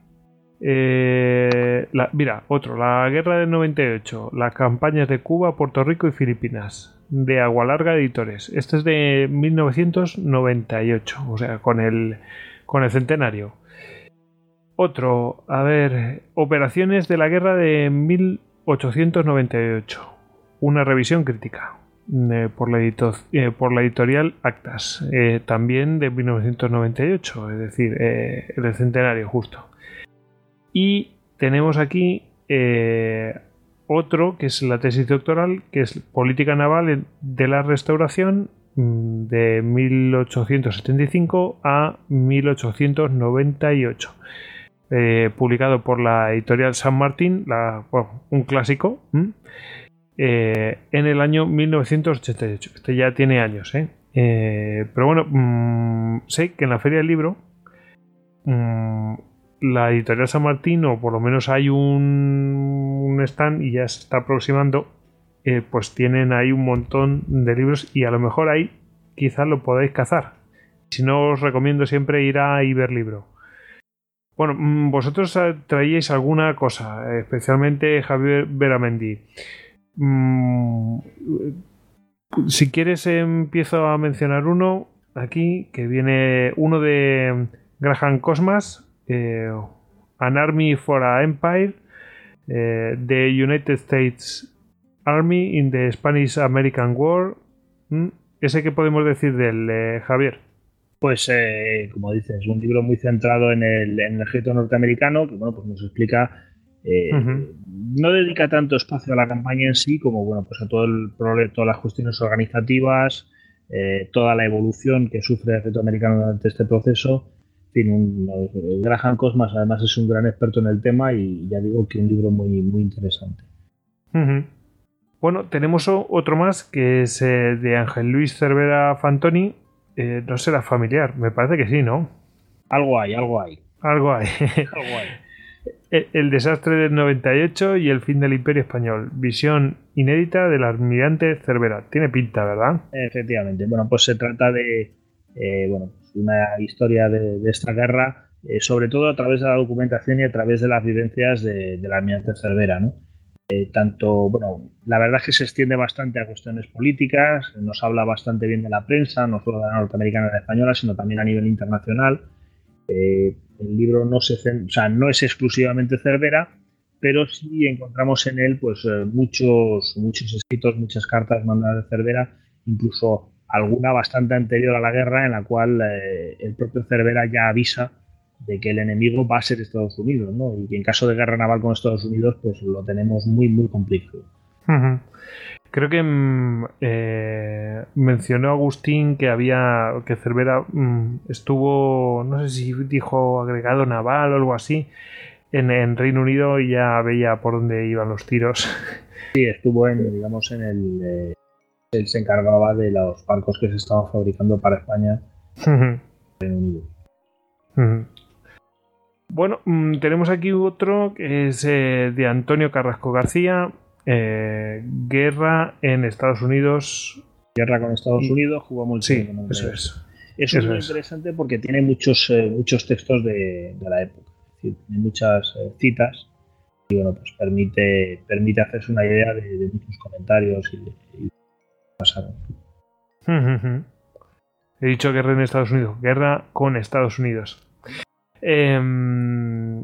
Eh, mira, otro, la guerra del 98, las campañas de Cuba, Puerto Rico y Filipinas, de Agualarga Editores. Este es de 1998, o sea, con el, con el centenario. Otro, a ver, Operaciones de la guerra de 1898, una revisión crítica. Eh, por, la eh, por, la editorial Actas, también de 1998, es decir, el centenario justo. Y tenemos aquí eh, otro que es la tesis doctoral, que es Política Naval de la Restauración mm, de 1875 a 1898. Eh, publicado por la editorial San Martín, un clásico, eh, en el año 1988. Este ya tiene años, pero bueno, mm, sé que en la Feria del Libro mm, la editorial San Martín, o por lo menos hay un, stand y ya se está aproximando, eh, pues tienen ahí un montón de libros y a lo mejor ahí quizás lo podáis cazar. Si no, os recomiendo siempre ir a Iberlibro. Bueno, mm, vosotros traíais alguna cosa, especialmente Javier Veramendi. Mm, si quieres, empiezo a mencionar uno aquí, que viene uno de Graham Cosmas, eh, An Army for a Empire, eh, The United States Army in the Spanish American War. Mm, ¿Ese qué podemos decir del eh, Javier? Pues, como dices, un libro muy centrado en el, ejército norteamericano, que bueno, pues nos explica no dedica tanto espacio a la campaña en sí como bueno pues a todo el todas las cuestiones organizativas toda la evolución que sufre el ejército americano durante este proceso fin, un, Graham Cosmas además es un gran experto en el tema y ya digo que un libro muy, muy interesante. Bueno, tenemos otro más que es eh, de Ángel Luis Cervera Fantoni. Eh, no será familiar, me parece que sí, ¿no? Algo hay, algo hay. Algo hay. (laughs) (laughs) el, desastre del 98 y el fin del Imperio Español. Visión inédita del almirante Cervera. Tiene pinta, ¿verdad? Efectivamente. Bueno, pues se trata de eh, bueno, una historia de, esta guerra, eh, sobre todo a través de la documentación y a través de las vivencias de, del almirante Cervera, ¿no? Eh, tanto, bueno, la verdad es que se extiende bastante a cuestiones políticas, nos habla bastante bien de la prensa, no solo de la norteamericana y la española, sino también a nivel internacional. Eh, el libro no, se, o sea, no es exclusivamente Cervera, pero sí encontramos en él pues, eh, muchos, muchos escritos, muchas cartas mandadas de Cervera, incluso alguna bastante anterior a la guerra, en la cual el propio Cervera ya avisa de que el enemigo va a ser Estados Unidos, ¿no? Y que en caso de guerra naval con Estados Unidos, pues lo tenemos muy, muy complicado. Creo que mm, eh, mencionó Agustín que había que Cervera mm, estuvo, no sé si dijo agregado naval o algo así, en, Reino Unido y ya veía por dónde iban los tiros. Sí, estuvo en, digamos, en el. Él se encargaba de los barcos que se estaban fabricando para España. en Reino Unido. Bueno, mm, tenemos aquí otro que es eh, de Antonio Carrasco García. Eh, guerra en Estados Unidos. Guerra con Estados Unidos, jugamos Sí, eso es. Eso, es muy interesante porque tiene muchos, eh, muchos textos de, la época. tiene muchas citas y bueno, pues permite, permite hacerse una idea de, muchos comentarios y de, y pasaron. He dicho guerra en Estados Unidos, guerra con Estados Unidos. Em,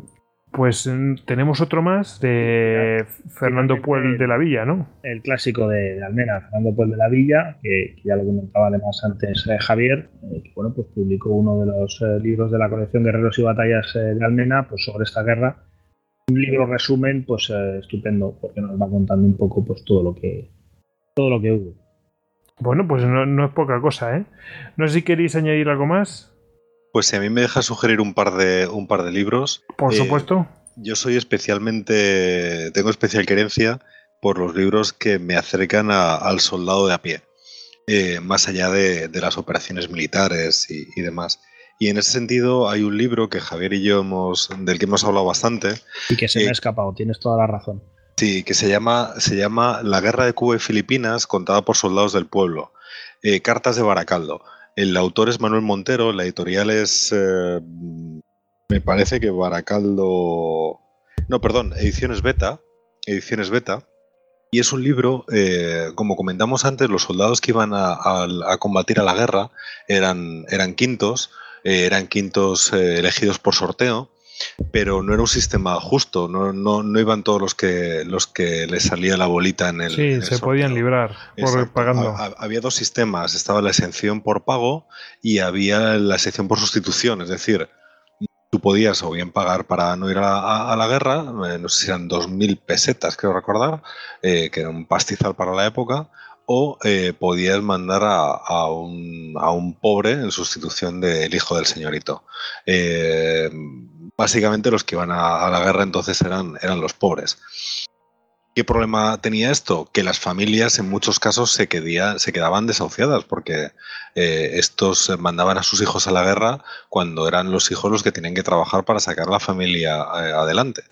pues mm, tenemos otro más de Fernando Puel de la Villa, ¿no? El clásico de, Almena, Fernando Puel de la Villa, que, ya lo comentaba además antes eh, Javier, eh, que bueno, pues publicó uno de los eh, libros de la colección Guerreros y Batallas de Almena, pues sobre esta guerra. Un libro resumen, pues estupendo, porque nos va contando un poco pues todo lo que todo lo que hubo. Bueno, pues no, no es poca cosa, ¿eh? No sé si queréis añadir algo más. Pues si a mí me deja sugerir un par de, un par de libros. Por eh, supuesto. Yo soy especialmente. Tengo especial querencia por los libros que me acercan al soldado de a pie, eh, más allá de, las operaciones militares y, demás. Y en ese sentido hay un libro que Javier y yo hemos, del que hemos hablado bastante. Y que se me ha eh, escapado, tienes toda la razón. Sí, que se llama, se llama La Guerra de Cuba y Filipinas contada por soldados del pueblo. Cartas de Baracaldo. El autor es Manuel Montero, la editorial es. Eh, me parece que Baracaldo. No, perdón, Ediciones Beta. Ediciones Beta. Y es un libro, eh, como comentamos antes, los soldados que iban a, combatir a la guerra eran, eran quintos, eh, eran quintos elegidos por sorteo pero no era un sistema justo, no, no, no, iban todos los que los que les salía la bolita en el. Sí, se podían librar por pagando. había dos sistemas, estaba la exención por pago y había la exención por sustitución, es decir, tú podías o bien pagar para no ir a, la guerra, eh, no sé si eran 2.000 pesetas, creo recordar, eh, que era un pastizal para la época, o eh, podías mandar a, un, a, un, pobre en sustitución del hijo del señorito. Eh, básicamente los que iban a, la guerra entonces eran, eran los pobres. ¿Qué problema tenía esto? Que las familias en muchos casos se, se quedaban desahuciadas porque eh, estos mandaban a sus hijos a la guerra cuando eran los hijos los que tenían que trabajar para sacar la familia adelante.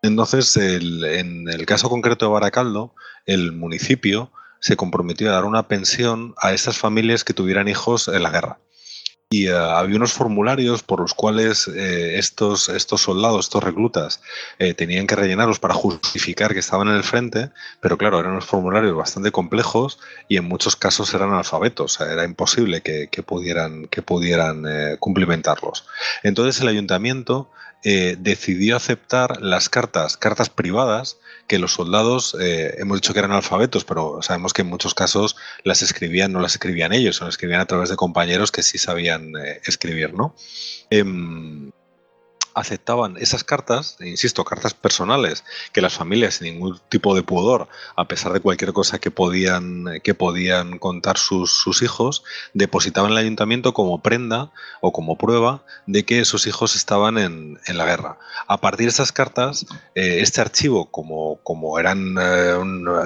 Entonces, en el caso concreto de Baracaldo, el municipio se comprometió a dar una pensión a esas familias que tuvieran hijos en la guerra. Y eh, había unos formularios por los cuales eh, estos, estos soldados, estos reclutas, eh, tenían que rellenarlos para justificar que estaban en el frente, pero claro, eran unos formularios bastante complejos y en muchos casos eran alfabetos, era imposible que, que pudieran, que pudieran cumplimentarlos. Entonces el ayuntamiento decidió aceptar las cartas, cartas privadas, que los soldados, eh, hemos dicho que eran alfabetos, pero sabemos que en muchos casos las escribían, no las escribían ellos, o las escribían a través de compañeros que sí sabían eh, escribir, ¿no? Aceptaban esas cartas, insisto, cartas personales, que las familias sin ningún tipo de pudor, a pesar de cualquier cosa que podían, que podían contar sus, hijos, depositaban en el ayuntamiento como prenda o como prueba de que esos hijos estaban en, la guerra. A partir de esas cartas, eh, este archivo, como, como eran eh,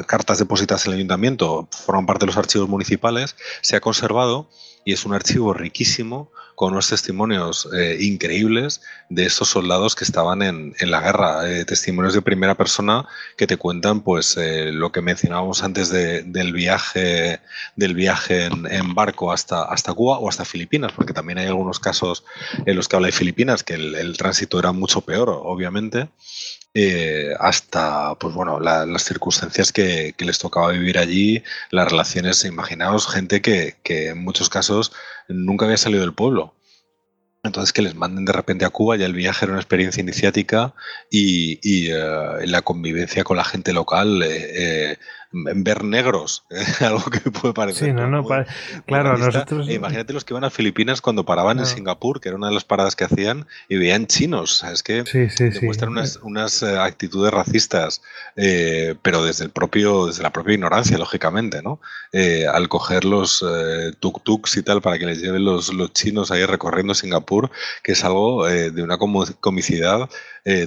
cartas depositadas en el ayuntamiento, forman parte de los archivos municipales, se ha conservado y es un archivo riquísimo con unos testimonios eh, increíbles de estos soldados que estaban en, la guerra, eh, testimonios de primera persona que te cuentan pues eh, lo que mencionábamos antes del viaje del viaje en, barco hasta, hasta Cuba o hasta Filipinas, porque también hay algunos casos en los que habla de Filipinas que el, tránsito era mucho peor, obviamente. Hasta pues bueno las circunstancias que, les tocaba vivir allí, las relaciones, imaginaos gente que, en muchos casos nunca había salido del pueblo. Entonces que les manden de repente a Cuba, ya el viaje era una experiencia iniciática y, eh, la convivencia con la gente local eh, eh, ver negros, (laughs) algo que puede parecer. Sí, no, no, claro, nosotros. imagínate los que iban a Filipinas cuando paraban en Singapur, que era una de las paradas que hacían, y veían chinos. Es que demuestran unas, eh, actitudes racistas, eh, pero desde el propio, desde la propia ignorancia, lógicamente, ¿no? Eh, al coger los tuk-tuks y tal para que les lleven los, los chinos ahí recorriendo Singapur, que es algo de una comicidad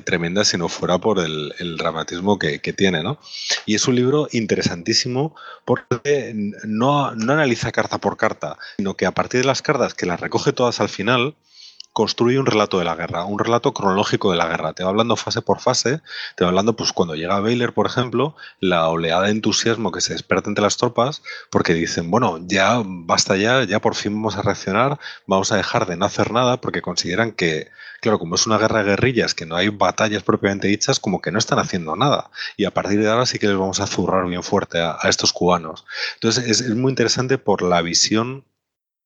tremenda si no fuera por el, dramatismo que, que, tiene, ¿no? Y es un libro interesantísimo porque no, no analiza carta por carta, sino que a partir de las cartas que las recoge todas al final, construye un relato de la guerra, un relato cronológico de la guerra. Te va hablando fase por fase, te va hablando, pues cuando llega Baylor, por ejemplo, la oleada de entusiasmo que se despierta entre las tropas, porque dicen, bueno, ya basta ya, ya por fin vamos a reaccionar, vamos a dejar de no hacer nada, porque consideran que, claro, como es una guerra de guerrillas, que no hay batallas propiamente dichas, como que no están haciendo nada. Y a partir de ahora sí que les vamos a zurrar bien fuerte a, estos cubanos. Entonces es, es muy interesante por la visión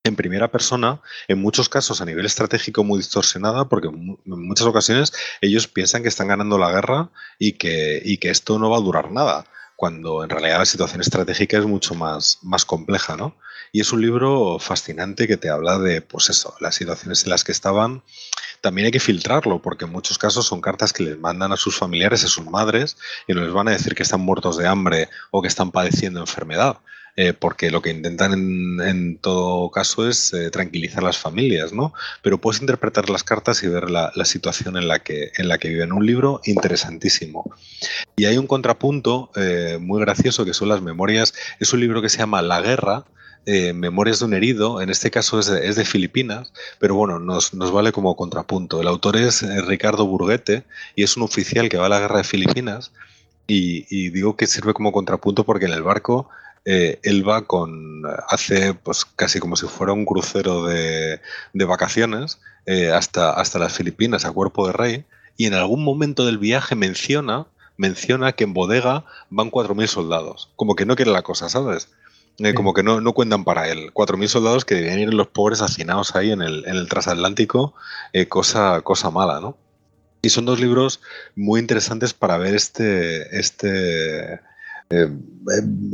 en primera persona, en muchos casos a nivel estratégico muy distorsionada, porque en muchas ocasiones ellos piensan que están ganando la guerra y que, y que esto no va a durar nada, cuando en realidad la situación estratégica es mucho más, más compleja, ¿no? Y es un libro fascinante que te habla de, pues eso, las situaciones en las que estaban. También hay que filtrarlo, porque en muchos casos son cartas que les mandan a sus familiares, a sus madres, y no les van a decir que están muertos de hambre o que están padeciendo enfermedad eh, porque lo que intentan en, todo caso es eh, tranquilizar las familias, ¿no? Pero puedes interpretar las cartas y ver la, situación en la, que, en la que viven. Un libro interesantísimo. Y hay un contrapunto eh, muy gracioso que son las memorias. Es un libro que se llama La Guerra, Memorias de un herido, en este caso es de, Filipinas, pero bueno, nos, vale como contrapunto. El autor es Ricardo Burguete y es un oficial que va a la guerra de Filipinas y, y, digo que sirve como contrapunto porque en el barco eh, él va con, hace pues casi como si fuera un crucero de, vacaciones eh, hasta, hasta las Filipinas a cuerpo de rey y en algún momento del viaje menciona, menciona que en bodega van 4.000 soldados, como que no quiere la cosa, ¿sabes? Eh, como que no, no, cuentan para él. 4.000 soldados que deben ir los pobres hacinados ahí en el, en el transatlántico, cosa, cosa mala, ¿no? Y son dos libros muy interesantes para ver este, este, eh,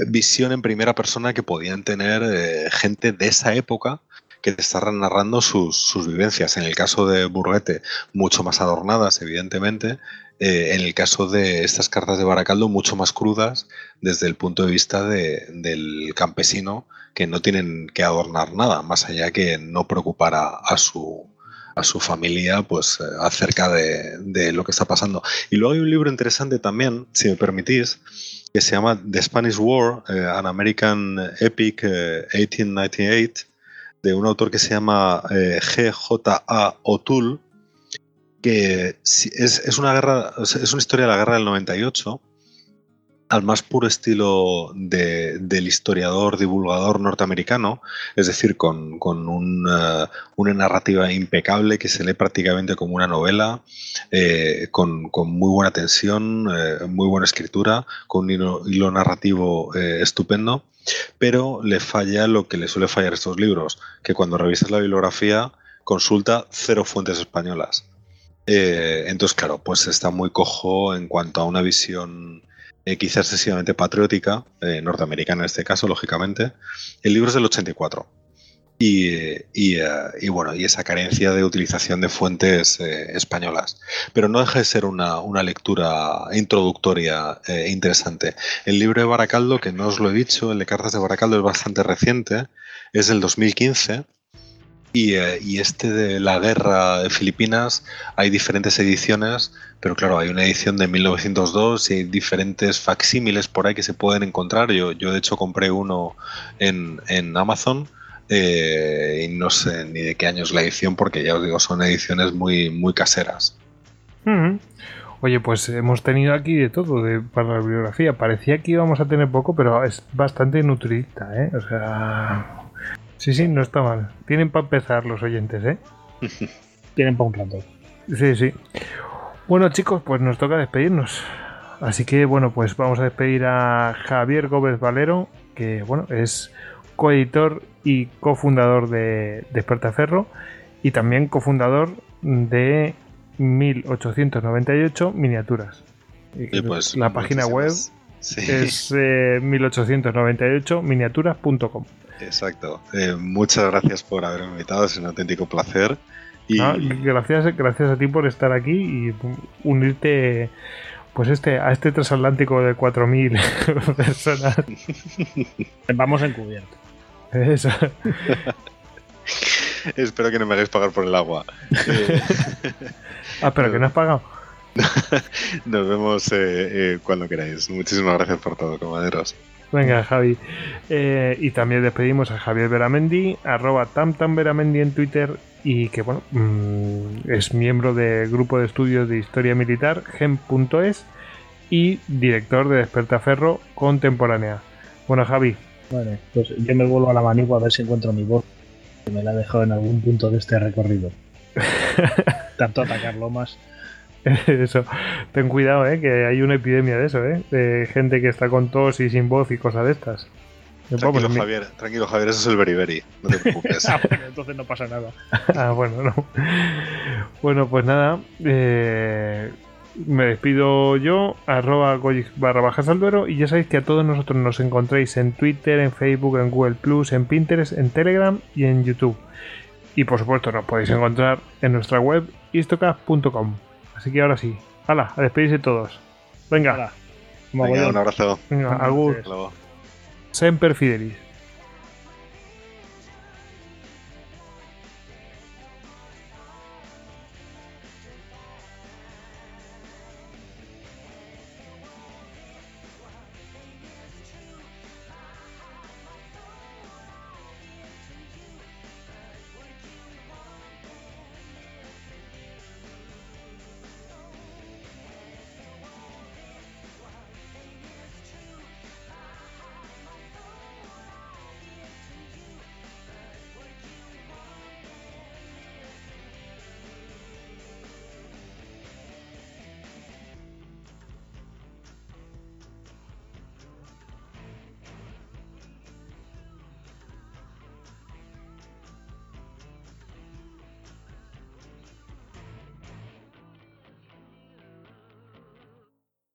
visión en primera persona que podían tener eh, gente de esa época que te estaban narrando sus, vivencias. En el caso de Burguete, mucho más adornadas, evidentemente. Eh, en el caso de estas cartas de Baracaldo, mucho más crudas desde el punto de vista del campesino, que no tienen que adornar nada, más allá que no preocupar a, su, familia pues acerca de, de, lo que está pasando. Y luego hay un libro interesante también, si me permitís, que se llama The Spanish War, eh, An American Epic 1898, eh, de un autor que se llama eh, G.J.A. O'Toole, que es, es, una guerra, es una historia de la guerra del 98 al más puro estilo del historiador divulgador norteamericano, es decir, con, eh, una narrativa impecable que se lee prácticamente como una novela, eh, con, muy buena tensión, eh, muy buena escritura, con un hilo, narrativo estupendo, pero le falla lo que le suele fallar a estos libros, que cuando revisas la bibliografía consulta cero fuentes españolas. entonces, claro, pues está muy cojo en cuanto a una visión eh, quizás excesivamente patriótica, eh, norteamericana en este caso, lógicamente. El libro es del 84. Eh, y, bueno, y esa carencia de utilización de fuentes españolas. Pero no deja de ser una, lectura introductoria interesante. El libro de Baracaldo, que no os lo he dicho, el de Cartas de Baracaldo es bastante reciente, es del 2015 eh, y, este de la guerra de Filipinas, hay diferentes ediciones, pero claro, hay una edición de 1902 y hay diferentes facsímiles por ahí que se pueden encontrar. Yo, yo de hecho compré uno en, Amazon Eh, y no sé ni de qué año es la edición, porque ya os digo, son ediciones muy, muy caseras. Oye, pues hemos tenido aquí de todo para la bibliografía. Parecía que íbamos a tener poco, pero es bastante nutrita, ¿eh? O sea... Sí, sí, no está mal. Tienen para empezar los oyentes, ¿eh? (laughs) Tienen para un rato. Sí, sí. Bueno, chicos, pues nos toca despedirnos. Así que, bueno, pues vamos a despedir a Javier Gómez Valero, que, bueno, es coeditor y cofundador de Despertaferro y también cofundador de 1898 Miniaturas. Y pues, la página web Sí, es eh, 1898miniaturas.com. exacto. Eh, muchas gracias por haberme invitado, es un auténtico placer. Y Ah, gracias, gracias a ti por estar aquí y unirte pues este, a este transatlántico de 4.000 (laughs) personas. (laughs) Vamos encubierto. Eso. (laughs) espero que no me hagáis pagar por el agua. Ah, pero que no has pagado. nos vemos eh, eh, cuando queráis. Muchísimas gracias por todo, comaderos. Venga, Javi. Eh, y también despedimos a Javier Veramendi, arroba tamtamveramendi en Twitter y que, bueno, mm, es miembro del grupo de estudios de historia militar, gem.es y director de Despertaferro Contemporánea. Bueno, Javi, Vale, pues yo me vuelvo a la manigua a ver si encuentro mi voz. Que me la he dejado en algún punto de este recorrido. (laughs) Tanto atacar lomas. (laughs) Eso, ten cuidado, ¿eh? que hay una epidemia de eso, ¿eh? de gente que está con tos y sin voz y cosas de estas. Tranquilo, Javier, tranquilo, Javier, eso es el beriberi. No te preocupes. (laughs) Ah, bueno, entonces no pasa nada. (laughs) Ah, bueno, no. Bueno, pues nada. eh, me despido yo, arroba barra bajas al duero, y ya sabéis que a todos nosotros nos encontréis en Twitter, en Facebook, en Google Plus, en Pinterest, en Telegram y en YouTube. Y por supuesto nos podéis encontrar en nuestra web istocast.com. Así que ahora sí, hala, a despedirse todos. Venga. Venga, un abrazo. venga, luego. Semper Fidelis.